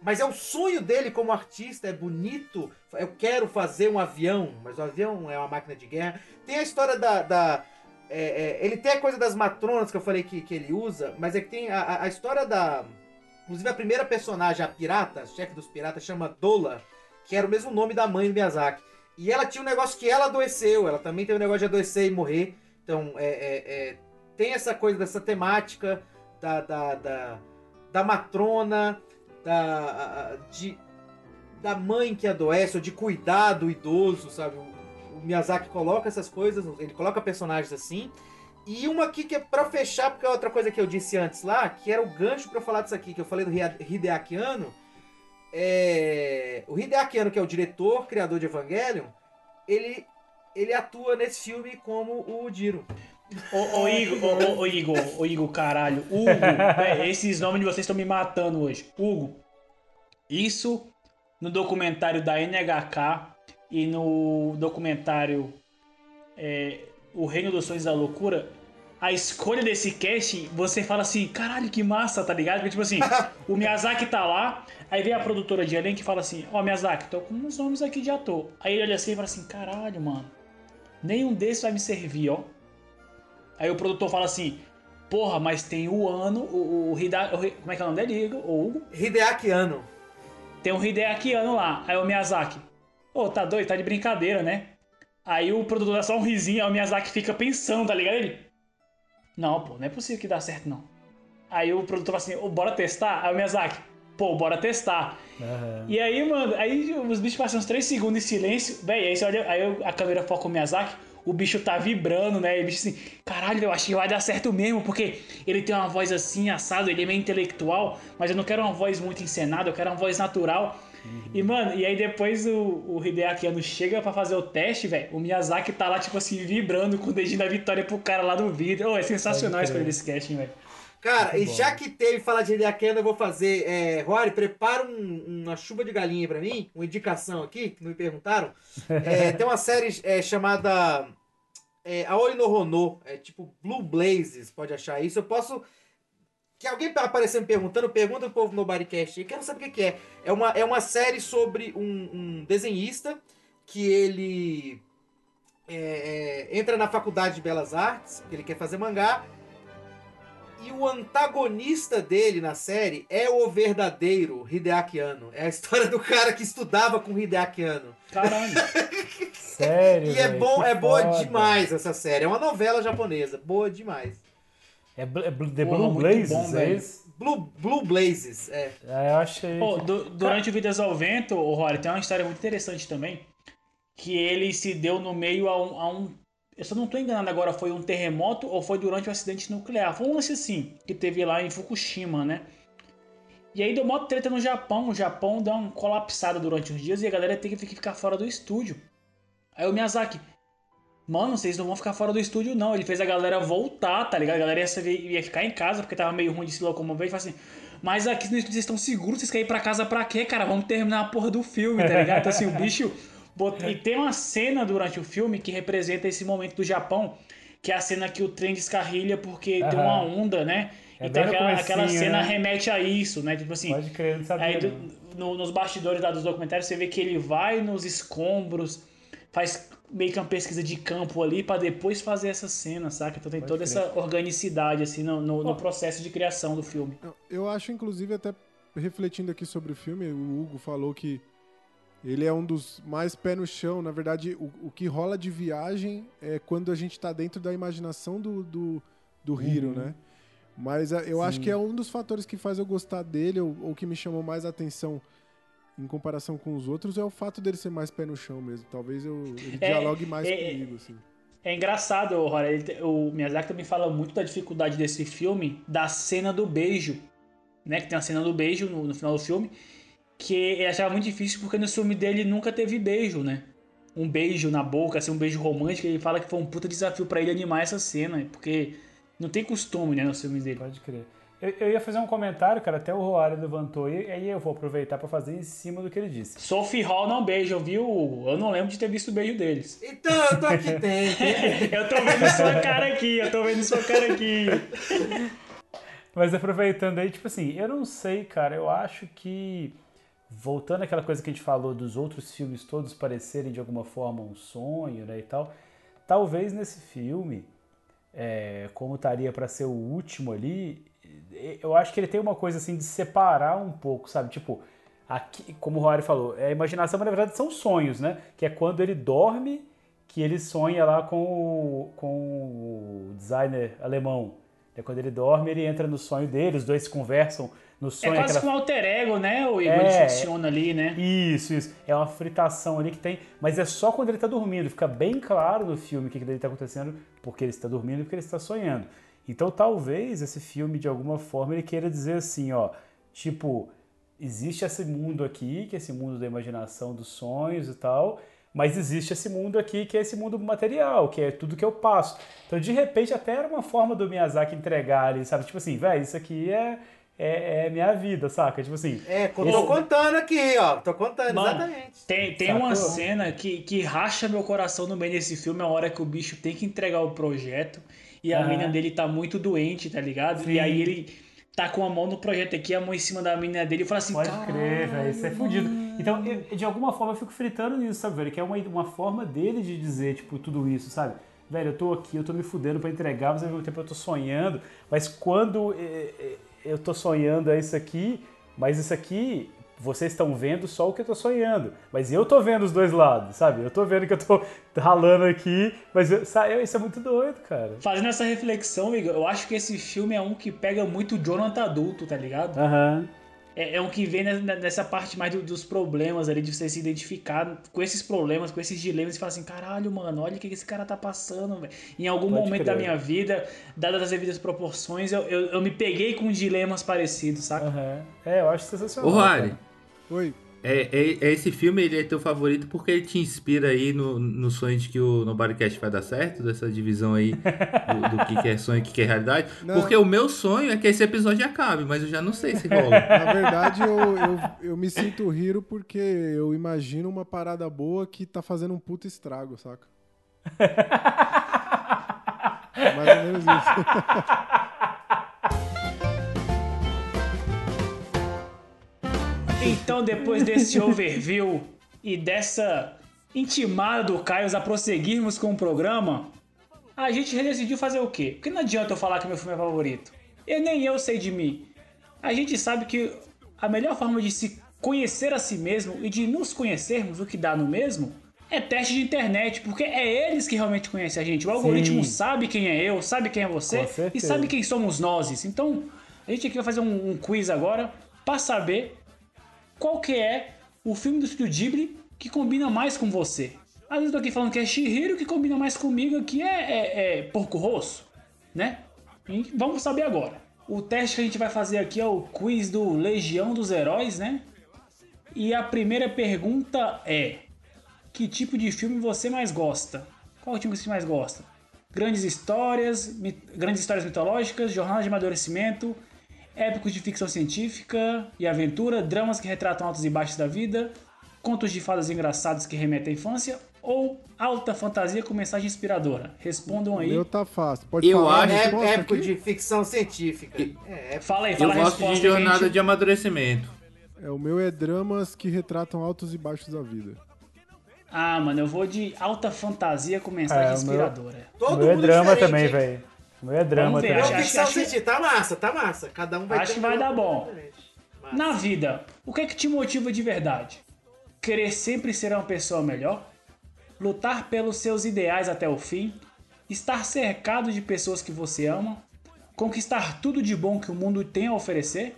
Mas é o sonho dele como artista, é bonito. Eu quero fazer um avião, mas o avião é uma máquina de guerra. Tem a história da. da- é, é, ele tem a coisa das matronas que eu falei que, que ele usa, mas é que tem a, a- a história da. Inclusive a primeira personagem, a pirata, a chefe dos piratas, chama Dola, que era o mesmo nome da mãe do Miyazaki. E ela tinha um negócio que ela adoeceu, ela também tem um negócio de adoecer e morrer. Então, é, é- é, tem essa coisa dessa temática da, da, da, da matrona, da, de, da mãe que adoece, ou de cuidar do idoso, sabe? O, o Miyazaki coloca essas coisas, ele coloca personagens assim. E uma aqui que é pra fechar, porque é outra coisa que eu disse antes lá, que era o gancho eu falar disso aqui, que eu falei do Hide- Hideaki Anno. É... O Hideaki Anno, que é o diretor, criador de Evangelion, ele, ele atua nesse filme como o Jiro. Ô, ô, Igor, ô, ô, ô, Igor, ô, Igor, caralho. Hugo, é, esses nomes de vocês estão me matando hoje. Hugo, isso no documentário da NHK e no documentário é, O Reino dos Sonhos da Loucura, a escolha desse casting, você fala assim, caralho, que massa, tá ligado? Porque, tipo assim, o Miyazaki tá lá, aí vem a produtora de elenco e fala assim, ó, Miyazaki, tô com uns nomes aqui de ator. Aí ele olha assim e fala assim, caralho, mano, nenhum desses vai me servir, ó. Aí o produtor fala assim, porra, mas tem o ano, o, o, Hida, o como é que é o nome dele? O Hugo? Hideaki Anno. Tem um Hideaki Anno lá. Aí o Miyazaki, ô, tá doido, tá de brincadeira, né? Aí o produtor dá só um risinho, aí o Miyazaki fica pensando, tá ligado? Ele, não, pô, não é possível que dá certo, não. Aí o produtor fala assim, ô, bora testar? Aí o Miyazaki, pô, bora testar. E aí, mano, aí os bichos passam uns 3 segundos em silêncio, véi, aí você olha, aí a câmera foca o Miyazaki, o bicho tá vibrando, né? E o bicho assim, caralho, eu acho que vai dar certo mesmo, porque ele tem uma voz assim, assado, ele é meio intelectual, mas eu não quero uma voz muito encenada, eu quero uma voz natural. E, mano, e aí depois o, o Hideaki Anno chega pra fazer o teste, velho. O Miyazaki tá lá, tipo assim, vibrando com o dedinho da vitória pro cara lá do vídeo. Oh, é sensacional a escolha desse casting, velho. Cara, e bom. já que teve falar de Anno, eu vou fazer. É, Rory, prepara um- uma chuva de galinha pra mim, uma indicação aqui, que me perguntaram. É, tem uma série é, chamada é, Aoi no Hono, é tipo Blue Blazes, pode achar isso. Eu posso. Que alguém aparecer me perguntando, pergunta pro povo no Bodycast. Eu quero saber o que, que é. É uma, é uma série sobre um, um desenhista que ele é, é, entra na faculdade de Belas Artes, que ele quer fazer mangá. E o antagonista dele na série é o verdadeiro Hideaki Anno. É a história do cara que estudava com Hideaki Anno. Caralho. Sério, E é velho, bom, é boa foda. demais essa série. É uma novela japonesa, boa demais. É, é The Porra, Blue Blazes, bom, é? Blue, Blue Blazes, é. É, eu achei. Pô, du- durante o Vidas ao Vento, o Rory, tem uma história muito interessante também. Que ele se deu no meio a um, a um- Eu só não tô enganado agora, foi um terremoto ou foi durante um acidente nuclear? Foi um lance assim, que teve lá em Fukushima, né? E aí deu mó treta no Japão. O Japão deu uma colapsada durante uns dias e a galera teve que ficar fora do estúdio. Aí o Miyazaki, mano, vocês não vão ficar fora do estúdio, não. Ele fez a galera voltar, tá ligado? A galera ia, ficar em casa porque tava meio ruim de se locomover. Ele falou assim, mas aqui no estúdio vocês estão seguros, vocês querem ir pra casa pra quê, cara? Vamos terminar a porra do filme, tá ligado? Então assim, o bicho... bot- E tem uma cena durante o filme que representa esse momento do Japão, que é a cena que o trem descarrilha porque tem uma onda, né? É então aquela, aquela comecinho, cena né? remete a isso, né? Tipo assim, Pode crer, não sabia. Aí no- nos bastidores lá dos documentários você vê que ele vai nos escombros, faz meio que uma pesquisa de campo ali pra depois fazer essa cena, saca? Então tem Pode toda crer. essa organicidade assim no, no- no processo de criação do filme. Eu acho, inclusive, até refletindo aqui sobre o filme, o Hugo falou que ele é um dos mais pé no chão. Na verdade, o, o que rola de viagem é quando a gente tá dentro da imaginação do, do, do Hiro, né? Mas é, eu acho Sim. que é um dos fatores que faz eu gostar dele, ou, ou que me chamou mais a atenção em comparação com os outros, é o fato dele ser mais pé no chão mesmo. Talvez eu, ele É, dialogue mais é, comigo, assim. É engraçado, Rora, o Miyazaki também fala muito da dificuldade desse filme, da cena do beijo, né? Que tem a cena do beijo no, no final do filme, que ele achava muito difícil porque no filme dele nunca teve beijo, né? Um beijo na boca, assim, um beijo romântico, ele fala que foi um puta desafio pra ele animar essa cena, porque não tem costume, né, nos filmes dele. Pode crer. Eu, eu ia fazer um comentário, cara, até o Roário levantou, e aí eu vou aproveitar pra fazer em cima do que ele disse. Sophie Hall não beijam, viu, Hugo? Eu não lembro de ter visto o beijo deles. Então, eu tô aqui, tem. tem. eu tô vendo sua cara aqui, eu tô vendo sua cara aqui. Mas aproveitando aí, tipo assim, eu não sei, cara, eu acho que. Voltando àquela coisa que a gente falou dos outros filmes todos parecerem de alguma forma um sonho, né, e tal. Talvez nesse filme, é, como estaria pra ser o último ali, eu acho que ele tem uma coisa assim de separar um pouco, sabe? Tipo, aqui, como o Rory falou, é a imaginação, mas na verdade são sonhos, né? Que é quando ele dorme, que ele sonha lá com o, com o designer alemão. É quando ele dorme, ele entra no sonho dele, os dois conversam no É sonho. quase que aquela- um alter ego, né? O Igor É. ele funciona ali, né? Isso, isso. É uma fritação ali que tem. Mas é só quando ele tá dormindo. Fica bem claro no filme o que, que dele tá acontecendo, porque ele está dormindo e porque ele está sonhando. Então talvez esse filme, de alguma forma, ele queira dizer assim, ó. Tipo, existe esse mundo aqui, que é esse mundo da imaginação, dos sonhos e tal. Mas existe esse mundo aqui, que é esse mundo material, que é tudo que eu passo. Então, de repente, até era uma forma do Miyazaki entregar ali, sabe? Tipo assim, velho, isso aqui é, é, é minha vida, saca? Tipo assim. É, tô esse- contando aqui, ó. Tô contando, Mano, exatamente. Tem, tem Sacou? uma cena que, que racha meu coração no meio desse filme, é a hora que o bicho tem que entregar o projeto e a menina dele tá muito doente, tá ligado? Sim. E aí ele tá com a mão no projeto aqui, a mão em cima da menina dele e fala assim, Pode "Caralho, crer, velho. Isso é fudido. mano." Então, eu- de alguma forma, eu fico fritando nisso, sabe, velho? Que é uma, uma forma dele de dizer, tipo, tudo isso, sabe? Velho, eu tô aqui, eu tô me fudendo pra entregar, mas ao mesmo tempo eu tô sonhando. Mas quando eh, eh, eu tô sonhando é isso aqui, mas isso aqui, vocês estão vendo só o que eu tô sonhando. Mas eu tô vendo os dois lados, sabe? Eu tô vendo que eu tô ralando aqui, mas eu- sabe, isso é muito doido, cara. Fazendo essa reflexão, Igor, eu acho que esse filme é um que pega muito o Jonathan adulto, tá ligado? Aham. É, é um que vem ne- nessa parte mais do- dos problemas ali, de você se identificar com esses problemas, com esses dilemas e falar assim, caralho, mano, olha o que esse cara tá passando, velho. Em algum Pode momento crer. da minha vida, dadas as devidas proporções, eu, eu, eu me peguei com dilemas parecidos, saca? Aham. É, eu acho sensacional. Ô, Rari. Oi. É, é- é esse filme ele é teu favorito porque ele te inspira aí no, no sonho de que o Nobodycast vai dar certo, dessa divisão aí do, do que, que é sonho e o que, que é realidade. Não. Porque o meu sonho é que esse episódio acabe, mas eu já não sei se rola. Na verdade, eu, eu, eu me sinto hiro porque eu imagino uma parada boa que tá fazendo um puta estrago, saca? Mais ou menos isso. Então, depois desse overview e dessa intimada do Caio a prosseguirmos com o programa, a gente decidiu fazer o quê? Porque não adianta eu falar que meu filme é favorito. Eu nem eu sei de mim. A gente sabe que a melhor forma de se conhecer a si mesmo e de nos conhecermos, o que dá no mesmo, é teste de internet, porque é eles que realmente conhecem a gente. O algoritmo sabe quem é eu, sabe quem é você e sabe quem somos nós. Então, a gente aqui vai fazer um, um quiz agora pra saber qual que é o filme do Estúdio Ghibli que combina mais com você. Às vezes eu tô aqui falando que é Shihiro, que combina mais comigo aqui é, é, é Porco Rosso, né? E vamos saber agora. O teste que a gente vai fazer aqui é o quiz do Legião dos Heróis, né? E a primeira pergunta é: Que tipo de filme você mais gosta? Qual tipo que você mais gosta? Grandes histórias, grandes histórias mitológicas, jornadas de amadurecimento, épicos de ficção científica e aventura, dramas que retratam altos e baixos da vida, contos de fadas engraçados que remetem à infância ou alta fantasia com mensagem inspiradora? Respondam aí. meu tá fácil. Pode Eu falar a acho- É épico aqui? de ficção científica. É, Fala aí, Eu fala a gosto de aí, jornada gente. de amadurecimento. É, o meu é dramas que retratam altos e baixos da vida. Ah, mano, eu vou de alta fantasia com mensagem É, meu- inspiradora. O todo meu é mundo drama diferente, também, velho. Meu é drama Vamos ver, também. acho- Não, ficção acho- científica. Tá massa, tá massa. Cada um vai Acho ter que vai dar bom. Na vida, o que é que te motiva de verdade? Querer sempre ser uma pessoa melhor? Lutar pelos seus ideais até o fim? Estar cercado de pessoas que você ama? Conquistar tudo de bom que o mundo tem a oferecer?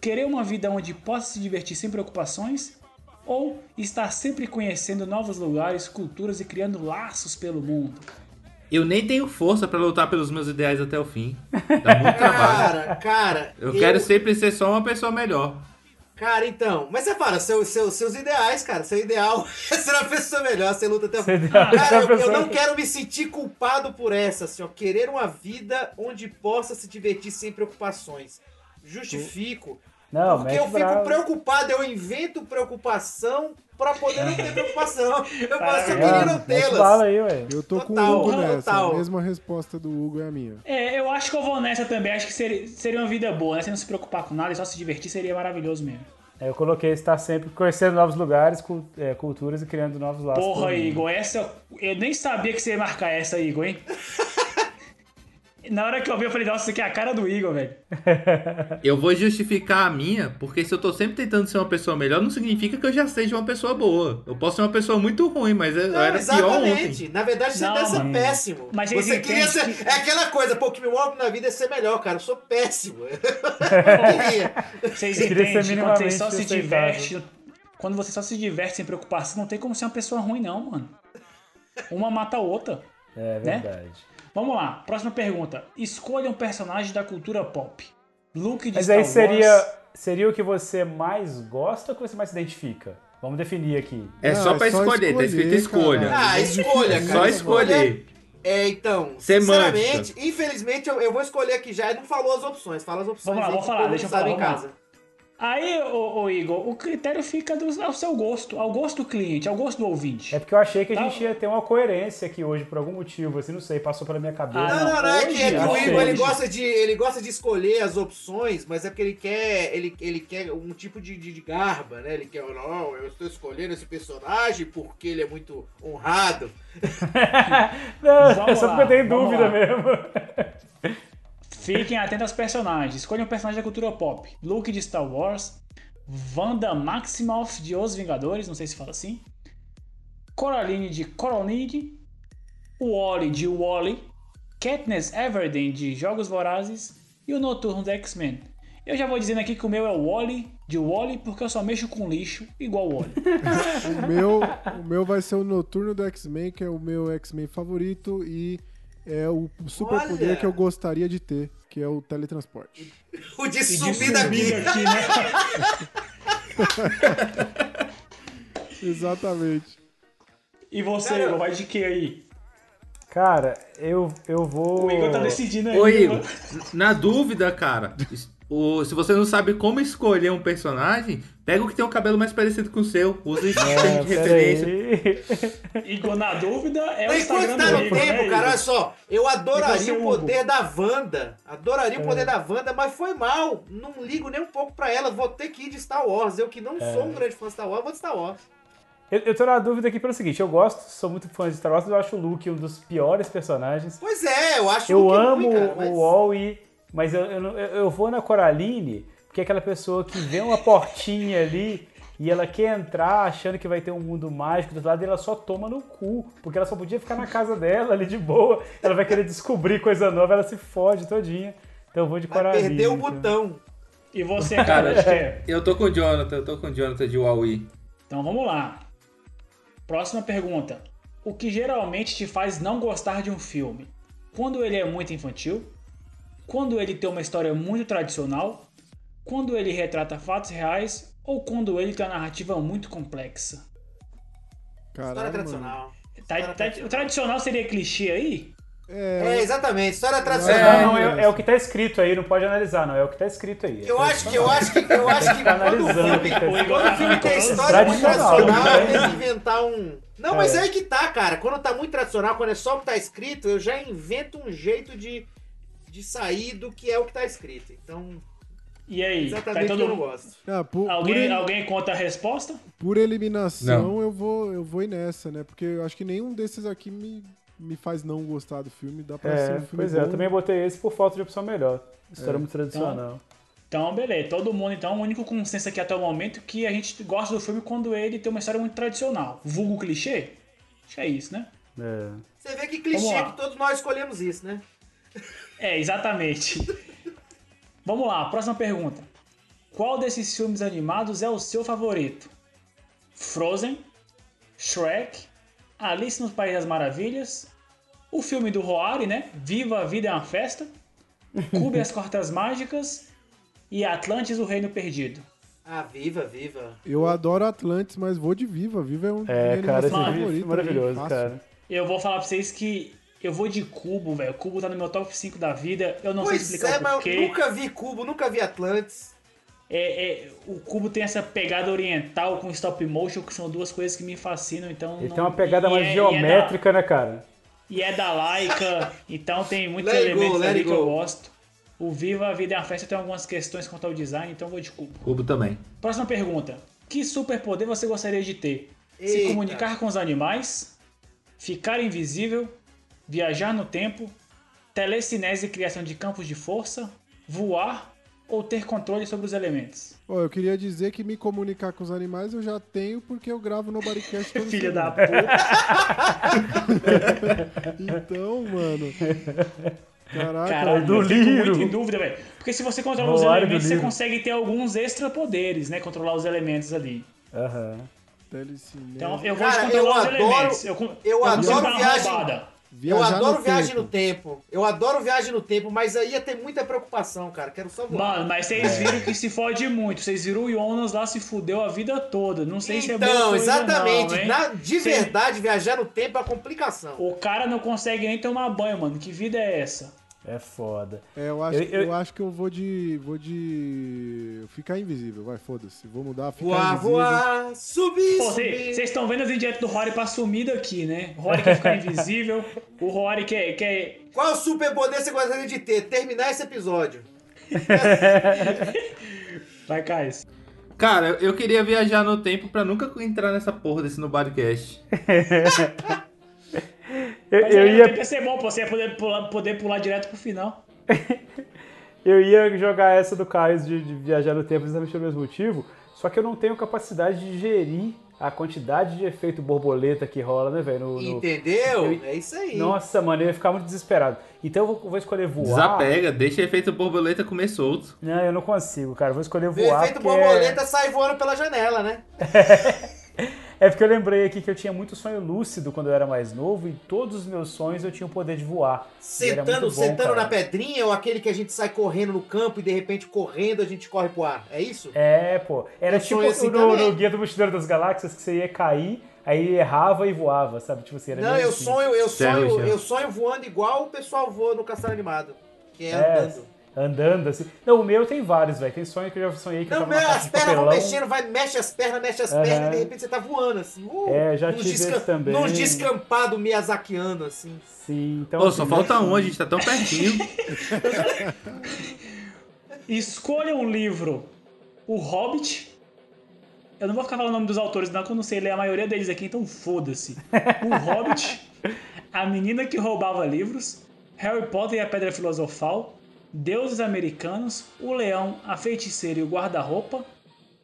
Querer uma vida onde possa se divertir sem preocupações? Ou estar sempre conhecendo novos lugares, culturas e criando laços pelo mundo? Eu nem tenho força pra lutar pelos meus ideais até o fim. Dá muito trabalho. Cara, cara. Eu quero sempre ser só uma pessoa melhor. Cara, então. Mas você fala, seu, seu, seus ideais, cara. Seu ideal é ser uma pessoa melhor. Você luta até o ideal é Cara, eu, eu não quero me sentir culpado por essa, assim, ó. Querer uma vida onde possa se divertir sem preocupações. Justifico. Não, porque eu fico bravo. preocupado, eu invento preocupação pra poder não ter preocupação. Eu Ah, queria não tê-las. aí, ué. Eu tô com Total, o Hugo nessa. total. A mesma resposta do Hugo é a minha. É, eu acho que eu vou nessa também. Acho que seria, seria uma vida boa, né? Sem não se preocupar com nada e só se divertir seria maravilhoso mesmo. É, Eu coloquei estar sempre conhecendo novos lugares, é, culturas e criando novos laços. Porra, mundo. Igor, essa. Eu nem sabia que você ia marcar essa, Igor, hein? Na hora que eu vi, eu falei, nossa, isso aqui é a cara do Igor, velho. Eu vou justificar a minha, porque se eu tô sempre tentando ser uma pessoa melhor, não significa que eu já seja uma pessoa boa. Eu posso ser uma pessoa muito ruim, mas eu, eu Não, era pior ontem. exatamente. Na verdade, você Não, deve ser mano. péssimo. Mas você queria ser. que- É aquela coisa, pô, o que me move na vida é ser melhor, cara. Eu sou péssimo. Eu queria. Vocês entendem que quando você só se diverte. Quando você só se diverte sem preocupação, não tem como ser uma pessoa ruim, não, mano. Uma mata a outra. É Né? Vamos lá, próxima pergunta. Escolha um personagem da cultura pop. Luke de Mas Star aí seria, Wars. seria o que você mais gosta ou que você mais se identifica? Vamos definir aqui. É Não, só é pra só escolher, tá escrito escolher, escolha. cara. Ah, escolha, cara. Só escolher. É, então, Semântica. sinceramente, infelizmente, eu, eu vou escolher aqui já. Não falou as opções, fala as opções. Vamos lá, vou que falar, deixa eu falar, em vamos casa. Aí, ô, ô, Igor, o critério fica do- ao seu gosto, ao gosto do cliente, ao gosto do ouvinte. É porque eu achei que a Tá. gente ia ter uma coerência aqui hoje por algum motivo, assim, não sei, passou pela minha cabeça. Ah, Não, não, não, é que, é que o Igor ele gosta, de, ele gosta de escolher as opções, mas é porque ele quer, ele, ele quer um tipo de, de, de garba, né? Ele quer, não, eu estou escolhendo esse personagem porque ele é muito honrado. Não, é só lá, porque eu tenho dúvida lá. mesmo. Fiquem atentos aos personagens. Escolham um personagem da cultura pop. Luke de Star Wars. Wanda Maximoff de Os Vingadores, não sei se fala assim. Coraline de Coraline. Wally de Wally. Katniss Everdeen de Jogos Vorazes. E o Noturno do X-Men. Eu já vou dizendo aqui que o meu é o Wally de Wally porque eu só mexo com lixo igual o Wally. O meu, o meu vai ser o Noturno do X-Men, que é o meu X-Men favorito e é o superpoder que eu gostaria de ter, que é o teletransporte. O de E de subir daqui. aqui, né? Exatamente. E você, Cara, vai de que aí? Cara, eu, eu vou. O Igor tá decidindo aí. Ô Igor, na dúvida, cara, o- se você não sabe como escolher um personagem, pega o que tem o cabelo mais parecido com o seu. Usa isso É, de referência. peraí. Igor, na dúvida, é o Enquanto Instagram tá do no tempo, né, cara, olha só. Eu E adoraria o Hugo? poder da Wanda. Adoraria o É. poder da Wanda, mas foi mal. Não ligo nem um pouco pra ela. Vou ter que ir de Star Wars. Eu que não É. sou um grande fã de Star Wars, vou de Star Wars. Eu, eu tô na dúvida aqui pelo seguinte, eu gosto, sou muito fã de Star Wars, mas eu acho o Luke um dos piores personagens. Pois é, eu acho Eu amo ruim, cara, mas- o Wall-E, mas eu, eu- eu vou na Coraline, porque é aquela pessoa que vê uma portinha ali e ela quer entrar achando que vai ter um mundo mágico do outro lado e ela só toma no cu, porque ela só podia ficar na casa dela ali de boa, ela vai querer descobrir coisa nova, ela se fode todinha. Então eu vou de Vai Coraline. perder o botão. E você, cara, quê? Eu tô com o Jonathan, eu tô com o Jonathan de Huawei. Então vamos lá. Próxima pergunta. O que geralmente te faz não gostar de um filme? Quando ele é muito infantil? Quando ele tem uma história muito tradicional? Quando ele retrata fatos reais? Ou quando ele tem uma narrativa muito complexa? História Caralho, mano. tradicional. Tá- História tá- o tradicional seria clichê aí? É, É, exatamente. História tradicional. não, é, é o que tá escrito aí, não pode analisar, não. É o que tá escrito aí. Eu acho que, eu acho que, eu acho que Tá quando o analisando filme, tá quando tá o filme tem história muito tradicional, tradicional, né? tem que inventar um. Não, mas É. é aí que tá, cara. Quando tá muito tradicional, quando é só o que tá escrito, eu já invento um jeito de, de sair do que é o que tá escrito. Então, E aí? exatamente Tá o que eu todo... não gosto. ah, por, por, alguém, eli- alguém conta a resposta? por eliminação, eu vou, eu vou ir nessa, né? Porque eu acho que nenhum desses aqui me, me faz não gostar do filme. Dá pra ser É, um filme pois é, eu bom. também botei esse por falta de opção melhor. História muito tradicional. Então, beleza. Todo mundo, então, o único consenso aqui até o momento é que a gente gosta do filme quando ele tem uma história muito tradicional. Vulgo clichê? Acho que é isso, né? É. Você vê que clichê que todos nós escolhemos isso, né? É, exatamente. Vamos lá, próxima pergunta. Qual desses filmes animados é o seu favorito? Frozen, Shrek, Alice no País das Maravilhas, o filme do Roari, né? Viva a Vida é uma Festa, Cube e as Cortas Mágicas e Atlantis, o Reino Perdido. Ah, viva, viva. Eu adoro Atlantis, mas vou de Viva. Viva é um É, cara, esse favorita foi maravilhoso, cara. Eu vou falar pra vocês que eu vou de Cubo, velho. O Cubo tá no meu top 5 da vida. Eu não sei Pois explicar é, o mas porquê. eu nunca vi Cubo, nunca vi Atlantis. É, é, o Cubo tem essa pegada oriental com stop motion, que são duas coisas que me fascinam, então... Ele não- tem uma pegada e mais é- geométrica, né, cara? E é, da, é da Laika, então tem muitos Let it go, elementos let ali que eu go. gosto. O Viva a Vida é uma Festa tem algumas questões quanto ao design, então eu vou de Cubo. Cubo também. Próxima pergunta. Que superpoder você gostaria de ter? Se Eita. comunicar com os animais, ficar invisível, viajar no tempo, telecinese e criação de campos de força, voar ou ter controle sobre os elementos? Eu queria dizer que me comunicar com os animais eu já tenho porque eu gravo no Bodycast todo Filho da puta. Então, mano. Caraca, Caralho, do eu fico muito em dúvida, velho. Porque se você controla os elementos, você consegue ter alguns extra poderes, né? Controlar os elementos ali. Aham. telecinese. Então eu vou Cara, controlar eu os adoro- elementos. Eu, eu consigo adoro viagem- roubada. Eu Viajar adoro no viagem tempo. no tempo. Eu adoro viagem no tempo, mas aí ia ter muita preocupação, cara. Quero só voar. Mano, mas vocês viram que se fode muito. Vocês viram o Jonas lá se fudeu a vida toda. Não sei se é boa então, exatamente. Não? Na- de Cê- verdade, viajar no tempo é uma complicação. O cara não consegue nem tomar banho, mano. Que vida é essa? É foda. É, eu acho, Eu- eu- eu acho que eu vou de. Vou de. Ficar invisível, vai, foda-se. Vou mudar, ficar Voar, invisível. voar, subir, Pô, subir. Vocês estão vendo as indiretas do Rory pra sumir daqui, né? O Rory quer ficar invisível. O Rory quer, quer. Qual superpoder você gostaria de ter? Terminar esse episódio. Vai, Caio. Cara, eu- queria viajar no tempo pra nunca entrar nessa porra desse no Bodycast. Eu, Mas eu aí ia, ia ser bom, pô, você ia poder pular, poder pular direto pro final. eu ia jogar essa do Caio de, de viajar no tempo exatamente pelo mesmo motivo, só que eu não tenho capacidade de gerir a quantidade de efeito borboleta que rola, né, velho? no- no- Entendeu? Eu- É isso aí. Nossa, mano, eu ia ficar muito desesperado. Então eu vou, vou escolher voar. Desapega, deixa efeito borboleta comer solto. Não, eu não consigo, cara. Eu Vou escolher O voar. efeito porque borboleta sai voando pela janela, né? É porque eu lembrei aqui que eu tinha muito sonho lúcido quando eu era mais novo e todos os meus sonhos eu tinha o poder de voar. Sentando, bom, sentando cara. na pedrinha ou aquele que a gente sai correndo no campo e de repente correndo a gente corre pro ar. É isso? É, pô. Era Eu tipo assim no, no Guia do Mochileiro das Galáxias que você ia cair, aí errava e voava, sabe? Tipo assim, era Não, eu assim. sonho, eu sonho, eu sonho voando igual o pessoal voa no Castelo Animado. Que é, É, andando. Andando assim. Não, o meu tem vários, velho. Tem sonho que eu já sonhei que Não, eu tava meu, as pernas vão mexendo, vai, mexe as pernas, mexe as Aham. pernas e de repente você tá voando assim. Uh, É, já tive esse também. Nos descampado miyazakiano, assim. Sim, então. Pô, assim, só falta sonho- um, a gente tá tão pertinho. Escolha um livro. O Hobbit. Eu não vou ficar falando o nome dos autores, não, que eu não sei ler a maioria deles aqui, então foda-se. O Hobbit. A Menina que Roubava Livros. Harry Potter e a Pedra Filosofal. Deuses Americanos. O Leão, a Feiticeira e o Guarda-Roupa.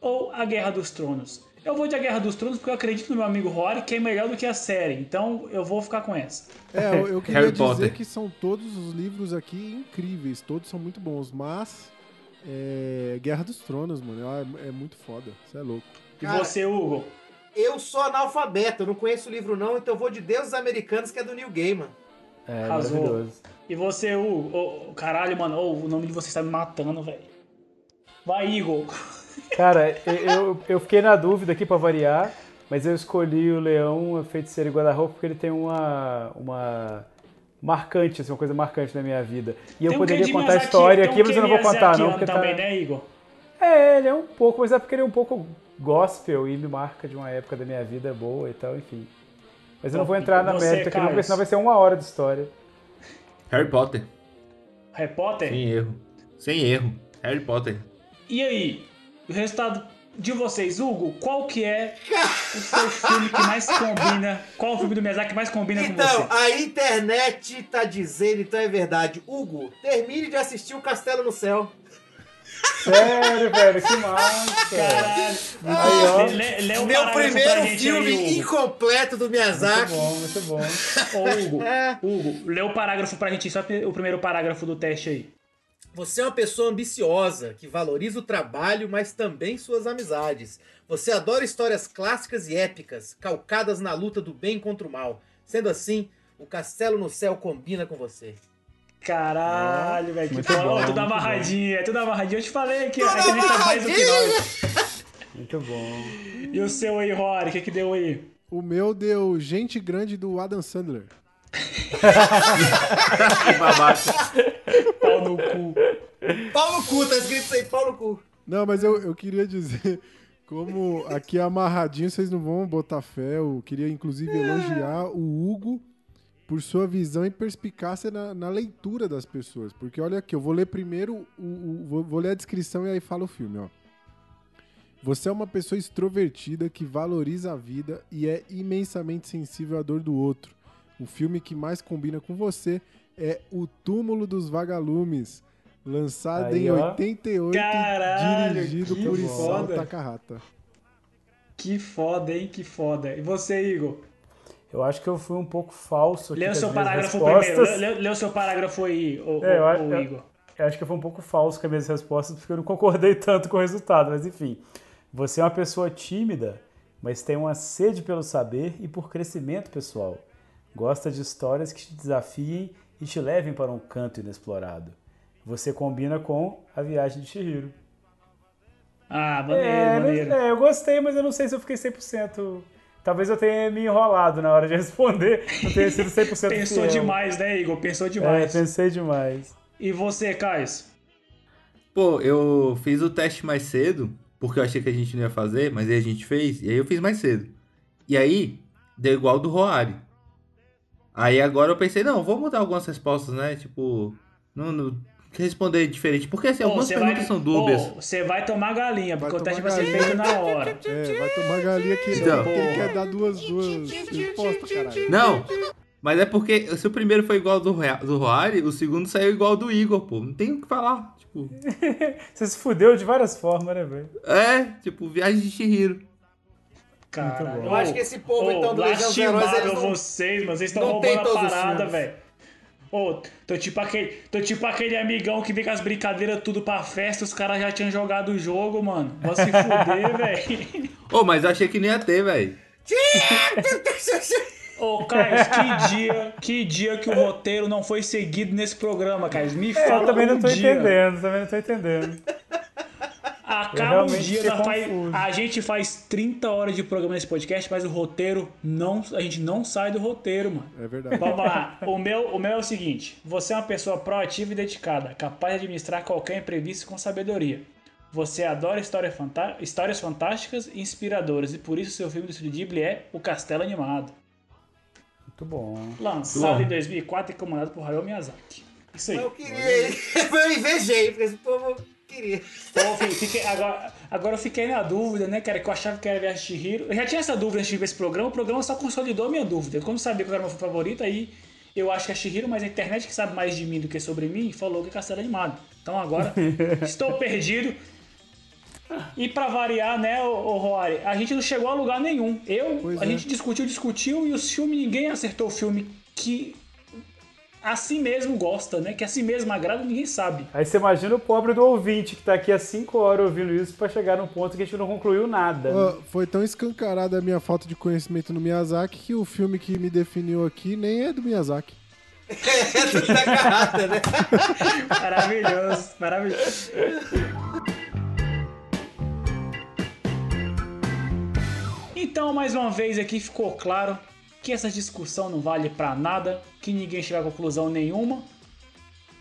Ou A Guerra dos Tronos. Eu vou de A Guerra dos Tronos porque eu acredito no meu amigo Rory, que é melhor do que a série. Então eu vou ficar com essa. É, eu, eu queria Harry dizer Potter. que são todos os livros aqui incríveis, todos são muito bons, mas é, Guerra dos Tronos, mano, é, é muito foda, você é louco. E Cara, você, Hugo? Eu sou analfabeto, eu não conheço o livro não, então eu vou de Deuses Americanos, que é do Neil Gaiman. É, Arrasou. maravilhoso. E você, Hugo? Ô, caralho, mano, ô, o nome de você está me matando, velho. Vai, Igor. Cara, eu, eu, fiquei na dúvida aqui pra variar, mas eu escolhi o Leão, a Feiticeira e Guarda-Roupa porque ele tem uma. uma marcante, assim, uma coisa marcante na minha vida. E eu um poderia de contar a história tem um aqui, mas eu não vou contar, não, porque tá... também, né, Igor? É, ele é um pouco, mas é porque ele é um pouco gospel e me marca de uma época da minha vida boa e tal, enfim. Mas eu não vou entrar na Você, mérito aqui, não, porque senão vai ser uma hora de história. Harry Potter. Harry Potter? Sem erro. Sem erro. Harry Potter. E aí, o resultado de vocês, Hugo, qual que é o seu filme que mais combina? Qual o filme do Miyazaki que mais combina com Então, você? a internet tá dizendo, então é verdade. Hugo, termine de assistir o Castelo no Céu. Sério, velho, que massa! Caralho. Aí, ó. Lê, lê, um Meu primeiro filme aí, incompleto do Muito Miyazaki. bom, muito bom. Ô, Hugo, É. Hugo, lê o parágrafo pra gente, só o primeiro parágrafo do teste aí. Você é uma pessoa ambiciosa, que valoriza o trabalho, mas também suas amizades. Você adora histórias clássicas e épicas, calcadas na luta do bem contra o mal. Sendo assim, o Castelo no Céu combina com você. Caralho, velho. Que bom, tudo amarradinho, é tudo amarradinho. Eu te falei que a gente tá mais do que nós. Muito bom. E o seu aí, Rory, o que que deu aí? O meu deu Gente Grande do Adam Sandler. Que babaca. Pau no cu. Pau no cu, tá escrito isso aí, pau no cu. Não, mas eu, eu queria dizer, como aqui é amarradinho, vocês não vão botar fé. Eu queria inclusive elogiar o Hugo por sua visão e perspicácia na, na leitura das pessoas. Porque olha aqui, eu vou ler primeiro, o, o- vou, vou ler a descrição e aí fala o filme, ó. Você é uma pessoa extrovertida que valoriza a vida e é imensamente sensível à dor do outro. o filme que mais combina com você é O Túmulo dos Vagalumes, lançado Aí, em ó. 88 Caralho, dirigido por Isao. Takahata. Que foda, hein? Que foda. E você, Igor? Eu acho que eu fui um pouco falso Lê o seu parágrafo respostas. primeiro. Lê, lê o seu parágrafo aí, ô, É, ô- acho- ô, eu- Igor. Eu acho que eu fui um pouco falso com as minhas respostas porque eu não concordei tanto com o resultado, mas enfim. Você é uma pessoa tímida, mas tem uma sede pelo saber e por crescimento pessoal. Gosta de histórias que te desafiem e te levem para um canto inexplorado. Você combina com a viagem de Chihiro. Ah, maneiro, é, maneiro. é, eu gostei, mas eu não sei se eu fiquei 100%. Talvez eu tenha me enrolado na hora de responder, não tenha sido 100% Pensou fiel. demais, né, Igor? Pensou É, demais. pensei demais. E você, Caio? Pô, eu fiz o teste mais cedo, porque eu achei que a gente não ia fazer, mas aí a gente fez, e aí eu fiz mais cedo. E aí, deu igual do Roari. Aí agora eu pensei, não, vou mudar algumas respostas, né? Tipo, não, não responder diferente. Porque assim, Ô, algumas você perguntas vai- são dúbias. Você vai tomar galinha, porque Vai o teste tomar vai ser feito na hora. É, vai tomar galinha que Então. ele quer dar duas, duas respostas, caralho. Não, mas é porque se o primeiro foi igual do, Rea- do Roari, o segundo saiu igual do Igor, pô. Não tem o que falar. Tipo, Você se fudeu de várias formas, né, velho? é, tipo, viagem de Chihiro. Cara, Eu acho que esse povo, então, do Legião dos Heróis, eles não... vocês, mas vocês estão não tem roubando a parada, velho. Ô, tô tipo aquele, tô tipo aquele amigão que vem com as brincadeiras tudo pra festa, os caras já tinham jogado o jogo, mano. Vai se fuder, velho. Ô, mas eu achei que não ia ter, velho. Ô, Caio, que dia, que dia que o roteiro não foi seguido nesse programa, Caio? Me fala eu também não tô dia. entendendo, também não tô entendendo. Acaba um dia, confuso. a gente faz 30 horas de programa nesse podcast, mas o roteiro não. A gente não sai do roteiro, mano. É verdade. Vamos lá. O meu, o meu é o seguinte: você é uma pessoa proativa e dedicada, capaz de administrar qualquer imprevisto com sabedoria. Você adora história fanta- histórias fantásticas e inspiradoras, e por isso seu filme do Estúdio Ghibli é O Castelo Animado. Muito bom. Lançado Bom. em 2004 e comandado por Hayao Miyazaki. Isso aí. Eu queria... Eu invejei, porque esse povo queria. Pô, fi- fiquei- agora, agora eu fiquei na dúvida, né, cara? Que eu achava que era Viagem de Chihiro. Eu já tinha essa dúvida antes de ver esse programa, o programa só consolidou a minha dúvida. Como sabia que era o meu filme favorito, aí eu acho que é Chihiro, mas a internet que sabe mais de mim do que sobre mim falou que é Castelo Animado. Então agora estou perdido. E pra variar, né, ô, ô Roari, a gente não chegou a lugar nenhum. Eu, Pois a é. gente discutiu, discutiu, e os filmes, ninguém acertou o filme que a si mesmo gosta, né? Que a si mesmo agrada, ninguém sabe. Aí você imagina o pobre do ouvinte que tá aqui há 5 horas ouvindo isso pra chegar num ponto que a gente não concluiu nada. né? Foi tão escancarada a minha falta de conhecimento no Miyazaki que o filme que me definiu aqui nem é do Miyazaki. É do Takahata, né? Maravilhoso, maravilhoso. Então, mais uma vez aqui ficou claro que essa discussão não vale pra nada, que ninguém chegou a conclusão nenhuma.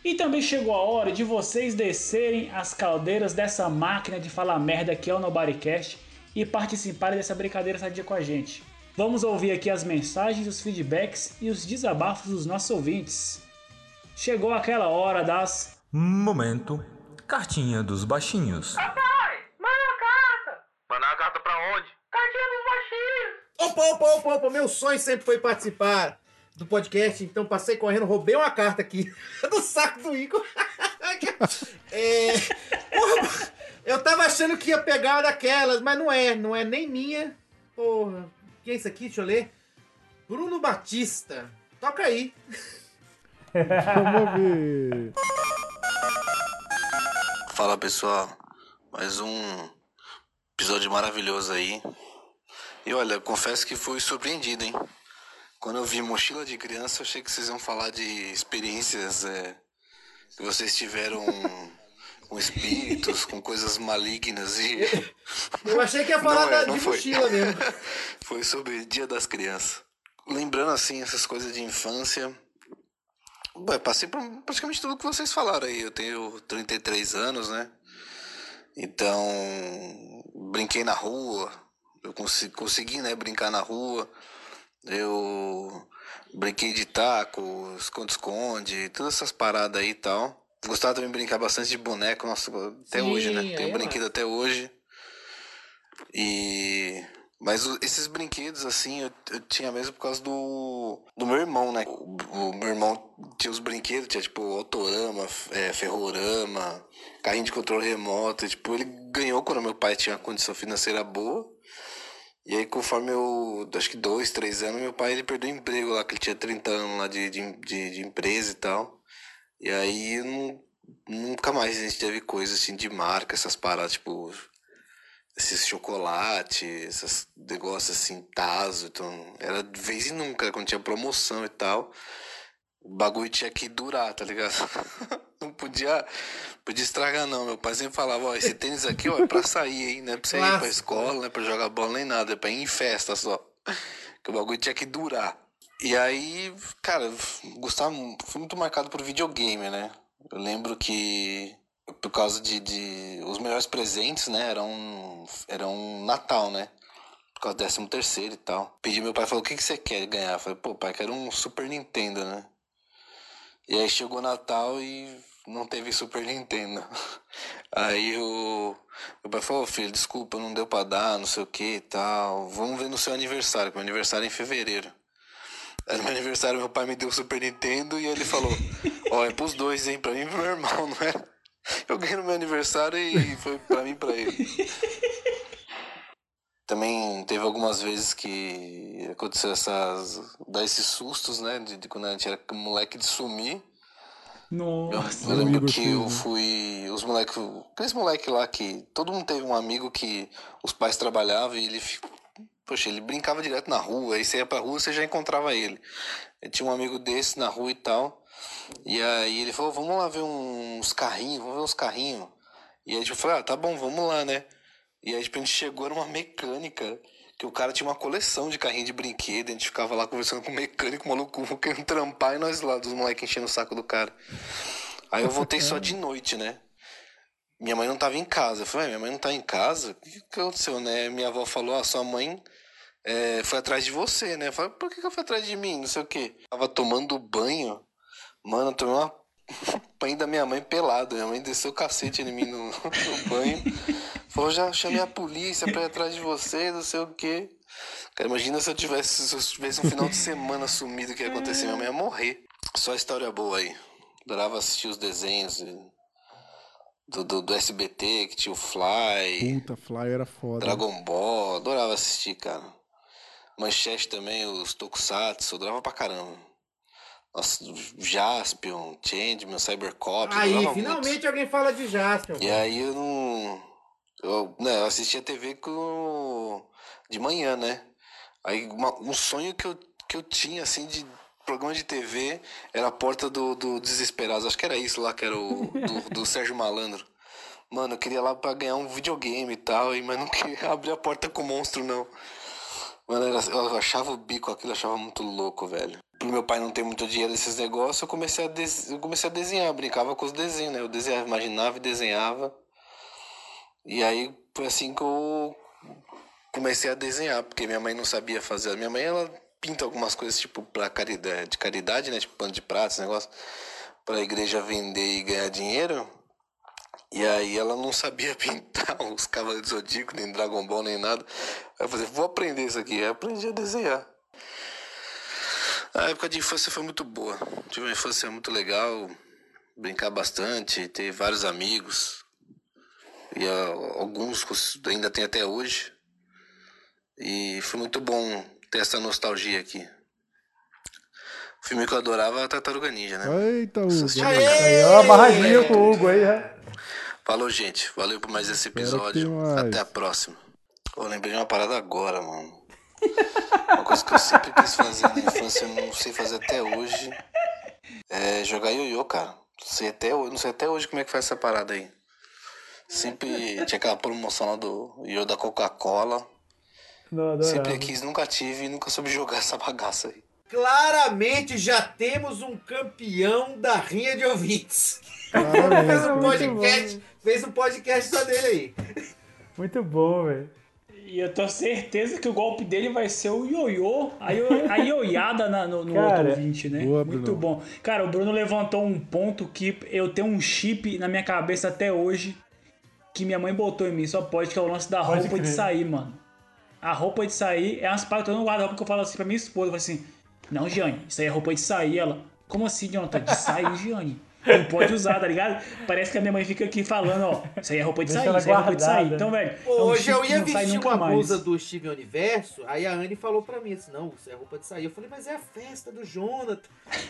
E também chegou a hora de vocês descerem as caldeiras dessa máquina de falar merda que é o Nobodycast e participarem dessa brincadeira sadia com a gente. Vamos ouvir aqui as mensagens, os feedbacks e os desabafos dos nossos ouvintes. Chegou aquela hora das Momento. Cartinha dos baixinhos. Mandar a carta pra onde? Opa, opa, opa, opa, meu sonho sempre foi participar do podcast, então passei correndo, roubei uma carta aqui do saco do Igor. É, porra, eu tava achando que ia pegar uma daquelas, mas não é, não é nem minha. Porra, que é isso aqui? Deixa eu ler. Bruno Batista. Toca aí. Vamos ver. Fala pessoal, mais um episódio maravilhoso aí. E olha, confesso que fui surpreendido, hein? Quando eu vi mochila de criança, eu achei que vocês iam falar de experiências é, que vocês tiveram com espíritos, com coisas malignas e. Eu achei que ia falar Não é, não de foi. mochila mesmo. Foi sobre Dia das Crianças. Lembrando assim essas coisas de infância. Ué, passei por praticamente tudo que vocês falaram aí. Eu tenho 33 anos, né? Então, brinquei na rua. Eu consi- consegui, né, brincar na rua. Eu brinquei de taco, esconde-esconde, todas essas paradas aí e tal. Gostava também de brincar bastante de boneco, nossa, até Sim, hoje, né? Tenho é brinquedo até hoje. E Mas esses brinquedos, assim, eu, eu tinha mesmo por causa do, do meu irmão, né? O, o meu irmão tinha os brinquedos, tinha tipo Autorama, é, Ferrorama, carrinho de controle remoto. e, tipo, ele ganhou quando meu pai tinha uma condição financeira boa. E aí, conforme eu, acho que dois, três anos, meu pai ele perdeu o emprego lá, que ele tinha 30 anos lá de, de, de, de empresa e tal. E aí, não, nunca mais a gente teve coisa assim de marca, essas paradas, tipo, esses chocolate, esses negócios assim, taso. Então, era de vez em nunca, quando tinha promoção e tal. O bagulho tinha que durar, tá ligado? Não podia, podia estragar, não. Meu pai sempre falava, ó, esse tênis aqui, ó, é pra sair, hein? Não é pra você ir pra escola, não é pra jogar bola nem nada, é pra ir em festa só. Que o bagulho tinha que durar. E aí, cara, gostava, fui muito marcado por videogame, né? Eu lembro que por causa de, de os melhores presentes, né, eram eram Natal, né? Por causa do décimo terceiro e tal. Pedi meu pai, falou, o que, que você quer ganhar? Eu falei, pô, pai, quero um Super Nintendo, né? E aí chegou Natal e não teve Super Nintendo. Aí o meu pai falou, "Ô, filho, desculpa, não deu pra dar, não sei o que e tal. Vamos ver no seu aniversário, que meu aniversário é em fevereiro. No meu aniversário meu pai me deu o Super Nintendo e ele falou, ó, é pros dois, hein, pra mim e pro meu irmão, não é? Eu ganhei no meu aniversário e foi pra mim e pra ele. Também teve algumas vezes que aconteceu essas. dar esses sustos, né? De, de quando a gente era moleque de sumir. Eu, Nossa. eu lembro Amigo que eu fui. Os moleques. Aqueles moleques lá que. Todo mundo teve um amigo que os pais trabalhavam e ele. Poxa, ele brincava direto na rua. Aí você ia pra rua você já encontrava ele. Eu tinha um amigo desse na rua e tal. E aí ele falou: vamos lá ver uns carrinhos, vamos ver uns carrinhos. E aí tipo, eu falei: ah, tá bom, vamos lá, né? E aí tipo, a gente chegou numa mecânica. Que o cara tinha uma coleção de carrinho de brinquedo, a gente ficava lá conversando com o mecânico, o maluco querendo trampar e nós lá, dos moleques enchendo o saco do cara. Aí eu voltei só de noite, né? Minha mãe não tava em casa. Eu falei, "Ué, minha mãe não tá em casa? O que, que aconteceu, né? Minha avó falou, ah, sua mãe é, foi atrás de você, né? Eu falei, por que, que ela foi atrás de mim? Não sei o quê. Tava tomando banho. Mano, eu tomei uma banho da minha mãe pelada. Minha mãe desceu o cacete em mim no, no banho. Falou, já chamei a polícia pra ir atrás de você, não sei o quê. Cara, imagina se eu tivesse, se eu tivesse um final de semana sumido, o que ia acontecer? Minha mãe ia morrer. Só história boa aí. Adorava assistir os desenhos do, do, do SBT, que tinha o Fly, Puta, Fly era foda. Dragon Ball. Adorava assistir, cara. Manchete também, os Tokusatsu, adorava pra caramba. Nossa, Jaspion, Changeman, Cybercop. Aí, finalmente muito. alguém fala de Jaspion. E aí eu não. Eu, né, eu assistia TV com, de manhã, né? Aí uma- um sonho que eu, que eu tinha, assim, de programa de TV era a porta do, do Desesperados. Acho que era isso lá, que era o do, do Sérgio Malandro. Mano, eu queria lá pra ganhar um videogame e tal, mas não queria abrir a porta com o monstro, não. Mano, eu achava o bico aquilo, eu achava muito louco, velho. Pro meu pai não ter muito dinheiro nesses negócios, eu comecei a, des- eu comecei a desenhar, brincava com os desenhos, né? Eu desenhava, imaginava e desenhava. E aí foi assim que eu comecei a desenhar, porque minha mãe não sabia fazer. Minha mãe, ela pinta algumas coisas, tipo, pra caridade, de caridade, né? Tipo, pano de prato, esse negócio, pra igreja vender e ganhar dinheiro. E aí ela não sabia pintar os Cavaleiros do Zodíaco, nem Dragon Ball, nem nada. Aí eu falei, vou aprender isso aqui. Aí eu aprendi a desenhar. A época de infância foi muito boa. Tive uma infância muito legal, brincar bastante, ter vários amigos. E alguns ainda tem até hoje. E foi muito bom ter essa nostalgia aqui. O filme que eu adorava era Tartaruga Ninja, né? Eita, Hugo. Aí, ó, a barradinha com o Hugo aí, né? Falou, gente. Valeu por mais esse episódio. Até a próxima. Eu lembrei de uma parada agora, mano. Uma coisa que eu sempre quis fazer na infância, eu não sei fazer até hoje. É jogar ioiô, cara. Sei até não sei até hoje como é que faz essa parada aí. Sempre tinha aquela promoção lá do ioiô da Coca-Cola. Sempre quis, nunca tive e nunca soube jogar essa bagaça aí. Claramente já temos um campeão da rinha de ouvintes. Fez um podcast, fez um podcast só dele aí. Muito bom, velho. E eu tenho certeza que o golpe dele vai ser o ioiô, a, io, a ioiada na- no, no Cara, outro ouvinte, né? boa, Muito Bruno. bom. Cara, o Bruno levantou um ponto que eu tenho um chip na minha cabeça até hoje que minha mãe botou em mim, só pode, que é o lance da Pode roupa de crer. sair, mano. a roupa de sair é umas paradas que eu não guardo roupa que eu falo assim pra minha esposa. Eu falo assim, não, Gianni, isso aí é roupa de sair. Ela, como assim, Jonathan? De sair, Gianni? Não pode usar, tá ligado? Parece que a minha mãe fica aqui falando, ó, isso aí é roupa de Deixa sair, isso aí é roupa de sair. Então, velho, é um Hoje eu ia vestir uma mais. blusa do Steven Universo, aí a Anne falou pra mim assim, não, isso é roupa de sair. Eu falei, mas é a festa do Jonathan.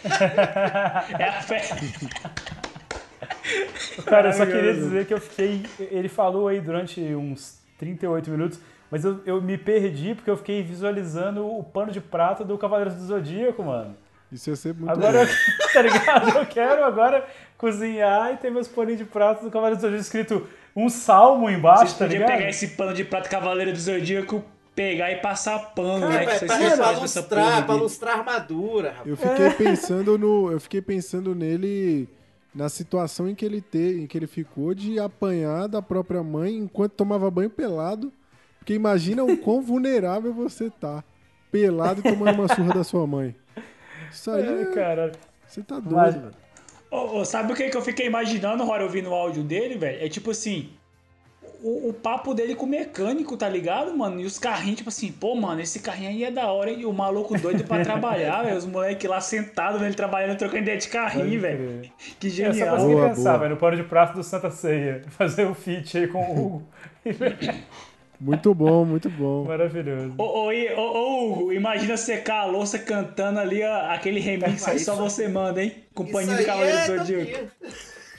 É a festa. Cara, eu só queria dizer que eu fiquei. Ele falou aí durante uns 38 minutos, mas eu, eu me perdi porque eu fiquei visualizando o pano de prata do Cavaleiros do Zodíaco, mano. Isso ia ser muito Agora, bom. eu, tá ligado? Eu quero agora cozinhar e ter meus paninhos de prata do Cavaleiros do Zodíaco escrito um salmo embaixo, Vocês tá ligado? pegar esse pano de prata Cavaleiro do Zodíaco, pegar e passar pano, Cara, né? Que pra, vocês pra, pra lustrar, pra lustrar a armadura, rapaz. Eu fiquei pensando no, eu fiquei pensando nele na situação em que ele te, em que ele ficou de apanhar da própria mãe enquanto tomava banho pelado. Porque imagina o quão vulnerável você tá, pelado e tomando uma surra da sua mãe. Isso aí, É, cara. você tá doido, Mas- velho. Ô, ô, sabe o que, que eu fiquei imaginando, Rora, ouvindo o áudio dele, velho? É tipo assim. O, o papo dele com o mecânico, tá ligado, mano? E os carrinhos, tipo assim, pô, mano, esse carrinho aí é da hora, hein? E o maluco doido pra trabalhar, velho. Os moleques lá sentados, ele trabalhando, trocando ideia de carrinho, velho. Que Eu só genial. consegui Boa, pensar, velho, no pano de prata do Santa Ceia. Fazer um feat aí com o Hugo. Muito bom, muito bom. Maravilhoso. Ô, ô, ô, ô, Hugo, imagina secar a louça cantando ali ó, aquele remix aí, só você manda, hein? Companhia do Cavaleiro é do Zodíaco.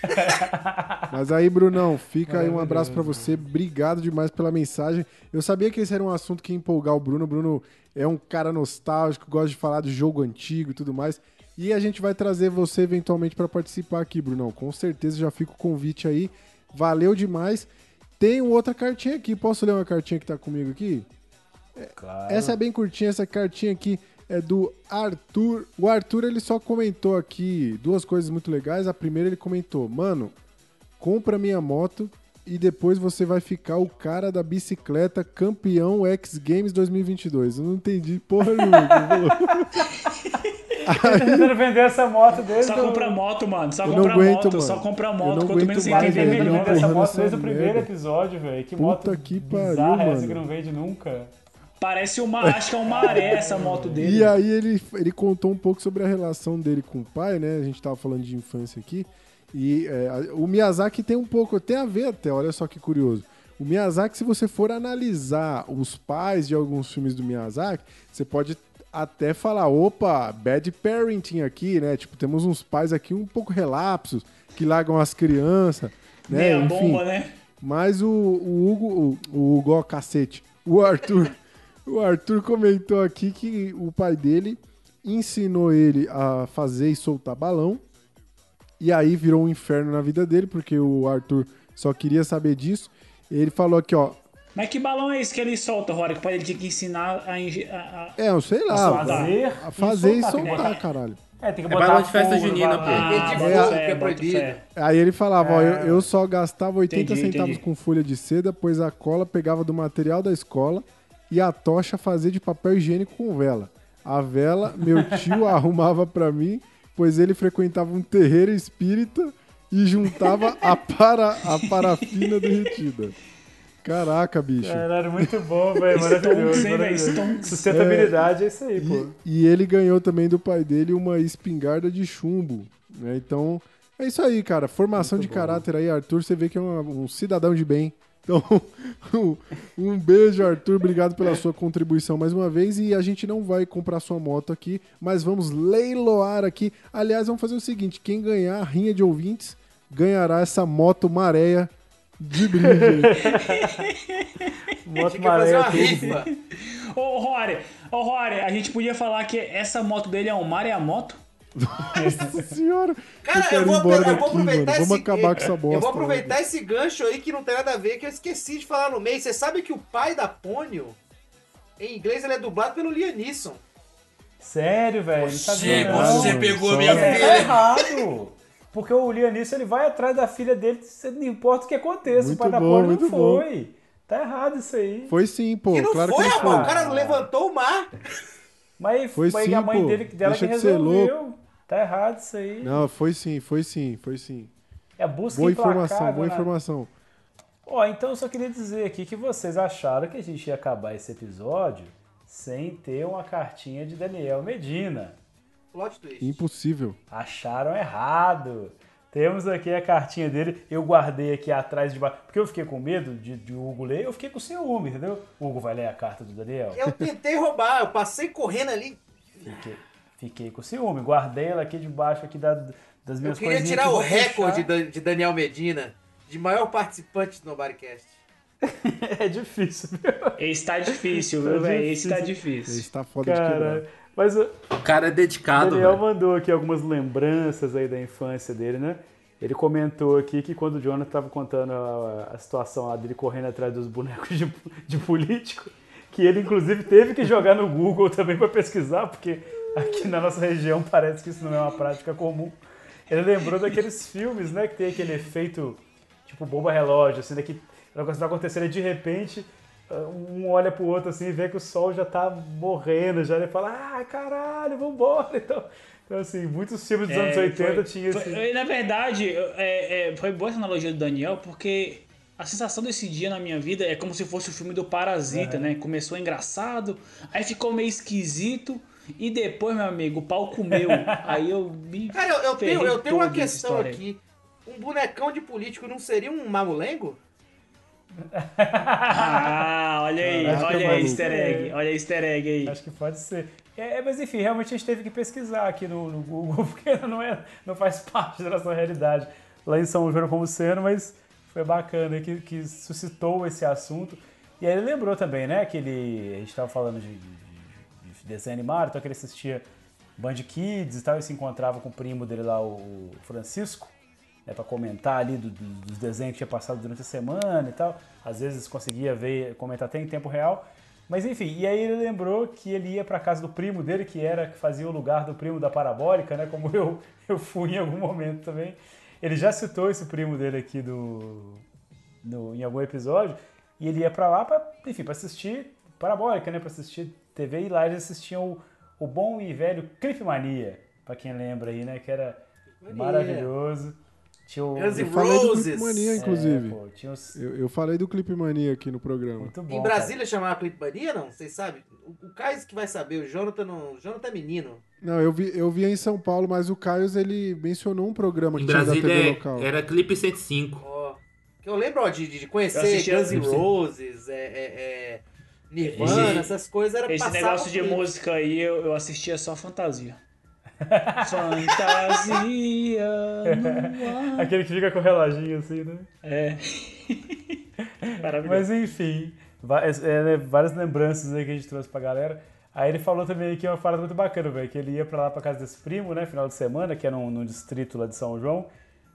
Mas aí, Brunão, fica aí um abraço pra você. Obrigado demais pela mensagem. Eu sabia que esse era um assunto que ia empolgar o Bruno. O Bruno é um cara nostálgico, gosta de falar de jogo antigo e tudo mais. E a gente vai trazer você eventualmente pra participar aqui, Brunão. Com certeza já fica o convite aí. Valeu demais. Tem outra cartinha aqui. Posso ler uma cartinha que tá comigo aqui? Claro. Essa é bem curtinha, essa cartinha aqui é do Arthur. O Arthur ele só comentou aqui duas coisas muito legais. A primeira ele comentou: "Mano, compra minha moto e depois você vai ficar o cara da bicicleta campeão X Games 2022". Eu não entendi porra nenhuma. tentando vender essa moto desde Só compra moto, mano. Só compra aguento, moto, só mano. compra Eu moto. não Quanto menos aguento você mais, entender, melhor. essa moto essa desde o primeiro episódio, velho. Que Puta moto que bizarra pariu, essa mano. que não vende nunca. Parece uma. Acho que é uma maré essa moto dele. E aí ele, ele contou um pouco sobre a relação dele com o pai, né? A gente tava falando de infância aqui. E é, o Miyazaki tem um pouco, tem a ver até, olha só que curioso. O Miyazaki, se você for analisar os pais de alguns filmes do Miyazaki, você pode até falar, opa, bad parenting aqui, né? Tipo, temos uns pais aqui um pouco relapsos, que largam as crianças, né? Meia Enfim, bomba, né? mas o, o Hugo, o, o Hugo, ó, cacete, o Arthur, o Arthur comentou aqui que o pai dele ensinou ele a fazer e soltar balão. E aí virou um inferno na vida dele, porque o Arthur só queria saber disso. Ele falou aqui, ó. Mas que balão é esse que ele solta, Rora? Que o pai dele tinha que ensinar a. a- a- É, eu sei lá. soltar. a fazer e soltar, soltar, né? caralho. É, tem que É botar balão de festa junina, pô. Ah, fogo, fé, que é bota proibido. Aí ele falava, ó, eu, É. eu só gastava 80 Entendi, centavos entendi. com folha de seda, pois a cola pegava do material da escola e a tocha fazia de papel higiênico com vela. A vela, meu tio arrumava pra mim, pois ele frequentava um terreiro espírita e juntava a, para, a parafina derretida. Caraca, bicho. Caralho, muito bom, velho. Maravilhoso. Stonks, maravilhoso. Sustentabilidade é isso aí, pô. E, e ele ganhou também do pai dele uma espingarda de chumbo. Né? Então, é isso aí, cara. Formação de caráter aí, Arthur. Você vê que é uma- um cidadão de bem. Então, um- beijo, Arthur. Obrigado pela sua contribuição mais uma vez. E a gente não vai comprar sua moto aqui, mas vamos leiloar aqui. Aliás, vamos fazer o seguinte: quem ganhar a rinha de ouvintes ganhará essa moto maréia de brinde. Moto Tinha que fazer maré, uma tudo. rifa. Ô, Rory, ô, Rory, a gente podia falar que essa moto dele é um Maremoto? Nossa senhora. Cara, eu ir vou, embora eu vou aproveitar esse Vamos acabar com essa bosta. Eu vou aproveitar esse gancho aí que não tem nada a ver, que eu esqueci de falar no meio. Você sabe que o pai da Pônio, em inglês, ele é dublado pelo Liam Neeson. Sério, velho. Você mano, pegou só- minha É, tá errado. Porque o Lianisson, ele vai atrás da filha dele, não importa o que aconteça. Muito o pai da bom, Pônio não muito bom. foi. Tá errado isso aí. Foi sim, pô. e não claro foi, que não rapaz. foi. O cara levantou o mar. Mas Foi foi sim, a mãe pô. dele, dela Deixa que de ser resolveu. Tá errado isso aí. Não, foi sim, foi sim, foi sim. É busca Boa informação, boa né? informação. Ó, então eu só queria dizer aqui que vocês acharam que a gente ia acabar esse episódio sem ter uma cartinha de Daniel Medina. Plot twist. Impossível. Acharam errado. Temos aqui a cartinha dele. Eu guardei aqui atrás de baixo. Porque eu fiquei com medo de, de o Hugo ler. Eu fiquei com ciúme, entendeu? O Hugo vai ler a carta do Daniel. Eu tentei roubar, eu passei correndo ali. Fiquei, fiquei com ciúme. Guardei ela aqui debaixo aqui da, das Eu minhas queria coisinhas tirar que o recorde da- de Daniel Medina, de maior participante do Nobodycast. É difícil, viu? Esse tá difícil, viu, velho? Esse tá difícil. Esse tá foda de Cara, quebrar. mas o O cara é dedicado, Daniel velho. mandou aqui algumas lembranças aí da infância dele, né? Ele comentou aqui que quando o Jonathan estava contando a, a situação lá dele correndo atrás dos bonecos de, de político, que ele inclusive teve que jogar no Google também para pesquisar, porque aqui na nossa região parece que isso não é uma prática comum. Ele lembrou daqueles filmes, né, que tem aquele efeito tipo bomba relógio, assim, né, que o negócio tá acontecendo e de repente um olha pro outro assim e vê que o sol já tá morrendo, já ele fala, ai caralho, vambora. Então, então assim, muitos filmes dos anos 80 foi- tinha foi- esse. Na verdade, é, é, foi boa essa analogia do Daniel, porque a sensação desse dia na minha vida é como se fosse o filme do Parasita, né? Começou engraçado, aí ficou meio esquisito, e depois, meu amigo, o pau comeu. aí eu me. Cara, eu, eu tenho, eu tenho uma questão aqui. Um bonecão de político não seria um mamulengo? Ah, olha aí, Acho é olha aí, easter egg, olha aí, easter egg aí. Acho que pode ser. É, mas enfim, realmente a gente teve que pesquisar aqui no, no Google, porque não, é, não faz parte da nossa realidade lá em São João como sendo, mas foi bacana que, que suscitou esse assunto. E aí ele lembrou também, né, que ele, a gente estava falando de- de desenho animado, então que ele assistia Band Kids e tal, e se encontrava com o primo dele lá, o Francisco, né, para comentar ali do- do- dos desenhos que tinha passado durante a semana e tal. Às vezes conseguia ver, comentar até em tempo real. Mas enfim, e aí ele lembrou que ele ia para casa do primo dele, que era que fazia o lugar do primo da parabólica, né? Como eu, eu fui em algum momento também. Ele já citou esse primo dele aqui do, no- em algum episódio. E ele ia para lá para, enfim, para assistir parabólica, né? Para assistir TV e lá eles assistiam o, o bom e velho Clip Mania, para quem lembra aí, né? Que era maravilhoso. Tinha o Guns N' Eu falei do Roses. Clipe Mania, inclusive. É, pô, tinha os... Eu, eu falei do Clipe Mania aqui no programa. Muito bom. Em cara. Brasília chamava Clipe Mania, não? Vocês sabem? O, o Caio que vai saber, o Jonathan não. O Jonathan é menino. Não, eu vi, eu vi em São Paulo, mas o Caio ele mencionou um programa que Em tinha da TV Brasília local. é- era Clipe 105. Ó. Que eu lembro ó, de, de conhecer Guns N'. Roses, é, é, é, Nirvana, Esse- essas coisas era Esse negócio de música aí, eu, eu assistia só fantasia. fantasia no ar. Aquele que fica com o reloginho assim, né? É. Maravilhoso. Mas enfim, é, é, né, várias lembranças aí que a gente trouxe pra galera. Aí ele falou também aqui uma parada muito bacana, velho, que ele ia pra lá pra casa desse primo, né, final de semana, que era num, num distrito lá de São João,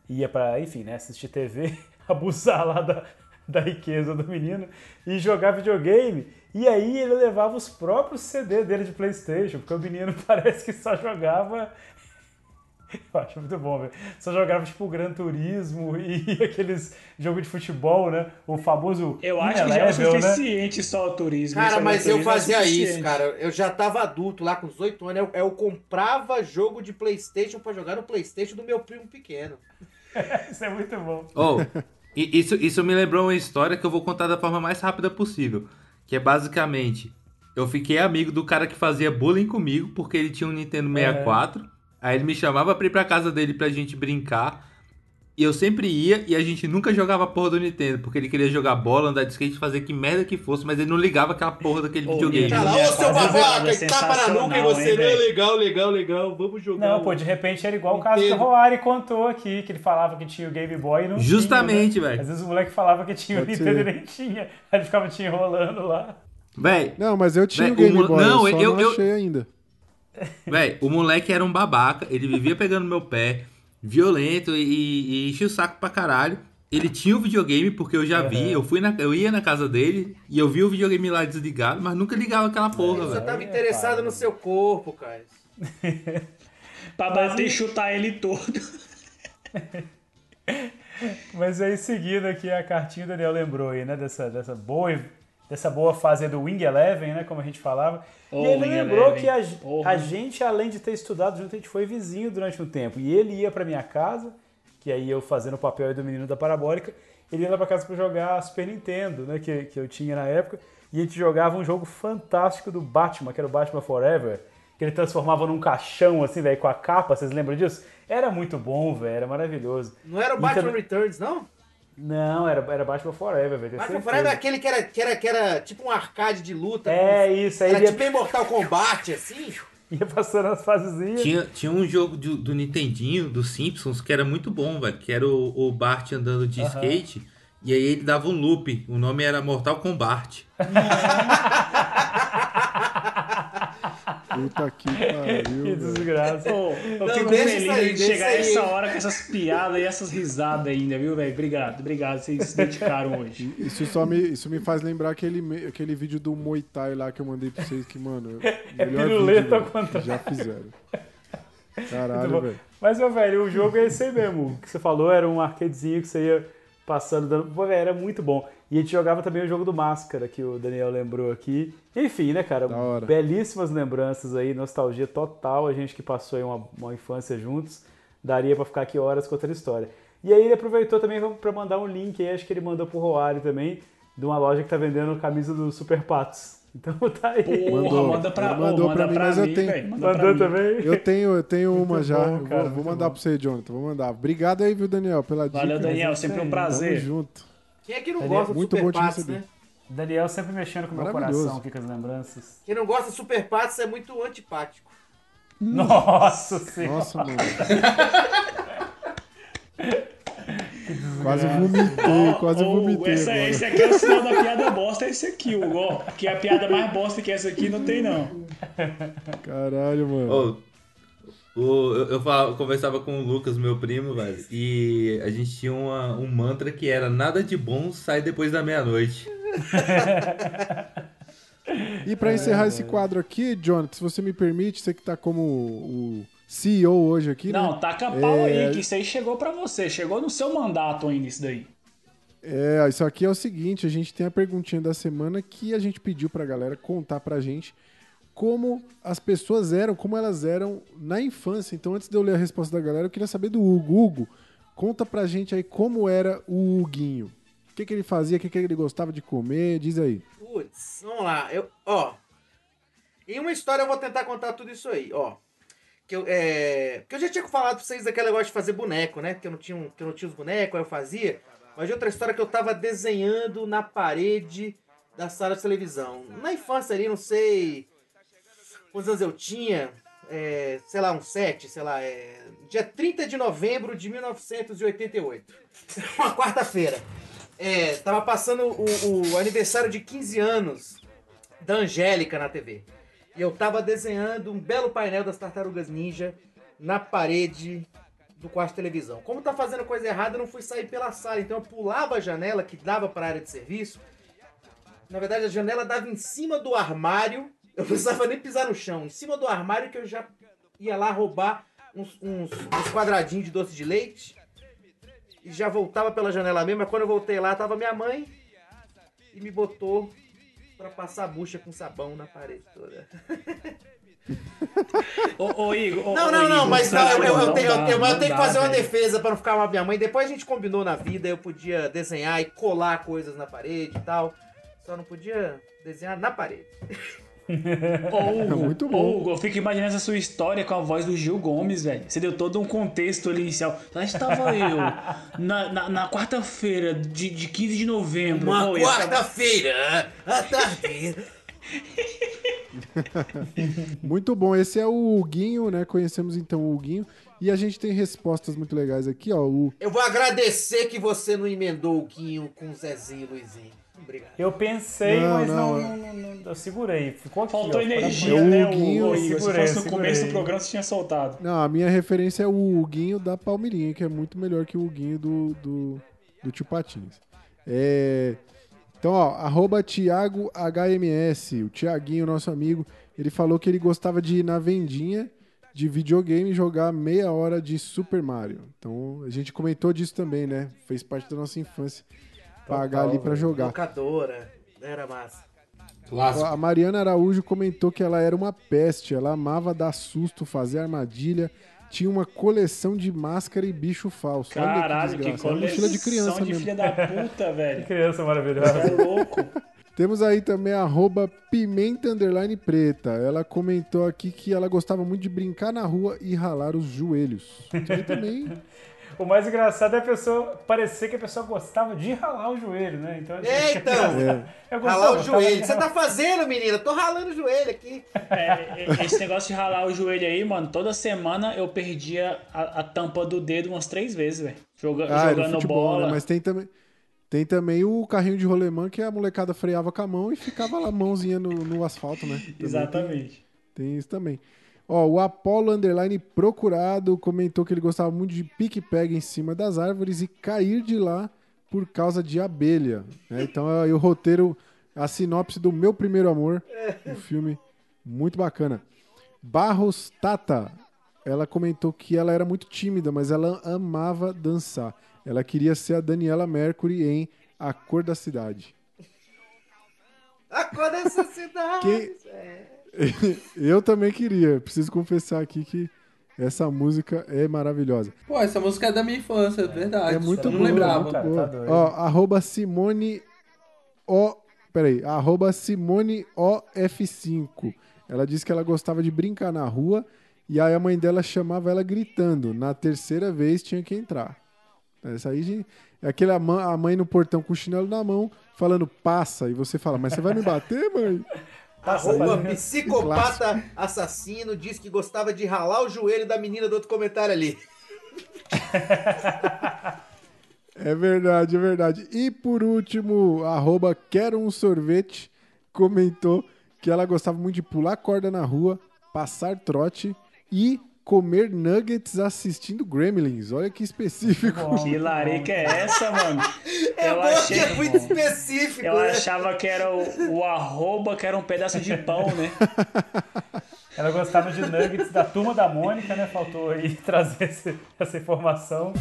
ia pra, enfim, né, assistir TV, abusar lá da, da riqueza do menino e jogar videogame. E aí ele levava os próprios CD dele de Playstation, porque o menino parece que só jogava eu acho muito bom, velho. Só jogava tipo Gran Turismo e aqueles jogos de futebol, né? O famoso. Eu acho que já é né? suficiente só o turismo. Cara, mas eu turismo é fazia isso, suficiente. cara. Eu já tava adulto lá com 18 anos. Eu, eu comprava jogo de Playstation pra jogar no Playstation do meu primo pequeno. Isso é muito bom. Oh, e- isso, isso me lembrou uma história que eu vou contar da forma mais rápida possível. Que é basicamente, eu fiquei amigo do cara que fazia bullying comigo, porque ele tinha um Nintendo 64. Aí ele me chamava pra ir pra casa dele pra gente brincar. E eu sempre ia e a gente nunca jogava a porra do Nintendo, porque ele queria jogar bola, andar de skate, fazer que merda que fosse, mas ele não ligava aquela porra daquele Ô, videogame. Nintendo Cara, ô seu 64 babaca, é que tapa na nuca e você hein, não é velho? legal, legal, legal. Vamos jogar. Não, um- pô, de repente era igual o caso que o Nintendo. Roari contou aqui, que ele falava que tinha o Game Boy e não Justamente, tinha. né? velho. Às vezes o moleque falava que tinha o Pode Nintendo ser. e nem tinha. Aí ele ficava te enrolando lá. Véi, Não, mas eu tinha Véi, o Game o Boy, não, eu eu- não eu- achei ainda. Véi, o moleque era um babaca, ele vivia pegando meu pé, violento e, e enchia o saco pra caralho. Ele tinha o videogame, porque eu já vi, eu, fui na, eu ia na casa dele e eu vi o videogame lá desligado, mas nunca ligava aquela porra, Você velho. tava é interessado foda. no seu corpo, cara. Pra bater e chutar ele todo. Mas aí seguindo aqui a cartinha, o Daniel lembrou aí, né? Dessa, dessa, boa, dessa boa fase do Wing Eleven, né? Como a gente falava. Oh, e ele Wing lembrou Eleven. que a, a gente, além de ter estudado junto, a gente foi vizinho durante um tempo. E ele ia pra minha casa, que aí eu fazendo o papel aí do menino da parabólica, ele ia lá pra casa pra jogar Super Nintendo, né? Que, que eu tinha na época. E a gente jogava um jogo fantástico do Batman, que era o Batman Forever. Que ele transformava num caixão, assim, velho, com a capa. Vocês lembram disso? Era muito bom, velho. Era maravilhoso. Não era o Batman também- Returns, não? Não, era, era Batman Forever, velho. Batman. Forever é aquele que era, que, era, que era tipo um arcade de luta. É com- isso, aí Era ia- tipo em Mortal Kombat, assim. Ia passando as fasezinhas. Tinha, tinha um jogo do, do Nintendinho, dos Simpsons, que era muito bom, velho. Que era o, o Bart andando de Aham. skate. E aí ele dava um loop. O nome era Mortal Kombat. Puta que pariu. Que desgraça. Ô, eu Não, fico feliz aí, de chegar aí. essa hora com essas piadas e essas risadas ainda, viu, velho? Obrigado, obrigado. Vocês se dedicaram hoje. Isso só me, isso me faz lembrar aquele, aquele vídeo do Muay Thai lá que eu mandei pra vocês, que, mano, É melhor piruleta ao contrário. já fizeram. Caralho, velho. Mas, meu velho, o jogo é esse aí mesmo. O que você falou era um arcadezinho que você ia passando, dando. Pô, velho, era muito bom. E a gente jogava também o jogo do Máscara, que o Daniel lembrou aqui. Enfim, né, cara? Belíssimas lembranças aí, nostalgia total. A gente que passou aí uma, uma infância juntos. Daria pra ficar aqui horas contando história. E aí ele aproveitou também pra mandar um link aí, acho que ele mandou pro Roário também, de uma loja que tá vendendo camisa do Super Patos. Então tá aí. Porra, Mandou. manda pra, mandou manda pra mim, pra mas eu mim, tenho- velho. Manda pra Mandou também? Eu tenho, eu tenho uma Muito já. bom, Eu vou- cara, vou, muito mandar bom. pra você, Jonathan. Vou mandar. Obrigado aí, viu, Daniel, pela dica. Valeu, Daniel. Sempre um Tamo prazer. junto. Quem é que não Daniel, gosta do Super né? Daniel sempre mexendo com o meu coração aqui com as lembranças. Quem não gosta de Super Patos é muito antipático. Nossa senhora. Nossa, mano. quase vomitei, quase Ô, vomitei essa, agora. esse aqui é o sinal da piada bosta, é esse aqui, Hugo. ó. Que a piada mais bosta que essa aqui não tem, não. Caralho, mano. Ô, o- eu, eu falava- eu conversava com o Lucas, meu primo, velho, e a gente tinha uma- um mantra que era nada de bom sai depois da meia-noite. E pra encerrar esse quadro aqui, Jonathan, se você me permite, você que tá como o CEO hoje aqui, né? Não, taca pau É, aí, que isso aí chegou pra você. Chegou no seu mandato ainda, isso daí. É, isso aqui é o seguinte, a gente tem a perguntinha da semana que a gente pediu pra galera contar pra gente como as pessoas eram, como elas eram na infância. Então, antes de eu ler a resposta da galera, eu queria saber do Hugo. Hugo, conta pra gente aí como era o Huguinho. O que, que ele fazia, o que, que ele gostava de comer, diz aí. Putz, vamos lá. Eu, ó, em uma história eu vou tentar contar tudo isso aí, ó. Que eu, é, que eu já tinha falado pra vocês daquele negócio de fazer boneco, né? Que eu não tinha, um- que eu não tinha os bonecos, aí eu fazia. Mas outra história que eu tava desenhando na parede da sala de televisão. Na infância ali, não sei quantos anos eu tinha. é, sei lá, um 7, sei lá, é, dia 30 de novembro de 1988. Uma quarta-feira. É, tava passando o, o aniversário de 15 anos da Angélica na TV. E eu tava desenhando um belo painel das Tartarugas Ninja na parede do quarto de televisão. Como tá fazendo coisa errada, eu não fui sair pela sala. Então eu pulava a janela que dava para a área de serviço. Na verdade, a janela dava em cima do armário. Eu precisava nem pisar no chão. Em cima do armário que eu já ia lá roubar uns, uns, uns quadradinhos de doce de leite. E já voltava pela janela mesmo. Mas quando eu voltei lá, tava minha mãe. E me botou pra passar a bucha com sabão na parede toda. Ô, ô Igor. ô, Não, ô, não, não, Igor, mas não, eu, eu- tenho, eu, eu tenho que fazer uma defesa pra não ficar mal minha mãe. Depois a gente combinou na vida, eu podia desenhar e colar coisas na parede e tal. Só não podia desenhar na parede. Ô, Hugo, Muito bom. Hugo, eu fico imaginando essa sua história com a voz do Gil Gomes, velho. Você deu todo um contexto ali inicial. Lá estava eu, na, na, na quarta-feira de, de 15 de novembro. Uma quarta-feira, à tarde. Muito bom, esse é o Huguinho, né? Conhecemos então o Huguinho. E a gente tem respostas muito legais aqui, ó. O, Eu vou agradecer que você não emendou o Quinho com o Zezinho e Luizinho. Obrigado. Eu pensei, Não, mas não, não, não, não- eu segurei. Ficou aqui. Faltou ó, energia, É o né, Huguinho. o, o Igor? Se Segurei, fosse no começo do segurei. programa, você tinha soltado. Não, a minha referência é o Huguinho da Palmeirinha, que é muito melhor que o Huguinho do, do, do Tio Patins. É, então, ó, arroba Thiago HMS, o Thiaguinho, nosso amigo, ele falou que ele gostava de ir na vendinha de videogame e jogar meia hora de Super Mario. Então, a gente comentou disso também, né? Fez parte da nossa infância. Pagar ali pra jogar. Locadora. Era massa. Clássico. A Mariana Araújo comentou que ela era uma peste, ela amava dar susto, fazer armadilha, tinha uma coleção de máscara e bicho falso. Olha Caralho, que, desgraça. É coleção mochila de criança de mesmo. filha da puta, velho. Criança maravilhosa. É louco. Temos aí também a arroba pimenta underline preta. Ela comentou aqui que ela gostava muito de brincar na rua e ralar os joelhos. Isso aí também. O mais engraçado é a pessoa parecer que a pessoa gostava de ralar o joelho, né? Então, É, então. Eu gostava, Ralar o joelho. Você tá fazendo, menina? Tô ralando o joelho aqui. É, é, esse negócio de ralar o joelho aí, mano, toda semana eu perdia a, a tampa do dedo umas três vezes, velho. Joga, Ah, era jogando futebol, bola. né? Mas tem também. Tem também o carrinho de rolemã que a molecada freava com a mão e ficava lá a mãozinha no, no asfalto, né? Também Exatamente. Tem, tem isso também. Ó, o Apollo Underline Procurado comentou que ele gostava muito de pique-pega em cima das árvores e cair de lá por causa de abelha. né? Então aí o roteiro, a sinopse do Meu Primeiro Amor, um filme muito bacana. Barros Tata, ela comentou que ela era muito tímida, mas ela amava dançar. Ela queria ser a Daniela Mercury em A Cor da Cidade. A cor dessa cidade. Quem- É. Eu também queria. Preciso confessar aqui que essa música é maravilhosa. Pô, essa música é da minha infância, é verdade. É muito Eu não boa, lembrava. muito cara, boa. tá doido. Ó, arroba Simone O. Peraí, arroba Simone OF5. Ela disse que ela gostava de brincar na rua e aí a mãe dela chamava ela gritando. Na terceira vez tinha que entrar. Essa aí, gente, é aquele a mãe no portão com o chinelo na mão, falando passa, e você fala, mas você vai me bater, mãe? Arroba psicopata assassino diz que gostava de ralar o joelho da menina do outro comentário ali. É verdade, é verdade. E por último, arroba quero um sorvete comentou que ela gostava muito de pular corda na rua, passar trote e comer nuggets assistindo Gremlins. Olha que específico. Que larica é essa, mano? É Eu bom achei- que é muito específico, Eu né? achava que era o, o arroba, que era um pedaço de pão, né? Ela gostava de nuggets da turma da Mônica, né? Faltou aí trazer esse- essa informação.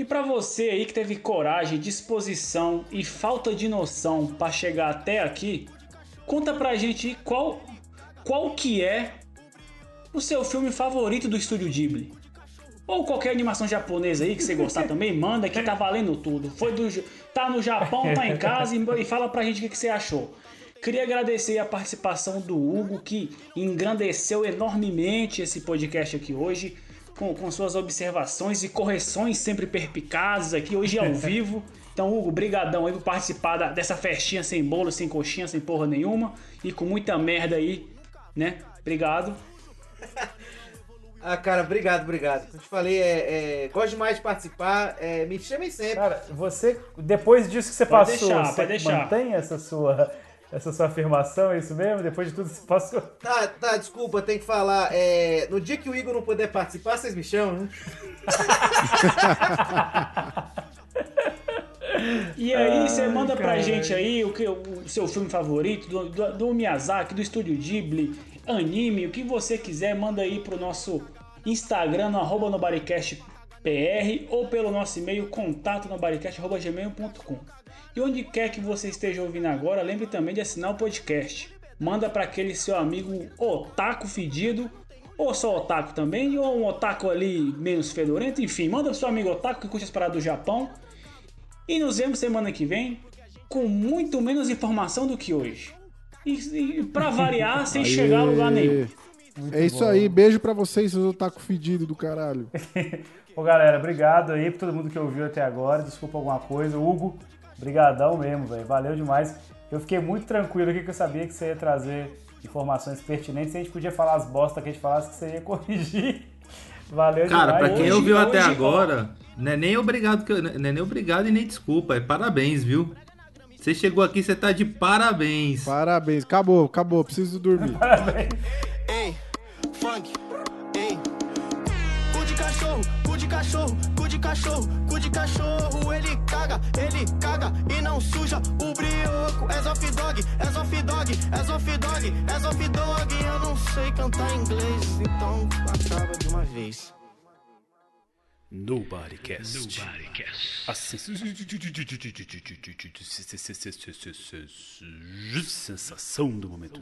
E pra você aí que teve coragem, disposição e falta de noção pra chegar até aqui, conta pra gente qual qual que é o seu filme favorito do estúdio Ghibli. Ou qualquer animação japonesa aí que você gostar também, manda que tá valendo tudo. Foi do tá no Japão, tá em casa e e fala pra gente o que que você achou. Queria agradecer a participação do Hugo, que engrandeceu enormemente esse podcast aqui hoje, com, com suas observações e correções sempre perpicazes aqui, hoje ao vivo. Então, Hugo, brigadão aí por participar da- dessa festinha sem bolo, sem coxinha, sem porra nenhuma, e com muita merda aí, né? Obrigado. Ah, cara, obrigado, obrigado. Como eu te falei, é, é, gosto demais de participar. é, me chamem sempre. Cara, você, depois disso que você Pode passou, deixar, você deixar. mantém essa sua, essa sua afirmação, é isso mesmo? Depois de tudo que você passou. Tá, tá, desculpa, tem que falar. é, no dia que o Igor não puder participar, vocês me chamam, né? E aí, você manda pra caralho. gente aí o, que, o seu filme favorito, do, do, do Miyazaki, do Estúdio Ghibli, anime, o que você quiser, manda aí pro nosso Instagram, no arroba nobodycastpr, ou pelo nosso e-mail, contato nobodycast.gmail.com. E onde quer que você esteja ouvindo agora, lembre também de assinar o podcast. Manda para aquele seu amigo otaku fedido, ou só otaku também, ou um otaku ali menos fedorento, enfim, manda pro seu amigo otaku que curte as paradas do Japão. E nos vemos semana que vem com muito menos informação do que hoje. E, e para variar, sem Aê. chegar a lugar nenhum. é isso aí. Beijo pra vocês, seus otaku fedido do caralho. Ô galera, obrigado aí pra todo mundo que ouviu até agora. Desculpa alguma coisa. Hugo, brigadão mesmo, velho. Valeu demais. Eu fiquei muito tranquilo aqui que eu sabia que você ia trazer informações pertinentes. A gente podia falar as bosta que a gente falasse que você ia corrigir. Valeu Cara, demais. pra quem Hoje- ouviu até hoje- agora, não é nem obrigado, que eu- não é nem obrigado e nem desculpa, é parabéns, viu? Você chegou aqui, você tá de parabéns. Parabéns. Acabou, acabou. Preciso dormir. Ei, funk, ei. Cu de cachorro, cu de cachorro, cachorro, cu de cachorro. Ele caga, ele caga e não suja o brioco. És off dog, és off dog, és off dog, és off dog. Eu não sei cantar inglês, então acaba de uma vez. Nobodycast. A sensação do momento.